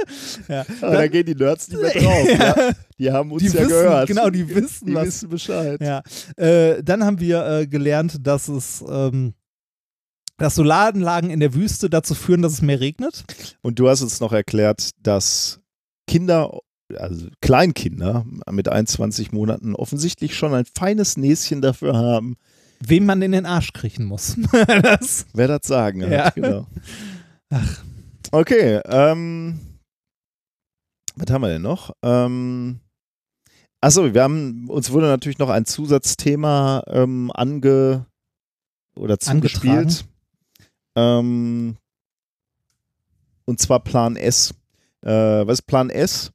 Ja. Aber da gehen die Nerds nicht mehr drauf. *laughs* ja. Die haben uns Die ja wissen, gehört. genau, die wissen, die was. wissen Bescheid. Ja. Äh, dann haben wir äh, gelernt, dass es, ähm, dass Solaranlagen in der Wüste dazu führen, dass es mehr regnet. Und du hast uns noch erklärt, dass Kinder, also Kleinkinder mit 21 Monaten offensichtlich schon ein feines Näschen dafür haben, Wem man in den Arsch kriechen muss. *laughs* das, wer das sagen hat. Ja. Genau. Okay, ähm, was haben wir denn noch? Ähm, achso, wir haben, uns wurde natürlich noch ein Zusatzthema ähm, ange oder zugespielt. Ähm, und zwar Plan S. Äh, was ist Plan S?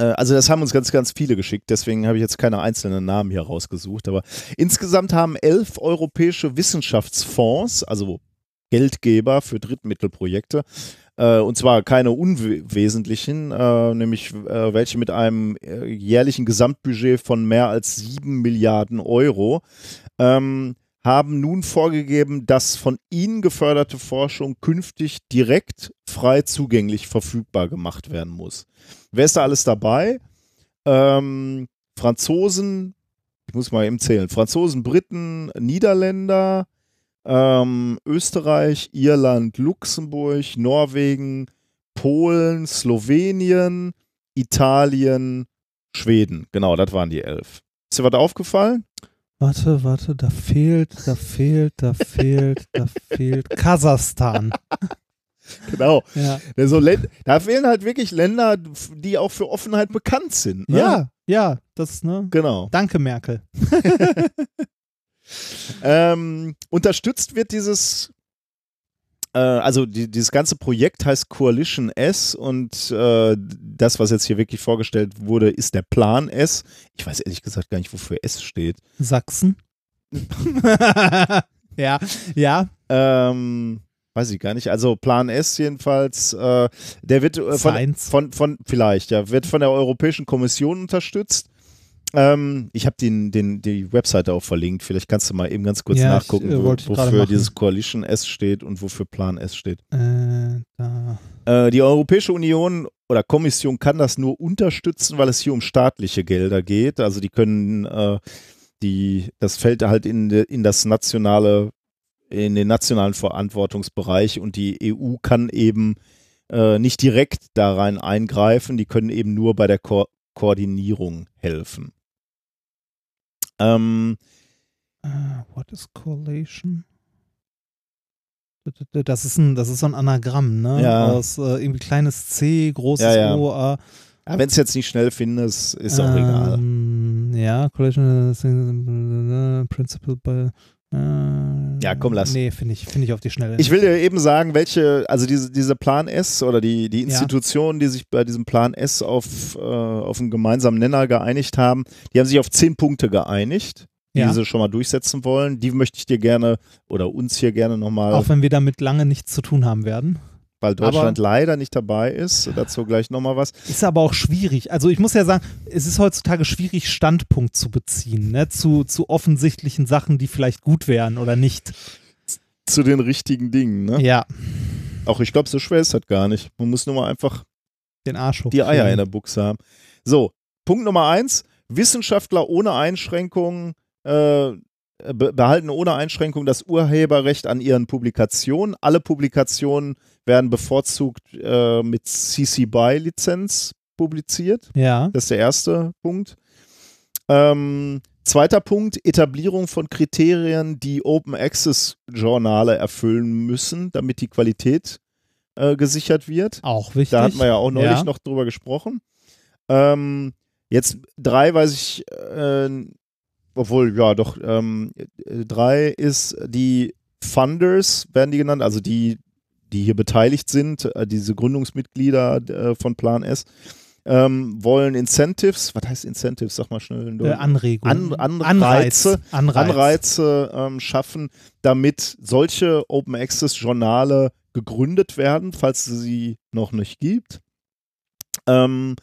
Äh, also das haben uns ganz, ganz viele geschickt, deswegen habe ich jetzt keine einzelnen Namen hier rausgesucht. Aber insgesamt haben elf europäische Wissenschaftsfonds, also Geldgeber für Drittmittelprojekte, äh, und zwar keine unwesentlichen, äh, nämlich welche mit einem äh, jährlichen Gesamtbudget von mehr als sieben Milliarden Euro, ähm, haben nun vorgegeben, dass von ihnen geförderte Forschung künftig direkt frei zugänglich verfügbar gemacht werden muss. Wer ist da alles dabei? Ähm, Franzosen, ich muss mal eben zählen, Franzosen, Briten, Niederländer, ähm, Österreich, Irland, Luxemburg, Norwegen, Polen, Slowenien, Italien, Schweden. Genau, das waren die elf. Ist dir was aufgefallen? Warte, warte, da fehlt, da fehlt, da fehlt, da fehlt. Kasachstan. *laughs* Genau. Ja. So Län- da fehlen halt wirklich Länder, die auch für Offenheit bekannt sind. Ne? Ja, ja, das, ne? Genau. Danke, Merkel. *laughs* Ähm, unterstützt wird dieses, also die, dieses ganze Projekt heißt Coalition S und äh, das, was jetzt hier wirklich vorgestellt wurde, ist der Plan S. Ich weiß ehrlich gesagt gar nicht, wofür S steht. Sachsen. *laughs* ja, ja. Ähm, weiß ich gar nicht. Also Plan S jedenfalls, äh, der wird äh, von, von, von, vielleicht, ja, wird von der Europäischen Kommission unterstützt. Ähm, ich habe den, den, die Webseite auch verlinkt. Vielleicht kannst du mal eben ganz kurz Ja, ich, nachgucken, äh, wo, ich gerade wofür dieses Coalition S steht und wofür Plan S steht. Äh. Äh, die Europäische Union oder Kommission kann das nur unterstützen, weil es hier um staatliche Gelder geht. Also die können äh, die, das fällt halt in, in das nationale, in den nationalen Verantwortungsbereich und die EU kann eben äh, nicht direkt da rein eingreifen, die können eben nur bei der Ko Koordinierung helfen. Ähm, Äh, what is collation? Das ist ein, das ist so ein Anagramm, ne? Ja. Aus äh, irgendwie kleines C, großes Ja, ja. O, A. ja, Wenn es jetzt nicht schnell findest, ist auch egal. Ähm, Ja, Collation äh, Principle by. Äh, Ja, komm, lass. Nee, finde ich, finde ich auf die Schnelle. Ich will dir eben sagen, welche, also diese, diese Plan S oder die, die Institutionen, die sich bei diesem Plan S auf, äh, auf einen gemeinsamen Nenner geeinigt haben, die haben sich auf zehn Punkte geeinigt, die Ja. sie schon mal durchsetzen wollen. Die möchte ich dir gerne oder uns hier gerne nochmal, auch wenn wir damit lange nichts zu tun haben werden. Weil Deutschland leider nicht dabei ist, dazu gleich nochmal was. Ist aber auch schwierig. Also ich muss ja sagen, es ist heutzutage schwierig, Standpunkt zu beziehen, ne? zu, zu offensichtlichen Sachen, die vielleicht gut wären oder nicht. Zu den richtigen Dingen, ne? Ja, Auch ich glaube, so schwer ist das gar nicht. Man muss nur mal einfach den Arsch hoch. die Eier in der Buchse haben. So, Punkt Nummer eins: Wissenschaftler ohne Einschränkungen äh, behalten ohne Einschränkung das Urheberrecht an ihren Publikationen. Alle Publikationen werden bevorzugt äh, mit CC BY-Lizenz publiziert. Ja, Das ist der erste Punkt. Ähm, zweiter Punkt, Etablierung von Kriterien, die Open Access Journale erfüllen müssen, damit die Qualität äh, gesichert wird. auch wichtig. Da hatten wir ja auch neulich Ja. noch drüber gesprochen. Ähm, jetzt drei weiß ich, äh, obwohl, ja, doch, ähm, äh, drei ist die Funders, werden die genannt, also die, die hier beteiligt sind, äh, diese Gründungsmitglieder äh, von Plan S, ähm, wollen Incentives, was heißt Incentives, sag mal schnell. in Äh, Deutsch. Anregung. An- Anreize. Anreize, Anreiz. Anreize ähm, schaffen, damit solche Open Access Journale gegründet werden, falls es sie noch nicht gibt. Ähm,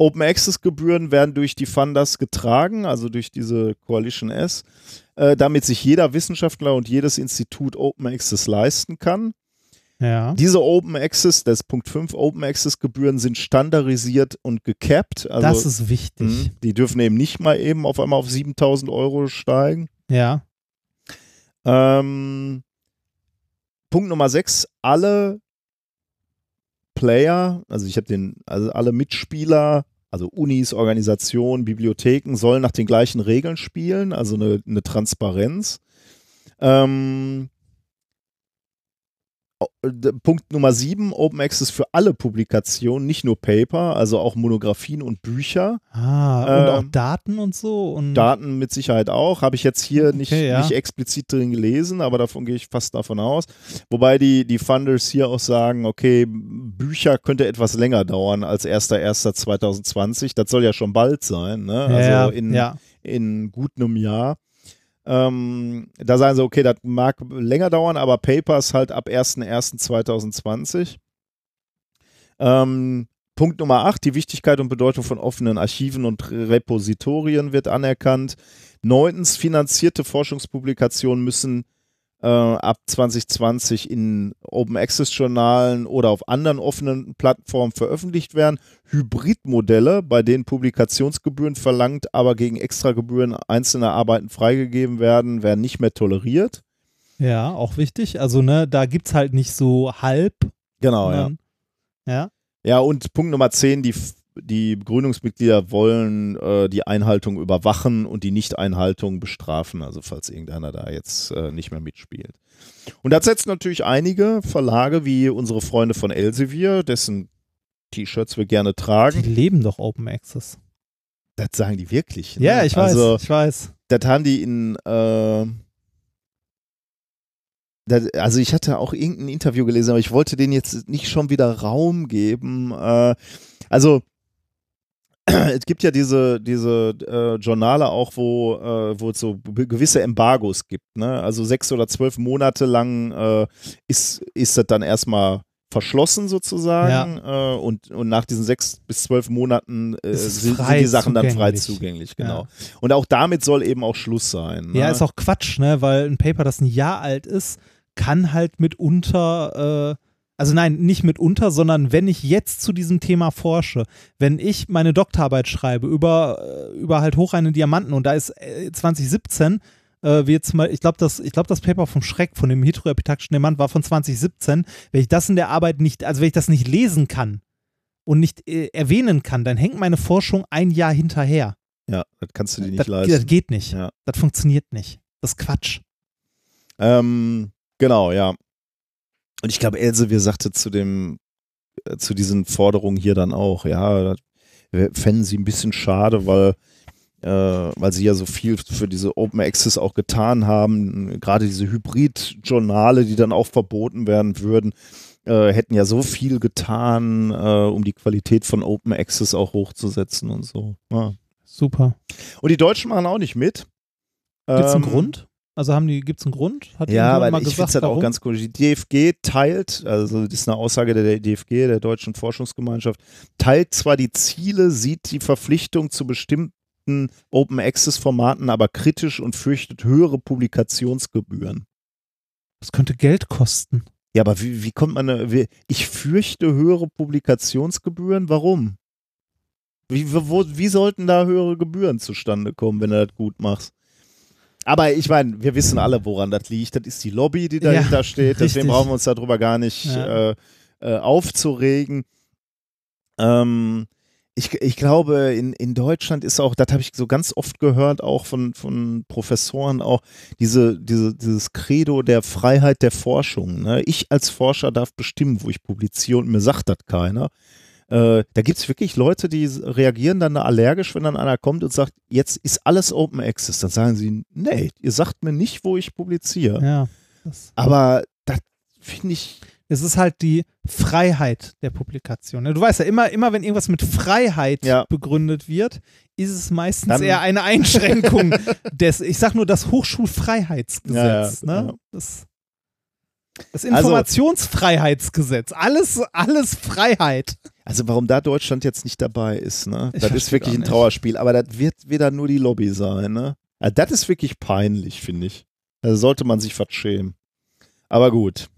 Open Access Gebühren werden durch die Funders getragen, also durch diese Coalition S, äh, damit sich jeder Wissenschaftler und jedes Institut Open Access leisten kann. Ja. Diese Open Access, das ist Punkt 5, Open Access Gebühren sind standardisiert und gecapped. Also, das ist wichtig. mh, die dürfen eben nicht mal eben auf einmal auf 7000 Euro steigen. Ja. Ähm, Punkt Nummer 6, alle Player, also ich habe den, also alle Mitspieler, also Unis, Organisationen, Bibliotheken sollen nach den gleichen Regeln spielen, also eine, eine Transparenz. Ähm, Punkt Nummer 7, Open Access für alle Publikationen, nicht nur Paper, also auch Monographien und Bücher. Ah, und auch Ähm, Daten und so. Und Daten mit Sicherheit auch. Habe ich jetzt hier nicht, Okay, ja. nicht explizit drin gelesen, aber davon gehe ich fast davon aus. Wobei die, die Funders hier auch sagen, okay, Bücher könnte etwas länger dauern als 1.1.2020. Das soll ja schon bald sein, ne? Also ja, in, ja. in gut einem Jahr. Ähm, da sagen sie, okay, das mag länger dauern, aber Papers halt ab 1.1.2020. Ähm, Punkt Nummer 8, die Wichtigkeit und Bedeutung von offenen Archiven und Repositorien wird anerkannt. Neuntens, finanzierte Forschungspublikationen müssen äh, ab 2020 in Open Access Journalen oder auf anderen offenen Plattformen veröffentlicht werden. Hybridmodelle, bei denen Publikationsgebühren verlangt, aber gegen Extragebühren einzelne Arbeiten freigegeben werden, werden nicht mehr toleriert. ja, auch wichtig. Also, ne, da gibt es halt nicht so halb. Genau, ja. sondern- ja. Ja, und Punkt Nummer 10, die, die Gründungsmitglieder wollen äh, die Einhaltung überwachen und die Nichteinhaltung bestrafen, also falls irgendeiner da jetzt äh, nicht mehr mitspielt. Und das setzt natürlich einige Verlage wie unsere Freunde von Elsevier, dessen T-Shirts wir gerne Die tragen. leben doch Open Access. Das sagen die wirklich. ne? Ja, ich weiß. Also, ich weiß. das haben die in, äh, also ich hatte auch irgendein Interview gelesen, aber ich wollte denen jetzt nicht schon wieder Raum geben. Äh, also *clears throat* es gibt ja diese, diese äh, Journale auch, wo, äh, wo es so gewisse Embargos gibt. Ne? Also sechs oder zwölf Monate lang äh, ist, ist das dann erstmal verschlossen sozusagen äh, und, und nach diesen sechs bis zwölf Monaten äh, sind, die Sachen dann frei zugänglich. genau. Ja. Und auch damit soll eben auch Schluss sein. Ja, ne? ist auch Quatsch, ne? Weil ein Paper, das ein Jahr alt ist, kann halt mitunter, äh, also nein, nicht mitunter, sondern wenn ich jetzt zu diesem Thema forsche, wenn ich meine Doktorarbeit schreibe über, äh, über halt hochreine Diamanten und da ist äh, 2017, äh, wie jetzt mal, ich glaube, das, ich glaube, das Paper vom Schreck von dem heteroepitaktischen Diamant war von 2017. Wenn ich das in der Arbeit nicht, also wenn ich das nicht lesen kann und nicht äh, erwähnen kann, dann hängt meine Forschung ein Jahr hinterher. ja, das kannst du dir nicht Das, leisten. das geht nicht. Ja. Das funktioniert nicht. Das ist Quatsch. Ähm, genau, ja. Und ich glaube, Elsevier sagte zu dem, äh, zu diesen Forderungen hier dann auch, ja, fänden sie ein bisschen schade, weil, äh, weil sie ja so viel für diese Open Access auch getan haben. Gerade diese Hybrid-Journale, die dann auch verboten werden würden, äh, hätten ja so viel getan, äh, um die Qualität von Open Access auch hochzusetzen und so. Ja. Super. Und die Deutschen machen auch nicht mit. Gibt es einen Ähm, Grund? Also haben die, gibt es einen Grund? Hat Ja, aber ich finde es halt auch ganz cool. Die DFG teilt, also das ist eine Aussage der DFG, der Deutschen Forschungsgemeinschaft, teilt zwar die Ziele, sieht die Verpflichtung zu bestimmten Open Access Formaten aber kritisch und fürchtet höhere Publikationsgebühren. Das könnte Geld kosten. Ja, aber wie, wie kommt man, wie, ich fürchte höhere Publikationsgebühren, warum? Wie, wo, wie sollten da höhere Gebühren zustande kommen, wenn du das gut machst? Aber ich meine, wir wissen alle, woran das liegt. Das ist die Lobby, die Ja, dahinter steht. Deswegen richtig. brauchen wir uns darüber gar nicht Ja. äh, äh, aufzuregen. Ähm, ich, ich glaube, in, in Deutschland ist auch, das habe ich so ganz oft gehört, auch von, von Professoren, auch diese, diese, dieses Credo der Freiheit der Forschung. Ne? Ich als Forscher darf bestimmen, wo ich publiziere und mir sagt das keiner. Äh, da gibt es wirklich Leute, die reagieren dann allergisch, wenn dann einer kommt und sagt, jetzt ist alles Open Access. Dann sagen sie, nee, ihr sagt mir nicht, wo ich publiziere. Ja. Das, Aber das finde ich, es ist halt die Freiheit der Publikation. ne? Du weißt ja, immer, immer wenn irgendwas mit Freiheit Ja. begründet wird, ist es meistens Dann- eher eine *laughs* Einschränkung des, ich sag nur das Hochschulfreiheitsgesetz. Ja, ja, ne? Das, das Also- Informationsfreiheitsgesetz. Alles, alles Freiheit. also warum da Deutschland jetzt nicht dabei ist, ne? Ich Das ist wirklich ein. Trauerspiel. Aber das wird wieder nur die Lobby sein, ne? Also das ist wirklich peinlich, finde ich. Da sollte man sich verschämen. Aber gut.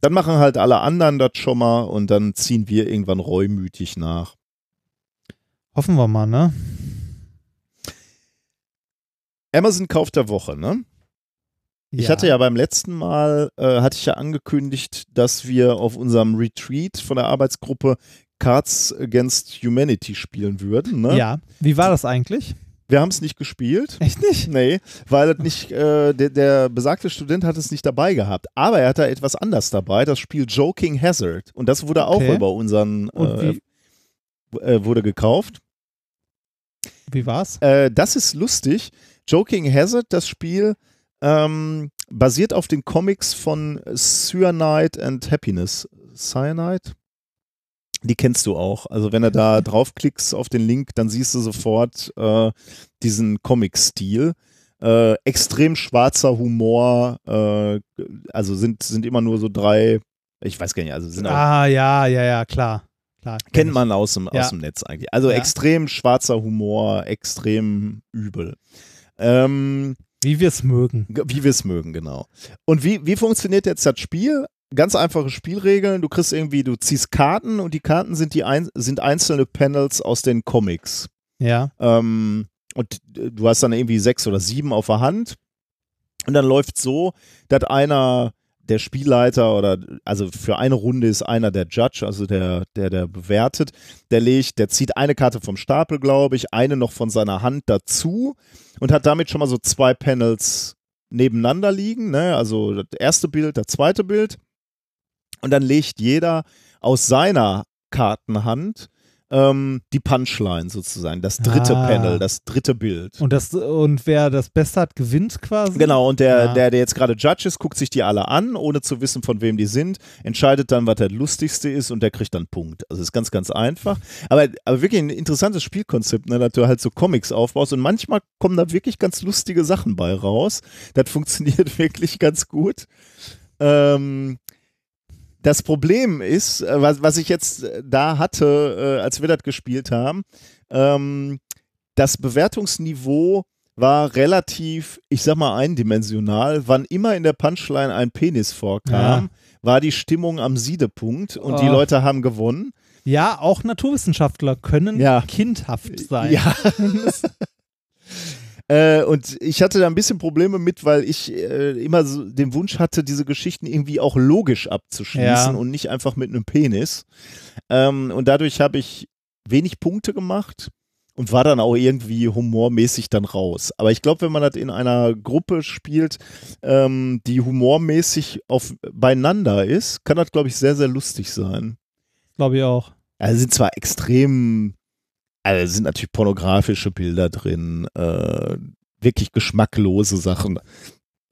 Dann machen halt alle anderen das schon mal und dann ziehen wir irgendwann reumütig nach. Hoffen wir mal, ne? Amazon Kauf der Woche, ne? Ich hatte ja beim letzten Mal, äh, hatte ich ja angekündigt, dass wir auf unserem Retreat von der Arbeitsgruppe Cards Against Humanity spielen würden. Ne? Ja. Wie war das eigentlich? Wir haben es nicht gespielt. Echt nicht? Nee, weil nicht, äh, der, der besagte Student hat es nicht dabei gehabt. Aber er hatte etwas anders dabei, das Spiel Joking Hazard. Und das wurde auch Okay. über unseren, äh, äh, wurde gekauft. wie war's? Äh, das ist lustig. Joking Hazard, das Spiel, ähm, basiert auf den Comics von Cyanide and Happiness. Cyanide? Die kennst du auch. Also wenn du da *laughs* draufklickst auf den Link, dann siehst du sofort äh, diesen Comic-Stil. Äh, extrem schwarzer Humor, äh, also sind, sind immer nur so drei, ich weiß gar nicht, also sind Ah, ja, ja, ja, klar. klar kenn Kennt ich. man aus dem, Ja. aus dem Netz eigentlich. Also Ja. extrem schwarzer Humor, extrem übel. Ähm, Wie wir es mögen. wie wir es mögen, genau. Und wie, wie funktioniert jetzt das Spiel? Ganz einfache Spielregeln. Du kriegst irgendwie, du ziehst Karten und die Karten sind, die ein, sind einzelne Panels aus den Comics. Ja. Ähm, und du hast dann irgendwie sechs oder sieben auf der Hand. Und dann läuft so, dass einer der Spielleiter oder also für eine Runde ist einer der Judge, also der, der, der bewertet, der legt, der zieht eine Karte vom Stapel, glaube ich, eine noch von seiner Hand dazu und hat damit schon mal so zwei Panels nebeneinander liegen, ne? Also das erste Bild, das zweite Bild. Und dann legt jeder aus seiner Kartenhand ähm, die Punchline sozusagen, das dritte Ah. Panel, das dritte Bild. Und, das, und wer das Beste hat, gewinnt quasi. Genau, und der, Ja. der, der jetzt gerade Judge ist, guckt sich die alle an, ohne zu wissen, von wem die sind, entscheidet dann, was der lustigste ist und der kriegt dann einen Punkt. Also ist ganz, ganz einfach. Aber, aber wirklich ein interessantes Spielkonzept, ne, dass du halt so Comics aufbaust und manchmal kommen da wirklich ganz lustige Sachen bei raus. Das *laughs* funktioniert wirklich ganz gut. Ähm, das Problem ist, äh, was, was ich jetzt äh, da hatte, äh, als wir das gespielt haben, ähm, das Bewertungsniveau war relativ, ich sag mal, eindimensional. Wann immer in der Punchline ein Penis vorkam, Ja. war die Stimmung am Siedepunkt und die Oh. Leute haben gewonnen. Ja, auch Naturwissenschaftler können Ja. kindhaft sein. Ja. *laughs* *laughs* Äh, und ich hatte da ein bisschen Probleme mit, weil ich äh, immer so den Wunsch hatte, diese Geschichten irgendwie auch logisch abzuschließen Ja. und nicht einfach mit einem Penis. Ähm, und dadurch habe ich wenig Punkte gemacht und war dann auch irgendwie humormäßig dann raus. Aber ich glaube, wenn man das in einer Gruppe spielt, ähm, die humormäßig auf, beieinander ist, kann das, glaube ich, sehr, sehr lustig sein. Glaube ich auch. Also sind zwar extrem, also sind natürlich pornografische Bilder drin, äh, wirklich geschmacklose Sachen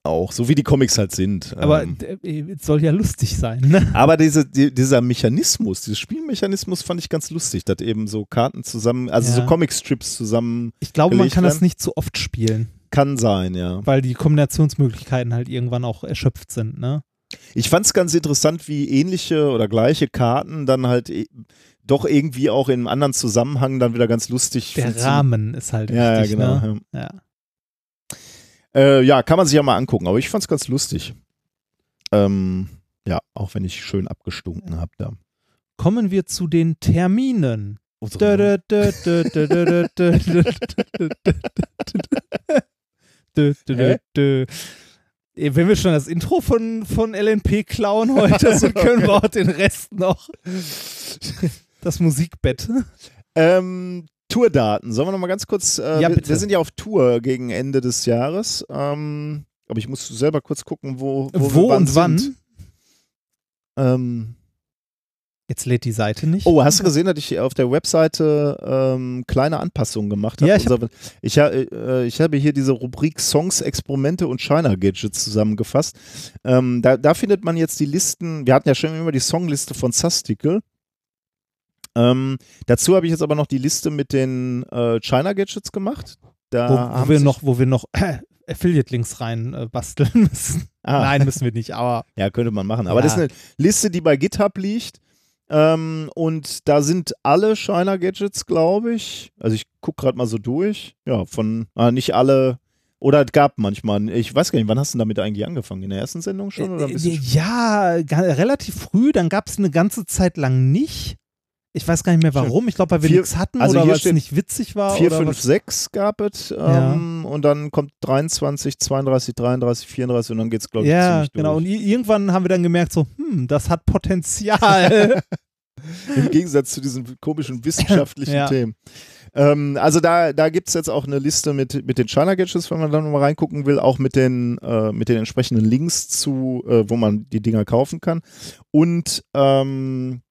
auch, so wie die Comics halt sind. Aber ähm, äh, es soll ja lustig sein. Ne? *laughs* aber diese, die, dieser Mechanismus, dieser Spielmechanismus fand ich ganz lustig, dass eben so Karten zusammen, also Ja. so Comicstrips zusammen Ich glaube, man kann das werden? nicht zu oft spielen, kann sein, ja. weil die Kombinationsmöglichkeiten halt irgendwann auch erschöpft sind. Ne? Ich fand es ganz interessant, wie ähnliche oder gleiche Karten dann halt e- doch irgendwie auch in einem anderen Zusammenhang dann wieder ganz lustig. Der Rahmen ist halt ja, wichtig, ja, genau, ne? ja. Äh, ja. kann man sich ja mal angucken, aber ich fand es ganz lustig. Ähm, ja, auch wenn ich schön abgestunken habe da. Kommen wir zu den Terminen. Wenn wir schon das Intro von, von LNP klauen heute, so können wir auch den Rest noch. Das Musikbett. Ähm, Tourdaten. Sollen wir noch mal ganz kurz. Äh, Ja, wir, bitte. wir sind ja auf Tour gegen Ende des Jahres. Ähm, aber ich muss selber kurz gucken, wo, wo, Wo, wir und wann? Sind. Ähm, Jetzt lädt die Seite nicht. oh, hast du gesehen, dass ich auf der Webseite ähm, kleine Anpassungen gemacht habe? Ja, ich Unser- ich, ha- äh, ich habe hier diese Rubrik Songs, Experimente und China Gadgets zusammengefasst. Ähm, da, da findet man jetzt die Listen. Wir hatten ja schon immer die Songliste von Sastikel. Ähm, dazu habe ich jetzt aber noch die Liste mit den äh, China Gadgets gemacht. Da wo, wo, haben wir noch, wo wir noch Affiliate-Links rein äh, basteln *laughs* müssen. Ah. Nein, müssen wir nicht, aber Ja, könnte man machen. Aber Ja. das ist eine Liste, die bei GitHub liegt. Ähm, und da sind alle Shiner Gadgets, glaube ich. Also ich gucke gerade mal so durch. Ja, von ah, nicht alle. Oder es gab manchmal, ich weiß gar nicht, wann hast du damit eigentlich angefangen? In der ersten Sendung schon? Oder ein Äh, bisschen äh, ja, relativ früh, dann gab es eine ganze Zeit lang nicht. Ich weiß gar nicht mehr warum. Ich glaube, weil wir Vier- nichts hatten also oder weil es nicht witzig war. 4, oder 5, was. 6 gab es. Ähm, Und dann kommt 23, 32, 33, 34 und dann geht es, glaube ich, Ja, ziemlich genau. Und durch. i- irgendwann haben wir dann gemerkt, so, hm, das hat Potenzial. *laughs* Im Gegensatz zu diesen komischen *laughs* wissenschaftlichen Ja. Themen. Ähm, also da, da gibt es jetzt auch eine Liste mit, mit den China Gadgets, wenn man da nochmal reingucken will, auch mit den, äh, mit den entsprechenden Links zu, äh, wo man die Dinger kaufen kann. Und ähm,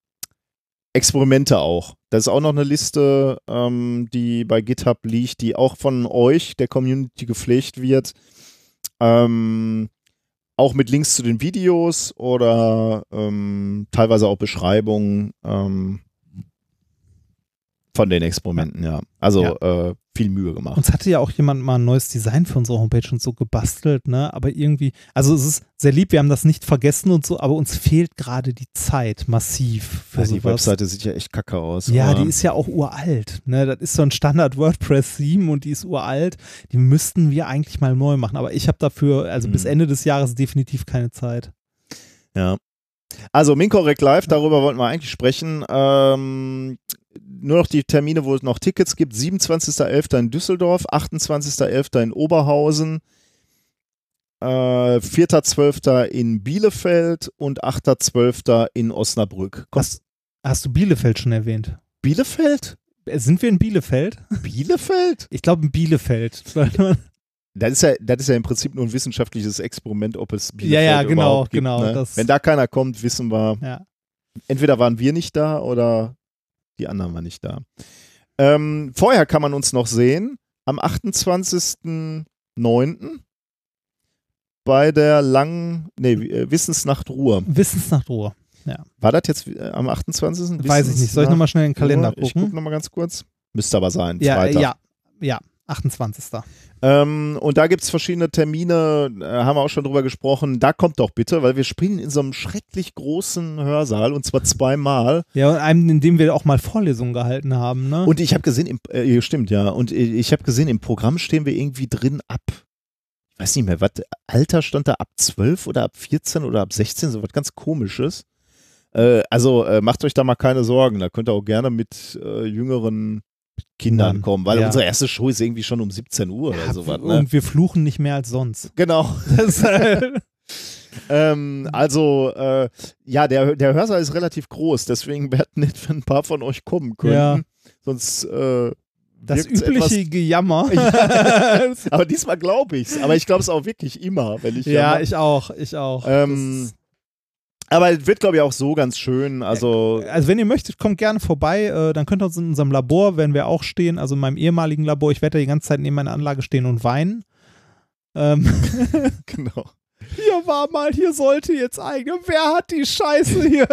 Experimente auch. Das ist auch noch eine Liste, ähm, die bei GitHub liegt, die auch von euch, der Community, gepflegt wird. Ähm, auch mit Links zu den Videos oder ähm, teilweise auch Beschreibungen ähm, von den Experimenten, ja. Also Äh, viel Mühe gemacht. Uns hatte ja auch jemand mal ein neues Design für unsere Homepage und so gebastelt, ne? Aber irgendwie, also es ist sehr lieb, wir haben das nicht vergessen und so, aber uns fehlt gerade die Zeit massiv für also die sowas. Webseite sieht ja echt kacke aus. Ja, aber- die ist ja auch uralt. Ne? Das ist so ein Standard WordPress 7 und die ist uralt. Die müssten wir eigentlich mal neu machen. Aber ich habe dafür, also bis Hm. Ende des Jahres definitiv keine Zeit. Ja. Also Minkorrect Live, darüber wollten wir eigentlich sprechen. Ähm, nur noch die Termine, wo es noch Tickets gibt. 27.11. in Düsseldorf, 28.11. in Oberhausen, äh, 4.12. in Bielefeld und 8.12. in Osnabrück. Kost Hast du Bielefeld schon erwähnt? Bielefeld? Äh, Sind wir in Bielefeld? Bielefeld? Ich glaube in Bielefeld. *laughs* Das ist, ja, das ist ja im Prinzip nur ein wissenschaftliches Experiment, ob es Bielefeld Ja, ja, genau, überhaupt gibt. genau, Ne? Wenn da keiner kommt, wissen wir, ja. entweder waren wir nicht da oder die anderen waren nicht da. Ähm, vorher kann man uns noch sehen, am 28.09. bei der langen, nee, äh, Wissensnacht Ruhr. Wissensnacht Ruhr. War das jetzt äh, am 28.? Weiß ich nicht. Soll ich nochmal schnell in den Kalender Ruhr? Ich gucken? gucke nochmal ganz kurz. Müsste aber sein, ja, Freitag. ja, ja. 28. Ähm, und da gibt es verschiedene Termine, äh, haben wir auch schon drüber gesprochen. Da kommt doch bitte, weil wir spielen in so einem schrecklich großen Hörsaal und zwar zweimal. Ja, und einem, in dem wir auch mal Vorlesungen gehalten haben, ne? Und ich habe gesehen, im, äh, stimmt ja, und ich habe gesehen, im Programm stehen wir irgendwie drin ab, ich weiß nicht mehr, was, Alter stand da ab 12 oder ab 14 oder ab 16, so was ganz komisches. Äh, also äh, macht euch da mal keine Sorgen, da könnt ihr auch gerne mit äh, jüngeren Kindern Mann, kommen, weil ja. unsere erste Show ist irgendwie schon um 17 Uhr oder sowas. Ne? Und wir fluchen nicht mehr als sonst. Genau. Äh, *laughs* *laughs* Ähm, also, äh, ja, der, der Hörsaal ist relativ groß, deswegen es nett, wenn ein paar von euch kommen könnten. Ja. Sonst, äh, das übliche Gejammer. *laughs* aber diesmal glaube ich's. Aber ich glaube es auch wirklich immer, wenn ich ja, jammer. ich auch, ich auch. Ähm, Das- aber es wird, glaube ich, auch so ganz schön. Also, also wenn ihr möchtet, kommt gerne vorbei. Äh, dann könnt ihr uns in unserem Labor, werden wir auch stehen, also in meinem ehemaligen Labor. Ich werde da die ganze Zeit neben meiner Anlage stehen und weinen. Ähm, *laughs* genau. hier war mal, hier sollte jetzt eigentlich. Wer hat die Scheiße hier?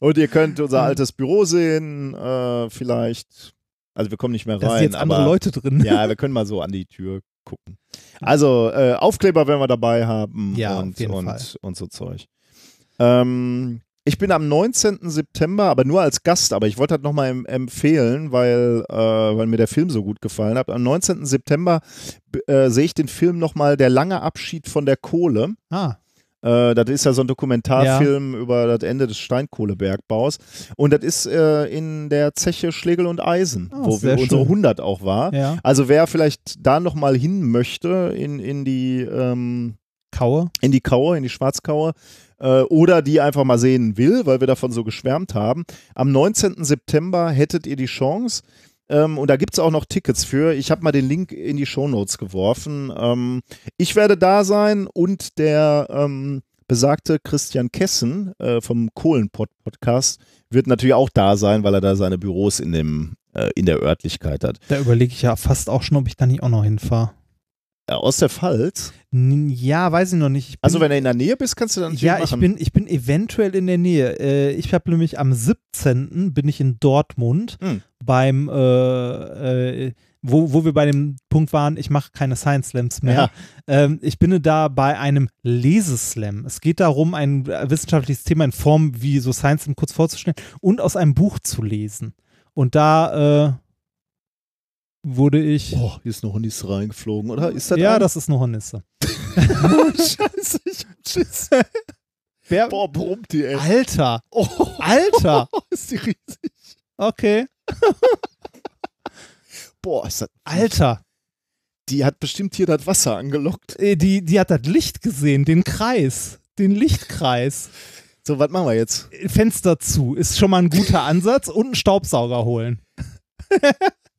Und ihr könnt unser altes Büro sehen, äh, vielleicht. Also, wir kommen nicht mehr rein. Da sind jetzt andere aber, Leute drin. Ja, wir können mal so an die Tür gucken. Also, äh, Aufkleber werden wir dabei haben Ja, und, auf jeden und, Fall. und so Zeug. Ähm, ich bin am 19. September, aber nur als Gast, aber ich wollte das nochmal em empfehlen, weil, äh, weil mir der Film so gut gefallen hat. Am 19. September äh, sehe ich den Film nochmal Der lange Abschied von der Kohle. Ah, Äh, das ist ja so ein Dokumentarfilm über das Ende des Steinkohlebergbaus. Und das ist äh, in der Zeche Schlegel und Eisen, Oh, wo wir unsere schön. 100 auch war. ja. Also wer vielleicht da nochmal hin möchte in, in die ähm, Kaue. in die Kaue, in die Schwarzkaue äh, oder die einfach mal sehen will, weil wir davon so geschwärmt haben. Am 19. September hättet ihr die Chance. Ähm, und da gibt es auch noch Tickets für. Ich habe mal den Link in die Shownotes geworfen. Ähm, ich werde da sein und der ähm, besagte Christian Kessen äh, vom Kohlenpott-Podcast wird natürlich auch da sein, weil er da seine Büros in, dem, äh, in der Örtlichkeit hat. Da überlege ich ja fast auch schon, ob ich da nicht auch noch hinfahre. Äh, aus der Pfalz. Ja, weiß ich noch nicht. Ich Also wenn du in der Nähe bist, kannst du dann ja, ich machen. bin, ich bin eventuell in der Nähe. Äh, ich habe nämlich am 17. bin ich in Dortmund Hm. beim, äh, äh, wo, wo wir bei dem Punkt waren, ich mache keine Science Slams mehr. Ja. Ähm, ich bin da bei einem Leseslam. Es geht darum, ein wissenschaftliches Thema in Form wie so Science Slam kurz vorzustellen und aus einem Buch zu lesen. Und da äh, wurde ich. Boah, hier ist noch Hornisse reingeflogen, oder? Ist das ja, ein- das ist eine Hornisse. *laughs* Scheiße, ich Schiss. Wer, Boah, brummt die, ey. Alter, Oh, Alter. *laughs* ist die riesig. Okay, *laughs* Boah, ist das. Alter. Die hat bestimmt hier das Wasser angelockt. Äh, Die, die hat das Licht gesehen, den Kreis, den Lichtkreis. So, was machen wir jetzt? Fenster zu, ist schon mal ein guter Ansatz und einen Staubsauger holen.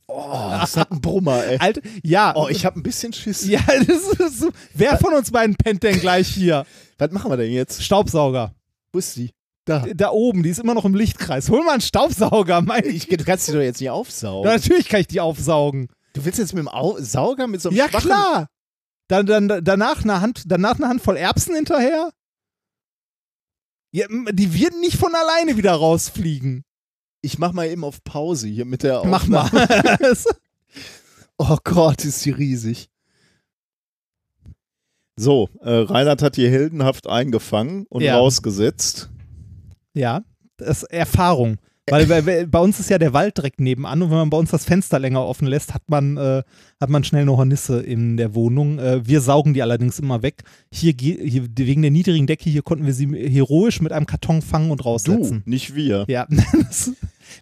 Oh, das ein Brummer, ey. Alter, ja. Oh, ich hab ein bisschen Schiss. ja, *laughs* das ist so. Wer von uns beiden pennt denn gleich hier? Was machen wir denn jetzt? Staubsauger. Wo ist die? Da. Da oben, die ist immer noch im Lichtkreis. Hol mal einen Staubsauger, mein Ich, du kannst die doch jetzt nicht aufsaugen. Natürlich kann ich die aufsaugen. Du willst jetzt mit dem Au Sauger mit so einem Ja, schwachen... klar. Dann, dann, danach, eine Hand, danach eine Handvoll Erbsen hinterher. Ja, die wird nicht von alleine wieder rausfliegen. Ich mach mal eben auf Pause hier mit der Mach mal. Aufnahme. *laughs* Oh Gott, ist die riesig. So, äh, Reinhard hat hier heldenhaft eingefangen und Ja. rausgesetzt. ja, das ist Erfahrung. Weil bei, bei- uns ist ja der Wald direkt nebenan und wenn man bei uns das Fenster länger offen lässt, hat man, äh, hat man schnell eine Hornisse in der Wohnung. Äh, wir saugen die allerdings immer weg. Hier, hier wegen der niedrigen Decke hier konnten wir sie heroisch mit einem Karton fangen und Du, raussetzen. nicht wir. Ja, *laughs* das,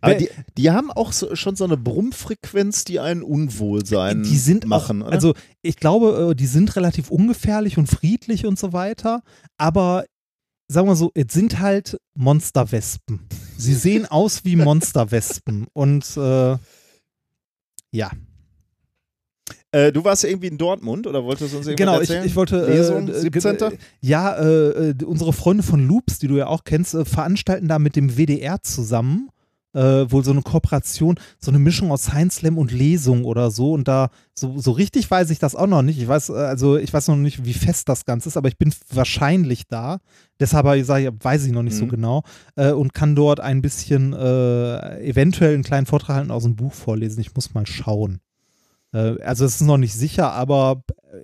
Aber die, die haben auch so, schon so eine Brummfrequenz, die einen Unwohlsein die sind machen. auch, also ich glaube, äh, die sind relativ ungefährlich und friedlich und so weiter, aber sagen wir so, es sind halt Monsterwespen. Sie sehen aus wie Monsterwespen und äh, ja, äh, du warst irgendwie in Dortmund oder wolltest du uns irgendwas genau, ich, erzählen? ich wollte Lesung, äh, 17. äh, ja, äh, unsere Freunde von Loops, die du ja auch kennst, veranstalten da mit dem WDR zusammen äh, wohl so eine Kooperation, so eine Mischung aus Science Slam und Lesung oder so. Und da so, so richtig weiß ich das auch noch nicht. Ich weiß, äh, also ich weiß noch nicht, wie fest das Ganze ist, aber ich bin wahrscheinlich da. Deshalb sage ich, weiß ich noch nicht so Mhm. genau äh, und kann dort ein bisschen äh, eventuell einen kleinen Vortrag halten aus dem Buch vorlesen. Ich muss mal schauen. Äh, also es ist noch nicht sicher, aber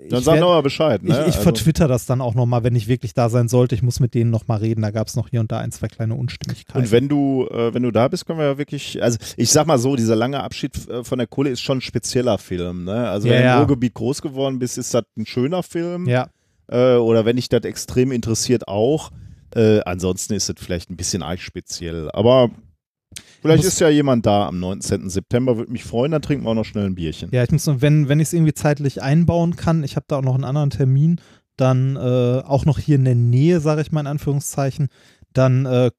Dann ich sag nochmal Bescheid. Ne? ich, ich Also- vertwitter das dann auch nochmal, wenn ich wirklich da sein sollte. Ich muss mit denen nochmal reden. Da gab es noch hier und da ein, zwei kleine Unstimmigkeiten. Und wenn du, äh, wenn du da bist, können wir ja wirklich, also ich sag mal so, dieser lange Abschied äh, von der Kohle ist schon ein spezieller Film. Ne? Also Ja, wenn du ja. im Ruhrgebiet groß geworden bist, ist das ein schöner Film. ja, Äh, oder wenn dich das extrem interessiert, auch. Äh, ansonsten ist es vielleicht ein bisschen arg speziell. Aber vielleicht ist ja jemand da am 19. September, würde mich freuen, dann trinken wir auch noch schnell ein Bierchen. ja, ich muss, nur- wenn, wenn ich es irgendwie zeitlich einbauen kann, ich habe da auch noch einen anderen Termin, dann äh, auch noch hier in der Nähe, sage ich mal in Anführungszeichen, dann äh,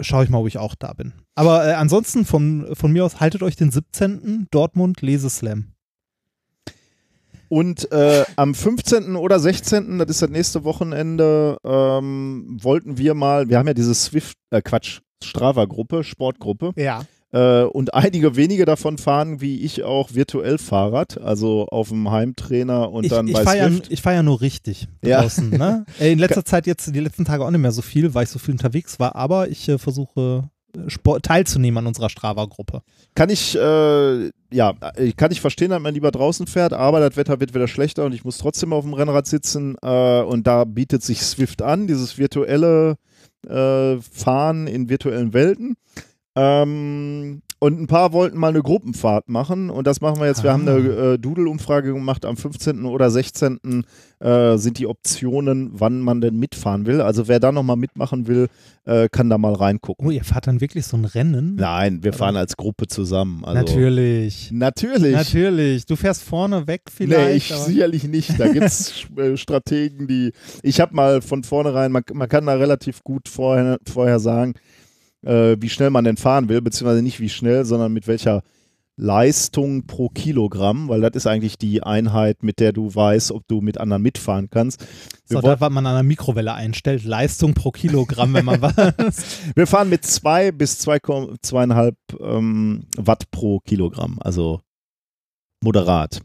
schaue ich mal, ob ich auch da bin. Aber äh, ansonsten von, von mir aus, haltet euch den 17. Dortmund Leseslam. Und äh, am 15. oder 16., das ist das nächste Wochenende, ähm, wollten wir mal, wir haben ja diese Swift, äh, Quatsch, Strava-Gruppe, Sportgruppe. Ja. Äh, und einige wenige davon fahren, wie ich auch, virtuell Fahrrad, also auf dem Heimtrainer und Ich, dann ich bei fahre ja, ich fahr ja nur richtig Ja. draußen. Ne? *laughs* Äh, In letzter Zeit jetzt, die letzten Tage auch nicht mehr so viel, weil ich so viel unterwegs war, aber ich äh, versuche äh, Sport, teilzunehmen an unserer Strava-Gruppe. Kann ich, äh, ja, äh, kann ich verstehen, dass man lieber draußen fährt, aber das Wetter wird wieder schlechter und ich muss trotzdem auf dem Rennrad sitzen äh, und da bietet sich Swift an, dieses virtuelle äh, Fahren in virtuellen Welten. Ähm, und ein paar wollten mal eine Gruppenfahrt machen und das machen wir jetzt. Wir Ah. haben eine äh, Doodle-Umfrage gemacht. Am 15. oder 16. Äh, sind die Optionen, wann man denn mitfahren will. Also wer da nochmal mitmachen will, äh, kann da mal reingucken. Oh, ihr fahrt dann wirklich so ein Rennen? Nein, wir fahren als Gruppe zusammen. Also, Natürlich. Natürlich. Natürlich. Du fährst vorne weg Nee, vielleicht. ich aber- sicherlich nicht. Da gibt es *laughs* äh, Strategen, die. Ich habe mal von vornherein, man, man kann da relativ gut vorher, vorher sagen, äh, wie schnell man denn fahren will, beziehungsweise nicht wie schnell, sondern mit welcher Leistung pro Kilogramm, weil das ist eigentlich die Einheit, mit der du weißt, ob du mit anderen mitfahren kannst. Wir, so, das, was man an der Mikrowelle einstellt. Leistung pro Kilogramm, wenn man *laughs* was. wir fahren mit zwei bis zwei, Kom- zweieinhalb ähm, Watt pro Kilogramm, also moderat.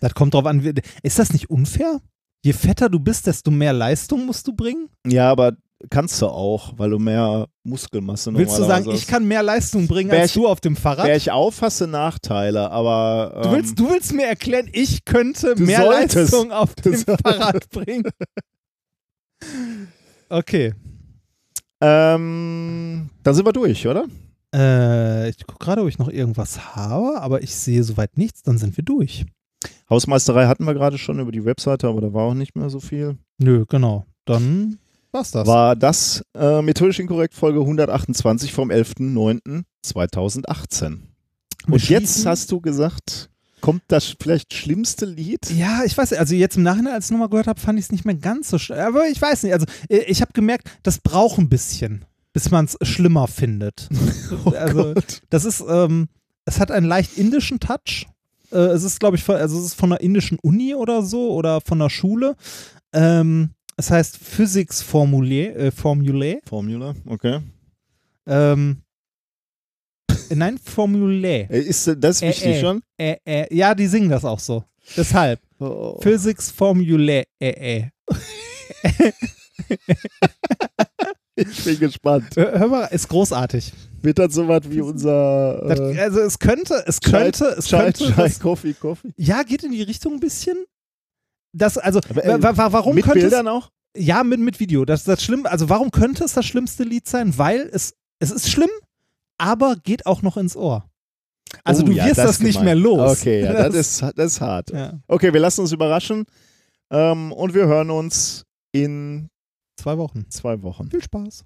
Das kommt drauf an. Ist das nicht unfair? Je fetter du bist, desto mehr Leistung musst du bringen? Ja, aber kannst du auch, weil du mehr Muskelmasse Willst du sagen, ich kann mehr Leistung bringen Wär als ich- du auf dem Fahrrad? Wär ich auf, hast du Nachteile, aber. Ähm, Du willst, du willst mir erklären, ich könnte mehr solltest. Leistung auf Du dem solltest. Fahrrad bringen. Okay. ähm, dann sind wir durch, oder? Äh, ich gucke gerade, ob ich noch irgendwas habe, aber ich sehe soweit nichts, dann sind wir durch. Hausmeisterei hatten wir gerade schon über die Webseite, aber da war auch nicht mehr so viel. Nö, genau. Dann war's das. War das äh, methodisch inkorrekt Folge 128 vom 11.09.2018. Wir Und jetzt hast du gesagt, kommt das vielleicht schlimmste Lied? Ja, ich weiß nicht, also jetzt im Nachhinein, als ich nochmal gehört habe, fand ich es nicht mehr ganz so schlimm. Aber ich weiß nicht, also äh, ich habe gemerkt, das braucht ein bisschen, bis man es schlimmer findet. *laughs* also das ist, ähm, es hat einen leicht indischen Touch. Äh, es ist, glaube ich, von, also es ist von einer indischen Uni oder so oder von einer Schule. Ähm, es heißt Physics Formulae. Äh, Formulae. Formula, okay. Ähm, äh, nein, Formulae. Äh, Ist, äh, das wichtig äh. schon? Äh, äh, ja, die singen das auch so. Deshalb. Oh. Physics Formulae. Äh, äh. Ich bin gespannt. Hör mal, ist großartig. Wird das so was wie unser Das, also es könnte, es könnte, es Chai, könnte. Chai, das, Coffee, Coffee? ja, geht in die Richtung ein bisschen. Das, also, Aber, äh, wa- wa- warum Mit könnte Bildern auch? es, ja, mit, mit Video. Das ist das schlimm. Also, warum könnte es das schlimmste Lied sein? Weil es, es ist schlimm, aber geht auch noch ins Ohr. Also, Oh du ja, wirst das, ist nicht mehr los. Okay, ja, das, *laughs* ist, das ist hart. ja, Okay, wir lassen uns überraschen ähm, und wir hören uns in zwei Wochen. zwei Wochen. Viel Spaß.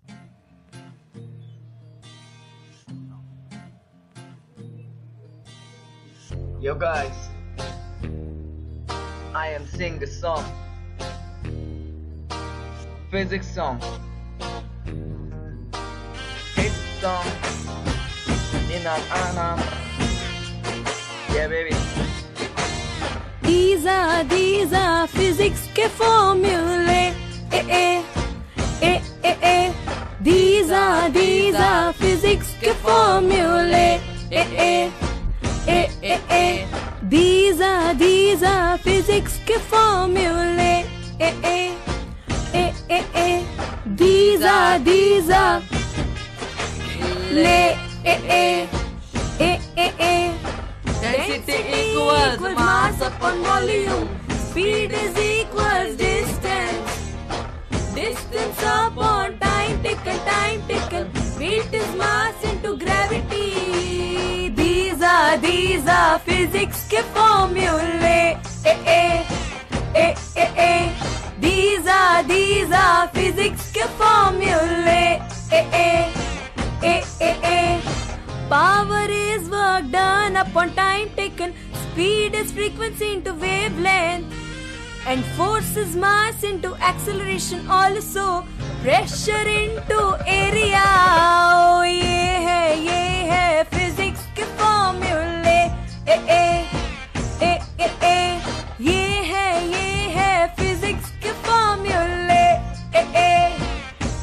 Yo guys, I am sing a song. Physics song. It's song in an anam. Yeah baby. Dieser, dieser Physics के Formule, eh, eh, eh, eh, eh. Dieser, dieser Physics के Formule, eh, eh, eh, eh, eh. Dieser, dieser Physics के Formule, eh, eh, eh, eh, eh. Dieser, dieser, le, eh, eh, eh, eh, eh. Density equals mass upon volume. Speed is equals distance. Distance upon time taken, time taken. Weight is mass into gravity. These are, these are physics के formulae. Eh, eh, eh, eh, eh. These are, these are physics के formulae. Eh, eh, eh, eh, eh. Power is work done upon time taken. Speed is frequency into wavelength. and forces mass into acceleration also. Pressure into area. Oh, ये है ये है physics के फॉर्मूले ए ए ए ए ए ये है ये है फिजिक्स के फॉर्मूले ए ए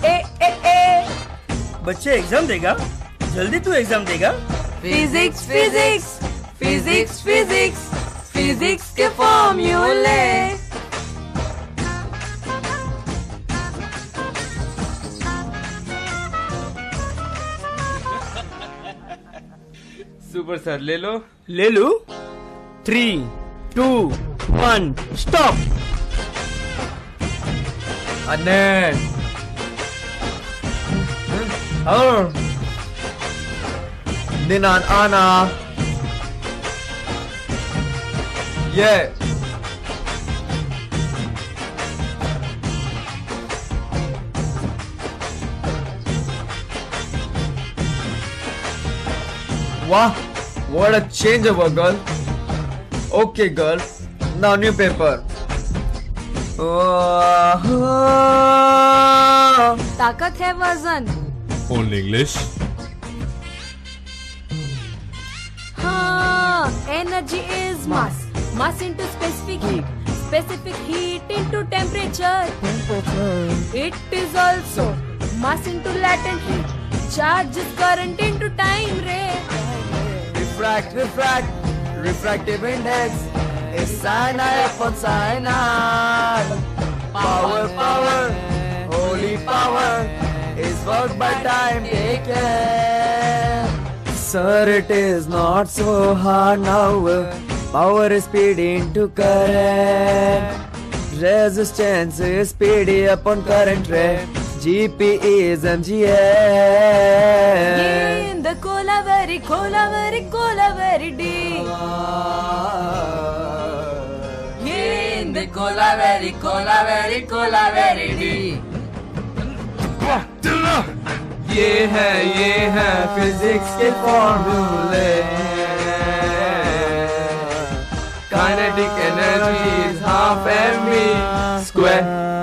ए ए ए बच्चे एग्ज़ाम देगा? जल्दी तू एग्ज़ाम देगा? Physics physics physics physics physics के फॉर्मूले सुपर सर ले लो। ले लो। थ्री टू वन स्टॉप अने और। Ninan Anna. Yeah. Wow, what a changeover, girl. Okay, girl. Now new paper. Oh, ताकत है वजन Only English. हाँ energy is mass mass into specific heat specific heat into temperature it is also mass into latent heat charge is current into time ray refract, refract, refractive index is sin I upon sin I. Power, power, holy power is work by time taken. Sir, it is not so hard now. Power is speed into current. Resistance is speedy upon current ray. GP is MGA. in the cola very cola very cola very deep in the cola very cola very cola very deep ये है ये है physics के फॉर्मूले kinetic energy is half M V square